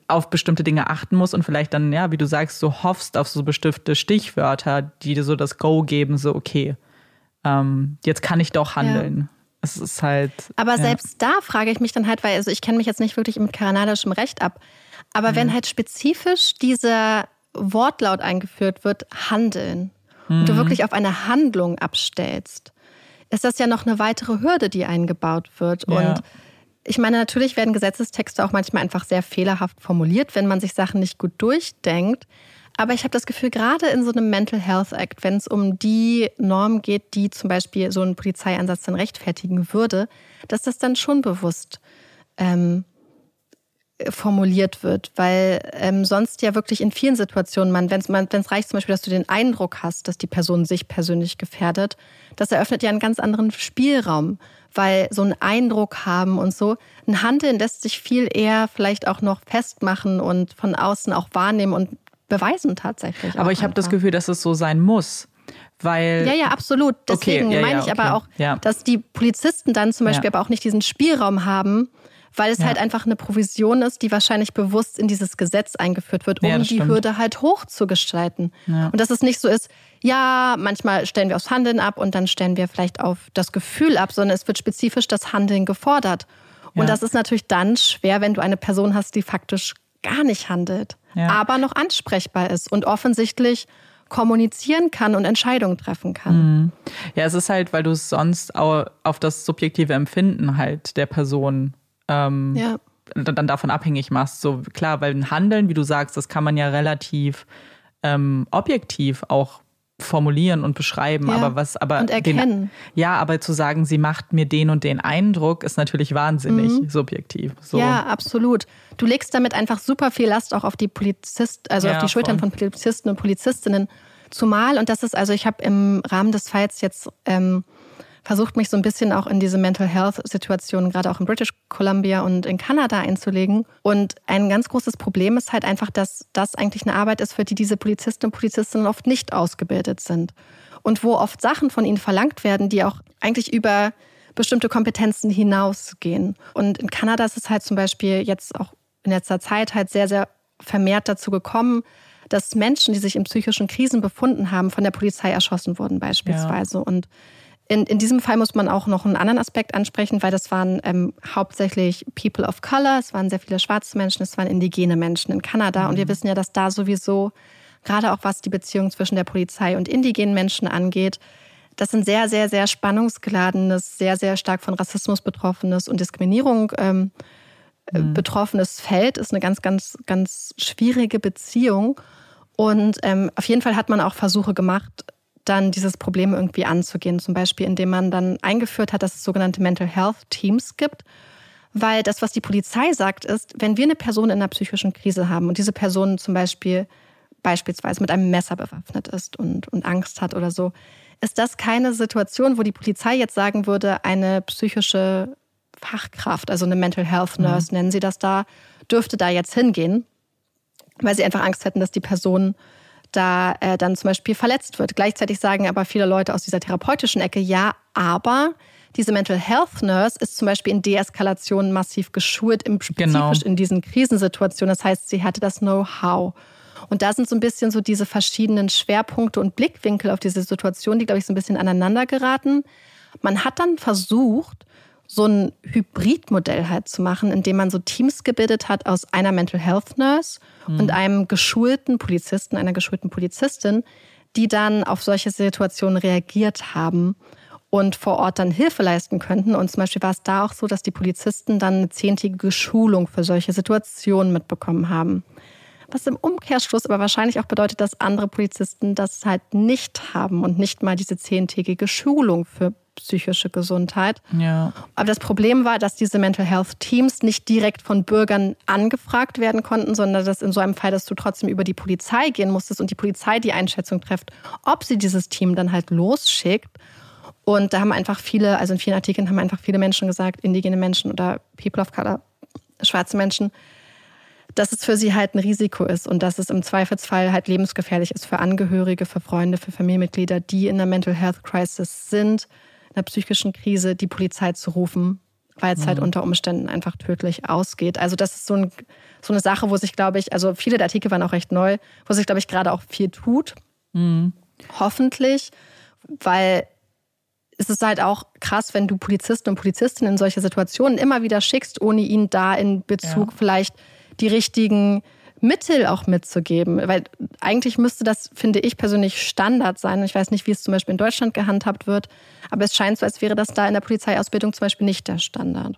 auf bestimmte Dinge achten muss und vielleicht dann, ja, wie du sagst, so hoffst auf so bestimmte Stichwörter, die dir so das Go geben, so okay, ähm, jetzt kann ich doch handeln. Ja. Es ist halt. Aber ja. selbst da frage ich mich dann halt, weil also ich kenne mich jetzt nicht wirklich mit kanadischem Recht ab, aber mhm. wenn halt spezifisch dieser Wortlaut eingeführt wird, handeln, mhm. und du mhm. wirklich auf eine Handlung abstellst, ist das ja noch eine weitere Hürde, die eingebaut wird. Ja. Und ich meine, natürlich werden Gesetzestexte auch manchmal einfach sehr fehlerhaft formuliert, wenn man sich Sachen nicht gut durchdenkt. Aber ich habe das Gefühl, gerade in so einem Mental Health Act, wenn es um die Norm geht, die zum Beispiel so einen Polizeieinsatz dann rechtfertigen würde, dass das dann schon bewusst ähm, formuliert wird, weil ähm, sonst ja wirklich in vielen Situationen man, wenn es reicht zum Beispiel, dass du den Eindruck hast, dass die Person sich persönlich gefährdet, das eröffnet ja einen ganz anderen Spielraum, weil so einen Eindruck haben und so. Ein Handeln lässt sich viel eher vielleicht auch noch festmachen und von außen auch wahrnehmen und beweisen tatsächlich. Aber ich habe das Gefühl, dass es so sein muss. Weil ja, ja, absolut. Deswegen okay, ja, meine ja, ich okay. aber auch, dass die Polizisten dann zum Beispiel aber auch nicht diesen Spielraum haben, weil es ja. halt einfach eine Provision ist, die wahrscheinlich bewusst in dieses Gesetz eingeführt wird, um ja, die stimmt. Hürde halt hochzugestalten. Ja. Und dass es nicht so ist, ja, manchmal stellen wir aufs Handeln ab und dann stellen wir vielleicht auf das Gefühl ab, sondern es wird spezifisch das Handeln gefordert. Und das ist natürlich dann schwer, wenn du eine Person hast, die faktisch gar nicht handelt, aber noch ansprechbar ist und offensichtlich kommunizieren kann und Entscheidungen treffen kann. Mhm. Ja, es ist halt, weil du es sonst auch auf das subjektive Empfinden halt der Person ähm, ja. dann davon abhängig machst. So klar, weil ein Handeln, wie du sagst, das kann man ja relativ ähm, objektiv auch formulieren und beschreiben, ja. aber was aber und erkennen. Den, ja, aber zu sagen, sie macht mir den und den Eindruck, ist natürlich wahnsinnig mhm. subjektiv. So. Ja, absolut. Du legst damit einfach super viel Last auch auf die Polizist, also ja, auf die Schultern voll. von Polizisten und Polizistinnen. Zumal und das ist also, ich habe im Rahmen des Falls jetzt ähm, versucht, mich so ein bisschen auch in diese Mental Health-Situation, gerade auch in British Columbia und in Kanada einzulegen. Und ein ganz großes Problem ist halt einfach, dass das eigentlich eine Arbeit ist, für die diese Polizisten und Polizistinnen oft nicht ausgebildet sind. Und wo oft Sachen von ihnen verlangt werden, die auch eigentlich über bestimmte Kompetenzen hinausgehen. Und in Kanada ist es halt zum Beispiel jetzt auch in letzter Zeit halt sehr, sehr vermehrt dazu gekommen, dass Menschen, die sich in psychischen Krisen befunden haben, von der Polizei erschossen wurden beispielsweise. Ja. Und in, in diesem Fall muss man auch noch einen anderen Aspekt ansprechen, weil das waren ähm, hauptsächlich People of Color, es waren sehr viele schwarze Menschen, es waren indigene Menschen in Kanada. Mhm. Und wir mhm. wissen ja, dass da sowieso, gerade auch was die Beziehung zwischen der Polizei und indigenen Menschen angeht, das ein sehr, sehr, sehr spannungsgeladenes, sehr, sehr stark von Rassismus betroffenes und Diskriminierung ähm, äh, mhm. betroffenes Feld ist eine ganz, ganz, ganz schwierige Beziehung. Und ähm, auf jeden Fall hat man auch Versuche gemacht, dann dieses Problem irgendwie anzugehen. Zum Beispiel, indem man dann eingeführt hat, dass es sogenannte Mental Health Teams gibt. Weil das, was die Polizei sagt, ist, wenn wir eine Person in einer psychischen Krise haben und diese Person zum Beispiel beispielsweise mit einem Messer bewaffnet ist und, und Angst hat oder so, ist das keine Situation, wo die Polizei jetzt sagen würde, eine psychische Fachkraft, also eine Mental Health Nurse, mhm. nennen sie das da, dürfte da jetzt hingehen, weil sie einfach Angst hätten, dass die Person da äh, dann zum Beispiel verletzt wird. Gleichzeitig sagen aber viele Leute aus dieser therapeutischen Ecke, ja, aber diese Mental Health Nurse ist zum Beispiel in Deeskalation massiv geschult, im spezifisch genau. in diesen Krisensituationen. Das heißt, sie hatte das Know-how. Und da sind so ein bisschen so diese verschiedenen Schwerpunkte und Blickwinkel auf diese Situation, die, glaube ich, so ein bisschen aneinander geraten. Man hat dann versucht, so ein Hybridmodell halt zu machen, indem man so Teams gebildet hat aus einer Mental Health Nurse mhm. und einem geschulten Polizisten, einer geschulten Polizistin, die dann auf solche Situationen reagiert haben und vor Ort dann Hilfe leisten könnten. Und zum Beispiel war es da auch so, dass die Polizisten dann eine zehntägige Schulung für solche Situationen mitbekommen haben. Was im Umkehrschluss aber wahrscheinlich auch bedeutet, dass andere Polizisten das halt nicht haben und nicht mal diese zehntägige Schulung für psychische Gesundheit. Ja. Aber das Problem war, dass diese Mental Health Teams nicht direkt von Bürgern angefragt werden konnten, sondern dass in so einem Fall, dass du trotzdem über die Polizei gehen musstest und die Polizei die Einschätzung trifft, ob sie dieses Team dann halt losschickt. Und da haben einfach viele, also in vielen Artikeln haben einfach viele Menschen gesagt, indigene Menschen oder People of Color, schwarze Menschen, dass es für sie halt ein Risiko ist und dass es im Zweifelsfall halt lebensgefährlich ist für Angehörige, für Freunde, für Familienmitglieder, die in einer Mental Health Crisis sind, in einer psychischen Krise, die Polizei zu rufen, weil es halt mhm. halt unter Umständen einfach tödlich ausgeht. Also das ist so, ein, so, eine Sache, wo sich, glaube ich, also viele der Artikel waren auch recht neu, wo sich, glaube ich, gerade auch viel tut. Mhm. Hoffentlich, weil es ist halt auch krass, wenn du Polizisten und Polizistinnen in solche Situationen immer wieder schickst, ohne ihnen da in Bezug ja. vielleicht die richtigen Mittel auch mitzugeben. Weil eigentlich müsste das, finde ich persönlich, Standard sein. Ich weiß nicht, wie es zum Beispiel in Deutschland gehandhabt wird, aber es scheint so, als wäre das da in der Polizeiausbildung zum Beispiel nicht der Standard.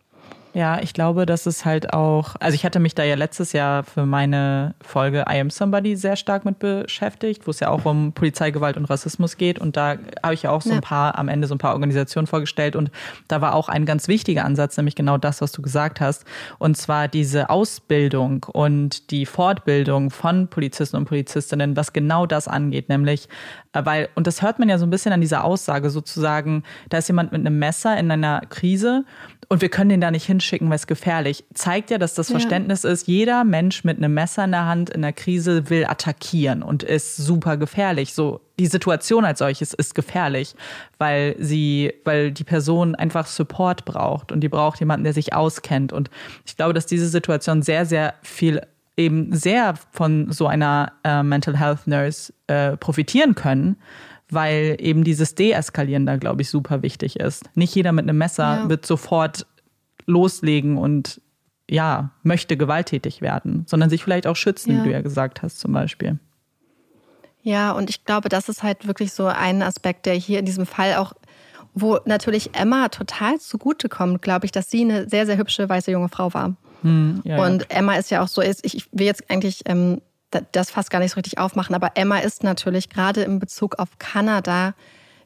Ja, ich glaube, dass es halt auch, also ich hatte mich da ja letztes Jahr für meine Folge I Am Somebody sehr stark mit beschäftigt, wo es ja auch um Polizeigewalt und Rassismus geht. Und da habe ich ja auch so ein paar, am Ende so ein paar Organisationen vorgestellt. Und da war auch ein ganz wichtiger Ansatz, nämlich genau das, was du gesagt hast. Und zwar diese Ausbildung und die Fortbildung von Polizisten und Polizistinnen, was genau das angeht, nämlich, äh, weil, und das hört man ja so ein bisschen an dieser Aussage sozusagen, da ist jemand mit einem Messer in einer Krise und wir können den da nicht hinschicken, weil es gefährlich. Zeigt ja, dass das ja. Verständnis ist, jeder Mensch mit einem Messer in der Hand in der Krise will attackieren und ist super gefährlich. So, die Situation als solches ist gefährlich, weil sie, weil die Person einfach Support braucht und die braucht jemanden, der sich auskennt. Und ich glaube, dass diese Situation sehr, sehr viel eben sehr von so einer äh, Mental Health Nurse äh, profitieren können weil eben dieses Deeskalieren da, glaube ich, super wichtig ist. Nicht jeder mit einem Messer ja. wird sofort loslegen und ja, möchte gewalttätig werden, sondern sich vielleicht auch schützen, ja. wie du ja gesagt hast, zum Beispiel. Ja, und ich glaube, das ist halt wirklich so ein Aspekt, der hier in diesem Fall auch, wo natürlich Emma total zugutekommt, glaube ich, dass sie eine sehr, sehr hübsche weiße junge Frau war. Hm, ja, und ja. Emma ist ja auch so, ich will jetzt eigentlich ähm, das fast gar nicht so richtig aufmachen. Aber Emma ist natürlich gerade in Bezug auf Kanada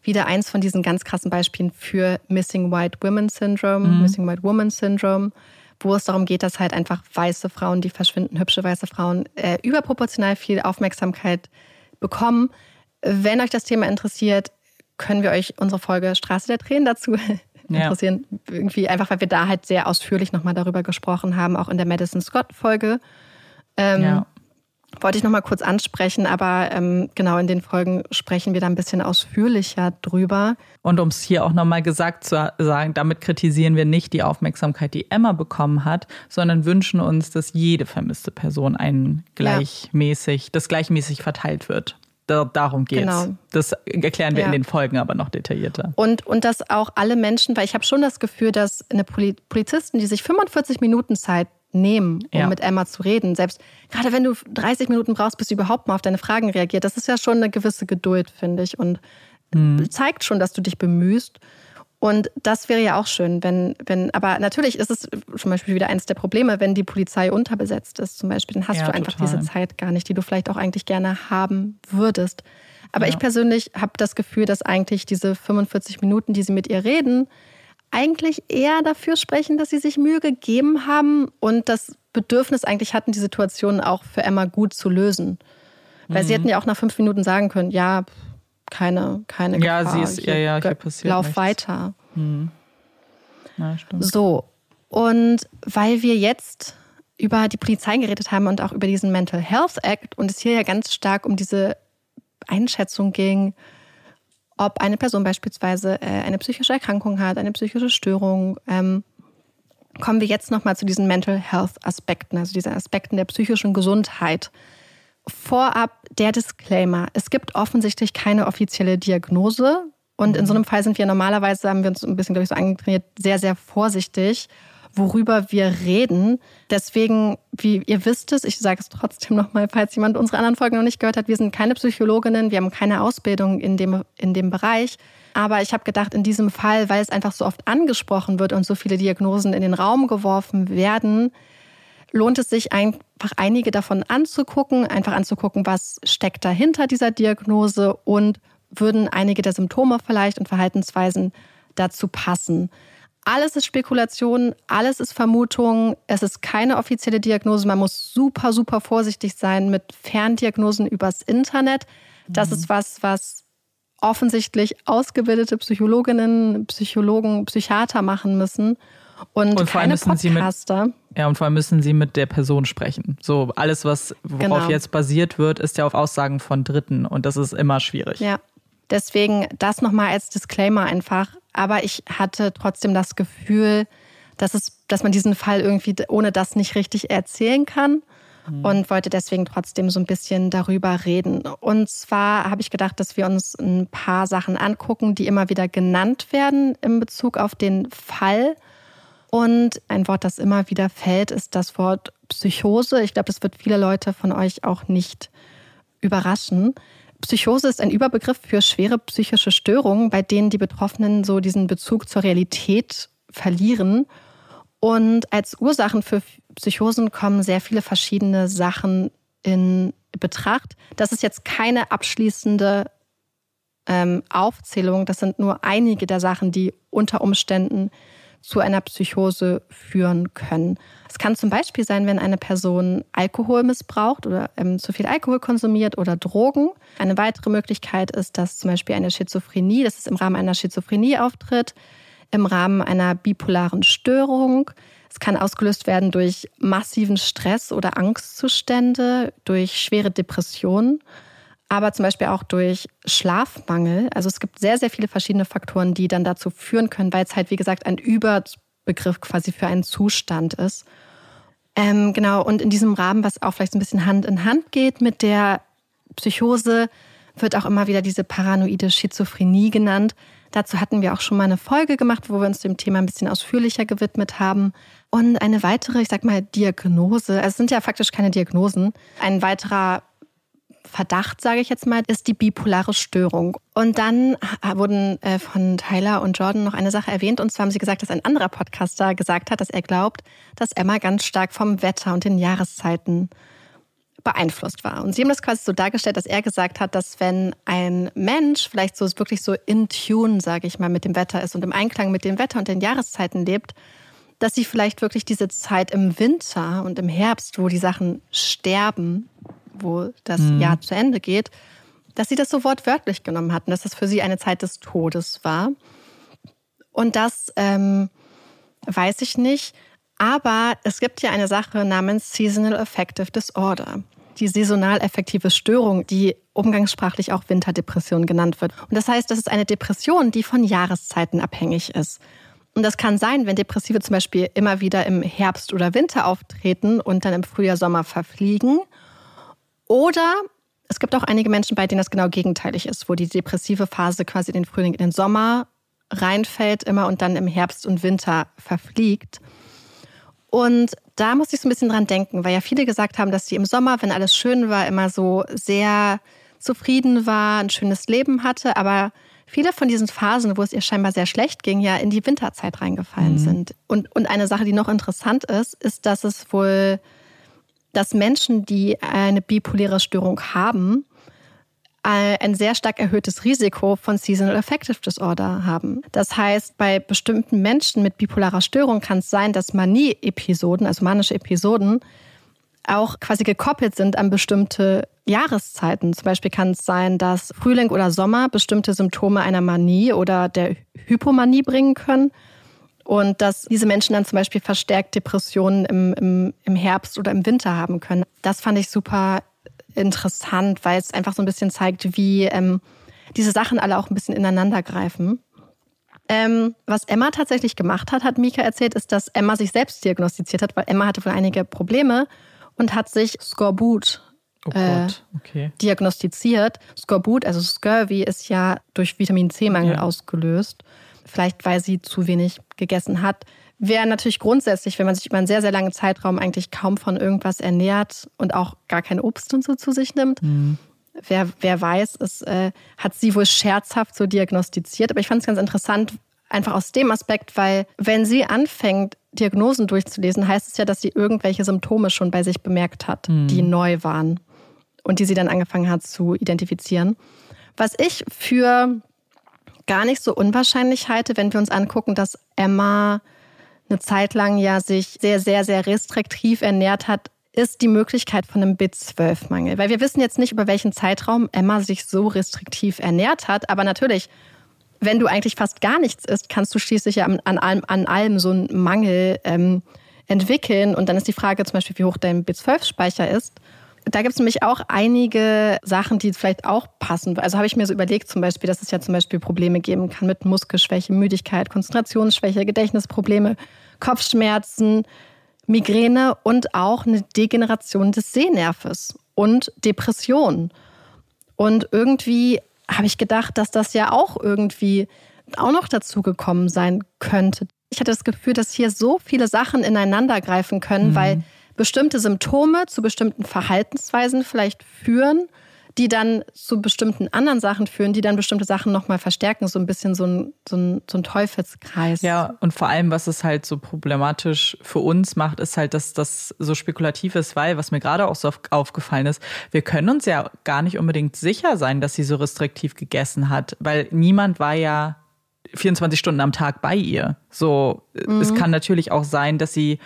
wieder eins von diesen ganz krassen Beispielen für Missing White Women Syndrome, mhm. Missing White Woman Syndrome, wo es darum geht, dass halt einfach weiße Frauen, die verschwinden, hübsche weiße Frauen, äh, überproportional viel Aufmerksamkeit bekommen. Wenn euch das Thema interessiert, können wir euch unsere Folge Straße der Tränen dazu interessieren. Ja. Irgendwie einfach, weil wir da halt sehr ausführlich nochmal darüber gesprochen haben, auch in der Madison Scott-Folge. Ähm, ja wollte ich noch mal kurz ansprechen, aber ähm, genau in den Folgen sprechen wir da ein bisschen ausführlicher drüber. Und um es hier auch noch mal gesagt zu sagen, damit kritisieren wir nicht die Aufmerksamkeit, die Emma bekommen hat, sondern wünschen uns, dass jede vermisste Person einen gleichmäßig, ja. das gleichmäßig verteilt wird. darum geht es. Genau. Das erklären wir ja. in den Folgen aber noch detaillierter. Und, und dass auch alle Menschen, weil ich habe schon das Gefühl, dass eine Polizisten, die sich 45 Minuten Zeit nehmen, um ja. mit Emma zu reden. Selbst gerade wenn du 30 Minuten brauchst, bis sie überhaupt mal auf deine Fragen reagiert, das ist ja schon eine gewisse Geduld, finde ich. Und mhm. zeigt schon, dass du dich bemühst. Und das wäre ja auch schön, wenn, wenn, aber natürlich ist es zum Beispiel wieder eines der Probleme, wenn die Polizei unterbesetzt ist, zum Beispiel, dann hast ja, du einfach total. diese Zeit gar nicht, die du vielleicht auch eigentlich gerne haben würdest. Aber ja. ich persönlich habe das Gefühl, dass eigentlich diese 45 Minuten, die sie mit ihr reden, eigentlich eher dafür sprechen, dass sie sich Mühe gegeben haben und das Bedürfnis eigentlich hatten, die Situation auch für Emma gut zu lösen. Weil mhm. sie hätten ja auch nach fünf Minuten sagen können, ja, keine, keine ja, Gefahr. Ja, sie ist, ja, ja, hier passiert Lauf nichts. weiter. Mhm. Ja. So, und weil wir jetzt über die Polizei geredet haben und auch über diesen Mental Health Act und es hier ja ganz stark um diese Einschätzung ging, ob eine Person beispielsweise äh, eine psychische Erkrankung hat, eine psychische Störung. Ähm, kommen wir jetzt nochmal zu diesen Mental Health Aspekten, also diesen Aspekten der psychischen Gesundheit. Vorab der Disclaimer. Es gibt offensichtlich keine offizielle Diagnose. Und in so einem Fall sind wir normalerweise, haben wir uns ein bisschen, glaube ich, so angetrainiert, sehr, sehr vorsichtig worüber wir reden. Deswegen, wie ihr wisst es, ich sage es trotzdem nochmal, falls jemand unsere anderen Folgen noch nicht gehört hat, wir sind keine Psychologinnen, wir haben keine Ausbildung in dem, in dem Bereich. Aber ich habe gedacht, in diesem Fall, weil es einfach so oft angesprochen wird und so viele Diagnosen in den Raum geworfen werden, lohnt es sich einfach einige davon anzugucken, einfach anzugucken, was steckt dahinter dieser Diagnose und würden einige der Symptome vielleicht und Verhaltensweisen dazu passen. Alles ist Spekulation, alles ist Vermutung, es ist keine offizielle Diagnose. Man muss super, super vorsichtig sein mit Ferndiagnosen übers Internet. Das mhm. ist was, was offensichtlich ausgebildete Psychologinnen, Psychologen, Psychiater machen müssen. Und, und vor allem müssen Podcaster. Sie mit, ja, und vor allem müssen sie mit der Person sprechen. So, alles, was worauf genau. jetzt basiert wird, ist ja auf Aussagen von Dritten und das ist immer schwierig. Ja. Deswegen das nochmal als Disclaimer einfach. Aber ich hatte trotzdem das Gefühl, dass, es, dass man diesen Fall irgendwie ohne das nicht richtig erzählen kann mhm. und wollte deswegen trotzdem so ein bisschen darüber reden. Und zwar habe ich gedacht, dass wir uns ein paar Sachen angucken, die immer wieder genannt werden in Bezug auf den Fall. Und ein Wort, das immer wieder fällt, ist das Wort Psychose. Ich glaube, das wird viele Leute von euch auch nicht überraschen. Psychose ist ein Überbegriff für schwere psychische Störungen, bei denen die Betroffenen so diesen Bezug zur Realität verlieren. Und als Ursachen für Psychosen kommen sehr viele verschiedene Sachen in Betracht. Das ist jetzt keine abschließende ähm, Aufzählung. Das sind nur einige der Sachen, die unter Umständen zu einer Psychose führen können. Es kann zum Beispiel sein, wenn eine Person Alkohol missbraucht oder ähm, zu viel Alkohol konsumiert oder Drogen. Eine weitere Möglichkeit ist, dass zum Beispiel eine Schizophrenie, das ist im Rahmen einer Schizophrenie auftritt, im Rahmen einer bipolaren Störung. Es kann ausgelöst werden durch massiven Stress oder Angstzustände, durch schwere Depressionen aber zum Beispiel auch durch Schlafmangel. Also es gibt sehr, sehr viele verschiedene Faktoren, die dann dazu führen können, weil es halt, wie gesagt, ein Überbegriff quasi für einen Zustand ist. Ähm, genau, und in diesem Rahmen, was auch vielleicht so ein bisschen Hand in Hand geht mit der Psychose, wird auch immer wieder diese paranoide Schizophrenie genannt. Dazu hatten wir auch schon mal eine Folge gemacht, wo wir uns dem Thema ein bisschen ausführlicher gewidmet haben. Und eine weitere, ich sag mal, Diagnose, also es sind ja faktisch keine Diagnosen, ein weiterer Verdacht, sage ich jetzt mal, ist die bipolare Störung. Und dann wurden äh, von Tyler und Jordan noch eine Sache erwähnt. Und zwar haben sie gesagt, dass ein anderer Podcaster gesagt hat, dass er glaubt, dass Emma ganz stark vom Wetter und den Jahreszeiten beeinflusst war. Und sie haben das quasi so dargestellt, dass er gesagt hat, dass wenn ein Mensch vielleicht so wirklich so in Tune, sage ich mal, mit dem Wetter ist und im Einklang mit dem Wetter und den Jahreszeiten lebt, dass sie vielleicht wirklich diese Zeit im Winter und im Herbst, wo die Sachen sterben, wo das mhm. Jahr zu Ende geht, dass sie das so wortwörtlich genommen hatten, dass das für sie eine Zeit des Todes war. Und das ähm, weiß ich nicht. Aber es gibt ja eine Sache namens Seasonal Affective Disorder, die saisonal effektive Störung, die umgangssprachlich auch Winterdepression genannt wird. Und das heißt, das ist eine Depression, die von Jahreszeiten abhängig ist. Und das kann sein, wenn Depressive zum Beispiel immer wieder im Herbst oder Winter auftreten und dann im Frühjahr, Sommer verfliegen oder es gibt auch einige Menschen, bei denen das genau gegenteilig ist, wo die depressive Phase quasi den Frühling, in den Sommer reinfällt immer und dann im Herbst und Winter verfliegt. Und da muss ich so ein bisschen dran denken, weil ja viele gesagt haben, dass sie im Sommer, wenn alles schön war, immer so sehr zufrieden war, ein schönes Leben hatte, aber viele von diesen Phasen, wo es ihr scheinbar sehr schlecht ging, ja in die Winterzeit reingefallen mhm. sind. Und, und eine Sache, die noch interessant ist, ist, dass es wohl dass Menschen, die eine bipoläre Störung haben, ein sehr stark erhöhtes Risiko von Seasonal Affective Disorder haben. Das heißt, bei bestimmten Menschen mit bipolarer Störung kann es sein, dass Manie-Episoden, also manische Episoden, auch quasi gekoppelt sind an bestimmte Jahreszeiten. Zum Beispiel kann es sein, dass Frühling oder Sommer bestimmte Symptome einer Manie oder der Hypomanie bringen können und dass diese Menschen dann zum Beispiel verstärkt Depressionen im, im, im Herbst oder im Winter haben können. Das fand ich super interessant, weil es einfach so ein bisschen zeigt, wie ähm, diese Sachen alle auch ein bisschen ineinander greifen. Ähm, was Emma tatsächlich gemacht hat, hat Mika erzählt, ist, dass Emma sich selbst diagnostiziert hat, weil Emma hatte wohl einige Probleme und hat sich Skorbut oh äh, okay. diagnostiziert. Skorbut, also Scurvy, ist ja durch Vitamin C-Mangel ja. ausgelöst vielleicht weil sie zu wenig gegessen hat. Wäre natürlich grundsätzlich, wenn man sich über einen sehr, sehr langen Zeitraum eigentlich kaum von irgendwas ernährt und auch gar kein Obst und so zu sich nimmt. Mhm. Wer, wer weiß, es äh, hat sie wohl scherzhaft so diagnostiziert. Aber ich fand es ganz interessant, einfach aus dem Aspekt, weil wenn sie anfängt, Diagnosen durchzulesen, heißt es ja, dass sie irgendwelche Symptome schon bei sich bemerkt hat, mhm. die neu waren und die sie dann angefangen hat zu identifizieren. Was ich für gar nicht so unwahrscheinlich halte, wenn wir uns angucken, dass Emma eine Zeit lang ja sich sehr, sehr, sehr restriktiv ernährt hat, ist die Möglichkeit von einem B12-Mangel. Weil wir wissen jetzt nicht, über welchen Zeitraum Emma sich so restriktiv ernährt hat. Aber natürlich, wenn du eigentlich fast gar nichts isst, kannst du schließlich ja an, allem, an allem so einen Mangel ähm, entwickeln. Und dann ist die Frage zum Beispiel, wie hoch dein B12-Speicher ist. Da gibt es nämlich auch einige Sachen, die vielleicht auch passen. Also habe ich mir so überlegt, zum Beispiel, dass es ja zum Beispiel Probleme geben kann mit Muskelschwäche, Müdigkeit, Konzentrationsschwäche, Gedächtnisprobleme, Kopfschmerzen, Migräne und auch eine Degeneration des Sehnerves und Depression. Und irgendwie habe ich gedacht, dass das ja auch irgendwie auch noch dazu gekommen sein könnte. Ich hatte das Gefühl, dass hier so viele Sachen ineinander greifen können, mhm. weil bestimmte Symptome zu bestimmten Verhaltensweisen vielleicht führen die dann zu bestimmten anderen Sachen führen, die dann bestimmte Sachen nochmal verstärken. So ein bisschen so ein, so, ein, so ein Teufelskreis. Ja, und vor allem, was es halt so problematisch für uns macht, ist halt, dass das so spekulativ ist, weil, was mir gerade auch so aufgefallen ist, wir können uns ja gar nicht unbedingt sicher sein, dass sie so restriktiv gegessen hat, weil niemand war ja 24 Stunden am Tag bei ihr. So, mhm. es kann natürlich auch sein, dass sie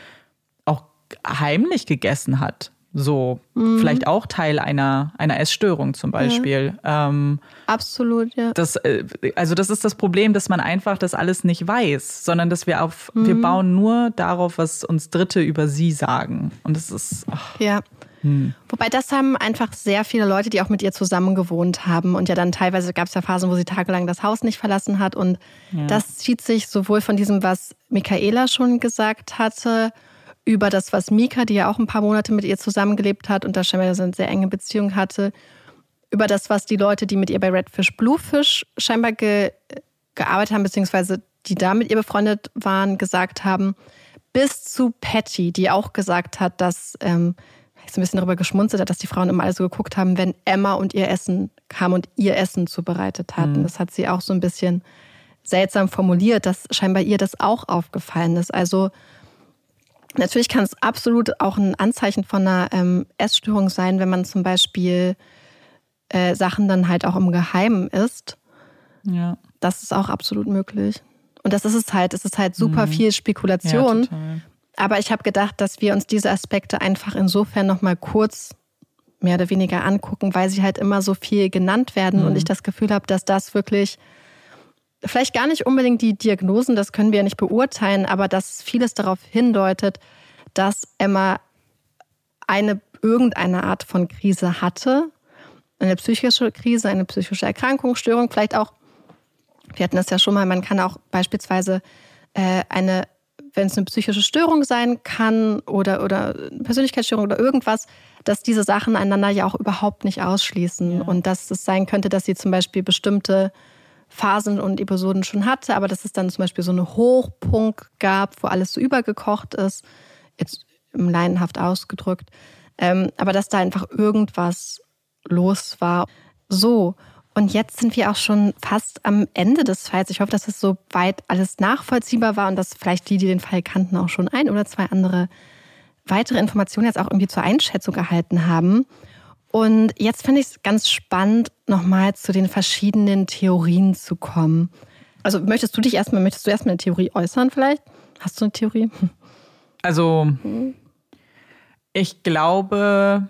heimlich gegessen hat. So, mhm. vielleicht auch Teil einer, einer Essstörung zum Beispiel. Ja. Ähm, Absolut, ja. Das, äh, also, das ist das Problem, dass man einfach das alles nicht weiß, sondern dass wir auf, mhm. wir bauen nur darauf, was uns Dritte über sie sagen. Und das ist. Ach. Ja. Hm. Wobei das haben einfach sehr viele Leute, die auch mit ihr zusammen gewohnt haben. Und ja, dann teilweise gab es ja Phasen, wo sie tagelang das Haus nicht verlassen hat. Und ja. das zieht sich sowohl von diesem, was Michaela schon gesagt hatte, über das, was Mika, die ja auch ein paar Monate mit ihr zusammengelebt hat und da scheinbar eine sehr enge Beziehung hatte, über das, was die Leute, die mit ihr bei Redfish Bluefish scheinbar ge, gearbeitet haben, beziehungsweise die da mit ihr befreundet waren, gesagt haben, bis zu Patty, die auch gesagt hat, dass ähm, ich so ein bisschen darüber geschmunzelt hat, dass die Frauen immer alle so geguckt haben, wenn Emma und ihr Essen kam und ihr Essen zubereitet hatten. Mhm. Das hat sie auch so ein bisschen seltsam formuliert, dass scheinbar ihr das auch aufgefallen ist. Also Natürlich kann es absolut auch ein Anzeichen von einer ähm, Essstörung sein, wenn man zum Beispiel äh, Sachen dann halt auch im Geheimen isst. Ja. Das ist auch absolut möglich. Und das ist es halt. Es ist halt super mhm. viel Spekulation. Ja, aber ich habe gedacht, dass wir uns diese Aspekte einfach insofern nochmal kurz mehr oder weniger angucken, weil sie halt immer so viel genannt werden mhm. und ich das Gefühl habe, dass das wirklich vielleicht gar nicht unbedingt die Diagnosen, das können wir ja nicht beurteilen, aber dass vieles darauf hindeutet, dass Emma eine irgendeine Art von Krise hatte, eine psychische Krise, eine psychische Erkrankungsstörung, vielleicht auch, wir hatten das ja schon mal, man kann auch beispielsweise äh, eine, wenn es eine psychische Störung sein kann oder, oder Persönlichkeitsstörung oder irgendwas, dass diese Sachen einander ja auch überhaupt nicht ausschließen ja. und dass es sein könnte, dass sie zum Beispiel bestimmte Phasen und Episoden schon hatte, aber dass es dann zum Beispiel so einen Hochpunkt gab, wo alles so übergekocht ist, jetzt im leinenhaft ausgedrückt, ähm, aber dass da einfach irgendwas los war. So, und jetzt sind wir auch schon fast am Ende des Falls. Ich hoffe, dass es so weit alles nachvollziehbar war und dass vielleicht die, die den Fall kannten, auch schon ein oder zwei andere weitere Informationen jetzt auch irgendwie zur Einschätzung erhalten haben. Und jetzt finde ich es ganz spannend, nochmal zu den verschiedenen Theorien zu kommen. Also möchtest du dich erstmal, möchtest du erstmal eine Theorie äußern vielleicht? Hast du eine Theorie? Also, ich glaube,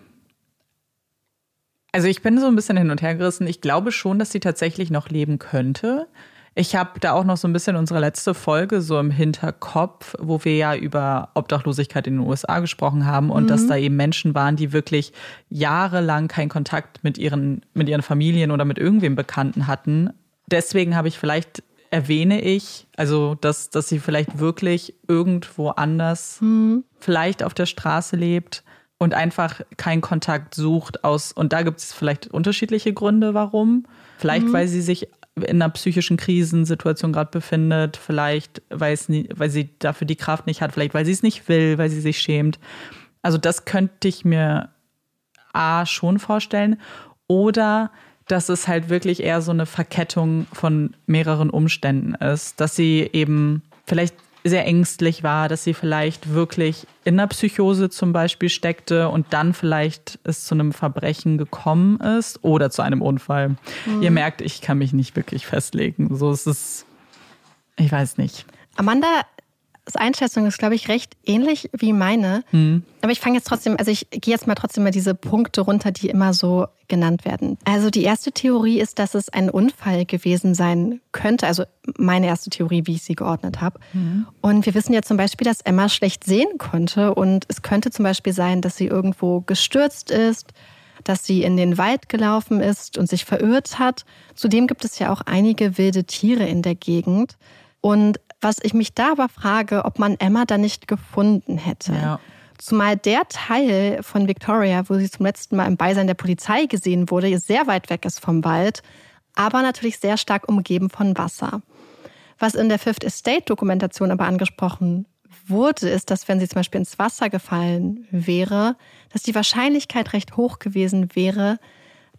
also ich bin so ein bisschen hin und her gerissen. Ich glaube schon, dass sie tatsächlich noch leben könnte. Ich habe da auch noch so ein bisschen unsere letzte Folge so im Hinterkopf, wo wir ja über Obdachlosigkeit in den USA gesprochen haben und mhm. dass da eben Menschen waren, die wirklich jahrelang keinen Kontakt mit ihren, mit ihren Familien oder mit irgendwem Bekannten hatten. Deswegen habe ich vielleicht erwähne ich, also dass, dass sie vielleicht wirklich irgendwo anders, mhm. vielleicht auf der Straße lebt und einfach keinen Kontakt sucht aus, und da gibt es vielleicht unterschiedliche Gründe, warum. Vielleicht, mhm. weil sie sich in einer psychischen Krisensituation gerade befindet, vielleicht weil, es nie, weil sie dafür die Kraft nicht hat, vielleicht weil sie es nicht will, weil sie sich schämt. Also das könnte ich mir A schon vorstellen. Oder dass es halt wirklich eher so eine Verkettung von mehreren Umständen ist, dass sie eben vielleicht sehr ängstlich war, dass sie vielleicht wirklich in einer Psychose zum Beispiel steckte und dann vielleicht es zu einem Verbrechen gekommen ist oder zu einem Unfall. Mhm. Ihr merkt, ich kann mich nicht wirklich festlegen. So ist es, ich weiß nicht. Amanda Einschätzung ist, glaube ich, recht ähnlich wie meine. Mhm. Aber ich fange jetzt trotzdem, also ich gehe jetzt mal trotzdem mal diese Punkte runter, die immer so genannt werden. Also die erste Theorie ist, dass es ein Unfall gewesen sein könnte. Also meine erste Theorie, wie ich sie geordnet habe. Mhm. Und wir wissen ja zum Beispiel, dass Emma schlecht sehen konnte. Und es könnte zum Beispiel sein, dass sie irgendwo gestürzt ist, dass sie in den Wald gelaufen ist und sich verirrt hat. Zudem gibt es ja auch einige wilde Tiere in der Gegend. Und was ich mich da aber frage, ob man Emma da nicht gefunden hätte. Ja. Zumal der Teil von Victoria, wo sie zum letzten Mal im Beisein der Polizei gesehen wurde, sehr weit weg ist vom Wald, aber natürlich sehr stark umgeben von Wasser. Was in der Fifth Estate-Dokumentation aber angesprochen wurde, ist, dass wenn sie zum Beispiel ins Wasser gefallen wäre, dass die Wahrscheinlichkeit recht hoch gewesen wäre,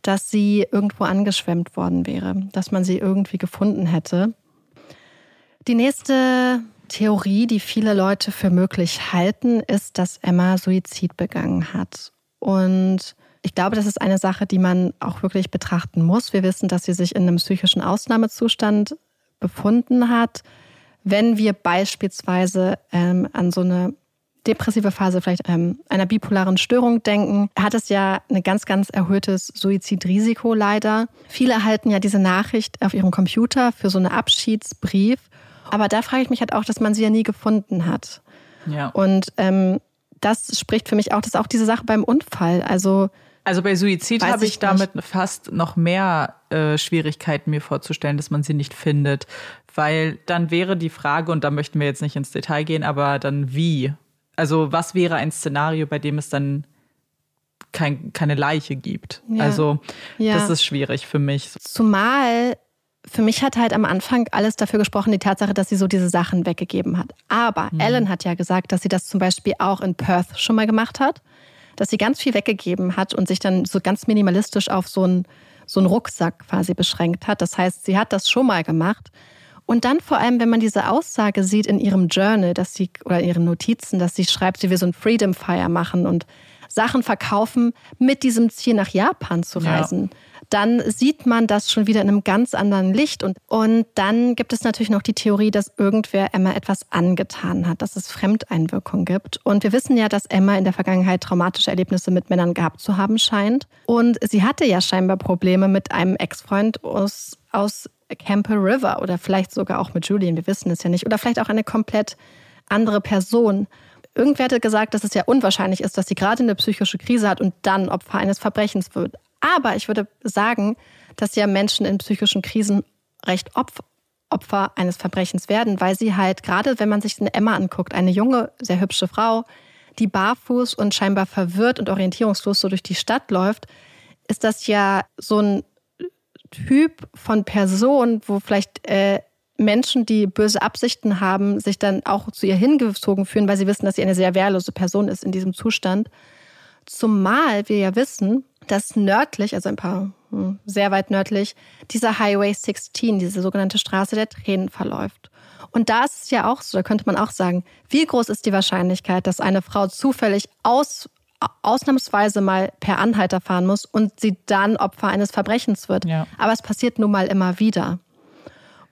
dass sie irgendwo angeschwemmt worden wäre, dass man sie irgendwie gefunden hätte. Die nächste Theorie, die viele Leute für möglich halten, ist, dass Emma Suizid begangen hat. Und ich glaube, das ist eine Sache, die man auch wirklich betrachten muss. Wir wissen, dass sie sich in einem psychischen Ausnahmezustand befunden hat. Wenn wir beispielsweise ähm, an so eine depressive Phase, vielleicht ähm, einer bipolaren Störung denken, hat es ja ein ganz, ganz erhöhtes Suizidrisiko leider. Viele erhalten ja diese Nachricht auf ihrem Computer für so einen Abschiedsbrief aber da frage ich mich halt auch, dass man sie ja nie gefunden hat. Ja. Und ähm, das spricht für mich auch, dass auch diese Sache beim Unfall, also also bei Suizid habe ich, ich damit fast noch mehr äh, Schwierigkeiten mir vorzustellen, dass man sie nicht findet, weil dann wäre die Frage und da möchten wir jetzt nicht ins Detail gehen, aber dann wie? Also was wäre ein Szenario, bei dem es dann kein, keine Leiche gibt? Ja. Also ja. das ist schwierig für mich. Zumal für mich hat halt am Anfang alles dafür gesprochen, die Tatsache, dass sie so diese Sachen weggegeben hat. Aber mhm. Ellen hat ja gesagt, dass sie das zum Beispiel auch in Perth schon mal gemacht hat, dass sie ganz viel weggegeben hat und sich dann so ganz minimalistisch auf so einen, so einen Rucksack quasi beschränkt hat. Das heißt, sie hat das schon mal gemacht. Und dann vor allem, wenn man diese Aussage sieht in ihrem Journal, dass sie oder in ihren Notizen, dass sie schreibt, sie will so ein Freedom Fire machen und Sachen verkaufen mit diesem Ziel nach Japan zu reisen. Ja dann sieht man das schon wieder in einem ganz anderen Licht. Und, und dann gibt es natürlich noch die Theorie, dass irgendwer Emma etwas angetan hat, dass es Fremdeinwirkung gibt. Und wir wissen ja, dass Emma in der Vergangenheit traumatische Erlebnisse mit Männern gehabt zu haben scheint. Und sie hatte ja scheinbar Probleme mit einem Ex-Freund aus, aus Camper River oder vielleicht sogar auch mit Julian, wir wissen es ja nicht. Oder vielleicht auch eine komplett andere Person. Irgendwer hatte gesagt, dass es ja unwahrscheinlich ist, dass sie gerade eine psychische Krise hat und dann Opfer eines Verbrechens wird. Aber ich würde sagen, dass ja Menschen in psychischen Krisen recht Opfer eines Verbrechens werden, weil sie halt, gerade wenn man sich eine Emma anguckt, eine junge, sehr hübsche Frau, die barfuß und scheinbar verwirrt und orientierungslos so durch die Stadt läuft, ist das ja so ein Typ von Person, wo vielleicht äh, Menschen, die böse Absichten haben, sich dann auch zu ihr hingezogen fühlen, weil sie wissen, dass sie eine sehr wehrlose Person ist in diesem Zustand. Zumal wir ja wissen, dass nördlich, also ein paar hm, sehr weit nördlich, dieser Highway 16, diese sogenannte Straße der Tränen verläuft. Und da ist es ja auch so, da könnte man auch sagen, wie groß ist die Wahrscheinlichkeit, dass eine Frau zufällig aus, ausnahmsweise mal per Anhalter fahren muss und sie dann Opfer eines Verbrechens wird. Ja. Aber es passiert nun mal immer wieder.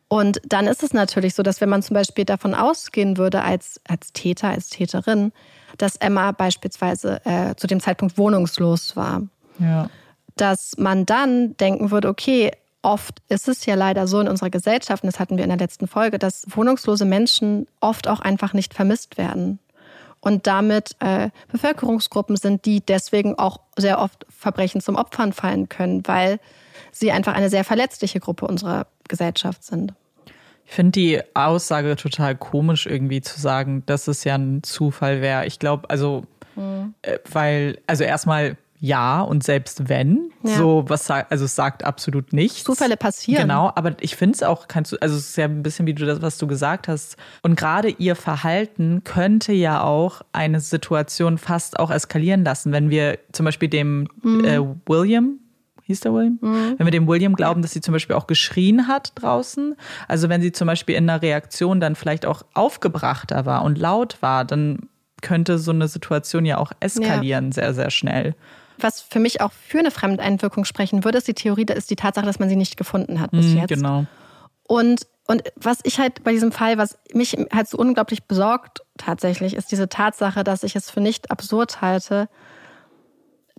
Und dann ist es natürlich so, dass wenn man zum Beispiel davon ausgehen würde, als, als Täter, als Täterin, dass Emma beispielsweise äh, zu dem Zeitpunkt wohnungslos war ja. Dass man dann denken würde, okay, oft ist es ja leider so in unserer Gesellschaft, und das hatten wir in der letzten Folge, dass wohnungslose Menschen oft auch einfach nicht vermisst werden. Und damit äh, Bevölkerungsgruppen sind, die deswegen auch sehr oft Verbrechen zum Opfern fallen können, weil sie einfach eine sehr verletzliche Gruppe unserer Gesellschaft sind. Ich finde die Aussage total komisch, irgendwie zu sagen, dass es ja ein Zufall wäre. Ich glaube, also, mhm. äh, weil, also erstmal, ja und selbst wenn, ja. so was also es sagt absolut nichts. Zufälle passieren. Genau, aber ich finde es auch, kannst du, also es ist ja ein bisschen wie du das, was du gesagt hast. Und gerade ihr Verhalten könnte ja auch eine Situation fast auch eskalieren lassen, wenn wir zum Beispiel dem mhm. äh, William hieß der William? Mhm. Wenn wir dem William glauben, dass sie zum Beispiel auch geschrien hat draußen, also wenn sie zum Beispiel in einer Reaktion dann vielleicht auch aufgebrachter war und laut war, dann könnte so eine Situation ja auch eskalieren ja. sehr, sehr schnell. Was für mich auch für eine Fremdeinwirkung sprechen würde, ist die Theorie, da ist die Tatsache, dass man sie nicht gefunden hat bis mm, jetzt. Genau. Und, und was ich halt bei diesem Fall, was mich halt so unglaublich besorgt tatsächlich, ist diese Tatsache, dass ich es für nicht absurd halte,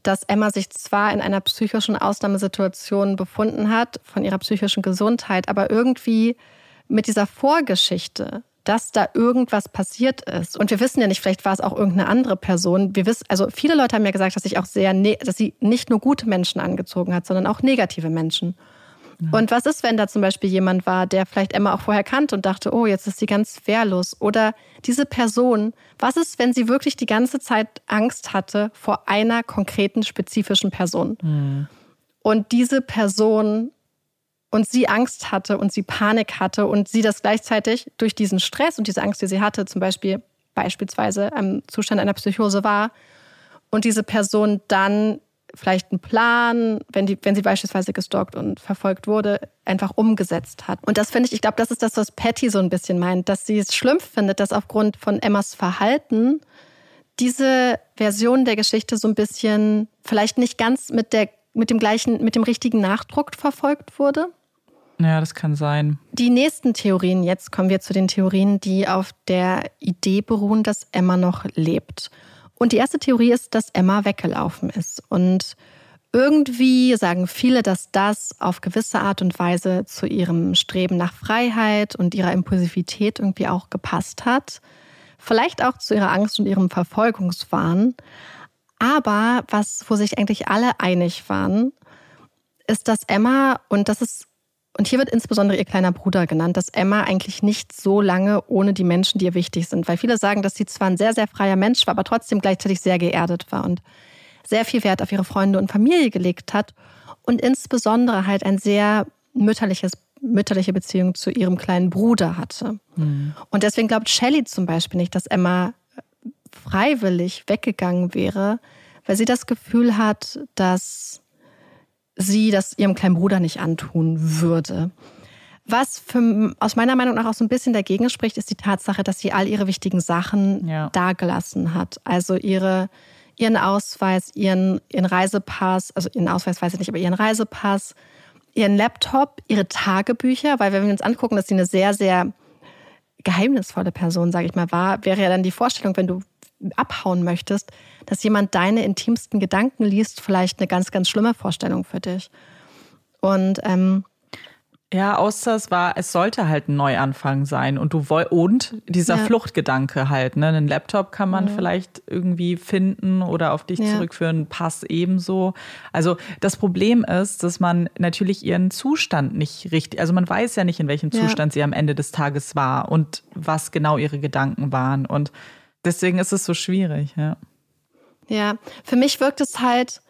dass Emma sich zwar in einer psychischen Ausnahmesituation befunden hat, von ihrer psychischen Gesundheit, aber irgendwie mit dieser Vorgeschichte, dass da irgendwas passiert ist. Und wir wissen ja nicht, vielleicht war es auch irgendeine andere Person. Wir wissen, also viele Leute haben ja gesagt, dass sich auch sehr, ne, dass sie nicht nur gute Menschen angezogen hat, sondern auch negative Menschen. Und was ist, wenn da zum Beispiel jemand war, der vielleicht Emma auch vorher kannte und dachte, oh, jetzt ist sie ganz wehrlos? Oder diese Person, was ist, wenn sie wirklich die ganze Zeit Angst hatte vor einer konkreten, spezifischen Person? Mhm. Und diese Person und sie Angst hatte und sie Panik hatte und sie das gleichzeitig durch diesen Stress und diese Angst, die sie hatte, zum Beispiel beispielsweise im Zustand einer Psychose war und diese Person dann vielleicht einen Plan, wenn, die, wenn sie beispielsweise gestalkt und verfolgt wurde, einfach umgesetzt hat. Und das finde ich, ich glaube, das ist das, was Patty so ein bisschen meint, dass sie es schlimm findet, dass aufgrund von Emmas Verhalten diese Version der Geschichte so ein bisschen vielleicht nicht ganz mit der mit dem gleichen, mit dem richtigen Nachdruck verfolgt wurde. Ja, das kann sein. Die nächsten Theorien, jetzt kommen wir zu den Theorien, die auf der Idee beruhen, dass Emma noch lebt. Und die erste Theorie ist, dass Emma weggelaufen ist. Und irgendwie sagen viele, dass das auf gewisse Art und Weise zu ihrem Streben nach Freiheit und ihrer Impulsivität irgendwie auch gepasst hat. Vielleicht auch zu ihrer Angst und ihrem Verfolgungswahn. Aber was, wo sich eigentlich alle einig waren, ist, dass Emma, und das ist und hier wird insbesondere ihr kleiner Bruder genannt, dass Emma eigentlich nicht so lange ohne die Menschen, die ihr wichtig sind. Weil viele sagen, dass sie zwar ein sehr, sehr freier Mensch war, aber trotzdem gleichzeitig sehr geerdet war und sehr viel Wert auf ihre Freunde und Familie gelegt hat und insbesondere halt ein sehr mütterliches, mütterliche Beziehung zu ihrem kleinen Bruder hatte. Mhm. Und deswegen glaubt Shelley zum Beispiel nicht, dass Emma freiwillig weggegangen wäre, weil sie das Gefühl hat, dass sie das ihrem kleinen Bruder nicht antun würde. Was für, aus meiner Meinung nach auch so ein bisschen dagegen spricht, ist die Tatsache, dass sie all ihre wichtigen Sachen ja. dagelassen hat. Also ihre, ihren Ausweis, ihren, ihren Reisepass, also ihren Ausweis weiß ich nicht, aber ihren Reisepass, ihren Laptop, ihre Tagebücher, weil wenn wir uns angucken, dass sie eine sehr, sehr geheimnisvolle Person, sage ich mal, war, wäre ja dann die Vorstellung, wenn du abhauen möchtest, dass jemand deine intimsten Gedanken liest, vielleicht eine ganz, ganz schlimme Vorstellung für dich. Und ähm, ja, außer es war, es sollte halt ein Neuanfang sein und du woll und dieser ja. Fluchtgedanke halt, ne? Einen Laptop kann man ja. vielleicht irgendwie finden oder auf dich ja. zurückführen, Pass ebenso. Also das Problem ist, dass man natürlich ihren Zustand nicht richtig, also man weiß ja nicht, in welchem Zustand sie am Ende des Tages war und was genau ihre Gedanken waren und Deswegen ist es so schwierig, ja. Ja, für mich wirkt es halt,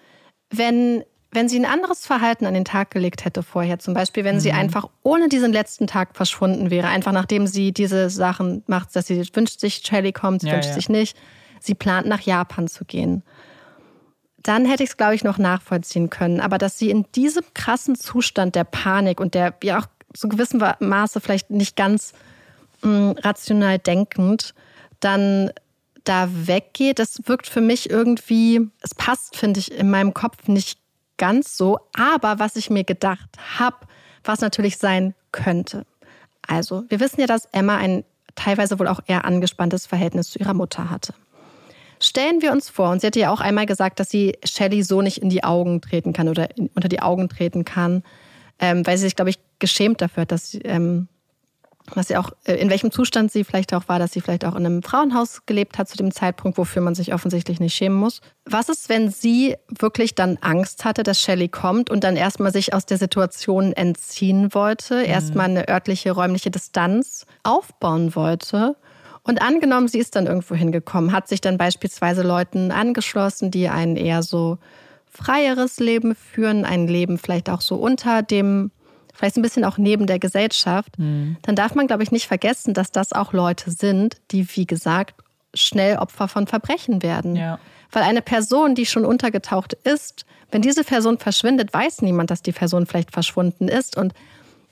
wenn, wenn sie ein anderes Verhalten an den Tag gelegt hätte vorher, zum Beispiel, wenn mhm. sie einfach ohne diesen letzten Tag verschwunden wäre, einfach nachdem sie diese Sachen macht, dass sie wünscht sich, Shelly kommt, sie ja, wünscht ja. sich nicht, sie plant nach Japan zu gehen. Dann hätte ich es, glaube ich, noch nachvollziehen können. Aber dass sie in diesem krassen Zustand der Panik und der, ja auch zu gewissem Maße vielleicht nicht ganz mh, mm, rational denkend, dann da weggeht, das wirkt für mich irgendwie, es passt, finde ich, in meinem Kopf nicht ganz so. Aber was ich mir gedacht habe, was natürlich sein könnte. Also, wir wissen ja, dass Emma ein teilweise wohl auch eher angespanntes Verhältnis zu ihrer Mutter hatte. Stellen wir uns vor, und sie hatte ja auch einmal gesagt, dass sie Shelley so nicht in die Augen treten kann oder in, unter die Augen treten kann, ähm, weil sie sich, glaube ich, geschämt dafür hat, dass sie, ähm, was sie auch, äh, in welchem Zustand sie vielleicht auch war, dass sie vielleicht auch in einem Frauenhaus gelebt hat zu dem Zeitpunkt, wofür man sich offensichtlich nicht schämen muss. Was ist, wenn sie wirklich dann Angst hatte, dass Shelley kommt und dann erstmal sich aus der Situation entziehen wollte, mhm. erstmal eine örtliche räumliche Distanz aufbauen wollte? Und angenommen, sie ist dann irgendwo hingekommen, hat sich dann beispielsweise Leuten angeschlossen, die ein eher so freieres Leben führen, ein Leben vielleicht auch so unter dem vielleicht ein bisschen auch neben der Gesellschaft, mhm. dann darf man, glaube ich, nicht vergessen, dass das auch Leute sind, die, wie gesagt, schnell Opfer von Verbrechen werden. Ja. Weil eine Person, die schon untergetaucht ist, wenn diese Person verschwindet, weiß niemand, dass die Person vielleicht verschwunden ist. Und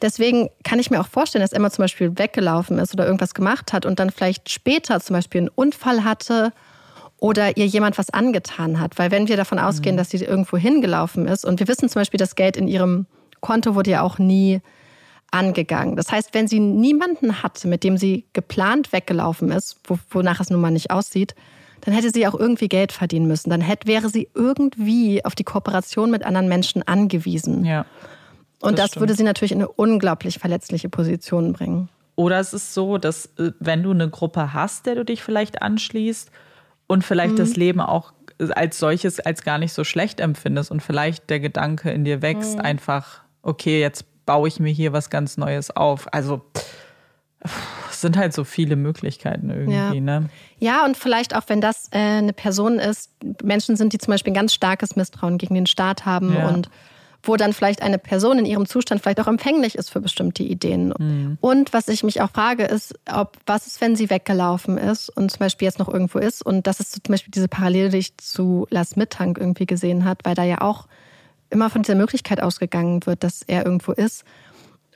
deswegen kann ich mir auch vorstellen, dass Emma zum Beispiel weggelaufen ist oder irgendwas gemacht hat und dann vielleicht später zum Beispiel einen Unfall hatte oder ihr jemand was angetan hat. Weil wenn wir davon ausgehen, mhm. dass sie irgendwo hingelaufen ist und wir wissen zum Beispiel, das Geld in ihrem Konto wurde ja auch nie angegangen. Das heißt, wenn sie niemanden hatte, mit dem sie geplant weggelaufen ist, wonach es nun mal nicht aussieht, dann hätte sie auch irgendwie Geld verdienen müssen. Dann hätte, wäre sie irgendwie auf die Kooperation mit anderen Menschen angewiesen. Ja. Und das, das würde sie natürlich in eine unglaublich verletzliche Position bringen. Oder es ist so, dass äh, wenn du eine Gruppe hast, der du dich vielleicht anschließt und vielleicht mhm. das Leben auch als solches als gar nicht so schlecht empfindest und vielleicht der Gedanke in dir wächst, mhm. einfach, okay, jetzt baue ich mir hier was ganz Neues auf. Also es sind halt so viele Möglichkeiten irgendwie, ja. ne? Ja, und vielleicht auch, wenn das äh, eine Person ist, Menschen sind, die zum Beispiel ein ganz starkes Misstrauen gegen den Staat haben ja. und wo dann vielleicht eine Person in ihrem Zustand vielleicht auch empfänglich ist für bestimmte Ideen. Mhm. Und was ich mich auch frage, ist, ob was ist, wenn sie weggelaufen ist und zum Beispiel jetzt noch irgendwo ist und das ist zum Beispiel diese Parallele, die ich zu Lars Mittank irgendwie gesehen hat, weil da ja auch immer von dieser Möglichkeit ausgegangen wird, dass er irgendwo ist.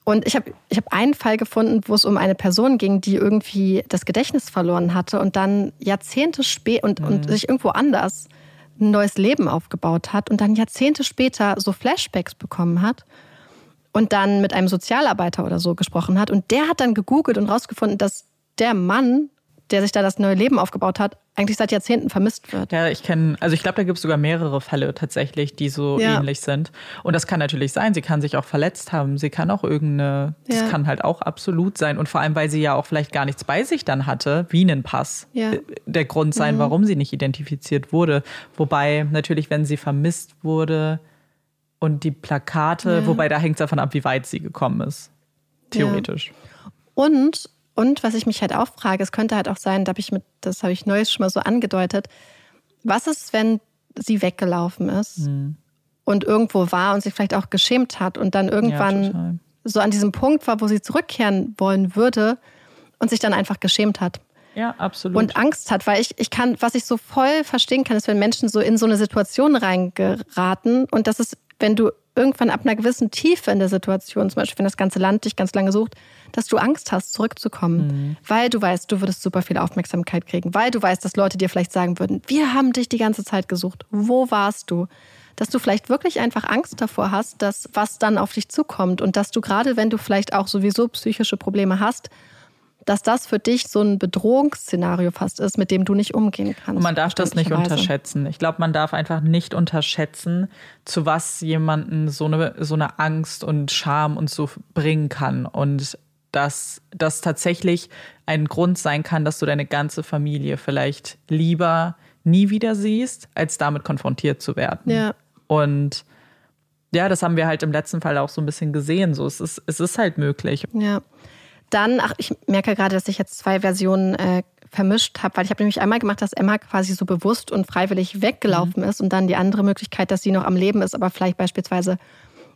Und ich habe ich hab einen Fall gefunden, wo es um eine Person ging, die irgendwie das Gedächtnis verloren hatte und dann Jahrzehnte später und, mhm. und sich irgendwo anders ein neues Leben aufgebaut hat und dann Jahrzehnte später so Flashbacks bekommen hat und dann mit einem Sozialarbeiter oder so gesprochen hat. Und der hat dann gegoogelt und rausgefunden, dass der Mann der sich da das neue Leben aufgebaut hat, eigentlich seit Jahrzehnten vermisst wird. Ja, ich kenne, also ich glaube, da gibt es sogar mehrere Fälle tatsächlich, die so ja. ähnlich sind. Und das kann natürlich sein, sie kann sich auch verletzt haben, sie kann auch irgendeine, ja. das kann halt auch absolut sein. Und vor allem, weil sie ja auch vielleicht gar nichts bei sich dann hatte, wie einen Pass, ja. Äh, der Grund sein, mhm. warum sie nicht identifiziert wurde. Wobei natürlich, wenn sie vermisst wurde und die Plakate, wobei da hängt es davon ab, wie weit sie gekommen ist. Theoretisch. Und und was ich mich halt auch frage, es könnte halt auch sein, da habe ich mit, das habe ich neues schon mal so angedeutet, was ist, wenn sie weggelaufen ist mhm. und irgendwo war und sich vielleicht auch geschämt hat und dann irgendwann ja, so an diesem Punkt war, wo sie zurückkehren wollen würde und sich dann einfach geschämt hat. Ja, absolut. Und Angst hat, weil ich, ich kann, was ich so voll verstehen kann, ist, wenn Menschen so in so eine Situation reingeraten und das ist, wenn du irgendwann ab einer gewissen Tiefe in der Situation, zum Beispiel wenn das ganze Land dich ganz lange sucht, dass du Angst hast, zurückzukommen, mhm. weil du weißt, du würdest super viel Aufmerksamkeit kriegen, weil du weißt, dass Leute dir vielleicht sagen würden, wir haben dich die ganze Zeit gesucht, wo warst du? Dass du vielleicht wirklich einfach Angst davor hast, dass was dann auf dich zukommt und dass du gerade, wenn du vielleicht auch sowieso psychische Probleme hast, dass das für dich so ein Bedrohungsszenario fast ist, mit dem du nicht umgehen kannst. Und man darf das nicht unterschätzen. Ich glaube, man darf einfach nicht unterschätzen, zu was jemanden so eine, so eine Angst und Scham und so bringen kann. Und dass das tatsächlich ein Grund sein kann, dass du deine ganze Familie vielleicht lieber nie wieder siehst, als damit konfrontiert zu werden. Ja. Und ja, das haben wir halt im letzten Fall auch so ein bisschen gesehen. So, es ist, es ist halt möglich. Ja. Dann, ach, ich merke gerade, dass ich jetzt zwei Versionen äh, vermischt habe, weil ich habe nämlich einmal gemacht, dass Emma quasi so bewusst und freiwillig weggelaufen mhm. ist und dann die andere Möglichkeit, dass sie noch am Leben ist, aber vielleicht beispielsweise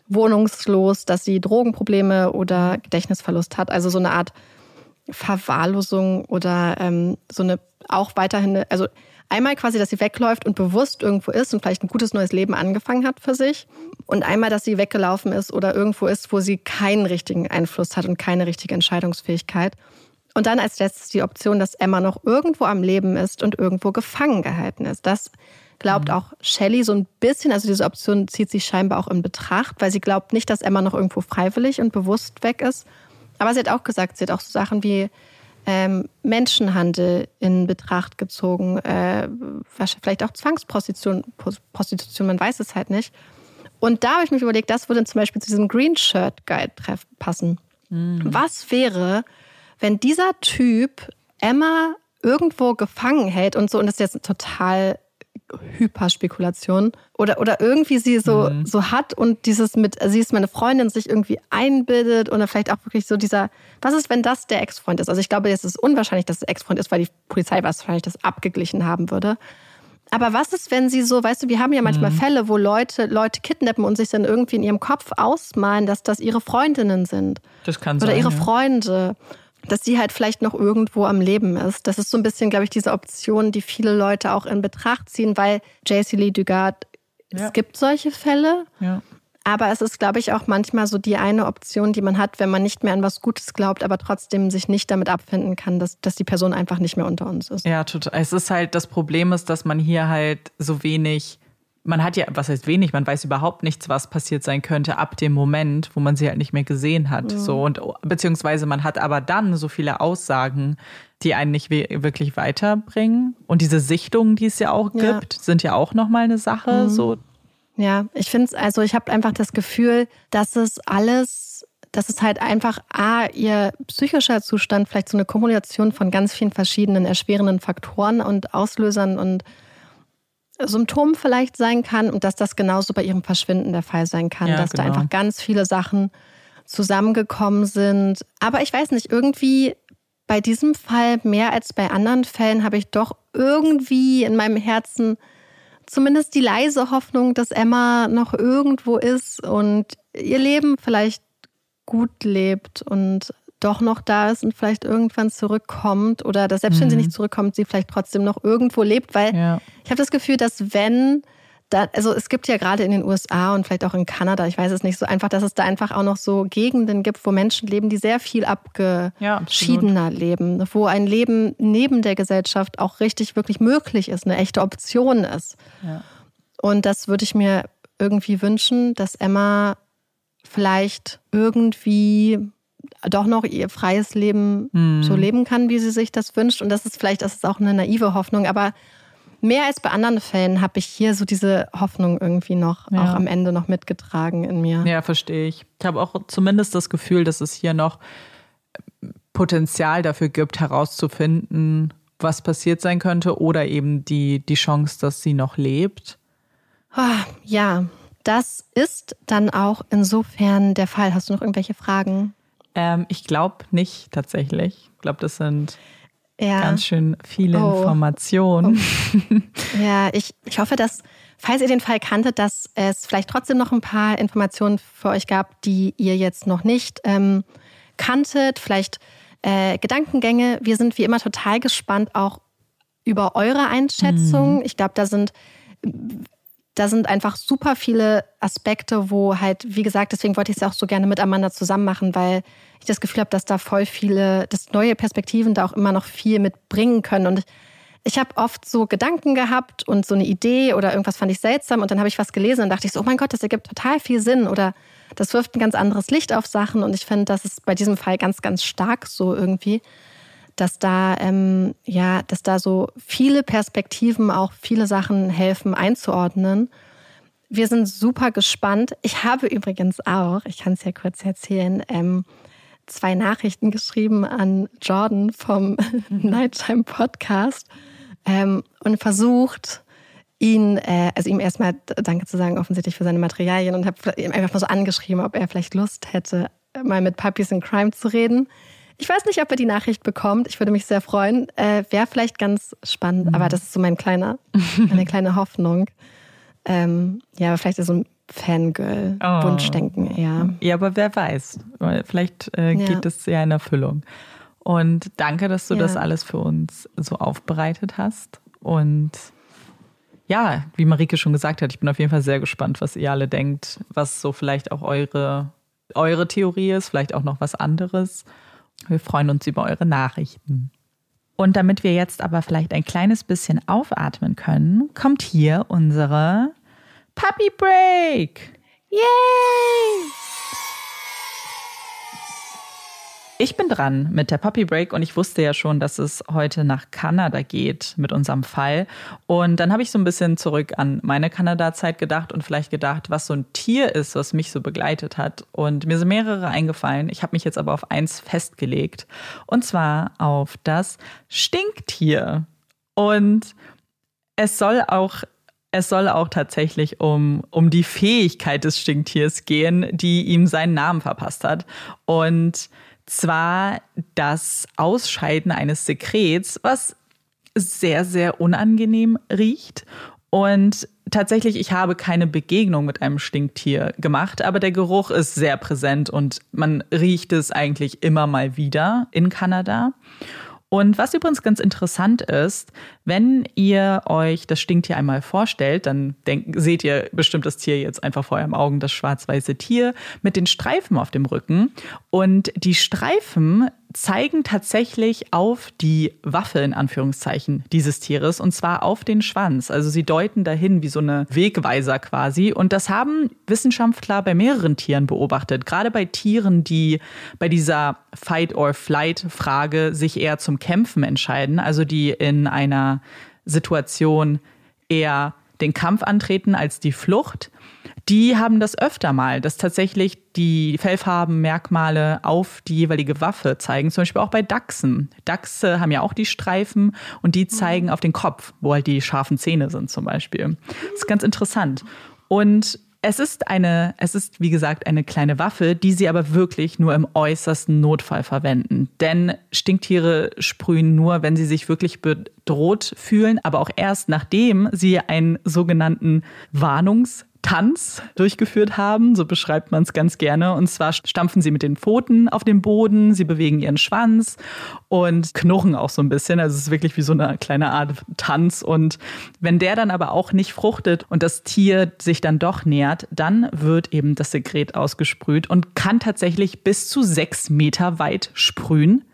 wohnungslos, dass sie Drogenprobleme oder Gedächtnisverlust hat. Also so eine Art Verwahrlosung oder ähm, so eine auch weiterhin, also Einmal quasi, dass sie wegläuft und bewusst irgendwo ist und vielleicht ein gutes neues Leben angefangen hat für sich. Und einmal, dass sie weggelaufen ist oder irgendwo ist, wo sie keinen richtigen Einfluss hat und keine richtige Entscheidungsfähigkeit. Und dann als letztes die Option, dass Emma noch irgendwo am Leben ist und irgendwo gefangen gehalten ist. Das glaubt mhm. auch Shelley so ein bisschen, also diese Option zieht sich scheinbar auch in Betracht, weil sie glaubt nicht, dass Emma noch irgendwo freiwillig und bewusst weg ist. Aber sie hat auch gesagt, sie hat auch so Sachen wie, ähm, Menschenhandel in Betracht gezogen, äh, vielleicht auch Zwangsprostitution, Prostitution, man weiß es halt nicht. Und da habe ich mich überlegt, das würde zum Beispiel zu diesem Green Shirt Guide passen. Mhm. Was wäre, wenn dieser Typ Emma irgendwo gefangen hält und so, und das ist jetzt total Hyperspekulation oder, oder irgendwie sie so, mhm. so hat und dieses mit, sie ist meine Freundin, sich irgendwie einbildet oder vielleicht auch wirklich so dieser, was ist, wenn das der Ex-Freund ist? Also ich glaube, es ist unwahrscheinlich, dass es Ex-Freund ist, weil die Polizei wahrscheinlich das abgeglichen haben würde. Aber was ist, wenn sie so, weißt du, wir haben ja manchmal mhm. Fälle, wo Leute Leute kidnappen und sich dann irgendwie in ihrem Kopf ausmalen, dass das ihre Freundinnen sind. Das kann Oder sein. ihre ja. Freunde. Dass sie halt vielleicht noch irgendwo am Leben ist. Das ist so ein bisschen, glaube ich, diese Option, die viele Leute auch in Betracht ziehen, weil JC Lee Dugard, ja. es gibt solche Fälle. Ja. Aber es ist, glaube ich, auch manchmal so die eine Option, die man hat, wenn man nicht mehr an was Gutes glaubt, aber trotzdem sich nicht damit abfinden kann, dass, dass die Person einfach nicht mehr unter uns ist. Ja, total. Es ist halt, das Problem ist, dass man hier halt so wenig man hat ja, was heißt wenig, man weiß überhaupt nichts, was passiert sein könnte ab dem Moment, wo man sie halt nicht mehr gesehen hat. Mhm. So und beziehungsweise man hat aber dann so viele Aussagen, die einen nicht wirklich weiterbringen. Und diese Sichtungen, die es ja auch ja. gibt, sind ja auch nochmal eine Sache. Mhm. So. Ja, ich finde es, also ich habe einfach das Gefühl, dass es alles, dass es halt einfach A, ihr psychischer Zustand, vielleicht so eine Kombination von ganz vielen verschiedenen erschwerenden Faktoren und Auslösern und Symptom vielleicht sein kann und dass das genauso bei ihrem Verschwinden der Fall sein kann, ja, dass genau. da einfach ganz viele Sachen zusammengekommen sind. Aber ich weiß nicht, irgendwie bei diesem Fall mehr als bei anderen Fällen habe ich doch irgendwie in meinem Herzen zumindest die leise Hoffnung, dass Emma noch irgendwo ist und ihr Leben vielleicht gut lebt und doch noch da ist und vielleicht irgendwann zurückkommt oder dass selbst mhm. wenn sie mhm. nicht zurückkommt, sie vielleicht trotzdem noch irgendwo lebt, weil ja. ich habe das Gefühl, dass wenn da, also es gibt ja gerade in den USA und vielleicht auch in Kanada, ich weiß es nicht so einfach, dass es da einfach auch noch so Gegenden gibt, wo Menschen leben, die sehr viel abgeschiedener ja, leben, wo ein Leben neben der Gesellschaft auch richtig wirklich möglich ist, eine echte Option ist. Ja. Und das würde ich mir irgendwie wünschen, dass Emma vielleicht irgendwie doch noch ihr freies Leben mhm. so leben kann, wie sie sich das wünscht. Und das ist vielleicht, das ist auch eine naive Hoffnung, aber mehr als bei anderen Fällen habe ich hier so diese Hoffnung irgendwie noch, ja. auch am Ende noch mitgetragen in mir. Ja, verstehe ich. Ich habe auch zumindest das Gefühl, dass es hier noch Potenzial dafür gibt, herauszufinden, was passiert sein könnte oder eben die, die Chance, dass sie noch lebt. Ah, ja, das ist dann auch insofern der Fall. Hast du noch irgendwelche Fragen? Ähm, ich glaube nicht tatsächlich. Ich glaube, das sind ja. ganz schön viele oh. Informationen. Oh. Ja, ich, ich hoffe, dass, falls ihr den Fall kanntet, dass es vielleicht trotzdem noch ein paar Informationen für euch gab, die ihr jetzt noch nicht ähm, kanntet. Vielleicht äh, Gedankengänge. Wir sind wie immer total gespannt auch über eure Einschätzung. Mhm. Ich glaube, da sind da sind einfach super viele Aspekte, wo halt, wie gesagt, deswegen wollte ich es auch so gerne mit Amanda zusammen machen, weil ich das Gefühl habe, dass da voll viele, dass neue Perspektiven da auch immer noch viel mitbringen können. Und ich habe oft so Gedanken gehabt und so eine Idee oder irgendwas fand ich seltsam und dann habe ich was gelesen und dachte ich so, oh mein Gott, das ergibt total viel Sinn oder das wirft ein ganz anderes Licht auf Sachen und ich finde, das ist bei diesem Fall ganz, ganz stark so irgendwie dass da ähm, ja, dass da so viele Perspektiven auch viele Sachen helfen einzuordnen. Wir sind super gespannt. Ich habe übrigens auch, ich kann es ja kurz erzählen, ähm, zwei Nachrichten geschrieben an Jordan vom Nighttime Podcast ähm, und versucht, ihn, äh, also ihm erstmal Danke zu sagen, offensichtlich für seine Materialien und habe ihm einfach mal so angeschrieben, ob er vielleicht Lust hätte, mal mit Puppies in Crime zu reden. Ich weiß nicht, ob er die Nachricht bekommt. Ich würde mich sehr freuen. Äh, Wäre vielleicht ganz spannend, mhm. aber das ist so mein kleiner, meine kleine Hoffnung. Ähm, ja, aber vielleicht ist so ein Fangirl-Wunschdenken oh. eher. Ja, aber wer weiß. Vielleicht äh, ja. geht es ja in Erfüllung. Und danke, dass du ja. das alles für uns so aufbereitet hast. Und ja, wie Marike schon gesagt hat, ich bin auf jeden Fall sehr gespannt, was ihr alle denkt, was so vielleicht auch eure, eure Theorie ist, vielleicht auch noch was anderes. Wir freuen uns über eure Nachrichten. Und damit wir jetzt aber vielleicht ein kleines bisschen aufatmen können, kommt hier unsere Puppy Break. Yay! Ich bin dran mit der Puppy Break und ich wusste ja schon, dass es heute nach Kanada geht mit unserem Fall. Und dann habe ich so ein bisschen zurück an meine Kanada-Zeit gedacht und vielleicht gedacht, was so ein Tier ist, was mich so begleitet hat. Und mir sind mehrere eingefallen. Ich habe mich jetzt aber auf eins festgelegt. Und zwar auf das Stinktier. Und es soll auch es soll auch tatsächlich um, um die Fähigkeit des Stinktiers gehen, die ihm seinen Namen verpasst hat. Und zwar das Ausscheiden eines Sekrets, was sehr, sehr unangenehm riecht Und tatsächlich, ich habe keine Begegnung mit einem Stinktier gemacht, aber der Geruch ist sehr präsent und man riecht es eigentlich immer mal wieder in Kanada. Und was übrigens ganz interessant ist, wenn ihr euch das Stinktier einmal vorstellt, dann denk, seht ihr bestimmt das Tier jetzt einfach vor eurem Augen, das schwarz-weiße Tier mit den Streifen auf dem Rücken. Und die Streifen zeigen tatsächlich auf die Waffe in Anführungszeichen dieses Tieres und zwar auf den Schwanz. Also sie deuten dahin wie so eine Wegweiser quasi. Und das haben Wissenschaftler bei mehreren Tieren beobachtet. Gerade bei Tieren, die bei dieser Fight-or-Flight-Frage sich eher zum Kämpfen entscheiden, also die in einer Situation eher den Kampf antreten als die Flucht die haben das öfter mal, dass tatsächlich die Fellfarbenmerkmale auf die jeweilige Waffe zeigen. Zum Beispiel auch bei Dachsen. Dachse haben ja auch die Streifen und die zeigen mhm. auf den Kopf, wo halt die scharfen Zähne sind zum Beispiel. Das ist ganz interessant. Und es ist eine, es ist wie gesagt eine kleine Waffe, die sie aber wirklich nur im äußersten Notfall verwenden. Denn Stinktiere sprühen nur, wenn sie sich wirklich bedroht fühlen, aber auch erst nachdem sie einen sogenannten Warnungs Tanz durchgeführt haben, so beschreibt man es ganz gerne. Und zwar stampfen sie mit den Pfoten auf den Boden, sie bewegen ihren Schwanz und knurren auch so ein bisschen. Also es ist wirklich wie so eine kleine Art Tanz. Und wenn der dann aber auch nicht fruchtet und das Tier sich dann doch nähert, dann wird eben das Sekret ausgesprüht und kann tatsächlich bis zu sechs Meter weit sprühen.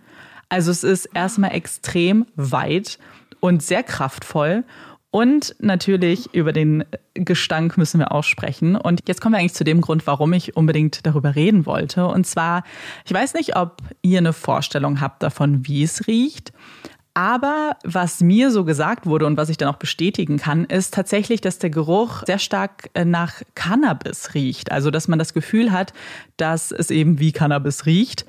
Also es ist erstmal extrem weit und sehr kraftvoll. Und natürlich über den Gestank müssen wir auch sprechen. Und jetzt kommen wir eigentlich zu dem Grund, warum ich unbedingt darüber reden wollte. Und zwar, ich weiß nicht, ob ihr eine Vorstellung habt davon, wie es riecht. Aber was mir so gesagt wurde und was ich dann auch bestätigen kann, ist tatsächlich, dass der Geruch sehr stark äh, nach Cannabis riecht. Also, dass man das Gefühl hat, dass es eben wie Cannabis riecht.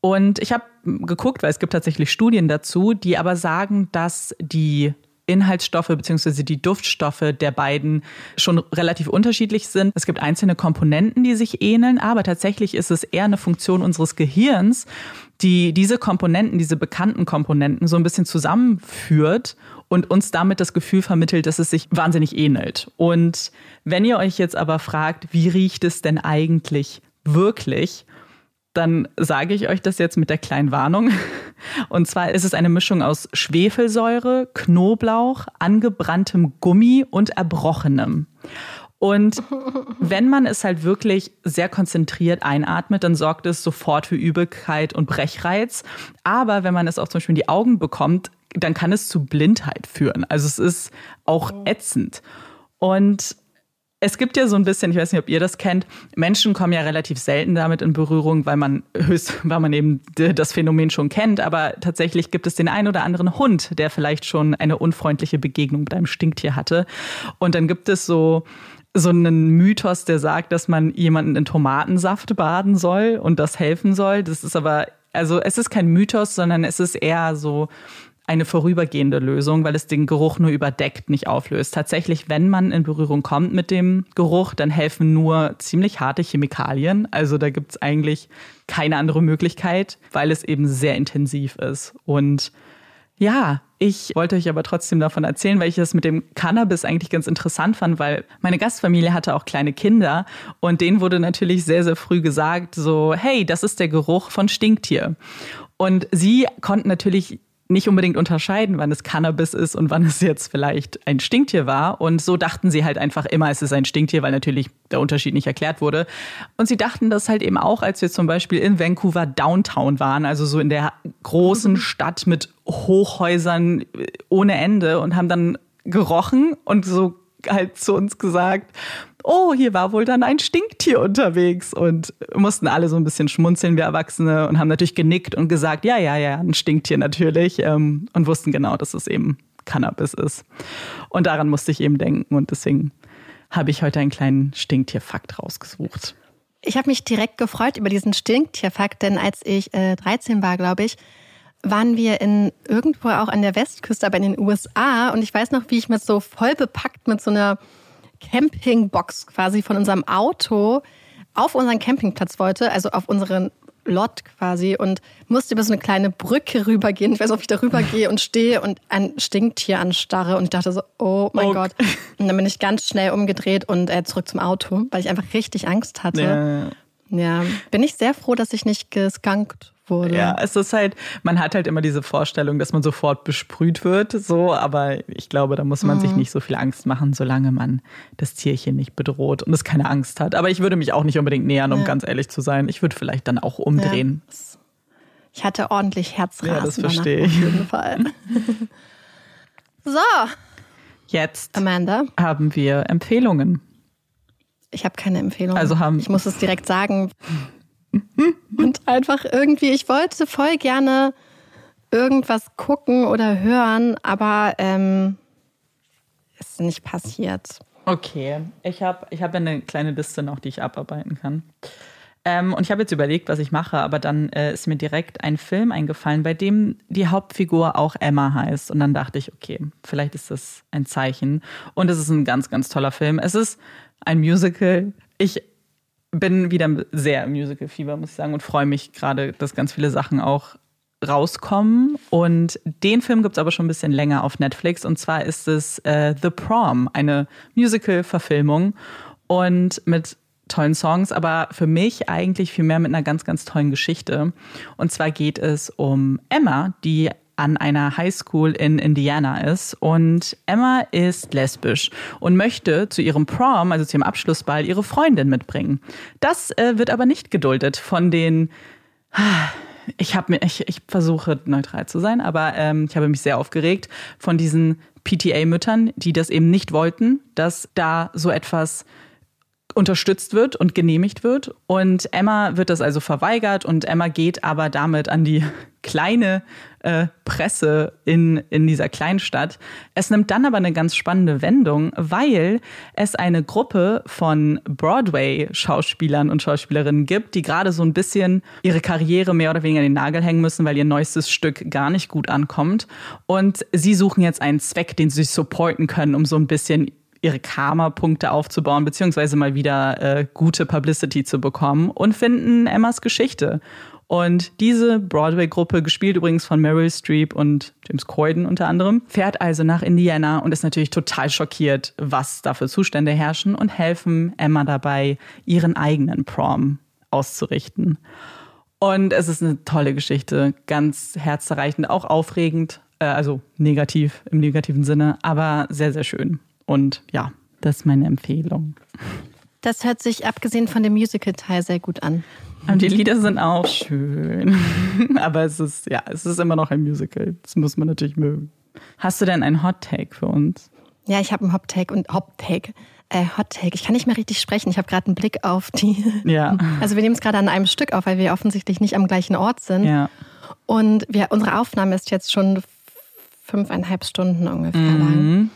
Und ich habe geguckt, weil es gibt tatsächlich Studien dazu, die aber sagen, dass die Inhaltsstoffe bzw. die Duftstoffe der beiden schon relativ unterschiedlich sind. Es gibt einzelne Komponenten, die sich ähneln, aber tatsächlich ist es eher eine Funktion unseres Gehirns, die diese Komponenten, diese bekannten Komponenten so ein bisschen zusammenführt und uns damit das Gefühl vermittelt, dass es sich wahnsinnig ähnelt. Und wenn ihr euch jetzt aber fragt, wie riecht es denn eigentlich wirklich, dann sage ich euch das jetzt mit der kleinen Warnung. Und zwar ist es eine Mischung aus Schwefelsäure, Knoblauch, angebranntem Gummi und Erbrochenem. Und wenn man es halt wirklich sehr konzentriert einatmet, dann sorgt es sofort für Übelkeit und Brechreiz. Aber wenn man es auch zum Beispiel in die Augen bekommt, dann kann es zu Blindheit führen. Also es ist auch ätzend. Und es gibt ja so ein bisschen, ich weiß nicht, ob ihr das kennt, Menschen kommen ja relativ selten damit in Berührung, weil man höchst, weil man eben das Phänomen schon kennt. Aber tatsächlich gibt es den einen oder anderen Hund, der vielleicht schon eine unfreundliche Begegnung mit einem Stinktier hatte. Und dann gibt es so so einen Mythos, der sagt, dass man jemanden in Tomatensaft baden soll und das helfen soll. Das ist aber, also es ist kein Mythos, sondern es ist eher so eine vorübergehende Lösung, weil es den Geruch nur überdeckt, nicht auflöst. Tatsächlich, wenn man in Berührung kommt mit dem Geruch, dann helfen nur ziemlich harte Chemikalien. Also da gibt es eigentlich keine andere Möglichkeit, weil es eben sehr intensiv ist. Und ja, ich wollte euch aber trotzdem davon erzählen, weil ich das mit dem Cannabis eigentlich ganz interessant fand, weil meine Gastfamilie hatte auch kleine Kinder und denen wurde natürlich sehr, sehr früh gesagt, so, hey, das ist der Geruch von Stinktier. Und sie konnten natürlich nicht unbedingt unterscheiden, wann es Cannabis ist und wann es jetzt vielleicht ein Stinktier war. Und so dachten sie halt einfach immer, es ist ein Stinktier, weil natürlich der Unterschied nicht erklärt wurde. Und sie dachten das halt eben auch, als wir zum Beispiel in Vancouver Downtown waren, also so in der großen mhm. Stadt mit Hochhäusern ohne Ende und haben dann gerochen und so halt zu uns gesagt, oh, hier war wohl dann ein Stinktier unterwegs und mussten alle so ein bisschen schmunzeln, wir Erwachsene, und haben natürlich genickt und gesagt, ja, ja, ja, ein Stinktier natürlich ähm, und wussten genau, dass es eben Cannabis ist. Und daran musste ich eben denken und deswegen habe ich heute einen kleinen Stinktierfakt rausgesucht. Ich habe mich direkt gefreut über diesen Stinktierfakt, denn als ich äh, 13 war, glaube ich, waren wir in irgendwo auch an der Westküste, aber in den USA. Und ich weiß noch, wie ich mit so voll bepackt mit so einer Campingbox quasi von unserem Auto auf unseren Campingplatz wollte, also auf unseren Lot quasi und musste über so eine kleine Brücke rübergehen. Ich weiß nicht, ob ich da rübergehe und stehe und ein Stinktier anstarre und ich dachte so, oh mein okay. Gott. Und dann bin ich ganz schnell umgedreht und äh, zurück zum Auto, weil ich einfach richtig Angst hatte. Ja. Ja, bin ich sehr froh, dass ich nicht geskunkt wurde. Ja, es ist halt, man hat halt immer diese Vorstellung, dass man sofort besprüht wird, so, aber ich glaube, da muss man mhm. sich nicht so viel Angst machen, solange man das Tierchen nicht bedroht und es keine Angst hat. Aber ich würde mich auch nicht unbedingt nähern, um ja. ganz ehrlich zu sein. Ich würde vielleicht dann auch umdrehen. Ja. Ich hatte ordentlich Herzrasen. Ja, das verstehe ich. Auf jeden Fall. so. Jetzt Amanda. haben wir Empfehlungen. Ich habe keine Empfehlung. Also haben ich muss es direkt sagen. Und einfach irgendwie, ich wollte voll gerne irgendwas gucken oder hören, aber ähm, ist nicht passiert. Okay, ich habe ich hab eine kleine Liste noch, die ich abarbeiten kann. Ähm, und ich habe jetzt überlegt, was ich mache, aber dann äh, ist mir direkt ein Film eingefallen, bei dem die Hauptfigur auch Emma heißt. Und dann dachte ich, okay, vielleicht ist das ein Zeichen. Und es ist ein ganz, ganz toller Film. Es ist ein Musical. Ich bin wieder sehr im Musical-Fieber, muss ich sagen, und freue mich gerade, dass ganz viele Sachen auch rauskommen. Und den Film gibt es aber schon ein bisschen länger auf Netflix. Und zwar ist es äh, The Prom, eine Musical-Verfilmung. Und mit tollen Songs, aber für mich eigentlich viel mehr mit einer ganz, ganz tollen Geschichte. Und zwar geht es um Emma, die an einer Highschool in Indiana ist. Und Emma ist lesbisch und möchte zu ihrem Prom, also zu ihrem Abschlussball, ihre Freundin mitbringen. Das äh, wird aber nicht geduldet von den. Ich habe mir, ich, ich versuche neutral zu sein, aber ähm, ich habe mich sehr aufgeregt von diesen PTA-Müttern, die das eben nicht wollten, dass da so etwas unterstützt wird und genehmigt wird. Und Emma wird das also verweigert und Emma geht aber damit an die kleine äh, Presse in, in dieser Kleinstadt. Es nimmt dann aber eine ganz spannende Wendung, weil es eine Gruppe von Broadway-Schauspielern und Schauspielerinnen gibt, die gerade so ein bisschen ihre Karriere mehr oder weniger in den Nagel hängen müssen, weil ihr neuestes Stück gar nicht gut ankommt. Und sie suchen jetzt einen Zweck, den sie supporten können, um so ein bisschen ihre Karma-Punkte aufzubauen, beziehungsweise mal wieder äh, gute Publicity zu bekommen und finden Emmas Geschichte. Und diese Broadway-Gruppe, gespielt übrigens von Meryl Streep und James Corden unter anderem, fährt also nach Indiana und ist natürlich total schockiert, was da für Zustände herrschen und helfen Emma dabei, ihren eigenen Prom auszurichten. Und es ist eine tolle Geschichte, ganz herzzerreichend, auch aufregend, äh, also negativ im negativen Sinne, aber sehr, sehr schön. Und ja, das ist meine Empfehlung. Das hört sich abgesehen von dem Musical-Teil sehr gut an. Und die Lieder sind auch schön. Aber es ist, ja, es ist immer noch ein Musical. Das muss man natürlich mögen. Hast du denn einen Hot Take für uns? Ja, ich habe einen Hot Take und Hot Take. Äh, Hot Take. Ich kann nicht mehr richtig sprechen. Ich habe gerade einen Blick auf die. Ja. Also wir nehmen es gerade an einem Stück auf, weil wir offensichtlich nicht am gleichen Ort sind. Ja. Und wir, unsere Aufnahme ist jetzt schon fünfeinhalb Stunden ungefähr mhm. lang.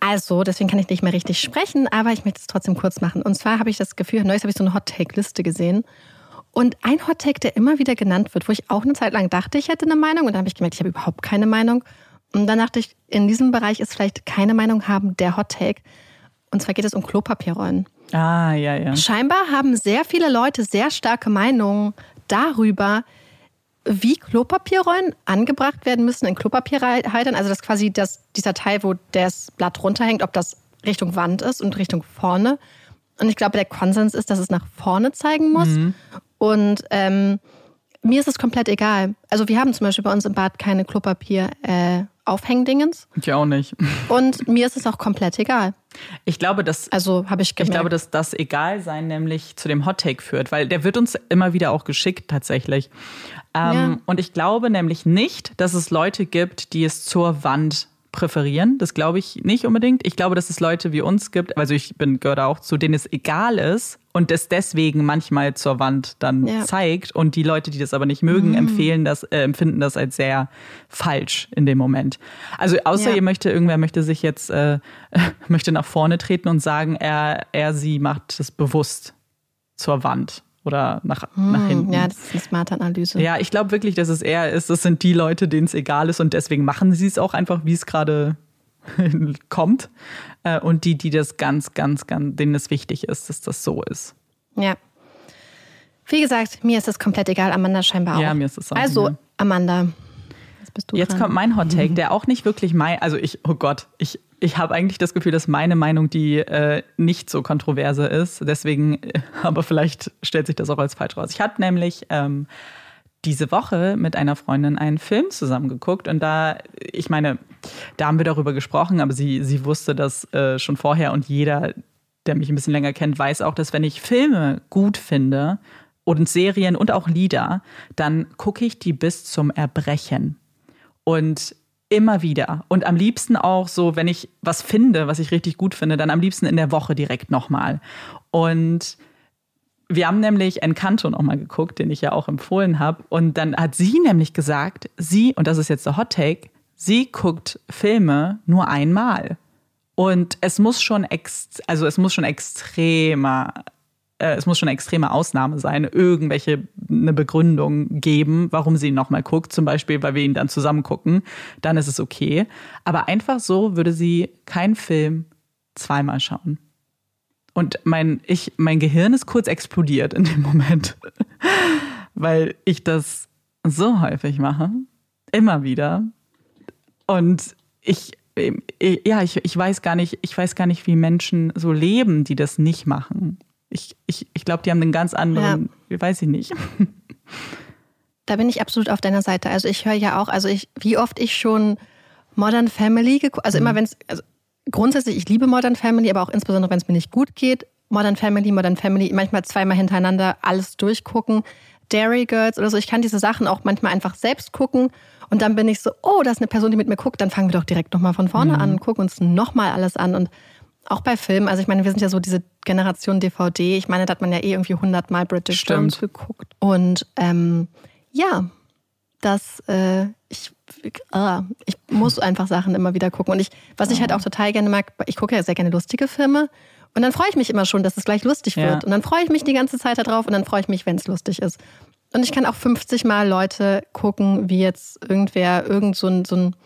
Also, deswegen kann ich nicht mehr richtig sprechen, aber ich möchte es trotzdem kurz machen. Und zwar habe ich das Gefühl, neues habe ich so eine Hot-Take-Liste gesehen. Und ein Hot-Take, der immer wieder genannt wird, wo ich auch eine Zeit lang dachte, ich hätte eine Meinung und dann habe ich gemerkt, ich habe überhaupt keine Meinung. Und dann dachte ich, in diesem Bereich ist vielleicht keine Meinung haben der Hot-Take. Und zwar geht es um Klopapierrollen. Ah, ja, ja. Scheinbar haben sehr viele Leute sehr starke Meinungen darüber, wie Klopapierrollen angebracht werden müssen in Klopapierhaltern. Also das quasi das, dieser Teil, wo das Blatt runterhängt, ob das Richtung Wand ist und Richtung vorne. Und ich glaube, der Konsens ist, dass es nach vorne zeigen muss. Mhm. Und ähm, mir ist es komplett egal. Also wir haben zum Beispiel bei uns im Bad keine Klopapier. Äh, Aufhängdingens. Ich auch nicht. Und mir ist es auch komplett egal. Ich glaube, dass also habe ich gemerkt. Ich glaube, dass das Egalsein nämlich zu dem Hot Take führt, weil der wird uns immer wieder auch geschickt tatsächlich. Ähm, ja. Und ich glaube nämlich nicht, dass es Leute gibt, die es zur Wand präferieren. Das glaube ich nicht unbedingt. Ich glaube, dass es Leute wie uns gibt, also ich bin gehöre auch zu, denen es egal ist und es deswegen manchmal zur Wand dann ja. zeigt. Und die Leute, die das aber nicht mögen, mhm. empfehlen das, äh, empfinden das als sehr falsch in dem Moment. Also außer ja. ihr möchte, irgendwer möchte sich jetzt äh, möchte nach vorne treten und sagen, er, er, sie macht das bewusst zur Wand oder nach, hm, nach hinten. Ja, das ist eine smarte Analyse. Ja, ich glaube wirklich, dass es eher ist, das sind die Leute, denen es egal ist und deswegen machen sie es auch einfach, wie es gerade kommt. Äh, und die, die das ganz, ganz, ganz, denen es wichtig ist, dass das so ist. Ja. Wie gesagt, mir ist es komplett egal, Amanda scheinbar auch. Ja, mir ist es auch Also, egal. Amanda, was bist du Jetzt dran? kommt mein Hot Take, der auch nicht wirklich mein, also ich, oh Gott, ich, ich habe eigentlich das Gefühl, dass meine Meinung die äh, nicht so kontroverse ist. Deswegen, aber vielleicht stellt sich das auch als falsch raus. Ich hatte nämlich ähm, diese Woche mit einer Freundin einen Film zusammengeguckt und da, ich meine, da haben wir darüber gesprochen, aber sie, sie wusste das äh, schon vorher und jeder, der mich ein bisschen länger kennt, weiß auch, dass wenn ich Filme gut finde und Serien und auch Lieder, dann gucke ich die bis zum Erbrechen. Und immer wieder. Und am liebsten auch so, wenn ich was finde, was ich richtig gut finde, dann am liebsten in der Woche direkt nochmal. Und wir haben nämlich Encanto nochmal geguckt, den ich ja auch empfohlen habe. Und dann hat sie nämlich gesagt, sie, und das ist jetzt der Hot Take, sie guckt Filme nur einmal. Und es muss schon ex also es muss schon extremer äh, es muss schon extreme Ausnahme sein, irgendwelche eine Begründung geben, warum sie ihn nochmal guckt, zum Beispiel, weil wir ihn dann zusammen gucken, dann ist es okay. Aber einfach so würde sie keinen Film zweimal schauen. Und mein, ich, mein Gehirn ist kurz explodiert in dem Moment, weil ich das so häufig mache, immer wieder. Und ich, ja, ich, ich weiß gar nicht, ich weiß gar nicht, wie Menschen so leben, die das nicht machen. Ich, ich, ich glaube, die haben einen ganz anderen, ja. weiß ich nicht. Da bin ich absolut auf deiner Seite. Also ich höre ja auch, also ich, wie oft ich schon Modern Family also immer wenn es, also grundsätzlich, ich liebe Modern Family, aber auch insbesondere, wenn es mir nicht gut geht. Modern Family, Modern Family, manchmal zweimal hintereinander alles durchgucken. Dairy Girls oder so. Ich kann diese Sachen auch manchmal einfach selbst gucken. Und dann bin ich so, oh, da ist eine Person, die mit mir guckt. Dann fangen wir doch direkt nochmal von vorne mhm. an und gucken uns nochmal alles an. Und auch bei Filmen, also ich meine, wir sind ja so diese Generation DVD. Ich meine, da hat man ja eh irgendwie hundertmal British Films geguckt. Und ähm, ja, das, äh, ich, äh, ich muss einfach Sachen immer wieder gucken. Und ich, was ich halt auch total gerne mag, ich gucke ja sehr gerne lustige Filme. Und dann freue ich mich immer schon, dass es gleich lustig wird. Ja. Und dann freue ich mich die ganze Zeit darauf und dann freue ich mich, wenn es lustig ist. Und ich kann auch 50 Mal Leute gucken, wie jetzt irgendwer irgend so ein, so ein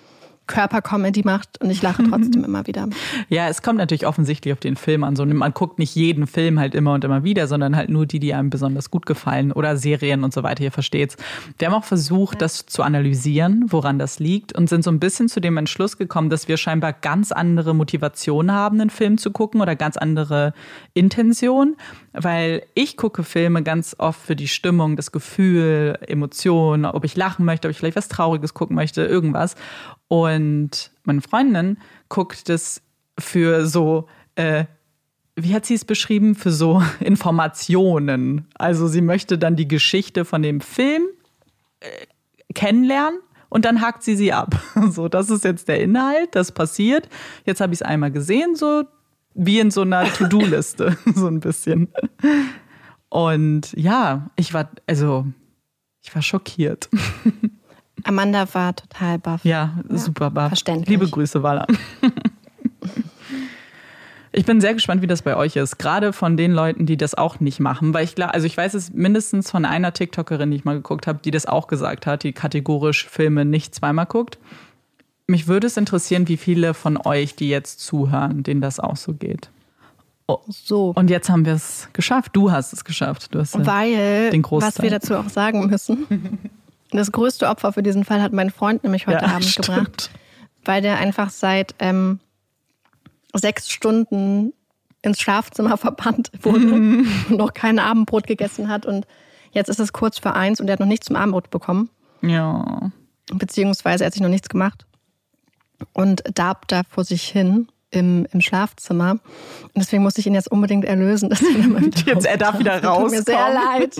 Körpercomedy macht und ich lache trotzdem immer wieder. Ja, es kommt natürlich offensichtlich auf den Film an. So, man guckt nicht jeden Film halt immer und immer wieder, sondern halt nur die, die einem besonders gut gefallen oder Serien und so weiter. Ihr versteht's. Wir haben auch versucht, ja. das zu analysieren, woran das liegt und sind so ein bisschen zu dem Entschluss gekommen, dass wir scheinbar ganz andere Motivationen haben, einen Film zu gucken oder ganz andere Intention, weil ich gucke Filme ganz oft für die Stimmung, das Gefühl, Emotionen, ob ich lachen möchte, ob ich vielleicht was Trauriges gucken möchte, irgendwas. Und meine Freundin guckt das für so, äh, wie hat sie es beschrieben, für so Informationen. Also sie möchte dann die Geschichte von dem Film äh, kennenlernen und dann hakt sie sie ab. So, das ist jetzt der Inhalt, das passiert. Jetzt habe ich es einmal gesehen, so wie in so einer To-Do-Liste, so ein bisschen. Und ja, ich war, also, ich war schockiert. Amanda war total baff. Ja, ja, super baff. Verständlich. Liebe Grüße, Walla. Ich bin sehr gespannt, wie das bei euch ist. Gerade von den Leuten, die das auch nicht machen. Weil ich glaube, also ich weiß es mindestens von einer TikTokerin, die ich mal geguckt habe, die das auch gesagt hat, die kategorisch Filme nicht zweimal guckt. Mich würde es interessieren, wie viele von euch, die jetzt zuhören, denen das auch so geht. Oh. So. Und jetzt haben wir es geschafft. Du hast es geschafft. Du hast Weil, den Großteil. was wir dazu auch sagen müssen. Das größte Opfer für diesen Fall hat mein Freund nämlich heute ja, Abend stimmt. gebracht, weil der einfach seit ähm, sechs Stunden ins Schlafzimmer verbannt wurde mhm. und noch kein Abendbrot gegessen hat. Und jetzt ist es kurz vor eins und er hat noch nichts zum Abendbrot bekommen. Ja. Beziehungsweise er hat sich noch nichts gemacht und darb da vor sich hin im, im Schlafzimmer. Und deswegen muss ich ihn jetzt unbedingt erlösen, dass er mal wieder Jetzt, er darf wieder rauskommen. Tut mir sehr leid.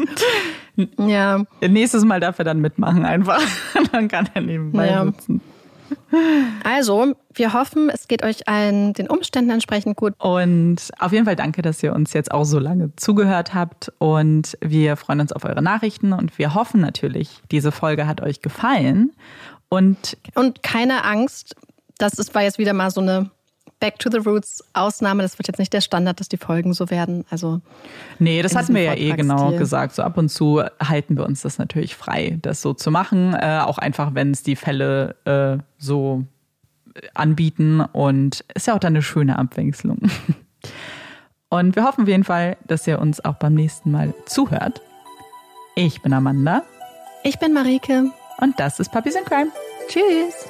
ja. Nächstes Mal darf er dann mitmachen einfach. dann kann er nebenbei ja. sitzen. Also, wir hoffen, es geht euch allen den Umständen entsprechend gut. Und auf jeden Fall danke, dass ihr uns jetzt auch so lange zugehört habt. Und wir freuen uns auf eure Nachrichten und wir hoffen natürlich, diese Folge hat euch gefallen. Und, und keine Angst, das ist, war jetzt wieder mal so eine Back to the Roots Ausnahme. Das wird jetzt nicht der Standard, dass die Folgen so werden. Also nee, das hatten wir ja eh genau gesagt. So ab und zu halten wir uns das natürlich frei, das so zu machen. Äh, auch einfach, wenn es die Fälle äh, so anbieten. Und ist ja auch dann eine schöne Abwechslung. Und wir hoffen auf jeden Fall, dass ihr uns auch beim nächsten Mal zuhört. Ich bin Amanda. Ich bin Marike. Und das ist Puppies in Crime. Tschüss.